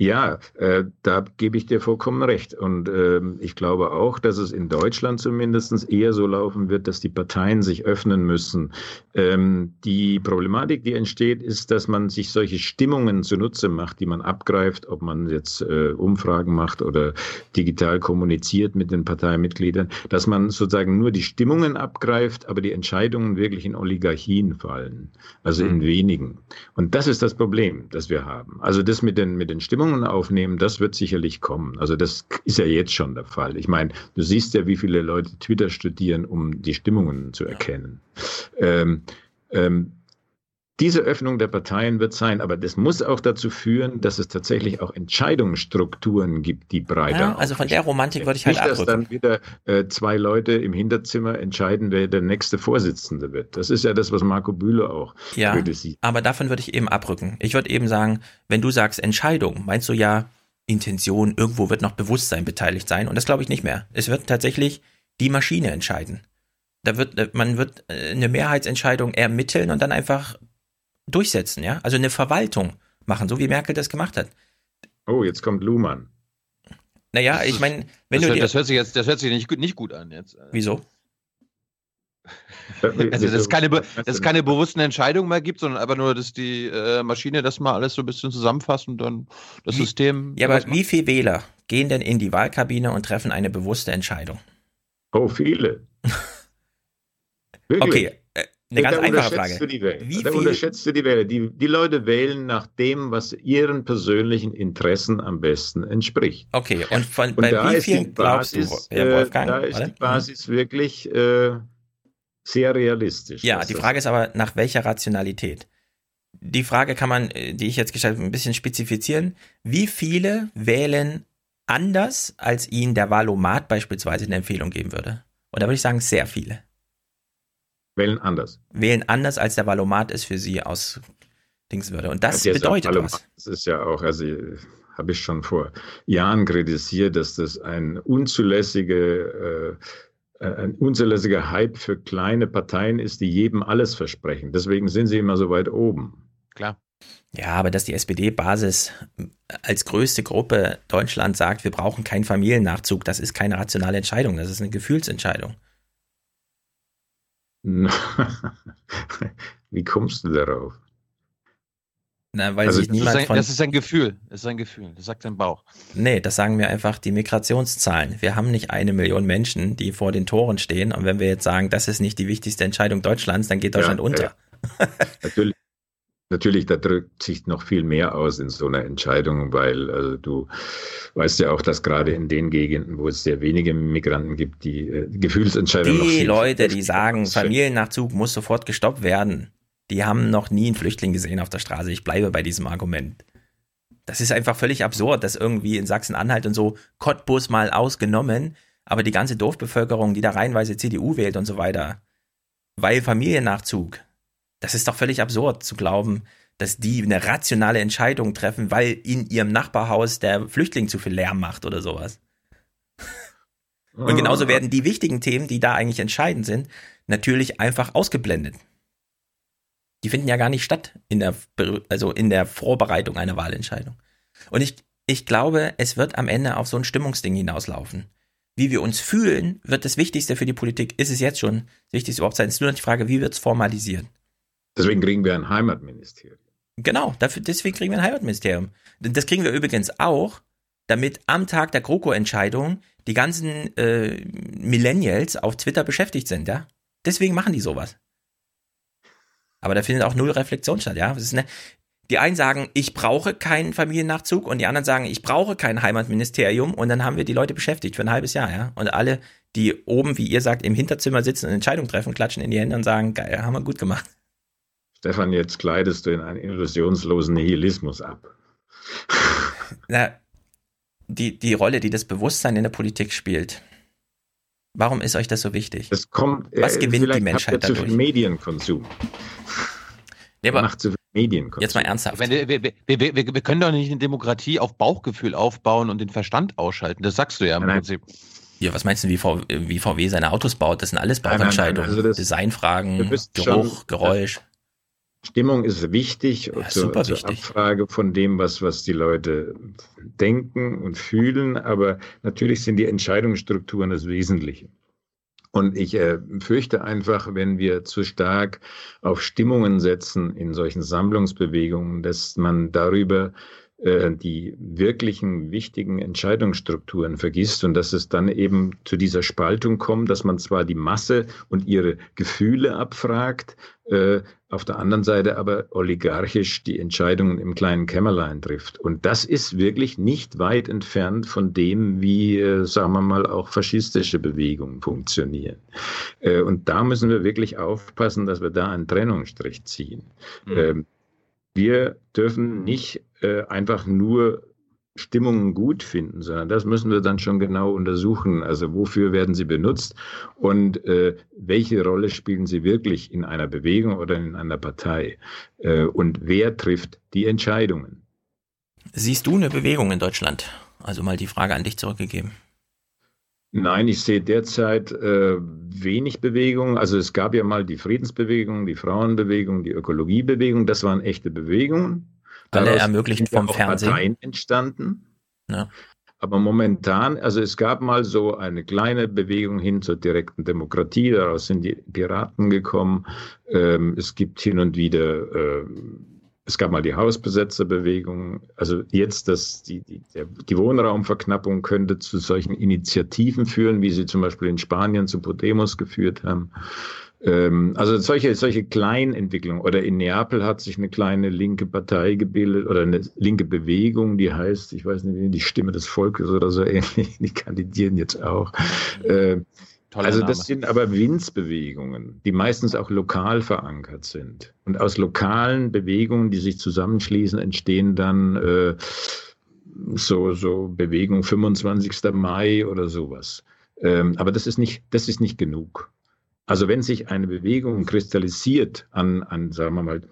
Ja, äh, da gebe ich dir vollkommen recht. Und ähm, ich glaube auch, dass es in Deutschland zumindest eher so laufen wird, dass die Parteien sich öffnen müssen. Ähm, die Problematik, die entsteht, ist, dass man sich solche Stimmungen zunutze macht, die man abgreift, ob man jetzt äh, Umfragen macht oder digital kommuniziert mit den Parteimitgliedern, dass man sozusagen nur die Stimmungen abgreift, aber die Entscheidungen wirklich in Oligarchien fallen, also in wenigen. Und das ist das Problem, das wir haben. Also das mit den, mit den Stimmungen aufnehmen, das wird sicherlich kommen. Also das ist ja jetzt schon der Fall. Ich meine, du siehst ja, wie viele Leute Twitter studieren, um die Stimmungen zu erkennen. Ähm, ähm, diese Öffnung der Parteien wird sein, aber das muss auch dazu führen, dass es tatsächlich auch Entscheidungsstrukturen gibt, die breiter Ja, also von der Romantik würde ich halt Nicht, dass abrücken. dann wieder äh, zwei Leute im Hinterzimmer entscheiden, wer der nächste Vorsitzende wird. Das ist ja das, was Marco Bühler auch Ja, kritisiert. aber davon würde ich eben abrücken. Ich würde eben sagen, wenn du sagst Entscheidung, meinst du ja Intention, irgendwo wird noch Bewusstsein beteiligt sein und das glaube ich nicht mehr. Es wird tatsächlich die Maschine entscheiden. Da wird, äh, man wird äh, eine Mehrheitsentscheidung ermitteln und dann einfach durchsetzen, ja? Also eine Verwaltung machen, so wie Merkel das gemacht hat. Oh, jetzt kommt Luhmann. Naja, ich meine, wenn das, du hört- dir, das hört sich jetzt, das hört sich nicht gut, nicht gut an jetzt. wieso? Also, dass es keine, dass keine bewussten Entscheidungen mehr gibt, sondern einfach nur, dass die äh, Maschine das mal alles so ein bisschen zusammenfasst und dann das System. Ja, aber wie viele Wähler gehen denn in die Wahlkabine und treffen eine bewusste Entscheidung? Oh, viele. Okay, eine ganz einfache Frage. Du die Wähler. Wie da viel- unterschätzt du die Wähler. Die, die Leute wählen nach dem, was ihren persönlichen Interessen am besten entspricht. Okay, und von, Und bei wie vielen glaubst du, Basis, Herr äh, Wolfgang? da ist warte. die Basis wirklich äh, sehr realistisch. Ja, die Frage ist aber, nach welcher Rationalität? Die Frage kann man, äh, die ich jetzt gestellt habe, ein bisschen spezifizieren. Wie viele wählen anders, als ihnen der Wahlomat beispielsweise eine Empfehlung geben würde? Und da würde ich sagen, sehr viele. Wählen anders. Wählen anders, als der Wahlomat es für sie aus Dings würde. Und das jetzt auch bedeutet alle- was. Das ist ja auch, also habe ich schon vor Jahren kritisiert, dass das ein unzulässige, äh, ein unzulässiger Hype für kleine Parteien ist, die jedem alles versprechen. Deswegen sind sie immer so weit oben. Klar. Ja, aber dass die SPD-Basis als größte Gruppe Deutschland sagt, wir brauchen keinen Familiennachzug, das ist keine rationale Entscheidung, das ist eine Gefühlsentscheidung. Wie kommst du darauf? Na, weil Also, sich das ist niemand Das ist, ein, das ist ein Gefühl. Das ist ein Gefühl. Das sagt dein Bauch. Nee, das sagen mir einfach die Migrationszahlen. Wir haben nicht eine Million Menschen, die vor den Toren stehen. Und wenn wir jetzt sagen, das ist nicht die wichtigste Entscheidung Deutschlands, dann geht Deutschland Ja, unter. ja. Natürlich, natürlich, da drückt sich noch viel mehr aus in so einer Entscheidung, weil also du weißt ja auch, dass gerade in den Gegenden, wo es sehr wenige Migranten gibt, die äh, Gefühlsentscheidungen noch Die Leute, die sagen. Familiennachzug muss sofort gestoppt werden, die haben noch nie einen Flüchtling gesehen auf der Straße. Ich bleibe bei diesem Argument. Das ist einfach völlig absurd, dass irgendwie in Sachsen-Anhalt und so Cottbus mal ausgenommen, aber die ganze Dorfbevölkerung, die da reihenweise CDU wählt und so weiter, weil Familiennachzug, das ist doch völlig absurd zu glauben, dass die eine rationale Entscheidung treffen, weil in ihrem Nachbarhaus der Flüchtling zu viel Lärm macht oder sowas. Und genauso werden die wichtigen Themen, die da eigentlich entscheidend sind, natürlich einfach ausgeblendet. Die finden ja gar nicht statt in der, also in der Vorbereitung einer Wahlentscheidung. Und ich, ich glaube, es wird am Ende auf so ein Stimmungsding hinauslaufen. Wie wir uns fühlen, wird das Wichtigste für die Politik, ist es jetzt schon, das Wichtigste überhaupt sein. Es ist nur noch die Frage, wie wird es formalisiert? Deswegen kriegen wir ein Heimatministerium. Genau, dafür, deswegen kriegen wir ein Heimatministerium. Das kriegen wir übrigens auch, damit am Tag der GroKo-Entscheidung die ganzen äh, Millennials auf Twitter beschäftigt sind, ja. Deswegen machen die sowas. Aber da findet auch null Reflexion statt, ja. Eine, die einen sagen, ich brauche keinen Familiennachzug und die anderen sagen, ich brauche kein Heimatministerium und dann haben wir die Leute beschäftigt für ein halbes Jahr, ja. Und alle, die oben, wie ihr sagt, im Hinterzimmer sitzen und Entscheidungen treffen, klatschen in die Hände und sagen, geil, haben wir gut gemacht. Stefan, jetzt kleidest du in einen illusionslosen Nihilismus ab. Na, die, die Rolle, die das Bewusstsein in der Politik spielt. Warum ist euch das so wichtig? Das kommt, Was äh, gewinnt vielleicht die Menschheit habt ihr zu viel dadurch? Medienkonsum. Nee, aber Macht zu viel Medienkonsum. jetzt mal ernsthaft. Wenn, wir, wir, wir, wir, können doch nicht eine Demokratie auf Bauchgefühl aufbauen und den Verstand ausschalten. Das sagst du ja im Nein, nein. Prinzip. Ja, was meinst du, wie, v, wie VW seine Autos baut? Das sind alles Nein, nein, nein, Bauchentscheidungen. also das- Designfragen, Geruch, schon- Geräusch. Stimmung ist wichtig Ja, zur, super zur wichtig. Abfrage von dem, was, was die Leute denken und fühlen. Aber natürlich sind die Entscheidungsstrukturen das Wesentliche. Und ich äh, fürchte einfach, wenn wir zu stark auf Stimmungen setzen in solchen Sammlungsbewegungen, dass man darüber äh, die wirklichen wichtigen Entscheidungsstrukturen vergisst und dass es dann eben zu dieser Spaltung kommt, dass man zwar die Masse und ihre Gefühle abfragt, äh, auf der anderen Seite aber oligarchisch die Entscheidungen im kleinen Kämmerlein trifft. Und das ist wirklich nicht weit entfernt von dem, wie, äh, sagen wir mal, auch faschistische Bewegungen funktionieren. Äh, und da müssen wir wirklich aufpassen, dass wir da einen Trennungsstrich ziehen. Mhm. Ähm, wir dürfen nicht äh, einfach nur Stimmungen gut finden, sondern das müssen wir dann schon genau untersuchen. Also wofür werden sie benutzt und äh, welche Rolle spielen sie wirklich in einer Bewegung oder in einer Partei äh, und wer trifft die Entscheidungen. Siehst du eine Bewegung in Deutschland? Also mal die Frage an dich zurückgegeben. Nein, ich sehe derzeit äh, wenig Bewegung. Also es gab ja mal die Friedensbewegung, die Frauenbewegung, die Ökologiebewegung. Das waren echte Bewegungen. Alle ermöglicht vom ja Fernsehen. Parteien entstanden. Ja. Aber momentan, also es gab mal so eine kleine Bewegung hin zur direkten Demokratie, daraus sind die Piraten gekommen. Ähm, es gibt hin und wieder, äh, es gab mal die Hausbesetzerbewegung. Also jetzt, dass die, die, die Wohnraumverknappung könnte zu solchen Initiativen führen, wie sie zum Beispiel in Spanien zu Podemos geführt haben. Ähm, also solche, solche Kleinentwicklungen. Oder in Neapel hat sich eine kleine linke Partei gebildet oder eine linke Bewegung, die heißt, ich weiß nicht, die Stimme des Volkes oder so ähnlich, die kandidieren jetzt auch. Äh, also das sind aber Winzbewegungen, die meistens auch lokal verankert sind. Und aus lokalen Bewegungen, die sich zusammenschließen, entstehen dann äh, so, so Bewegung 25. Mai oder sowas. Ähm, aber das ist nicht, das ist nicht genug. Also wenn sich eine Bewegung kristallisiert an, an sagen wir mal,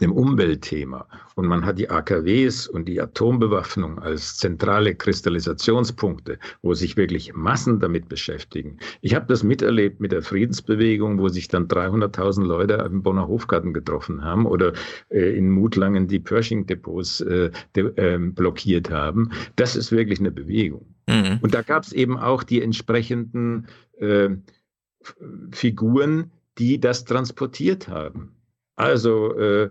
dem Umweltthema und man hat die AKWs und die Atombewaffnung als zentrale Kristallisationspunkte, wo sich wirklich Massen damit beschäftigen. Ich habe das miterlebt mit der Friedensbewegung, wo sich dann 300.000 Leute im Bonner Hofgarten getroffen haben oder äh, in Mutlangen die Pershing-Depots äh, de, äh, blockiert haben. Das ist wirklich eine Bewegung. Mhm. Und da gab es eben auch die entsprechenden äh, Figuren, die das transportiert haben. Also äh,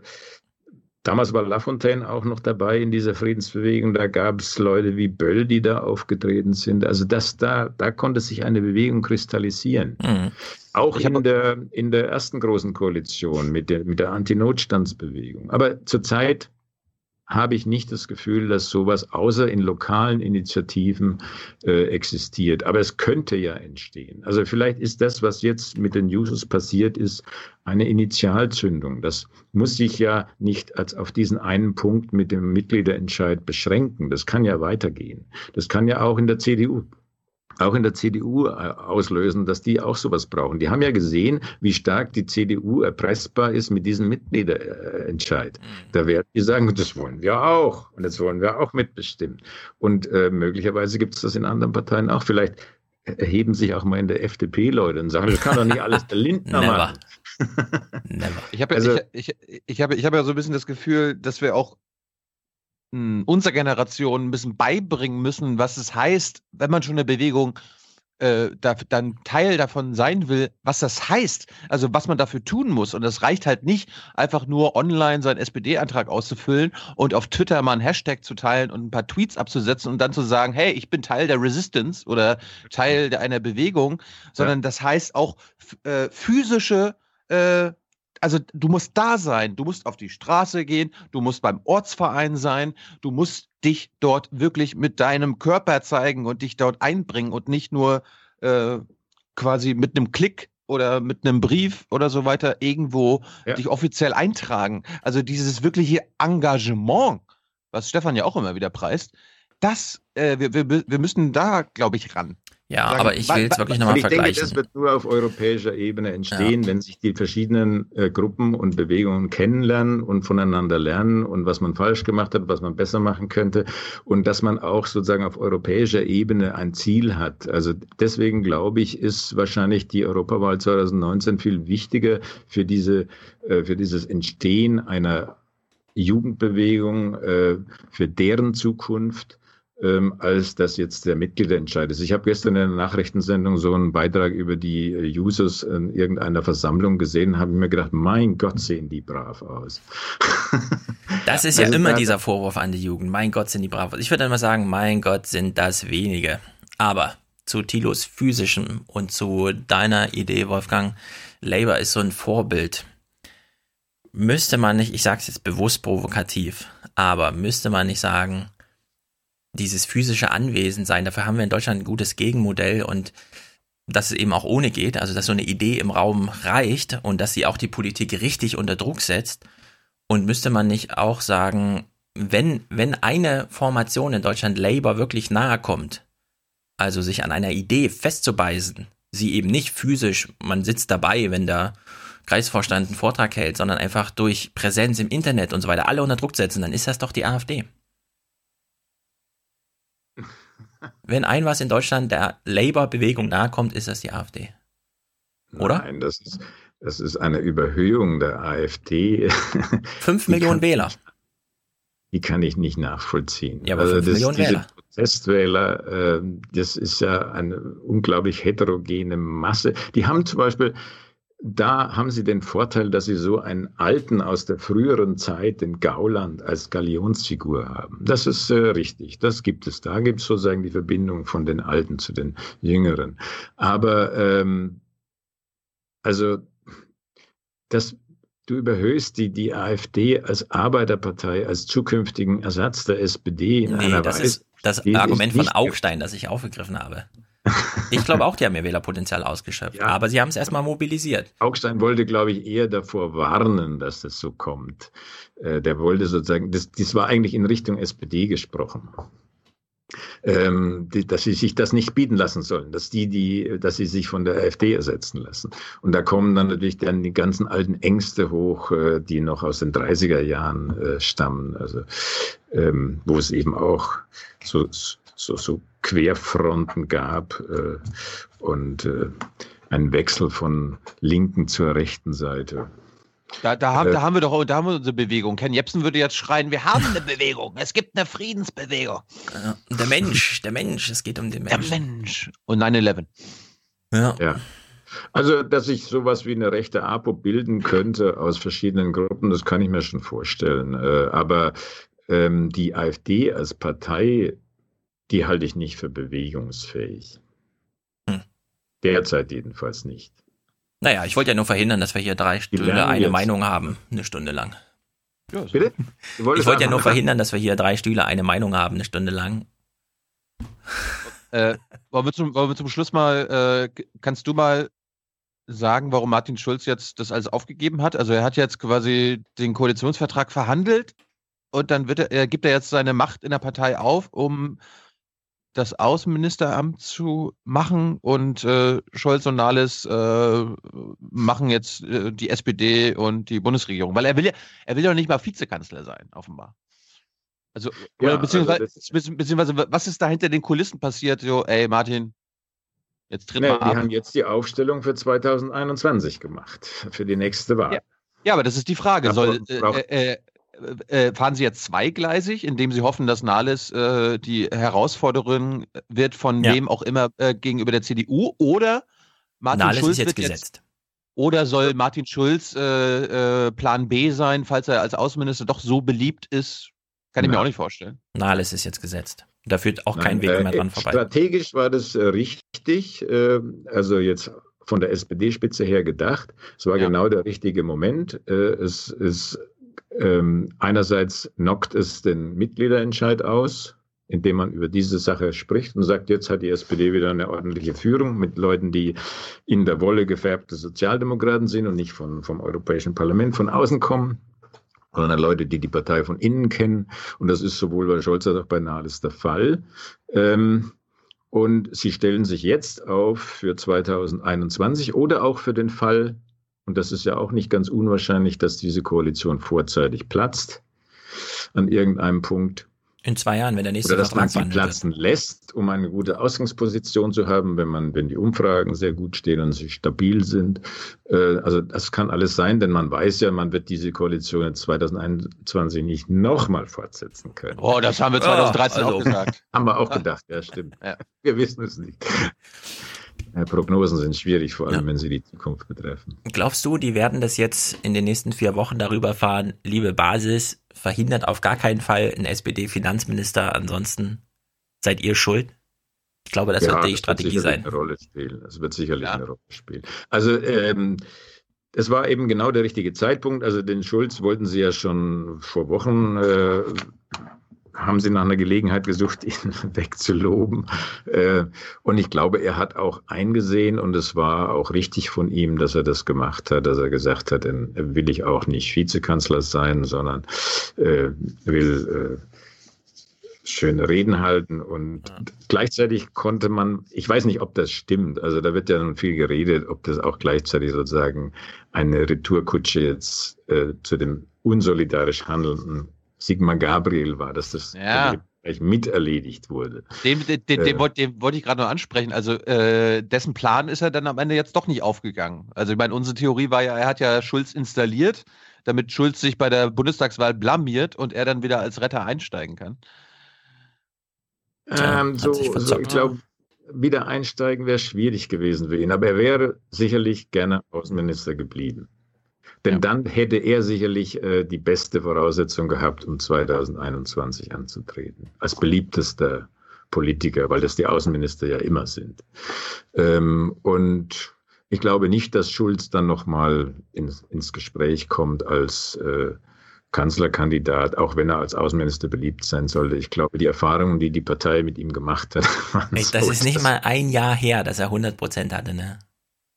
damals war Lafontaine auch noch dabei in dieser Friedensbewegung. Da gab es Leute wie Böll, die da aufgetreten sind. Also das da, da konnte sich eine Bewegung kristallisieren. Mhm. Auch in der, in der ersten großen Koalition mit der, mit der Anti-Notstandsbewegung. Aber zurzeit habe ich nicht das Gefühl, dass sowas außer in lokalen Initiativen äh, existiert. Aber es könnte ja entstehen. Also vielleicht ist das, was jetzt mit den Users passiert ist, eine Initialzündung. Das muss sich ja nicht als auf diesen einen Punkt mit dem Mitgliederentscheid beschränken. Das kann ja weitergehen. Das kann ja auch in der CDU auch in der CDU äh, auslösen, dass die auch sowas brauchen. Die haben ja gesehen, wie stark die CDU erpressbar ist mit diesem Mitgliederentscheid. Mhm. Da werden die sagen, das wollen wir auch und das wollen wir auch mitbestimmen. Und äh, möglicherweise gibt es das in anderen Parteien auch. Vielleicht erheben sich auch mal in der FDP Leute und sagen, das kann doch nicht alles der Lindner machen. Never. Ich habe also, ich, ich, ich hab, ich hab ja so ein bisschen das Gefühl, dass wir auch unserer Generation ein bisschen beibringen müssen, was es heißt, wenn man schon eine Bewegung äh, da, dann Teil davon sein will, was das heißt, also was man dafür tun muss. Und das reicht halt nicht, einfach nur online seinen SPD-Antrag auszufüllen und auf Twitter mal einen Hashtag zu teilen und ein paar Tweets abzusetzen und dann zu sagen, hey, ich bin Teil der Resistance oder Teil einer Bewegung, sondern ja. das heißt auch äh, physische äh, also du musst da sein, du musst auf die Straße gehen, du musst beim Ortsverein sein, du musst dich dort wirklich mit deinem Körper zeigen und dich dort einbringen und nicht nur äh, quasi mit einem Klick oder mit einem Brief oder so weiter irgendwo ja. dich offiziell eintragen. Also dieses wirkliche Engagement, was Stefan ja auch immer wieder preist, das, äh, wir, wir, wir müssen da, glaube ich, ran. Ja, sagen, aber ich will jetzt wirklich nochmal vergleichen. Ich denke, das wird nur auf europäischer Ebene entstehen, ja. wenn sich die verschiedenen äh, Gruppen und Bewegungen kennenlernen und voneinander lernen und was man falsch gemacht hat, was man besser machen könnte und dass man auch sozusagen auf europäischer Ebene ein Ziel hat. Also deswegen glaube ich, ist wahrscheinlich die Europawahl 2019 viel wichtiger für diese, äh, für dieses Entstehen einer Jugendbewegung, äh, für deren Zukunft ähm, als das jetzt der Mitgliederentscheid ist. Ich habe gestern in der Nachrichtensendung so einen Beitrag über die äh, Users in irgendeiner Versammlung gesehen, habe mir gedacht, mein Gott, sehen die brav aus. Das ist ja also immer dieser Vorwurf an die Jugend. Mein Gott, sind die brav aus. Ich würde immer sagen, mein Gott, sind das wenige. Aber zu Tilos physischem und zu deiner Idee, Wolfgang, Labour ist so ein Vorbild. Müsste man nicht, ich sage es jetzt bewusst provokativ, aber müsste man nicht sagen, dieses physische Anwesensein, dafür haben wir in Deutschland ein gutes Gegenmodell und dass es eben auch ohne geht, also dass so eine Idee im Raum reicht und dass sie auch die Politik richtig unter Druck setzt. Und müsste man nicht auch sagen, wenn, wenn eine Formation in Deutschland Labour wirklich nahe kommt, also sich an einer Idee festzubeißen, sie eben nicht physisch, man sitzt dabei, wenn der Kreisvorstand einen Vortrag hält, sondern einfach durch Präsenz im Internet und so weiter alle unter Druck setzen, dann ist das doch die AfD. Wenn ein was in Deutschland der Labour-Bewegung nahe kommt, ist das die AfD. Oder? Nein, das ist, das ist eine Überhöhung der AfD. Fünf Millionen kann, Wähler. Die kann ich nicht nachvollziehen. Ja, aber fünf also das, Millionen Wähler. Protestwähler, äh, das ist ja eine unglaublich heterogene Masse. Die haben zum Beispiel da haben Sie den Vorteil, dass Sie so einen Alten aus der früheren Zeit, den Gauland, als Galionsfigur haben. Das ist äh, richtig, das gibt es. Da gibt es sozusagen die Verbindung von den Alten zu den Jüngeren. Aber ähm, also das, du überhöhst die, die AfD als Arbeiterpartei, als zukünftigen Ersatz der SPD in nee, einer das Weise. ist das Argument von Augstein, das ich aufgegriffen habe. Ich glaube auch, die haben ihr Wählerpotenzial ausgeschöpft. Ja. Aber sie haben es erstmal mobilisiert. Augstein wollte, glaube ich, eher davor warnen, dass das so kommt. Äh, der wollte sozusagen, das, das war eigentlich in Richtung SPD gesprochen. Ähm, die, dass sie sich das nicht bieten lassen sollen, dass die, die, dass sie sich von der AfD ersetzen lassen. Und da kommen dann natürlich dann die ganzen alten Ängste hoch, äh, die noch aus den 30er Jahren äh, stammen, also ähm, wo es eben auch so, so, so Querfronten gab äh, und äh, einen Wechsel von linken zur rechten Seite. Da, da, haben, Äh, da haben wir doch da haben wir unsere Bewegung. Ken Jebsen würde jetzt schreien, wir haben eine Bewegung. Es gibt eine Friedensbewegung. Der Mensch, der Mensch, es geht um den Der Menschen. Mensch. Und 9-11. Ja. Ja. Also, dass sich sowas wie eine rechte APO bilden könnte aus verschiedenen Gruppen, das kann ich mir schon vorstellen. Äh, aber ähm, die AfD als Partei, die halte ich nicht für bewegungsfähig. Hm. Derzeit jedenfalls nicht. Naja, ich wollte ja nur verhindern, dass wir hier drei Stühle eine jetzt. Meinung haben, eine Stunde lang. Bitte? Du Ich wolltest wollte ja nur verhindern, dass wir hier drei Stühle eine Meinung haben, eine Stunde lang. Äh, wollen, wir zum, wollen wir zum Schluss mal, äh, kannst du mal sagen, warum Martin Schulz jetzt das alles aufgegeben hat? Also er hat jetzt quasi den Koalitionsvertrag verhandelt und dann wird er, er gibt er jetzt seine Macht in der Partei auf, um das Außenministeramt zu machen und äh, Scholz und Nahles äh, machen jetzt äh, die SPD und die Bundesregierung, weil er will ja, er will ja nicht mal Vizekanzler sein, offenbar. Also, Ja, oder beziehungsweise, also beziehungsweise, was ist da hinter den Kulissen passiert? So, ey, Martin, jetzt tritt Nee, mal die ab. haben jetzt die Aufstellung für 2021 gemacht, für die nächste Wahl. Ja. Ja, aber das ist die Frage. Soll, braucht- äh, äh, äh, fahren Sie jetzt zweigleisig, indem Sie hoffen, dass Nahles äh, die Herausforderin wird von Ja. wem auch immer äh, gegenüber der CDU? Oder Martin Nahles Schulz ist jetzt wird gesetzt. jetzt oder soll Martin Schulz äh, äh, Plan B sein, falls er als Außenminister doch so beliebt ist? Kann ich mir Ja. auch nicht vorstellen. Nahles ist jetzt gesetzt. Da führt auch kein Nein, Weg äh, mehr dran vorbei. Strategisch war das äh, richtig, äh, also jetzt von der SPD-Spitze her gedacht. Es war Ja. genau der richtige Moment. Äh, es ist ähm, einerseits knockt es den Mitgliederentscheid aus, indem man über diese Sache spricht und sagt, jetzt hat die SPD wieder eine ordentliche Führung mit Leuten, die in der Wolle gefärbte Sozialdemokraten sind und nicht von, vom Europäischen Parlament von außen kommen sondern Leute, die die Partei von innen kennen. Und das ist sowohl bei Scholz als auch bei Nahles der Fall. Ähm, und sie stellen sich jetzt auf für 2021 oder auch für den Fall, und das ist ja auch nicht ganz unwahrscheinlich, dass diese Koalition vorzeitig platzt an irgendeinem Punkt. In zwei Jahren, wenn der nächste Oder dass man sie platzen lässt, um eine gute Ausgangsposition zu haben, wenn man, wenn die Umfragen sehr gut stehen und sie stabil sind. Äh, also das kann alles sein, denn man weiß ja, man wird diese Koalition in 2021 nicht nochmal fortsetzen können. Oh, das haben wir 2013 Ja, also- auch gesagt. Haben wir auch gedacht, ja stimmt. Wir wissen es nicht. Ja, Prognosen sind schwierig, vor allem wenn sie die Zukunft betreffen. Glaubst du, die werden das jetzt in den nächsten vier Wochen darüber fahren, liebe Basis, verhindert auf gar keinen Fall ein SPD-Finanzminister, ansonsten seid ihr schuld? Ich glaube, das Ja, wird die das Strategie wird sein. Eine Rolle spielen. Das wird sicherlich eine Rolle spielen. Also ähm, es war eben genau der richtige Zeitpunkt. Also den Schulz wollten sie ja schon vor Wochen äh, haben sie nach einer Gelegenheit gesucht, ihn wegzuloben. Äh, und ich glaube, er hat auch eingesehen und es war auch richtig von ihm, dass er das gemacht hat, dass er gesagt hat, dann will ich auch nicht Vizekanzler sein, sondern äh, will äh, schöne Reden halten. Und gleichzeitig konnte man, ich weiß nicht, ob das stimmt, also da wird ja nun viel geredet, ob das auch gleichzeitig sozusagen eine Retourkutsche jetzt äh, zu dem unsolidarisch handelnden Sigmar Gabriel war, dass das Ja. gleich miterledigt wurde. Den, den, den, Äh. den, wollte, den wollte ich gerade noch ansprechen. Also äh, dessen Plan ist er dann am Ende jetzt doch nicht aufgegangen. Also ich meine, unsere Theorie war ja, er hat ja Schulz installiert, damit Schulz sich bei der Bundestagswahl blamiert und er dann wieder als Retter einsteigen kann. Ähm, so, so, ich glaube, wieder einsteigen wäre schwierig gewesen für ihn, aber er wäre sicherlich gerne Außenminister geblieben. Denn dann hätte er sicherlich äh, die beste Voraussetzung gehabt, um 2021 anzutreten, als beliebtester Politiker, weil das die Außenminister ja immer sind. Ähm, und ich glaube nicht, dass Schulz dann nochmal ins, ins Gespräch kommt als äh, Kanzlerkandidat, auch wenn er als Außenminister beliebt sein sollte. Ich glaube, die Erfahrungen, die die Partei mit ihm gemacht hat, waren das so, ist nicht mal ein Jahr her, dass er 100 Prozent hatte, ne?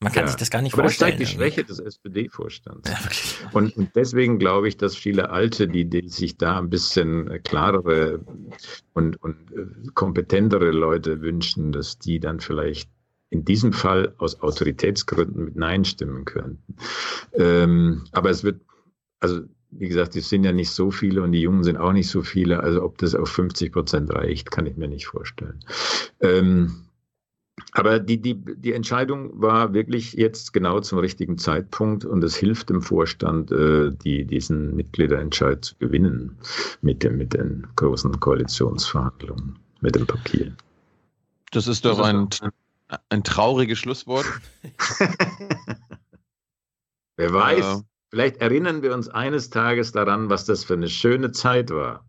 Man kann Ja. sich das gar nicht Aber vorstellen. Das zeigt die. Schwäche des SPD-Vorstands. und, und deswegen glaube ich, dass viele Alte, die, die sich da ein bisschen äh, klarere und, und äh, kompetentere Leute wünschen, dass die dann vielleicht in diesem Fall aus Autoritätsgründen mit Nein stimmen könnten. Ähm, aber es wird, also wie gesagt, es sind ja nicht so viele und die Jungen sind auch nicht so viele. Also ob das auf 50 Prozent reicht, kann ich mir nicht vorstellen. Ähm, aber die, die, die Entscheidung war wirklich jetzt genau zum richtigen Zeitpunkt und es hilft dem Vorstand, äh, die, diesen Mitgliederentscheid zu gewinnen mit, dem, mit den großen Koalitionsverhandlungen, mit dem Papier. Das ist doch ein, ein trauriges Schlusswort. Wer weiß, Ja. vielleicht erinnern wir uns eines Tages daran, was das für eine schöne Zeit war.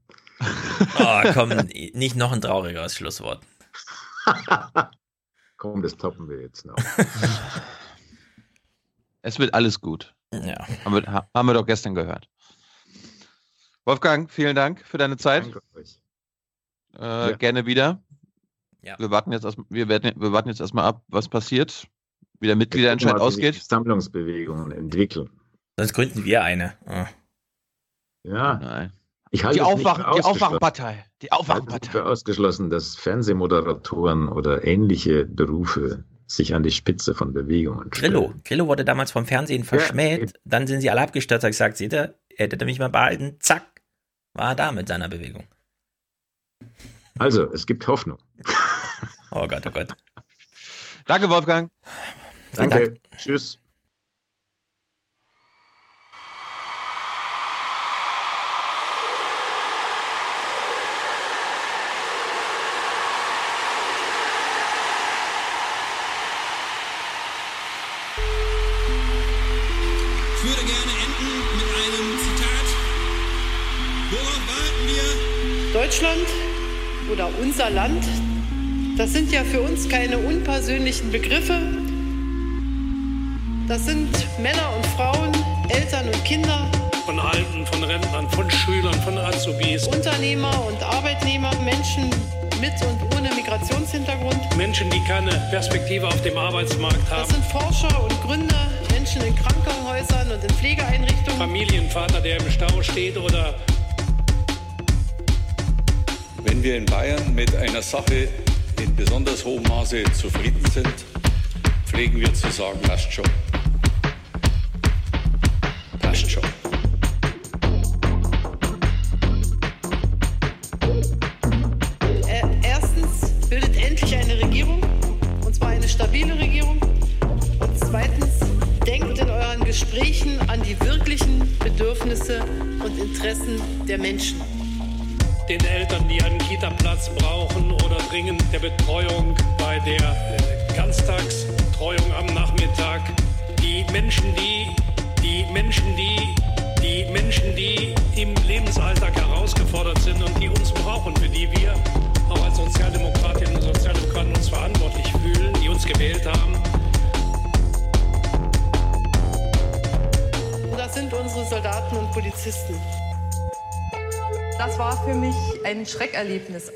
Oh, komm, nicht noch ein traurigeres Schlusswort. Komm, das toppen wir jetzt noch. Es wird alles gut. Ja. Haben wir, ha- haben wir doch gestern gehört. Wolfgang, vielen Dank für deine Zeit. Danke euch. Äh, Ja. Gerne wieder. Ja. Wir warten jetzt erst, wir, werden, wir warten jetzt erstmal ab, was passiert, wie der Mitgliederentscheid ausgeht. die Sammlungsbewegungen entwickeln. Sonst gründen wir eine. Ah. Ja. Nein. Ich halte Die, es nicht Aufwach, für die. Aufwachpartei. Die Ich halte es Aufwachpartei. nicht für ausgeschlossen, dass Fernsehmoderatoren oder ähnliche Berufe sich an die Spitze von Bewegungen stellen. Grillo. Grillo wurde damals vom Fernsehen verschmäht. Dann sind sie alle abgestürzt. Hat gesagt, seht ihr, hättet ihr mich mal behalten. Zack. War er da mit seiner Bewegung. Also, es gibt Hoffnung. Oh Gott, oh Gott. Danke, Wolfgang. Danke. Dank. Tschüss. Deutschland oder unser Land, das sind ja für uns keine unpersönlichen Begriffe. Das sind Männer und Frauen, Eltern und Kinder, Von Alten, von Rentnern, von Schülern, von Azubis. Unternehmer und Arbeitnehmer, Menschen mit und ohne Migrationshintergrund. Menschen, die keine Perspektive auf dem Arbeitsmarkt Das haben. sind Forscher und Gründer, Menschen in Krankenhäusern und in Pflegeeinrichtungen. Familienvater, der im Stau steht oder wenn wir in Bayern mit einer Sache in besonders hohem Maße zufrieden sind, pflegen wir zu sagen, passt schon. Passt schon. Äh, erstens bildet endlich eine Regierung, und zwar eine stabile Regierung. Und zweitens denkt in euren Gesprächen an die wirklichen Bedürfnisse und Interessen der Menschen. Den Eltern, die einen Kita-Platz brauchen oder dringend der Betreuung bei der äh, Ganztagsbetreuung am Nachmittag. Die Menschen, die, die Menschen, die, die Menschen, die im Lebensalltag herausgefordert sind und die uns brauchen, für die wir auch als Sozialdemokratinnen und Sozialdemokraten uns verantwortlich fühlen, die uns gewählt haben. Das sind unsere Soldaten und Polizisten. Das war für mich ein Schreckerlebnis.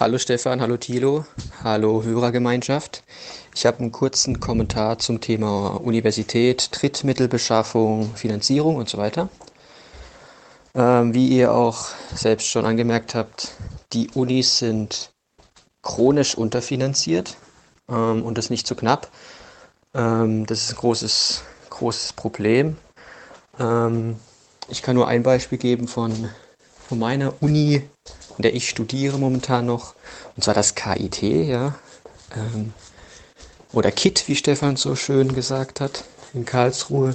Hallo Stefan, hallo Thilo, hallo Hörergemeinschaft. Ich habe einen kurzen Kommentar zum Thema Universität, Drittmittelbeschaffung, Finanzierung und so weiter. Ähm, wie ihr auch selbst schon angemerkt habt, die Unis sind chronisch unterfinanziert ähm, und das nicht zu knapp. Ähm, das ist ein großes, großes Problem. Ähm, ich kann nur ein Beispiel geben von, von meiner Uni, in der ich studiere momentan noch, und zwar das KIT, ja. Ähm, oder KIT, wie Stefan so schön gesagt hat, in Karlsruhe.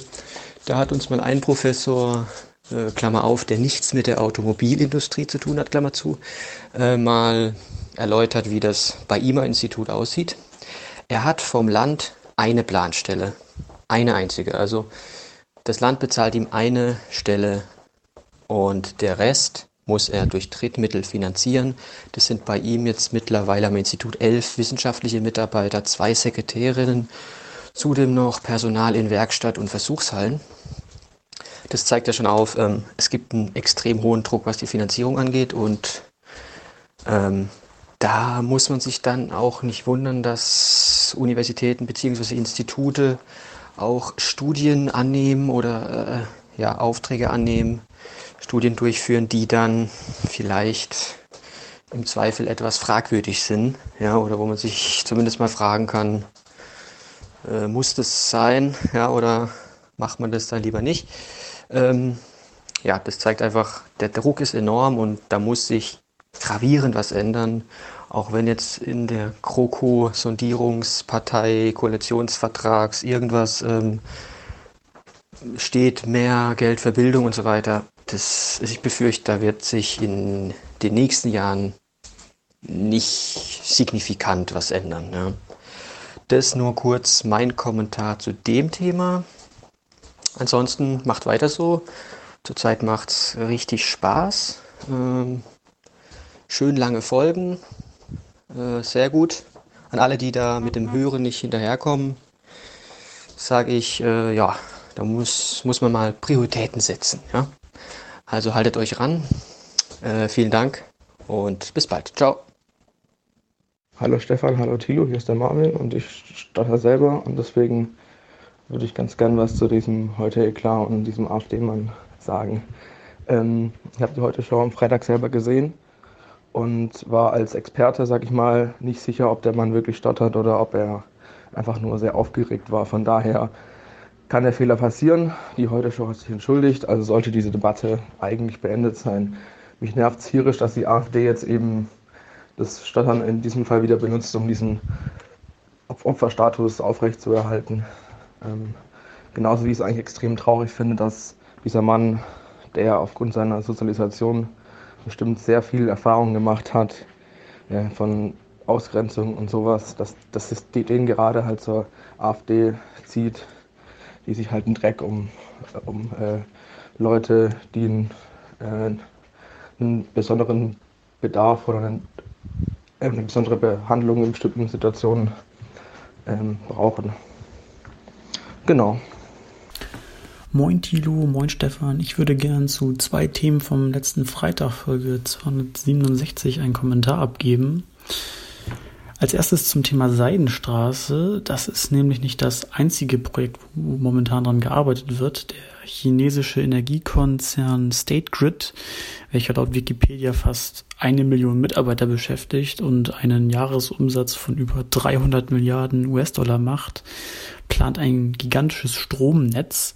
Da hat uns mal ein Professor, äh, Klammer auf, der nichts mit der Automobilindustrie zu tun hat, Klammer zu, äh, mal erläutert, wie das bei IMA-Institut aussieht. Er hat vom Land eine Planstelle, eine einzige. Also das Land bezahlt ihm eine Stelle und der Rest muss er durch Drittmittel finanzieren. Das sind bei ihm jetzt mittlerweile am Institut elf wissenschaftliche Mitarbeiter, zwei Sekretärinnen, zudem noch Personal in Werkstatt und Versuchshallen. Das zeigt ja schon auf, ähm, es gibt einen extrem hohen Druck, was die Finanzierung angeht und ähm, da muss man sich dann auch nicht wundern, dass Universitäten bzw. Institute auch Studien annehmen oder äh, ja, Aufträge annehmen, Studien durchführen, die dann vielleicht im Zweifel etwas fragwürdig sind, ja, oder wo man sich zumindest mal fragen kann, äh, muss das sein, ja, oder macht man das dann lieber nicht? Ähm, ja, das zeigt einfach, der Druck ist enorm und da muss sich gravierend was ändern. Auch wenn jetzt in der GroKo-Sondierungspartei, Koalitionsvertrags irgendwas ähm, steht, mehr Geld für Bildung und so weiter. Das, ich befürchte, da wird sich in den nächsten Jahren nicht signifikant was ändern. Ja. Das nur kurz mein Kommentar zu dem Thema. Ansonsten macht weiter so. Zurzeit macht es richtig Spaß. Ähm, schön lange Folgen. Äh, sehr gut. An alle, die da mit dem Hören nicht hinterherkommen, sage ich, äh, ja, da muss, muss man mal Prioritäten setzen. Ja? Also haltet euch ran. Äh, vielen Dank und bis bald. Ciao. Hallo Stefan, hallo Thilo, hier ist der Marvin und ich stotter selber und deswegen würde ich ganz gern was zu diesem heute Eklat und diesem AfD-Mann sagen. Ähm, ich habe die heute Show am Freitag selber gesehen und war als Experte, sag ich mal, nicht sicher, ob der Mann wirklich stottert oder ob er einfach nur sehr aufgeregt war. Von daher kann der Fehler passieren. Die Heute Show hat sich entschuldigt, also sollte diese Debatte eigentlich beendet sein. Mich nervt es tierisch, dass die AfD jetzt eben das Stottern in diesem Fall wieder benutzt, um diesen Opferstatus aufrechtzuerhalten. Ähm, genauso wie ich es eigentlich extrem traurig finde, dass dieser Mann, der aufgrund seiner Sozialisation bestimmt sehr viel Erfahrung gemacht hat ja, von Ausgrenzung und sowas, dass, dass es den gerade halt zur AfD zieht, die sich halt einen Dreck um, um äh, Leute, die einen, äh, einen besonderen Bedarf oder einen ähm, eine besondere Behandlung in bestimmten Situationen ähm, brauchen. Genau. Moin Tilo, moin Stefan. Ich würde gern zu zwei Themen vom letzten Freitag, Folge 267, einen Kommentar abgeben. Als erstes zum Thema Seidenstraße. Das ist nämlich nicht das einzige Projekt, wo momentan daran gearbeitet wird. Der chinesische Energiekonzern State Grid, welcher laut Wikipedia fast eine Million Mitarbeiter beschäftigt und einen Jahresumsatz von über 300 Milliarden US-Dollar macht, plant ein gigantisches Stromnetz.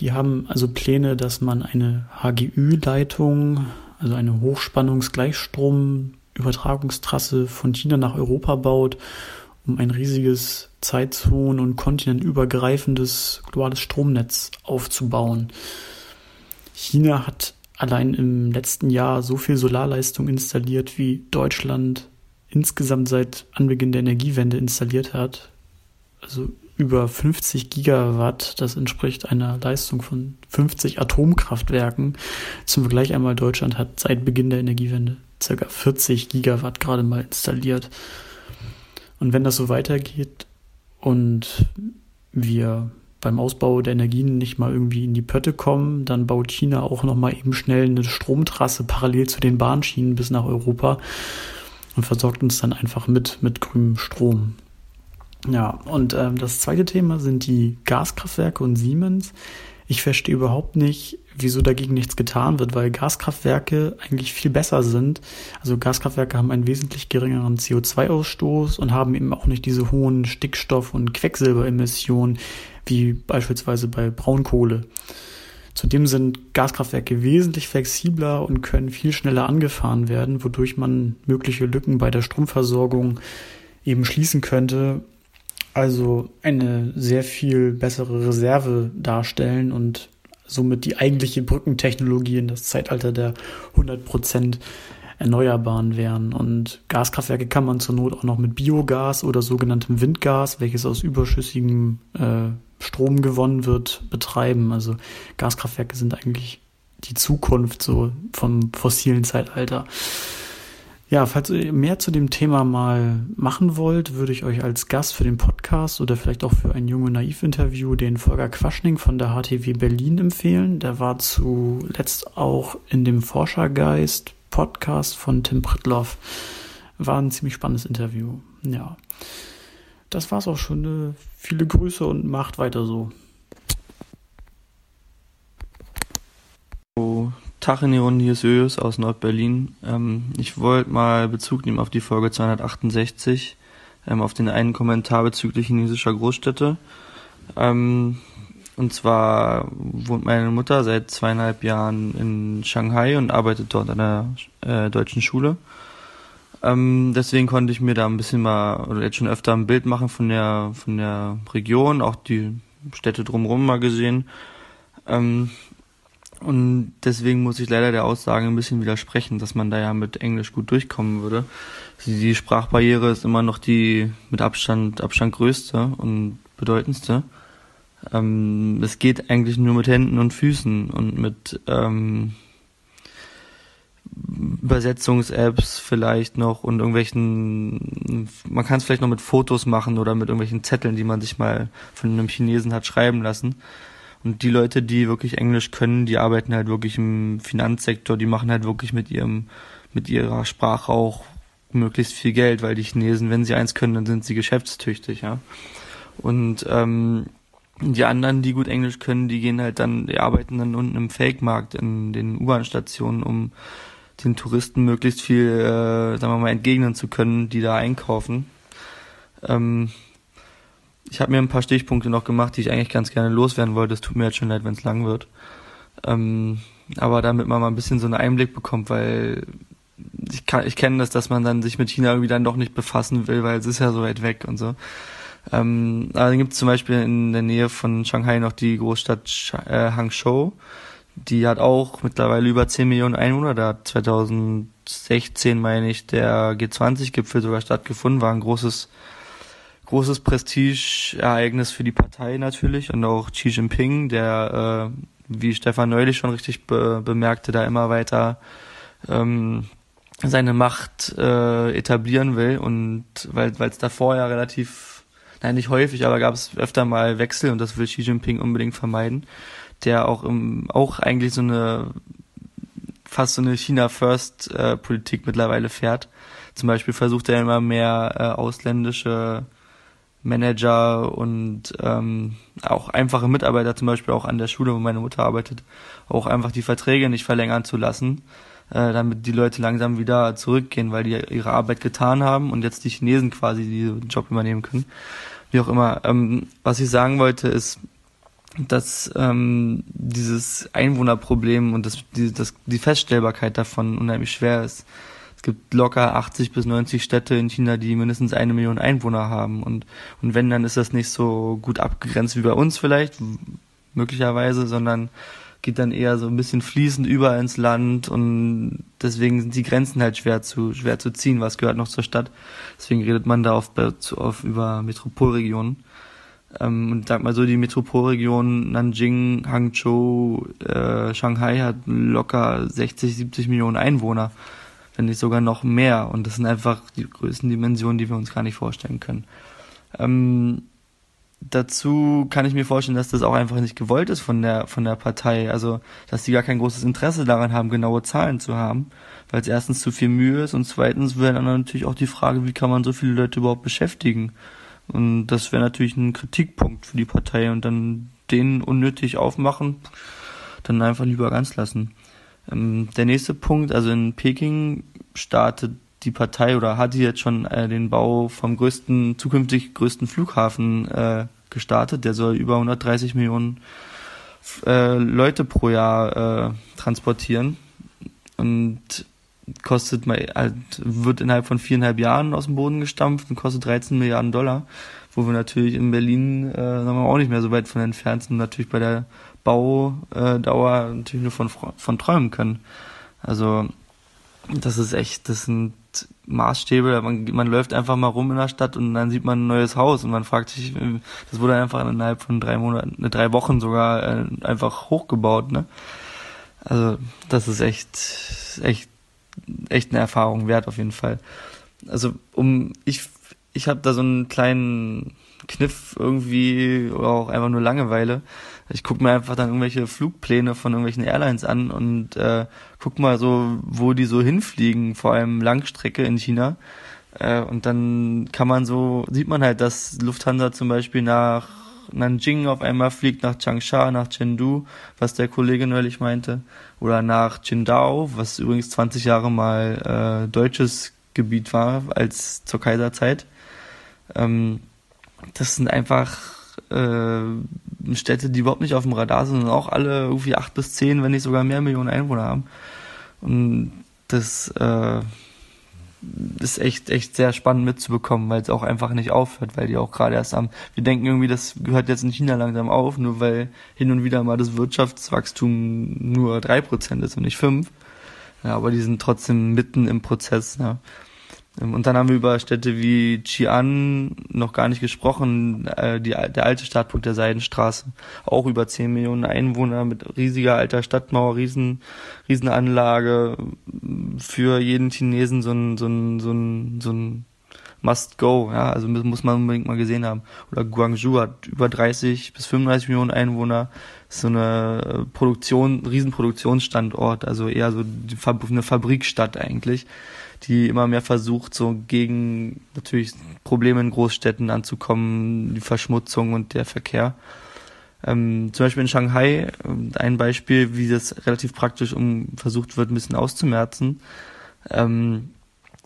Die haben also Pläne, dass man eine HGÜ-Leitung, also eine Hochspannungsgleichstrom-Übertragungstrasse von China nach Europa baut, um ein riesiges Zeitzonen- und kontinentübergreifendes globales Stromnetz aufzubauen. China hat allein im letzten Jahr so viel Solarleistung installiert, wie Deutschland insgesamt seit Anbeginn der Energiewende installiert hat. Also über 50 Gigawatt, das entspricht einer Leistung von 50 Atomkraftwerken. Zum Vergleich einmal, Deutschland hat seit Beginn der Energiewende ca. 40 Gigawatt gerade mal installiert. Und wenn das so weitergeht und wir beim Ausbau der Energien nicht mal irgendwie in die Pötte kommen, dann baut China auch noch mal eben schnell eine Stromtrasse parallel zu den Bahnschienen bis nach Europa und versorgt uns dann einfach mit mit grünem Strom. Ja, und ähm, das zweite Thema sind die Gaskraftwerke und Siemens. Ich verstehe überhaupt nicht, wieso dagegen nichts getan wird, weil Gaskraftwerke eigentlich viel besser sind. Also Gaskraftwerke haben einen wesentlich geringeren CO2-Ausstoß und haben eben auch nicht diese hohen Stickstoff- und Quecksilberemissionen wie beispielsweise bei Braunkohle. Zudem sind Gaskraftwerke wesentlich flexibler und können viel schneller angefahren werden, wodurch man mögliche Lücken bei der Stromversorgung eben schließen könnte also eine sehr viel bessere Reserve darstellen und somit die eigentliche Brückentechnologie in das Zeitalter der 100% Erneuerbaren wären. Und Gaskraftwerke kann man zur Not auch noch mit Biogas oder sogenanntem Windgas, welches aus überschüssigem äh, Strom gewonnen wird, betreiben. Also Gaskraftwerke sind eigentlich die Zukunft so vom fossilen Zeitalter. Ja, falls ihr mehr zu dem Thema mal machen wollt, würde ich euch als Gast für den Podcast oder vielleicht auch für ein junge Naiv-Interview den Volker Quaschning von der HTW Berlin empfehlen. Der war zuletzt auch in dem Forschergeist Podcast von Tim Pritloff. War ein ziemlich spannendes Interview. Ja. Das war's auch schon. Viele Grüße und macht weiter so. Ist Ös aus Nordberlin. Ähm, ich wollte mal Bezug nehmen auf die Folge 268, ähm, auf den einen Kommentar bezüglich chinesischer Großstädte. Ähm, und zwar wohnt meine Mutter seit zweieinhalb Jahren in Shanghai und arbeitet dort an der äh, deutschen Schule. Ähm, deswegen konnte ich mir da ein bisschen mal, oder jetzt schon öfter ein Bild machen von der, von der Region, auch die Städte drumherum mal gesehen. Ähm, und deswegen muss ich leider der Aussage ein bisschen widersprechen, dass man da ja mit Englisch gut durchkommen würde. Die Sprachbarriere ist immer noch die mit Abstand, Abstand größte und bedeutendste. Ähm, es geht eigentlich nur mit Händen und Füßen und mit ähm, Übersetzungs-Apps vielleicht noch und irgendwelchen, man kann es vielleicht noch mit Fotos machen oder mit irgendwelchen Zetteln, die man sich mal von einem Chinesen hat schreiben lassen. Und die Leute, die wirklich Englisch können, die arbeiten halt wirklich im Finanzsektor, die machen halt wirklich mit ihrem, mit ihrer Sprache auch möglichst viel Geld, weil die Chinesen, wenn sie eins können, dann sind sie geschäftstüchtig, ja. Und ähm, die anderen, die gut Englisch können, die gehen halt dann, die arbeiten dann unten im Fake-Markt in den U-Bahn-Stationen, um den Touristen möglichst viel, äh, sagen wir mal, entgegnen zu können, die da einkaufen. Ähm, ich habe mir ein paar Stichpunkte noch gemacht, die ich eigentlich ganz gerne loswerden wollte. Es tut mir jetzt schon leid, wenn es lang wird. Ähm, aber damit man mal ein bisschen so einen Einblick bekommt, weil ich, kann, ich kenne das, dass man dann sich mit China irgendwie dann doch nicht befassen will, weil es ist ja so weit weg und so. Ähm, aber dann gibt es zum Beispiel in der Nähe von Shanghai noch die Großstadt äh, Hangzhou. Die hat auch mittlerweile über 10 Millionen Einwohner. Da hat 2016, meine ich, der G20-Gipfel sogar stattgefunden. War ein großes großes Prestigeereignis für die Partei natürlich und auch Xi Jinping, der, äh, wie Stefan neulich schon richtig be bemerkte, da immer weiter ähm, seine Macht äh, etablieren will und weil es davor ja relativ, nein nicht häufig, aber gab es öfter mal Wechsel und das will Xi Jinping unbedingt vermeiden, der auch im, auch eigentlich so eine fast so eine China-First-Politik äh, mittlerweile fährt. Zum Beispiel versucht er immer mehr äh, ausländische Manager und ähm, auch einfache Mitarbeiter, zum Beispiel auch an der Schule, wo meine Mutter arbeitet, auch einfach die Verträge nicht verlängern zu lassen, äh, damit die Leute langsam wieder zurückgehen, weil die ihre Arbeit getan haben und jetzt die Chinesen quasi diesen Job übernehmen können. Wie auch immer. Ähm, was ich sagen wollte ist, dass ähm, dieses Einwohnerproblem und das, die, das, die Feststellbarkeit davon unheimlich schwer ist. Gibt locker 80 bis 90 Städte in China, die mindestens eine Million Einwohner haben. Und, und wenn, dann ist das nicht so gut abgegrenzt wie bei uns vielleicht, möglicherweise, sondern geht dann eher so ein bisschen fließend über ins Land und deswegen sind die Grenzen halt schwer zu, schwer zu ziehen, was gehört noch zur Stadt. Deswegen redet man da oft, oft über Metropolregionen. Ähm, und sag mal so, die Metropolregion Nanjing, Hangzhou, äh, Shanghai hat locker 60, 70 Millionen Einwohner, wenn nicht sogar noch mehr. Und das sind einfach die größten Dimensionen, die wir uns gar nicht vorstellen können. Ähm, dazu kann ich mir vorstellen, dass das auch einfach nicht gewollt ist von der von der Partei. Also, dass die gar kein großes Interesse daran haben, genaue Zahlen zu haben, weil es erstens zu viel Mühe ist und zweitens wäre dann natürlich auch die Frage, wie kann man so viele Leute überhaupt beschäftigen? Und das wäre natürlich ein Kritikpunkt für die Partei und dann den unnötig aufmachen, dann einfach lieber ganz lassen. Ähm, der nächste Punkt, also in Peking startet die Partei oder hat sie jetzt schon äh, den Bau vom größten, zukünftig größten Flughafen äh, gestartet. Der soll über 130 Millionen äh, Leute pro Jahr äh, transportieren. Und kostet mal, halt, wird innerhalb von viereinhalb Jahren aus dem Boden gestampft und kostet 13 Milliarden Dollar, wo wir natürlich in Berlin äh, sagen wir auch nicht mehr so weit von entfernt sind natürlich bei der Baudauer natürlich nur von, von träumen können. Also das ist echt, das sind Maßstäbe, man, man läuft einfach mal rum in der Stadt und dann sieht man ein neues Haus und man fragt sich, das wurde einfach innerhalb von drei Monaten, ne, drei Wochen sogar äh, einfach hochgebaut, ne? Also das ist echt, echt echt eine Erfahrung wert auf jeden Fall. Also um ich ich habe da so einen kleinen Kniff irgendwie oder auch einfach nur Langeweile. Ich gucke mir einfach dann irgendwelche Flugpläne von irgendwelchen Airlines an und äh, guck mal so, wo die so hinfliegen, vor allem Langstrecke in China. Äh, und dann kann man so, sieht man halt, dass Lufthansa zum Beispiel nach Nanjing auf einmal fliegt, nach Changsha, nach Chengdu, was der Kollege neulich meinte, oder nach Qingdao, was übrigens 20 Jahre mal äh, deutsches Gebiet war, als zur Kaiserzeit. Ähm, das sind einfach äh, Städte, die überhaupt nicht auf dem Radar sind und auch alle irgendwie acht bis zehn, wenn nicht sogar mehr Millionen Einwohner haben. Und das äh, ist echt, echt sehr spannend mitzubekommen, weil es auch einfach nicht aufhört, weil die auch gerade erst am, wir denken irgendwie, das gehört jetzt in China langsam auf, nur weil hin und wieder mal das Wirtschaftswachstum nur drei Prozent ist und nicht fünf. Ja, aber die sind trotzdem mitten im Prozess. Ja. Ähm, und dann haben wir über Städte wie Xi'an noch gar nicht gesprochen, äh, die, der alte Startpunkt der Seidenstraße, auch über 10 Millionen Einwohner mit riesiger alter Stadtmauer, riesen, Riesenanlage, für jeden Chinesen so ein, so ein, so ein, so ein Must Go, ja, also muss man unbedingt mal gesehen haben. Oder Guangzhou hat über 30 bis 35 Millionen Einwohner, ist so eine Produktion, Riesenproduktionsstandort, also eher so eine Fabrikstadt eigentlich die immer mehr versucht, so gegen natürlich Probleme in Großstädten anzukommen, die Verschmutzung und der Verkehr. Ähm, zum Beispiel in Shanghai, ähm, ein Beispiel, wie das relativ praktisch um versucht wird, ein bisschen auszumerzen. Ähm,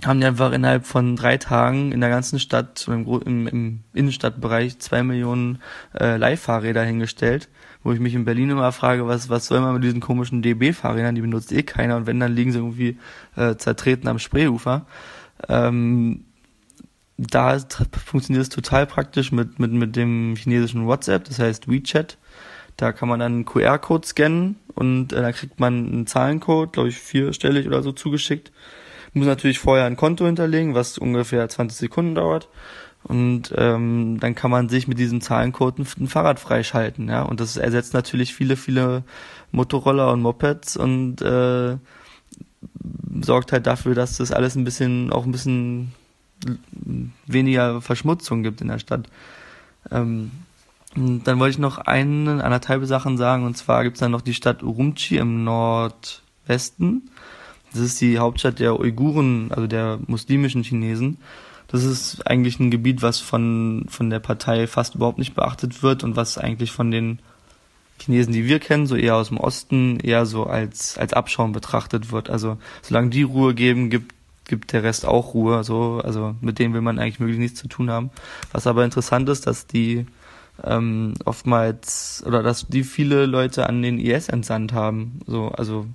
haben die einfach innerhalb von drei Tagen in der ganzen Stadt, im, im, im Innenstadtbereich, zwei Millionen äh, Leihfahrräder hingestellt, wo ich mich in Berlin immer frage, was, was soll man mit diesen komischen DB-Fahrrädern, die benutzt eh keiner und wenn, dann liegen sie irgendwie äh, zertreten am Spreeufer. Ähm, da funktioniert es total praktisch mit, mit, mit dem chinesischen WhatsApp, das heißt WeChat. Da kann man dann einen QR-Code scannen und äh, da kriegt man einen Zahlencode, glaube ich vierstellig oder so zugeschickt muss natürlich vorher ein Konto hinterlegen, was ungefähr 20 Sekunden dauert. Und ähm, dann kann man sich mit diesem Zahlencode ein, Fahrrad freischalten, ja. Und das ersetzt natürlich viele, viele Motorroller und Mopeds und äh, sorgt halt dafür, dass das alles ein bisschen, auch ein bisschen weniger Verschmutzung gibt in der Stadt. Ähm, dann wollte ich noch eine, anderthalb Sachen sagen, und zwar gibt es dann noch die Stadt Urumqi im Nordwesten. Das ist die Hauptstadt der Uiguren, also der muslimischen Chinesen. Das ist eigentlich ein Gebiet, was von, von der Partei fast überhaupt nicht beachtet wird und was eigentlich von den Chinesen, die wir kennen, so eher aus dem Osten, eher so als, als Abschaum betrachtet wird. Also solange die Ruhe geben, gibt, gibt der Rest auch Ruhe. So, also mit denen will man eigentlich möglichst nichts zu tun haben. Was aber interessant ist, dass die ähm, oftmals oder dass die viele Leute an den IS entsandt haben. So, also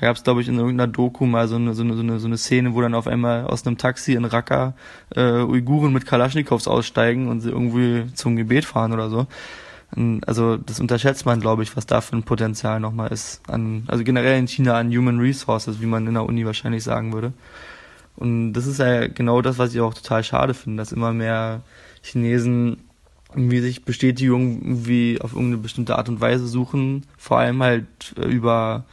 da gab es, glaube ich, in irgendeiner Doku mal so eine, so, eine, so, eine, so eine Szene, wo dann auf einmal aus einem Taxi in Raqqa äh, Uiguren mit Kalaschnikows aussteigen und sie irgendwie zum Gebet fahren oder so. Also das unterschätzt man, glaube ich, was da für ein Potenzial nochmal ist. An, also generell in China an Human Resources, wie man in der Uni wahrscheinlich sagen würde. Und das ist ja genau das, was ich auch total schade finde, dass immer mehr Chinesen irgendwie sich Bestätigung irgendwie auf irgendeine bestimmte Art und Weise suchen, vor allem halt äh, über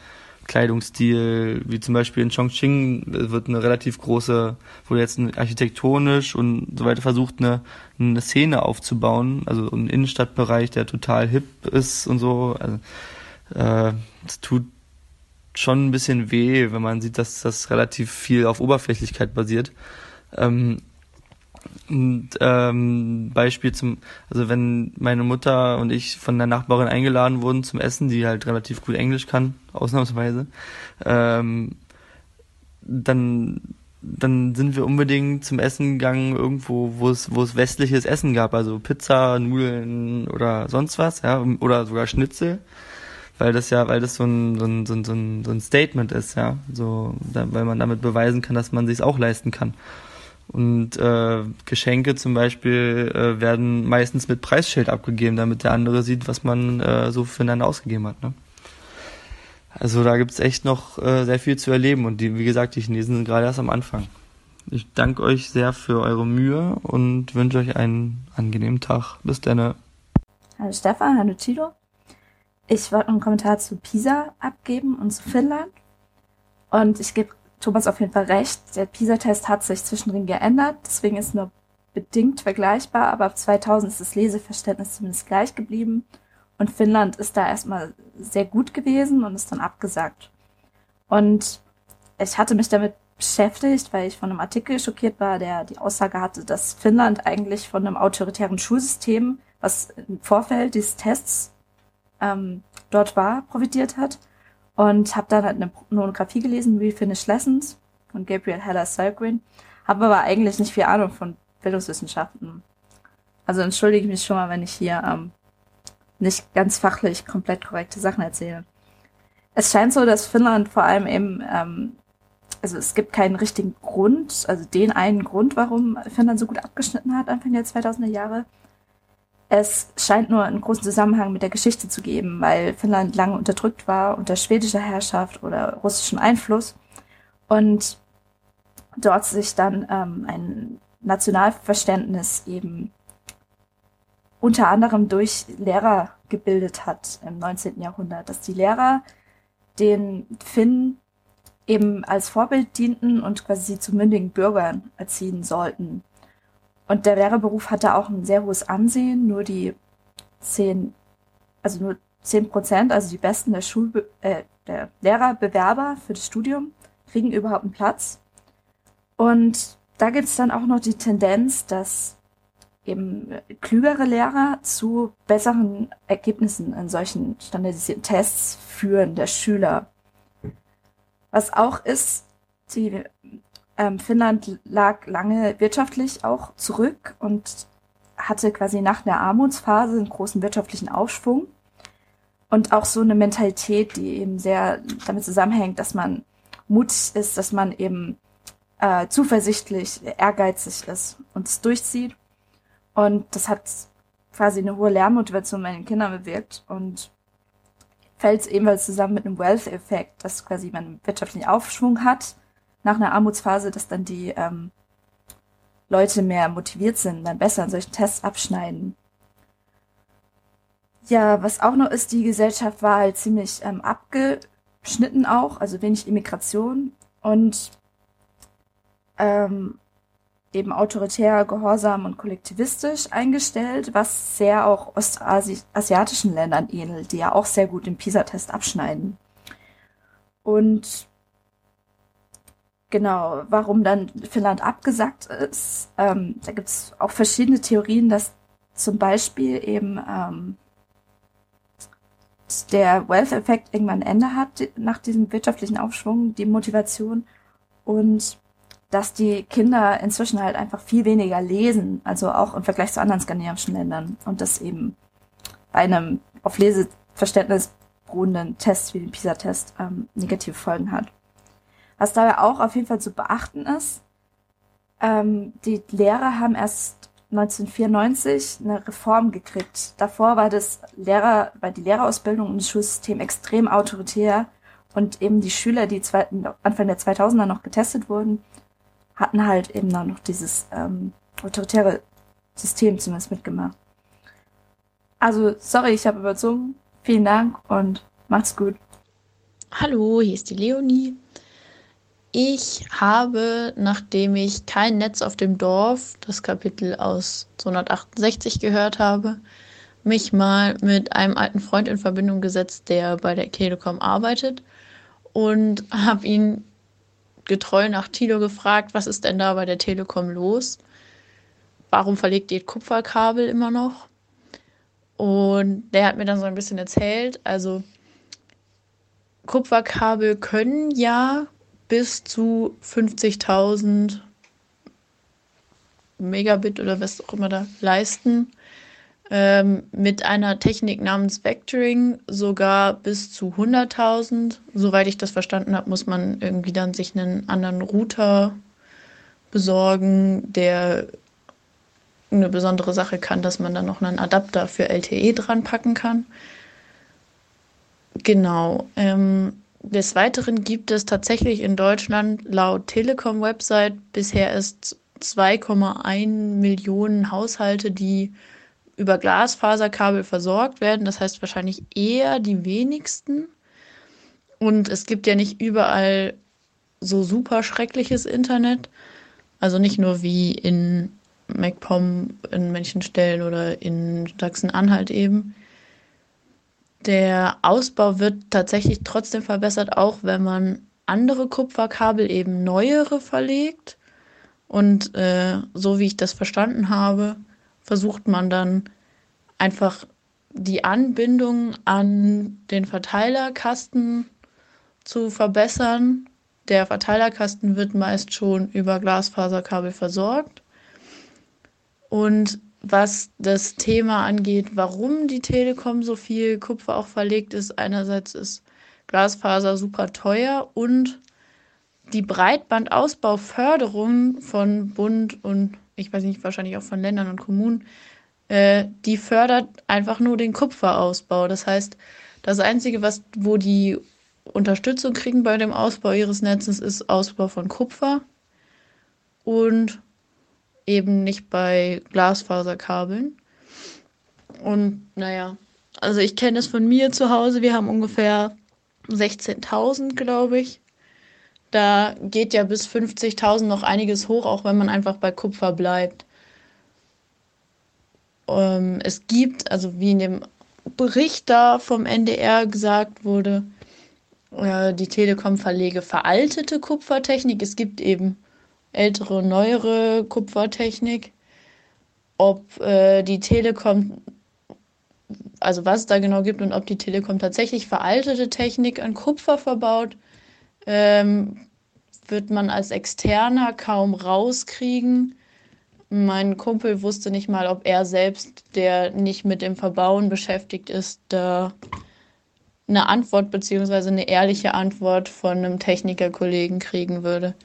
Kleidungsstil, wie zum Beispiel in Chongqing wird eine relativ große, wurde jetzt architektonisch und so weiter versucht, eine, eine Szene aufzubauen, also ein Innenstadtbereich, der total hip ist und so. Also, äh, es tut schon ein bisschen weh, wenn man sieht, dass das relativ viel auf Oberflächlichkeit basiert. Ähm, und ähm, Beispiel zum, also wenn meine Mutter und ich von der Nachbarin eingeladen wurden zum Essen, die halt relativ gut Englisch kann, ausnahmsweise, ähm, dann dann sind wir unbedingt zum Essen gegangen irgendwo, wo es wo es westliches Essen gab, also Pizza, Nudeln oder sonst was, ja, oder sogar Schnitzel, weil das ja, weil das so ein so ein so ein, so ein Statement ist, ja, so, weil man damit beweisen kann, dass man sich auch leisten kann. Und äh, Geschenke zum Beispiel äh, werden meistens mit Preisschild abgegeben, damit der andere sieht, was man äh, so füreinander ausgegeben hat. Ne? Also da gibt's echt noch äh, sehr viel zu erleben und die, wie gesagt, die Chinesen sind gerade erst am Anfang. Ich danke euch sehr für eure Mühe und wünsche euch einen angenehmen Tag. Bis dann. Hallo Stefan, hallo Tilo. Ich wollte einen Kommentar zu Pisa abgeben und zu Finnland. Und ich gebe Thomas auf jeden Fall recht. Der PISA-Test hat sich zwischendrin geändert, deswegen ist nur bedingt vergleichbar, aber ab 2000 ist das Leseverständnis zumindest gleich geblieben. Und Finnland ist da erstmal sehr gut gewesen und ist dann abgesagt. Und ich hatte mich damit beschäftigt, weil ich von einem Artikel schockiert war, der die Aussage hatte, dass Finnland eigentlich von einem autoritären Schulsystem, was im Vorfeld dieses Tests ähm, dort war, profitiert hat und habe dann halt eine Monographie gelesen, wie Finish Lessons von Gabriel Heller Salgren, habe aber eigentlich nicht viel Ahnung von Bildungswissenschaften. Also entschuldige ich mich schon mal, wenn ich hier ähm, nicht ganz fachlich komplett korrekte Sachen erzähle. Es scheint so, dass Finnland vor allem eben, ähm, also es gibt keinen richtigen Grund, also den einen Grund, warum Finnland so gut abgeschnitten hat Anfang der 2000er Jahre. Es scheint nur einen großen Zusammenhang mit der Geschichte zu geben, weil Finnland lange unterdrückt war unter schwedischer Herrschaft oder russischem Einfluss und dort sich dann ähm, ein Nationalverständnis eben unter anderem durch Lehrer gebildet hat im 19. Jahrhundert, dass die Lehrer den Finnen eben als Vorbild dienten und quasi sie zu mündigen Bürgern erziehen sollten. Und der Lehrerberuf hatte auch ein sehr hohes Ansehen. Nur die zehn, also nur zehn Prozent, also die besten der Schul, äh, der Lehrerbewerber für das Studium kriegen überhaupt einen Platz. Und da gibt es dann auch noch die Tendenz, dass eben klügere Lehrer zu besseren Ergebnissen in solchen standardisierten Tests führen der Schüler. Was auch ist, die ähm, Finnland lag lange wirtschaftlich auch zurück und hatte quasi nach der Armutsphase einen großen wirtschaftlichen Aufschwung und auch so eine Mentalität, die eben sehr damit zusammenhängt, dass man mutig ist, dass man eben äh, zuversichtlich, ehrgeizig ist und es durchzieht. Und das hat quasi eine hohe Lernmotivation bei den Kindern bewirkt und fällt ebenfalls zusammen mit einem Wealth-Effekt, dass quasi man einen wirtschaftlichen Aufschwung hat nach einer Armutsphase, dass dann die ähm, Leute mehr motiviert sind, dann besser an solchen Tests abschneiden. Ja, was auch noch ist, die Gesellschaft war halt ziemlich ähm, abgeschnitten auch, also wenig Immigration und ähm, eben autoritär, gehorsam und kollektivistisch eingestellt, was sehr auch ostasiatischen Ländern ähnelt, die ja auch sehr gut im PISA-Test abschneiden. Und genau, warum dann Finnland abgesagt ist, ähm, da gibt es auch verschiedene Theorien, dass zum Beispiel eben ähm, der Wealth-Effekt irgendwann ein Ende hat nach diesem wirtschaftlichen Aufschwung, die Motivation. Und dass die Kinder inzwischen halt einfach viel weniger lesen, also auch im Vergleich zu anderen skandinavischen Ländern. Und das eben bei einem auf Leseverständnis beruhenden Test wie dem PISA-Test ähm, negative Folgen hat. Was dabei auch auf jeden Fall zu beachten ist, ähm, die Lehrer haben erst 1994 eine Reform gekriegt. Davor war das Lehrer, war die Lehrerausbildung und das Schulsystem extrem autoritär und eben die Schüler, die zweiten, Anfang der 2000er noch getestet wurden, hatten halt eben dann noch dieses ähm, autoritäre System zumindest mitgemacht. Also, sorry, ich habe überzogen. Vielen Dank und macht's gut. Hallo, hier ist die Leonie. Ich habe, nachdem ich kein Netz auf dem Dorf, das Kapitel aus 268 gehört habe, mich mal mit einem alten Freund in Verbindung gesetzt, der bei der Telekom arbeitet und habe ihn getreu nach Tilo gefragt, was ist denn da bei der Telekom los? Warum verlegt ihr Kupferkabel immer noch? Und der hat mir dann so ein bisschen erzählt, also Kupferkabel können ja bis zu 50.000 Megabit oder was auch immer da leisten. Ähm, mit einer Technik namens Vectoring sogar bis zu 100.000. Soweit ich das verstanden habe, muss man irgendwie dann sich einen anderen Router besorgen, der eine besondere Sache kann, dass man dann noch einen Adapter für LTE dran packen kann. Genau. Ähm, des Weiteren gibt es tatsächlich in Deutschland laut Telekom-Website bisher erst 2,1 Millionen Haushalte, die über Glasfaserkabel versorgt werden. Das heißt wahrscheinlich eher die wenigsten. Und es gibt ja nicht überall so super schreckliches Internet. Also nicht nur wie in MacPom in manchen Stellen oder in Sachsen-Anhalt eben. Der Ausbau wird tatsächlich trotzdem verbessert, auch wenn man andere Kupferkabel eben neuere verlegt. Und äh, so wie ich das verstanden habe, versucht man dann einfach die Anbindung an den Verteilerkasten zu verbessern. Der Verteilerkasten wird meist schon über Glasfaserkabel versorgt. Und was das Thema angeht, warum die Telekom so viel Kupfer auch verlegt ist. Einerseits ist Glasfaser super teuer und die Breitbandausbauförderung von Bund und ich weiß nicht, wahrscheinlich auch von Ländern und Kommunen, äh, die fördert einfach nur den Kupferausbau. Das heißt, das Einzige, was, wo die Unterstützung kriegen bei dem Ausbau ihres Netzes, ist Ausbau von Kupfer. Und eben nicht bei Glasfaserkabeln. Und naja, also ich kenne es von mir zu Hause. Wir haben ungefähr 16.000, glaube ich. Da geht ja bis 50.000 noch einiges hoch, auch wenn man einfach bei Kupfer bleibt. Ähm, es gibt, also wie in dem Bericht da vom NDR gesagt wurde, äh, die Telekom verlege veraltete Kupfertechnik. Es gibt eben ältere und neuere Kupfertechnik. Ob äh, die Telekom, also was es da genau gibt und ob die Telekom tatsächlich veraltete Technik an Kupfer verbaut, ähm, wird man als Externer kaum rauskriegen. Mein Kumpel wusste nicht mal, ob er selbst, der nicht mit dem Verbauen beschäftigt ist, da eine Antwort bzw. eine ehrliche Antwort von einem Technikerkollegen kriegen würde.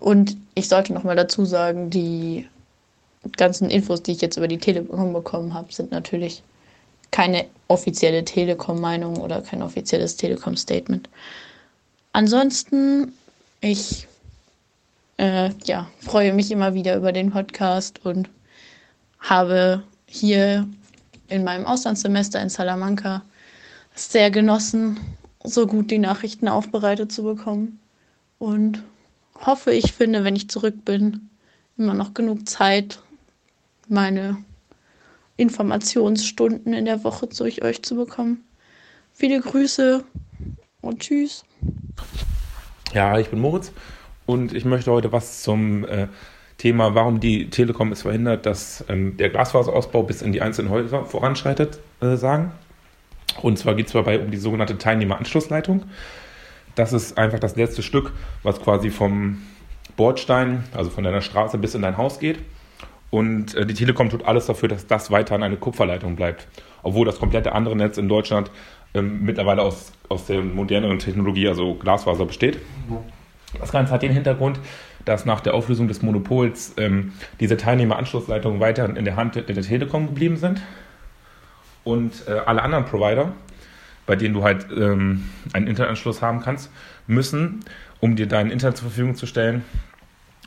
Und ich sollte noch mal dazu sagen, die ganzen Infos, die ich jetzt über die Telekom bekommen habe, sind natürlich keine offizielle Telekom-Meinung oder kein offizielles Telekom-Statement. Ansonsten, ich äh, ja, freue mich immer wieder über den Podcast und habe hier in meinem Auslandssemester in Salamanca sehr genossen, so gut die Nachrichten aufbereitet zu bekommen. und hoffe, ich finde, wenn ich zurück bin, immer noch genug Zeit, meine Informationsstunden in der Woche durch euch zu bekommen. Viele Grüße und tschüss. Ja, ich bin Moritz und ich möchte heute was zum äh, Thema, warum die Telekom es verhindert, dass ähm, der Glasfaserausbau bis in die einzelnen Häuser voranschreitet, äh, sagen. Und zwar geht es dabei um die sogenannte Teilnehmeranschlussleitung. Das ist einfach das letzte Stück, was quasi vom Bordstein, also von deiner Straße bis in dein Haus geht. Und äh, die Telekom tut alles dafür, dass das weiterhin eine Kupferleitung bleibt. Obwohl das komplette andere Netz in Deutschland ähm, mittlerweile aus, aus der moderneren Technologie, also Glasfaser, besteht. Das Ganze hat den Hintergrund, dass nach der Auflösung des Monopols ähm, diese Teilnehmeranschlussleitungen weiterhin in der Hand der, der Telekom geblieben sind. Und äh, alle anderen Provider, bei denen du halt ähm, einen Internetanschluss haben kannst, müssen, um dir dein Internet zur Verfügung zu stellen,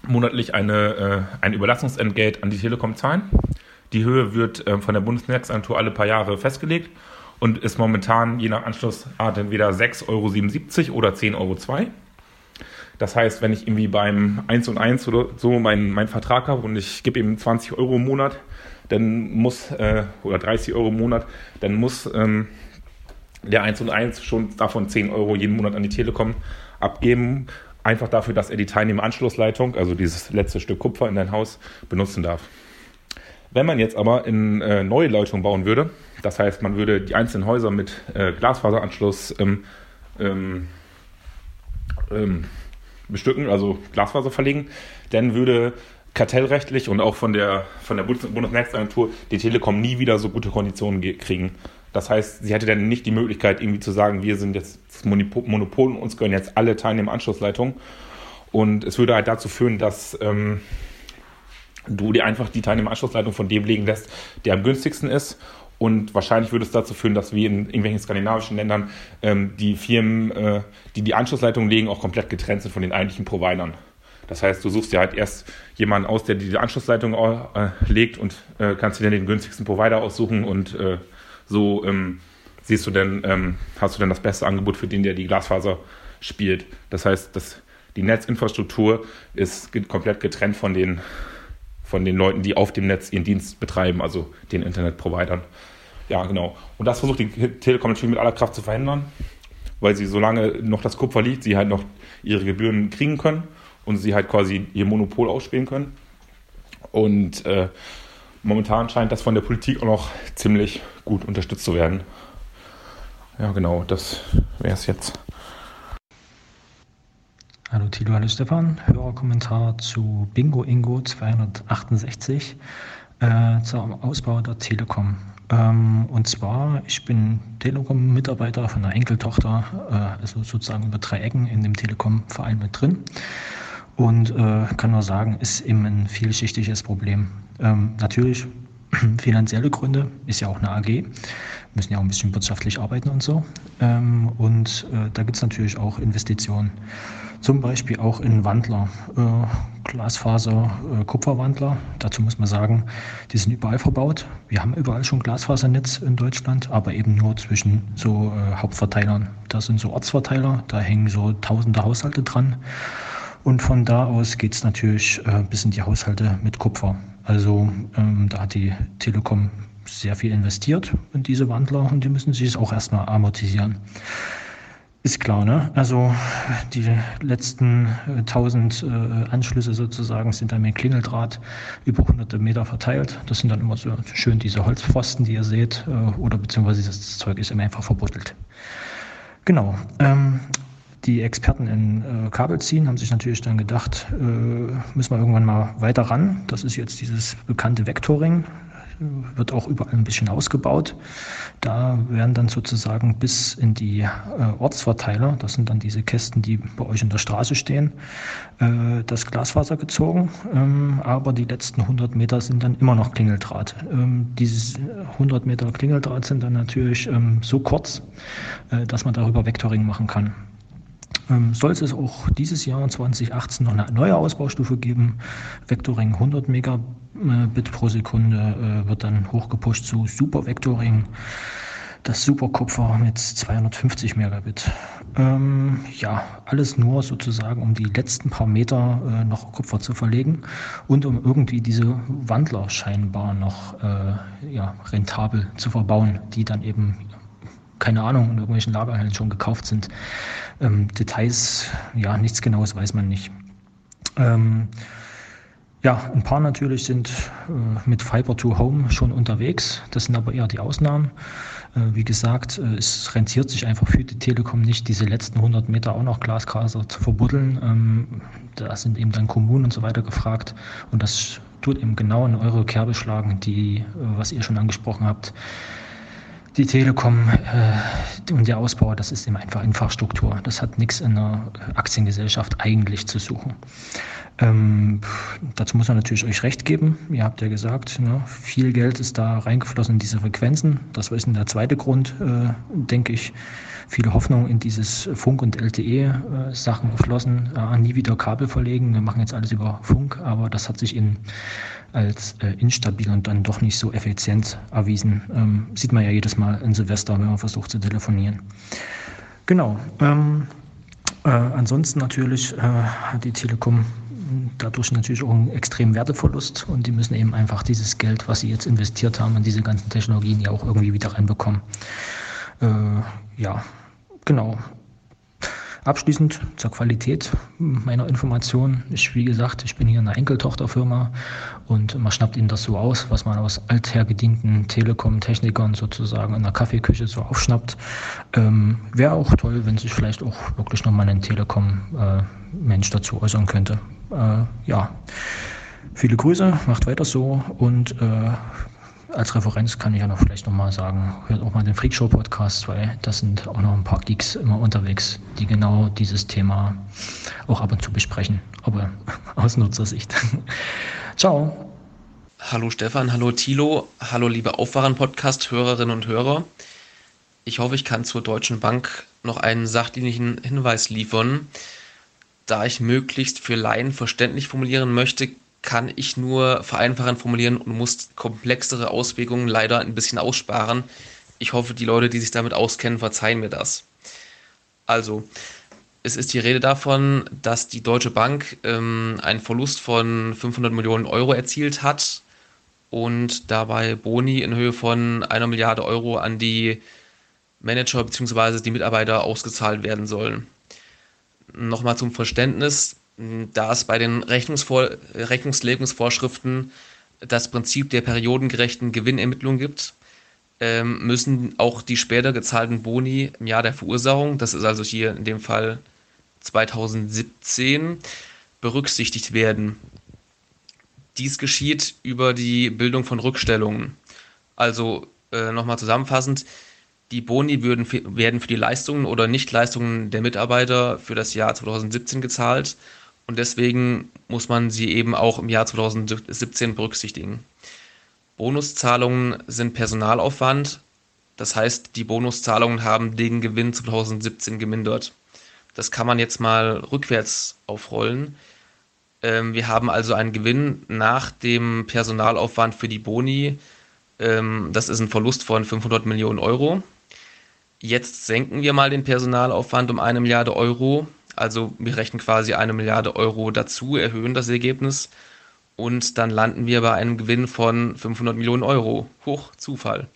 monatlich eine, äh, ein Überlassungsentgelt an die Telekom zahlen. Die Höhe wird äh, von der Bundesnetzagentur alle paar Jahre festgelegt und ist momentan je nach Anschlussart entweder 6,77 Euro oder 10,02 Euro. Das heißt, wenn ich irgendwie beim 1 und 1 oder so meinen mein Vertrag habe und ich gebe ihm 20 Euro im Monat, dann muss, äh, oder 30 Euro im Monat, dann muss ähm, der 1 und 1 schon davon 10 Euro jeden Monat an die Telekom abgeben. Einfach dafür, dass er die Teilnehmeranschlussleitung, also dieses letzte Stück Kupfer in dein Haus, benutzen darf. Wenn man jetzt aber in äh, neue Leitungen bauen würde, das heißt, man würde die einzelnen Häuser mit äh, Glasfaseranschluss ähm, ähm, ähm, bestücken, also Glasfaser verlegen, dann würde kartellrechtlich und auch von der, von der Bundesnetzagentur die Telekom nie wieder so gute Konditionen kriegen. Das heißt, sie hätte dann nicht die Möglichkeit, irgendwie zu sagen, wir sind jetzt das Monopol und uns gehören jetzt alle Teilnehmeranschlussleitungen. Und es würde halt dazu führen, dass ähm, du dir einfach die Teilnehmeranschlussleitung von dem legen lässt, der am günstigsten ist und wahrscheinlich würde es dazu führen, dass wie in irgendwelchen skandinavischen Ländern ähm, die Firmen, äh, die die Anschlussleitung legen, auch komplett getrennt sind von den eigentlichen Providern. Das heißt, du suchst dir halt erst jemanden aus, der die Anschlussleitung äh, legt und äh, kannst dir dann den günstigsten Provider aussuchen und äh, so ähm, siehst du dann, ähm, hast du dann das beste Angebot für den, der die Glasfaser spielt. Das heißt, das, die Netzinfrastruktur ist komplett getrennt von den, von den Leuten, die auf dem Netz ihren Dienst betreiben, also den Internetprovidern. Ja, genau. Und das versucht die Telekom natürlich mit aller Kraft zu verhindern, weil sie, solange noch das Kupfer liegt, sie halt noch ihre Gebühren kriegen können und sie halt quasi ihr Monopol ausspielen können. Und äh, momentan scheint das von der Politik auch noch ziemlich gut unterstützt zu werden. Ja, genau, das wäre es jetzt. Hallo Tilo, hallo Stefan. Hörerkommentar zu Bingo Ingo 268 äh, zum Ausbau der Telekom. Ähm, und zwar, ich bin Telekom-Mitarbeiter von einer Enkeltochter, äh, also sozusagen über drei Ecken in dem Telekom-Verein mit drin. Und äh, kann nur sagen, ist eben ein vielschichtiges Problem. Ähm, natürlich finanzielle Gründe, ist ja auch eine AG, müssen ja auch ein bisschen wirtschaftlich arbeiten und so. Ähm, und äh, da gibt es natürlich auch Investitionen. Zum Beispiel auch in Wandler, äh, Glasfaser, äh, Kupferwandler. Dazu muss man sagen, die sind überall verbaut. Wir haben überall schon Glasfasernetz in Deutschland, aber eben nur zwischen so äh, Hauptverteilern. Das sind so Ortsverteiler, da hängen so tausende Haushalte dran. Und von da aus geht es natürlich äh, bis in die Haushalte mit Kupfer. Also ähm, da hat die Telekom sehr viel investiert in diese Wandler und die müssen sich auch erstmal amortisieren. Ist klar, ne? Also die letzten äh, 1000 äh, Anschlüsse sozusagen sind dann mit Klingeldraht über hunderte Meter verteilt. Das sind dann immer so schön diese Holzpfosten, die ihr seht, äh, oder beziehungsweise das Zeug ist immer einfach verbuddelt. Genau. Ähm, die Experten in äh, Kabelziehen haben sich natürlich dann gedacht, äh, müssen wir irgendwann mal weiter ran. Das ist jetzt dieses bekannte Vectoring wird auch überall ein bisschen ausgebaut. Da werden dann sozusagen bis in die äh, Ortsverteiler, das sind dann diese Kästen, die bei euch in der Straße stehen, äh, das Glasfaser gezogen. Ähm, aber die letzten 100 Meter sind dann immer noch Klingeldraht. Ähm, diese 100 Meter Klingeldraht sind dann natürlich ähm, so kurz, äh, dass man darüber Vectoring machen kann. Ähm, soll es auch dieses Jahr 2018 noch eine neue Ausbaustufe geben. Vectoring 100 Megabit pro Sekunde äh, wird dann hochgepusht zu Super Vectoring. das Superkupfer mit 250 Megabit. Ähm, ja, alles nur sozusagen, um die letzten paar Meter äh, noch Kupfer zu verlegen und um irgendwie diese Wandler scheinbar noch äh, ja, rentabel zu verbauen, die dann eben keine Ahnung, in irgendwelchen Lagerhallen schon gekauft sind. Ähm, Details, ja, nichts Genaues weiß man nicht. Ähm, ja, ein paar natürlich sind äh, mit Fiber to Home schon unterwegs. Das sind aber eher die Ausnahmen. Äh, wie gesagt, äh, es rentiert sich einfach für die Telekom nicht, diese letzten 100 Meter auch noch Glasfaser zu verbuddeln. Ähm, da sind eben dann Kommunen und so weiter gefragt. Und das tut eben genau in eure Kerbe schlagen, die, äh, was ihr schon angesprochen habt. Die Telekom äh, und der Ausbau, das ist eben einfach Infrastruktur. Das hat nichts in einer Aktiengesellschaft eigentlich zu suchen. Ähm, dazu muss man natürlich euch recht geben. Ihr habt ja gesagt, ne, viel Geld ist da reingeflossen in diese Frequenzen. Das ist der zweite Grund, äh, denke ich. Viele Hoffnung in dieses Funk- und LTE-Sachen äh, geflossen. Äh, nie wieder Kabel verlegen. Wir machen jetzt alles über Funk, aber das hat sich in, als äh, instabil und dann doch nicht so effizient erwiesen. Ähm, sieht man ja jedes Mal in Silvester, wenn man versucht zu telefonieren. Genau. Ähm, äh, ansonsten natürlich äh, hat die Telekom dadurch natürlich auch einen extremen Werteverlust und die müssen eben einfach dieses Geld, was sie jetzt investiert haben in diese ganzen Technologien, ja auch irgendwie wieder reinbekommen. Äh, ja, genau. Abschließend zur Qualität meiner Informationen. Ich, wie gesagt, ich bin hier eine Enkeltochterfirma und man schnappt ihnen das so aus, was man aus althergedienten Telekom-Technikern sozusagen in der Kaffeeküche so aufschnappt. Ähm, Wäre auch toll, wenn sich vielleicht auch wirklich nochmal ein Telekom-Mensch äh, dazu äußern könnte. Äh, ja, viele Grüße, macht weiter so und äh, als Referenz kann ich ja noch vielleicht nochmal sagen, hört auch mal den Freakshow Podcast, weil das sind auch noch ein paar Geeks immer unterwegs, die genau dieses Thema auch ab und zu besprechen, aber aus Nutzersicht. Ciao. Hallo Stefan, hallo Thilo, hallo liebe Aufwachen-Podcast-Hörerinnen und Hörer. Ich hoffe, ich kann zur Deutschen Bank noch einen sachdienlichen Hinweis liefern. Da ich möglichst für Laien verständlich formulieren möchte, kann ich nur vereinfachend formulieren und muss komplexere Auswirkungen leider ein bisschen aussparen. Ich hoffe, die Leute, die sich damit auskennen, verzeihen mir das. Also, es ist die Rede davon, dass die Deutsche Bank ähm, einen Verlust von 500 Millionen Euro erzielt hat und dabei Boni in Höhe von einer Milliarde Euro an die Manager bzw. die Mitarbeiter ausgezahlt werden sollen. Nochmal zum Verständnis, da es bei den Rechnungsvor Rechnungslegungsvorschriften das Prinzip der periodengerechten Gewinnermittlung gibt, ähm, müssen auch die später gezahlten Boni im Jahr der Verursachung, das ist also hier in dem Fall 2017, berücksichtigt werden. Dies geschieht über die Bildung von Rückstellungen. Also äh, nochmal zusammenfassend, die Boni würden, werden für die Leistungen oder Nichtleistungen der Mitarbeiter für das Jahr 2017 gezahlt und deswegen muss man sie eben auch im Jahr 2017 berücksichtigen. Bonuszahlungen sind Personalaufwand, das heißt, die Bonuszahlungen haben den Gewinn 2017 gemindert. Das kann man jetzt mal rückwärts aufrollen. Ähm, wir haben also einen Gewinn nach dem Personalaufwand für die Boni. Ähm, das ist ein Verlust von 500 Millionen Euro. Jetzt senken wir mal den Personalaufwand um eine Milliarde Euro also wir rechnen quasi eine Milliarde Euro dazu, erhöhen das Ergebnis und dann landen wir bei einem Gewinn von 500 Millionen Euro. Hoch Zufall.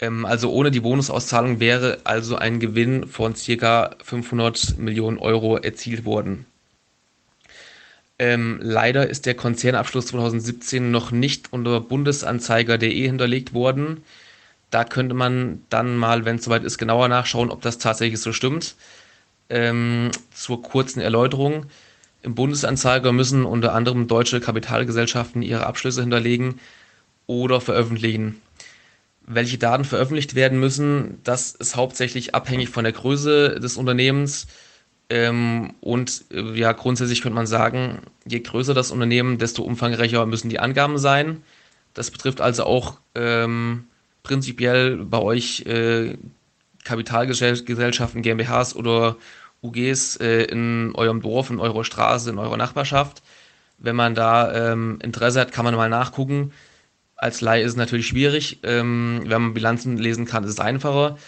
Ähm, also ohne die Bonusauszahlung wäre also ein Gewinn von circa 500 Millionen Euro erzielt worden. Ähm, leider ist der Konzernabschluss 2017 noch nicht unter bundesanzeiger.de hinterlegt worden. Da könnte man dann mal, wenn es soweit ist, genauer nachschauen, ob das tatsächlich so stimmt. Ähm, zur kurzen Erläuterung. Im Bundesanzeiger müssen unter anderem deutsche Kapitalgesellschaften ihre Abschlüsse hinterlegen oder veröffentlichen. Welche Daten veröffentlicht werden müssen, das ist hauptsächlich abhängig von der Größe des Unternehmens. Ähm, und äh, ja, grundsätzlich könnte man sagen, je größer das Unternehmen, desto umfangreicher müssen die Angaben sein. Das betrifft also auch ähm, prinzipiell bei euch äh, Kapitalgesellschaften, GmbHs oder UGs äh, in eurem Dorf, in eurer Straße, in eurer Nachbarschaft. Wenn man da ähm, Interesse hat, kann man mal nachgucken. Als Laie ist es natürlich schwierig. Ähm, wenn man Bilanzen lesen kann, ist es einfacher.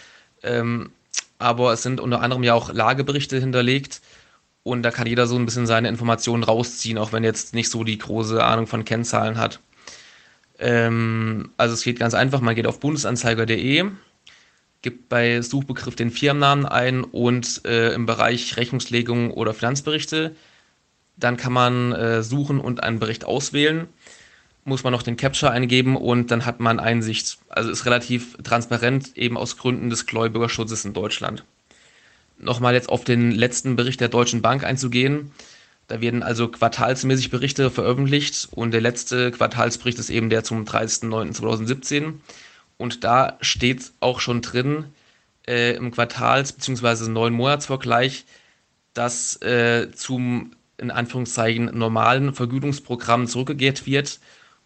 Ähm, aber es sind unter anderem ja auch Lageberichte hinterlegt und da kann jeder so ein bisschen seine Informationen rausziehen, auch wenn jetzt nicht so die große Ahnung von Kennzahlen hat. Ähm, also es geht ganz einfach, man geht auf bundesanzeiger.de, gibt bei Suchbegriff den Firmennamen ein und äh, im Bereich Rechnungslegung oder Finanzberichte, dann kann man äh, suchen und einen Bericht auswählen, muss man noch den Capture eingeben und dann hat man Einsicht. Also ist relativ transparent, eben aus Gründen des Gläubigerschutzes in Deutschland nochmal jetzt auf den letzten Bericht der Deutschen Bank einzugehen. Da werden also quartalsmäßig Berichte veröffentlicht und der letzte Quartalsbericht ist eben der zum 30.09.2017. Und da steht auch schon drin äh, im Quartals- bzw. neun Monatsvergleich, dass äh, zum in Anführungszeichen normalen Vergütungsprogramm zurückgekehrt wird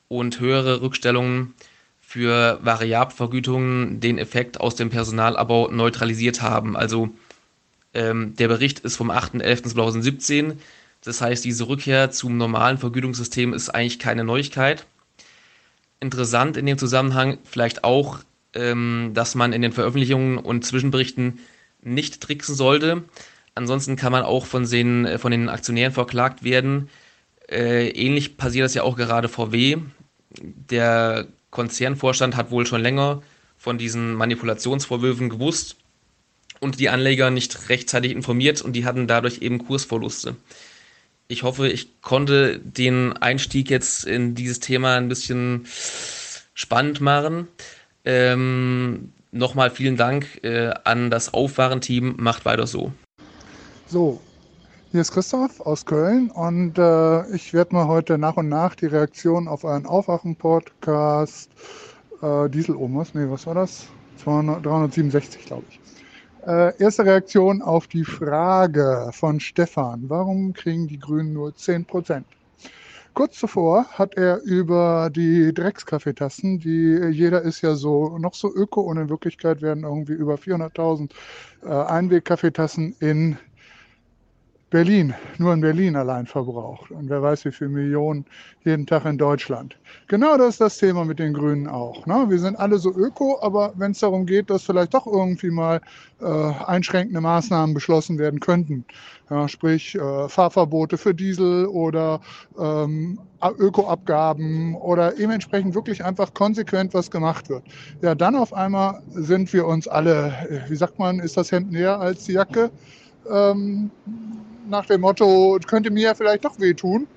und höhere Rückstellungen für Variabvergütungen den Effekt aus dem Personalabbau neutralisiert haben. Also ähm, der Bericht ist vom 8.11.2017. Das heißt, diese Rückkehr zum normalen Vergütungssystem ist eigentlich keine Neuigkeit. Interessant in dem Zusammenhang vielleicht auch, ähm, dass man in den Veröffentlichungen und Zwischenberichten nicht tricksen sollte. Ansonsten kann man auch von den, äh, von den Aktionären verklagt werden. Äh, ähnlich passiert das ja auch gerade VW. Der Konzernvorstand hat wohl schon länger von diesen Manipulationsvorwürfen gewusst und die Anleger nicht rechtzeitig informiert und die hatten dadurch eben Kursverluste. Ich hoffe, ich konnte den Einstieg jetzt in dieses Thema ein bisschen spannend machen. Ähm, Nochmal vielen Dank äh, an das Aufwachen-Team. Macht weiter so. So, hier ist Christoph aus Köln und äh, ich werde mal heute nach und nach die Reaktion auf einen Aufwachen-Podcast äh, Diesel Omos, nee, was war das? 200, 367, glaube ich. Äh, erste Reaktion auf die Frage von Stefan. Warum kriegen die Grünen nur 10 Prozent? Kurz zuvor hat er über die Dreckskaffeetassen, die jeder ist ja so noch so öko und in Wirklichkeit werden irgendwie über 400.000 äh, Einwegkaffeetassen in Berlin, nur in Berlin allein verbraucht. Und wer weiß, wie viele Millionen jeden Tag in Deutschland. Genau das ist das Thema mit den Grünen auch. Ne? Wir sind alle so öko, aber wenn es darum geht, dass vielleicht doch irgendwie mal äh, einschränkende Maßnahmen beschlossen werden könnten, ja, sprich äh, Fahrverbote für Diesel oder ähm, Ökoabgaben oder eben entsprechend wirklich einfach konsequent was gemacht wird. Ja, dann auf einmal sind wir uns alle, äh, wie sagt man, ist das Hemd näher als die Jacke? Ähm, nach dem Motto, könnte mir ja vielleicht doch wehtun.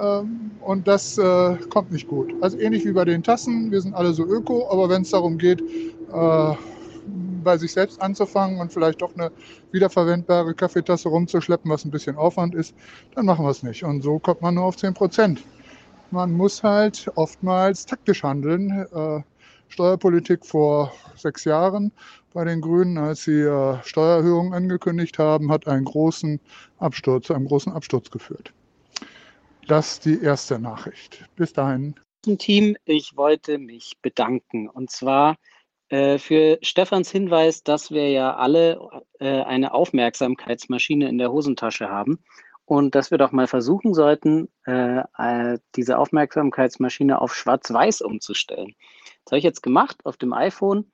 Ähm, und das äh, kommt nicht gut. Also ähnlich wie bei den Tassen, wir sind alle so öko, aber wenn es darum geht, äh, bei sich selbst anzufangen und vielleicht doch eine wiederverwendbare Kaffeetasse rumzuschleppen, was ein bisschen Aufwand ist, dann machen wir es nicht. Und so kommt man nur auf 10 Prozent. Man muss halt oftmals taktisch handeln. Äh, Steuerpolitik vor sechs Jahren bei den Grünen, als sie äh, Steuererhöhungen angekündigt haben, hat einen großen Absturz, zu einem großen Absturz geführt. Das ist die erste Nachricht. Bis dahin. Team, ich wollte mich bedanken. Und zwar äh, für Stefans Hinweis, dass wir ja alle äh, eine Aufmerksamkeitsmaschine in der Hosentasche haben und dass wir doch mal versuchen sollten, äh, diese Aufmerksamkeitsmaschine auf Schwarz-Weiß umzustellen. Das habe ich jetzt gemacht auf dem iPhone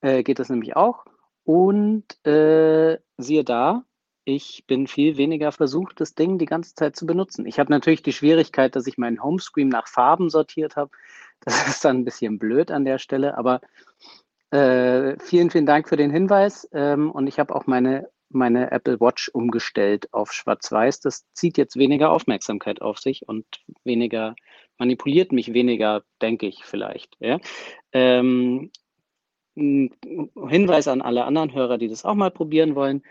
äh, geht das nämlich auch. Und äh, siehe da, ich bin viel weniger versucht, das Ding die ganze Zeit zu benutzen. Ich habe natürlich die Schwierigkeit, dass ich meinen Homescreen nach Farben sortiert habe. Das ist dann ein bisschen blöd an der Stelle, aber äh, vielen, vielen Dank für den Hinweis. Ähm, und ich habe auch meine, meine Apple Watch umgestellt auf Schwarz-Weiß. Das zieht jetzt weniger Aufmerksamkeit auf sich und weniger manipuliert mich weniger, denke ich vielleicht. Ja? Ähm, Hinweis an alle anderen Hörer, die das auch mal probieren wollen.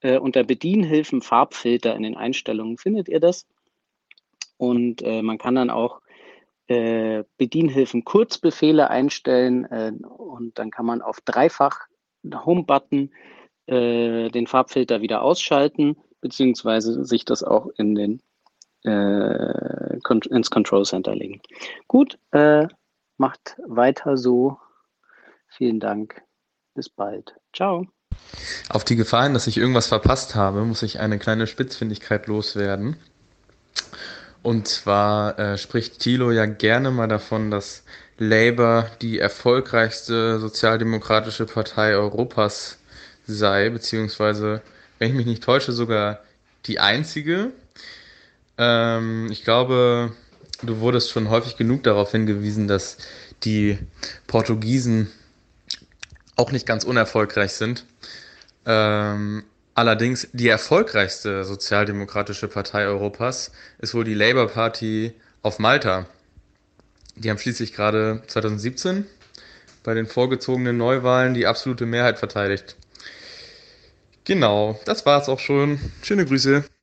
Äh, unter Bedienhilfen Farbfilter in den Einstellungen findet ihr das. Und äh, man kann dann auch äh, Bedienhilfen Kurzbefehle einstellen äh, und dann kann man auf dreifach Home-Button äh, den Farbfilter wieder ausschalten, beziehungsweise sich das auch in den, äh, ins Control Center legen. Gut, macht weiter so Vielen Dank. Bis bald. Ciao. Auf die Gefahren, dass ich irgendwas verpasst habe, muss ich eine kleine Spitzfindigkeit loswerden. Und zwar äh, spricht Thilo ja gerne mal davon, dass Labour die erfolgreichste sozialdemokratische Partei Europas sei, beziehungsweise, wenn ich mich nicht täusche, sogar die einzige. Ähm, ich glaube, du wurdest schon häufig genug darauf hingewiesen, dass die Portugiesen auch nicht ganz unerfolgreich sind. Ähm, allerdings die erfolgreichste sozialdemokratische Partei Europas ist wohl die Labour Party auf Malta. Die haben schließlich gerade 2017 bei den vorgezogenen Neuwahlen die absolute Mehrheit verteidigt. Genau, das war's auch schon. Schöne Grüße.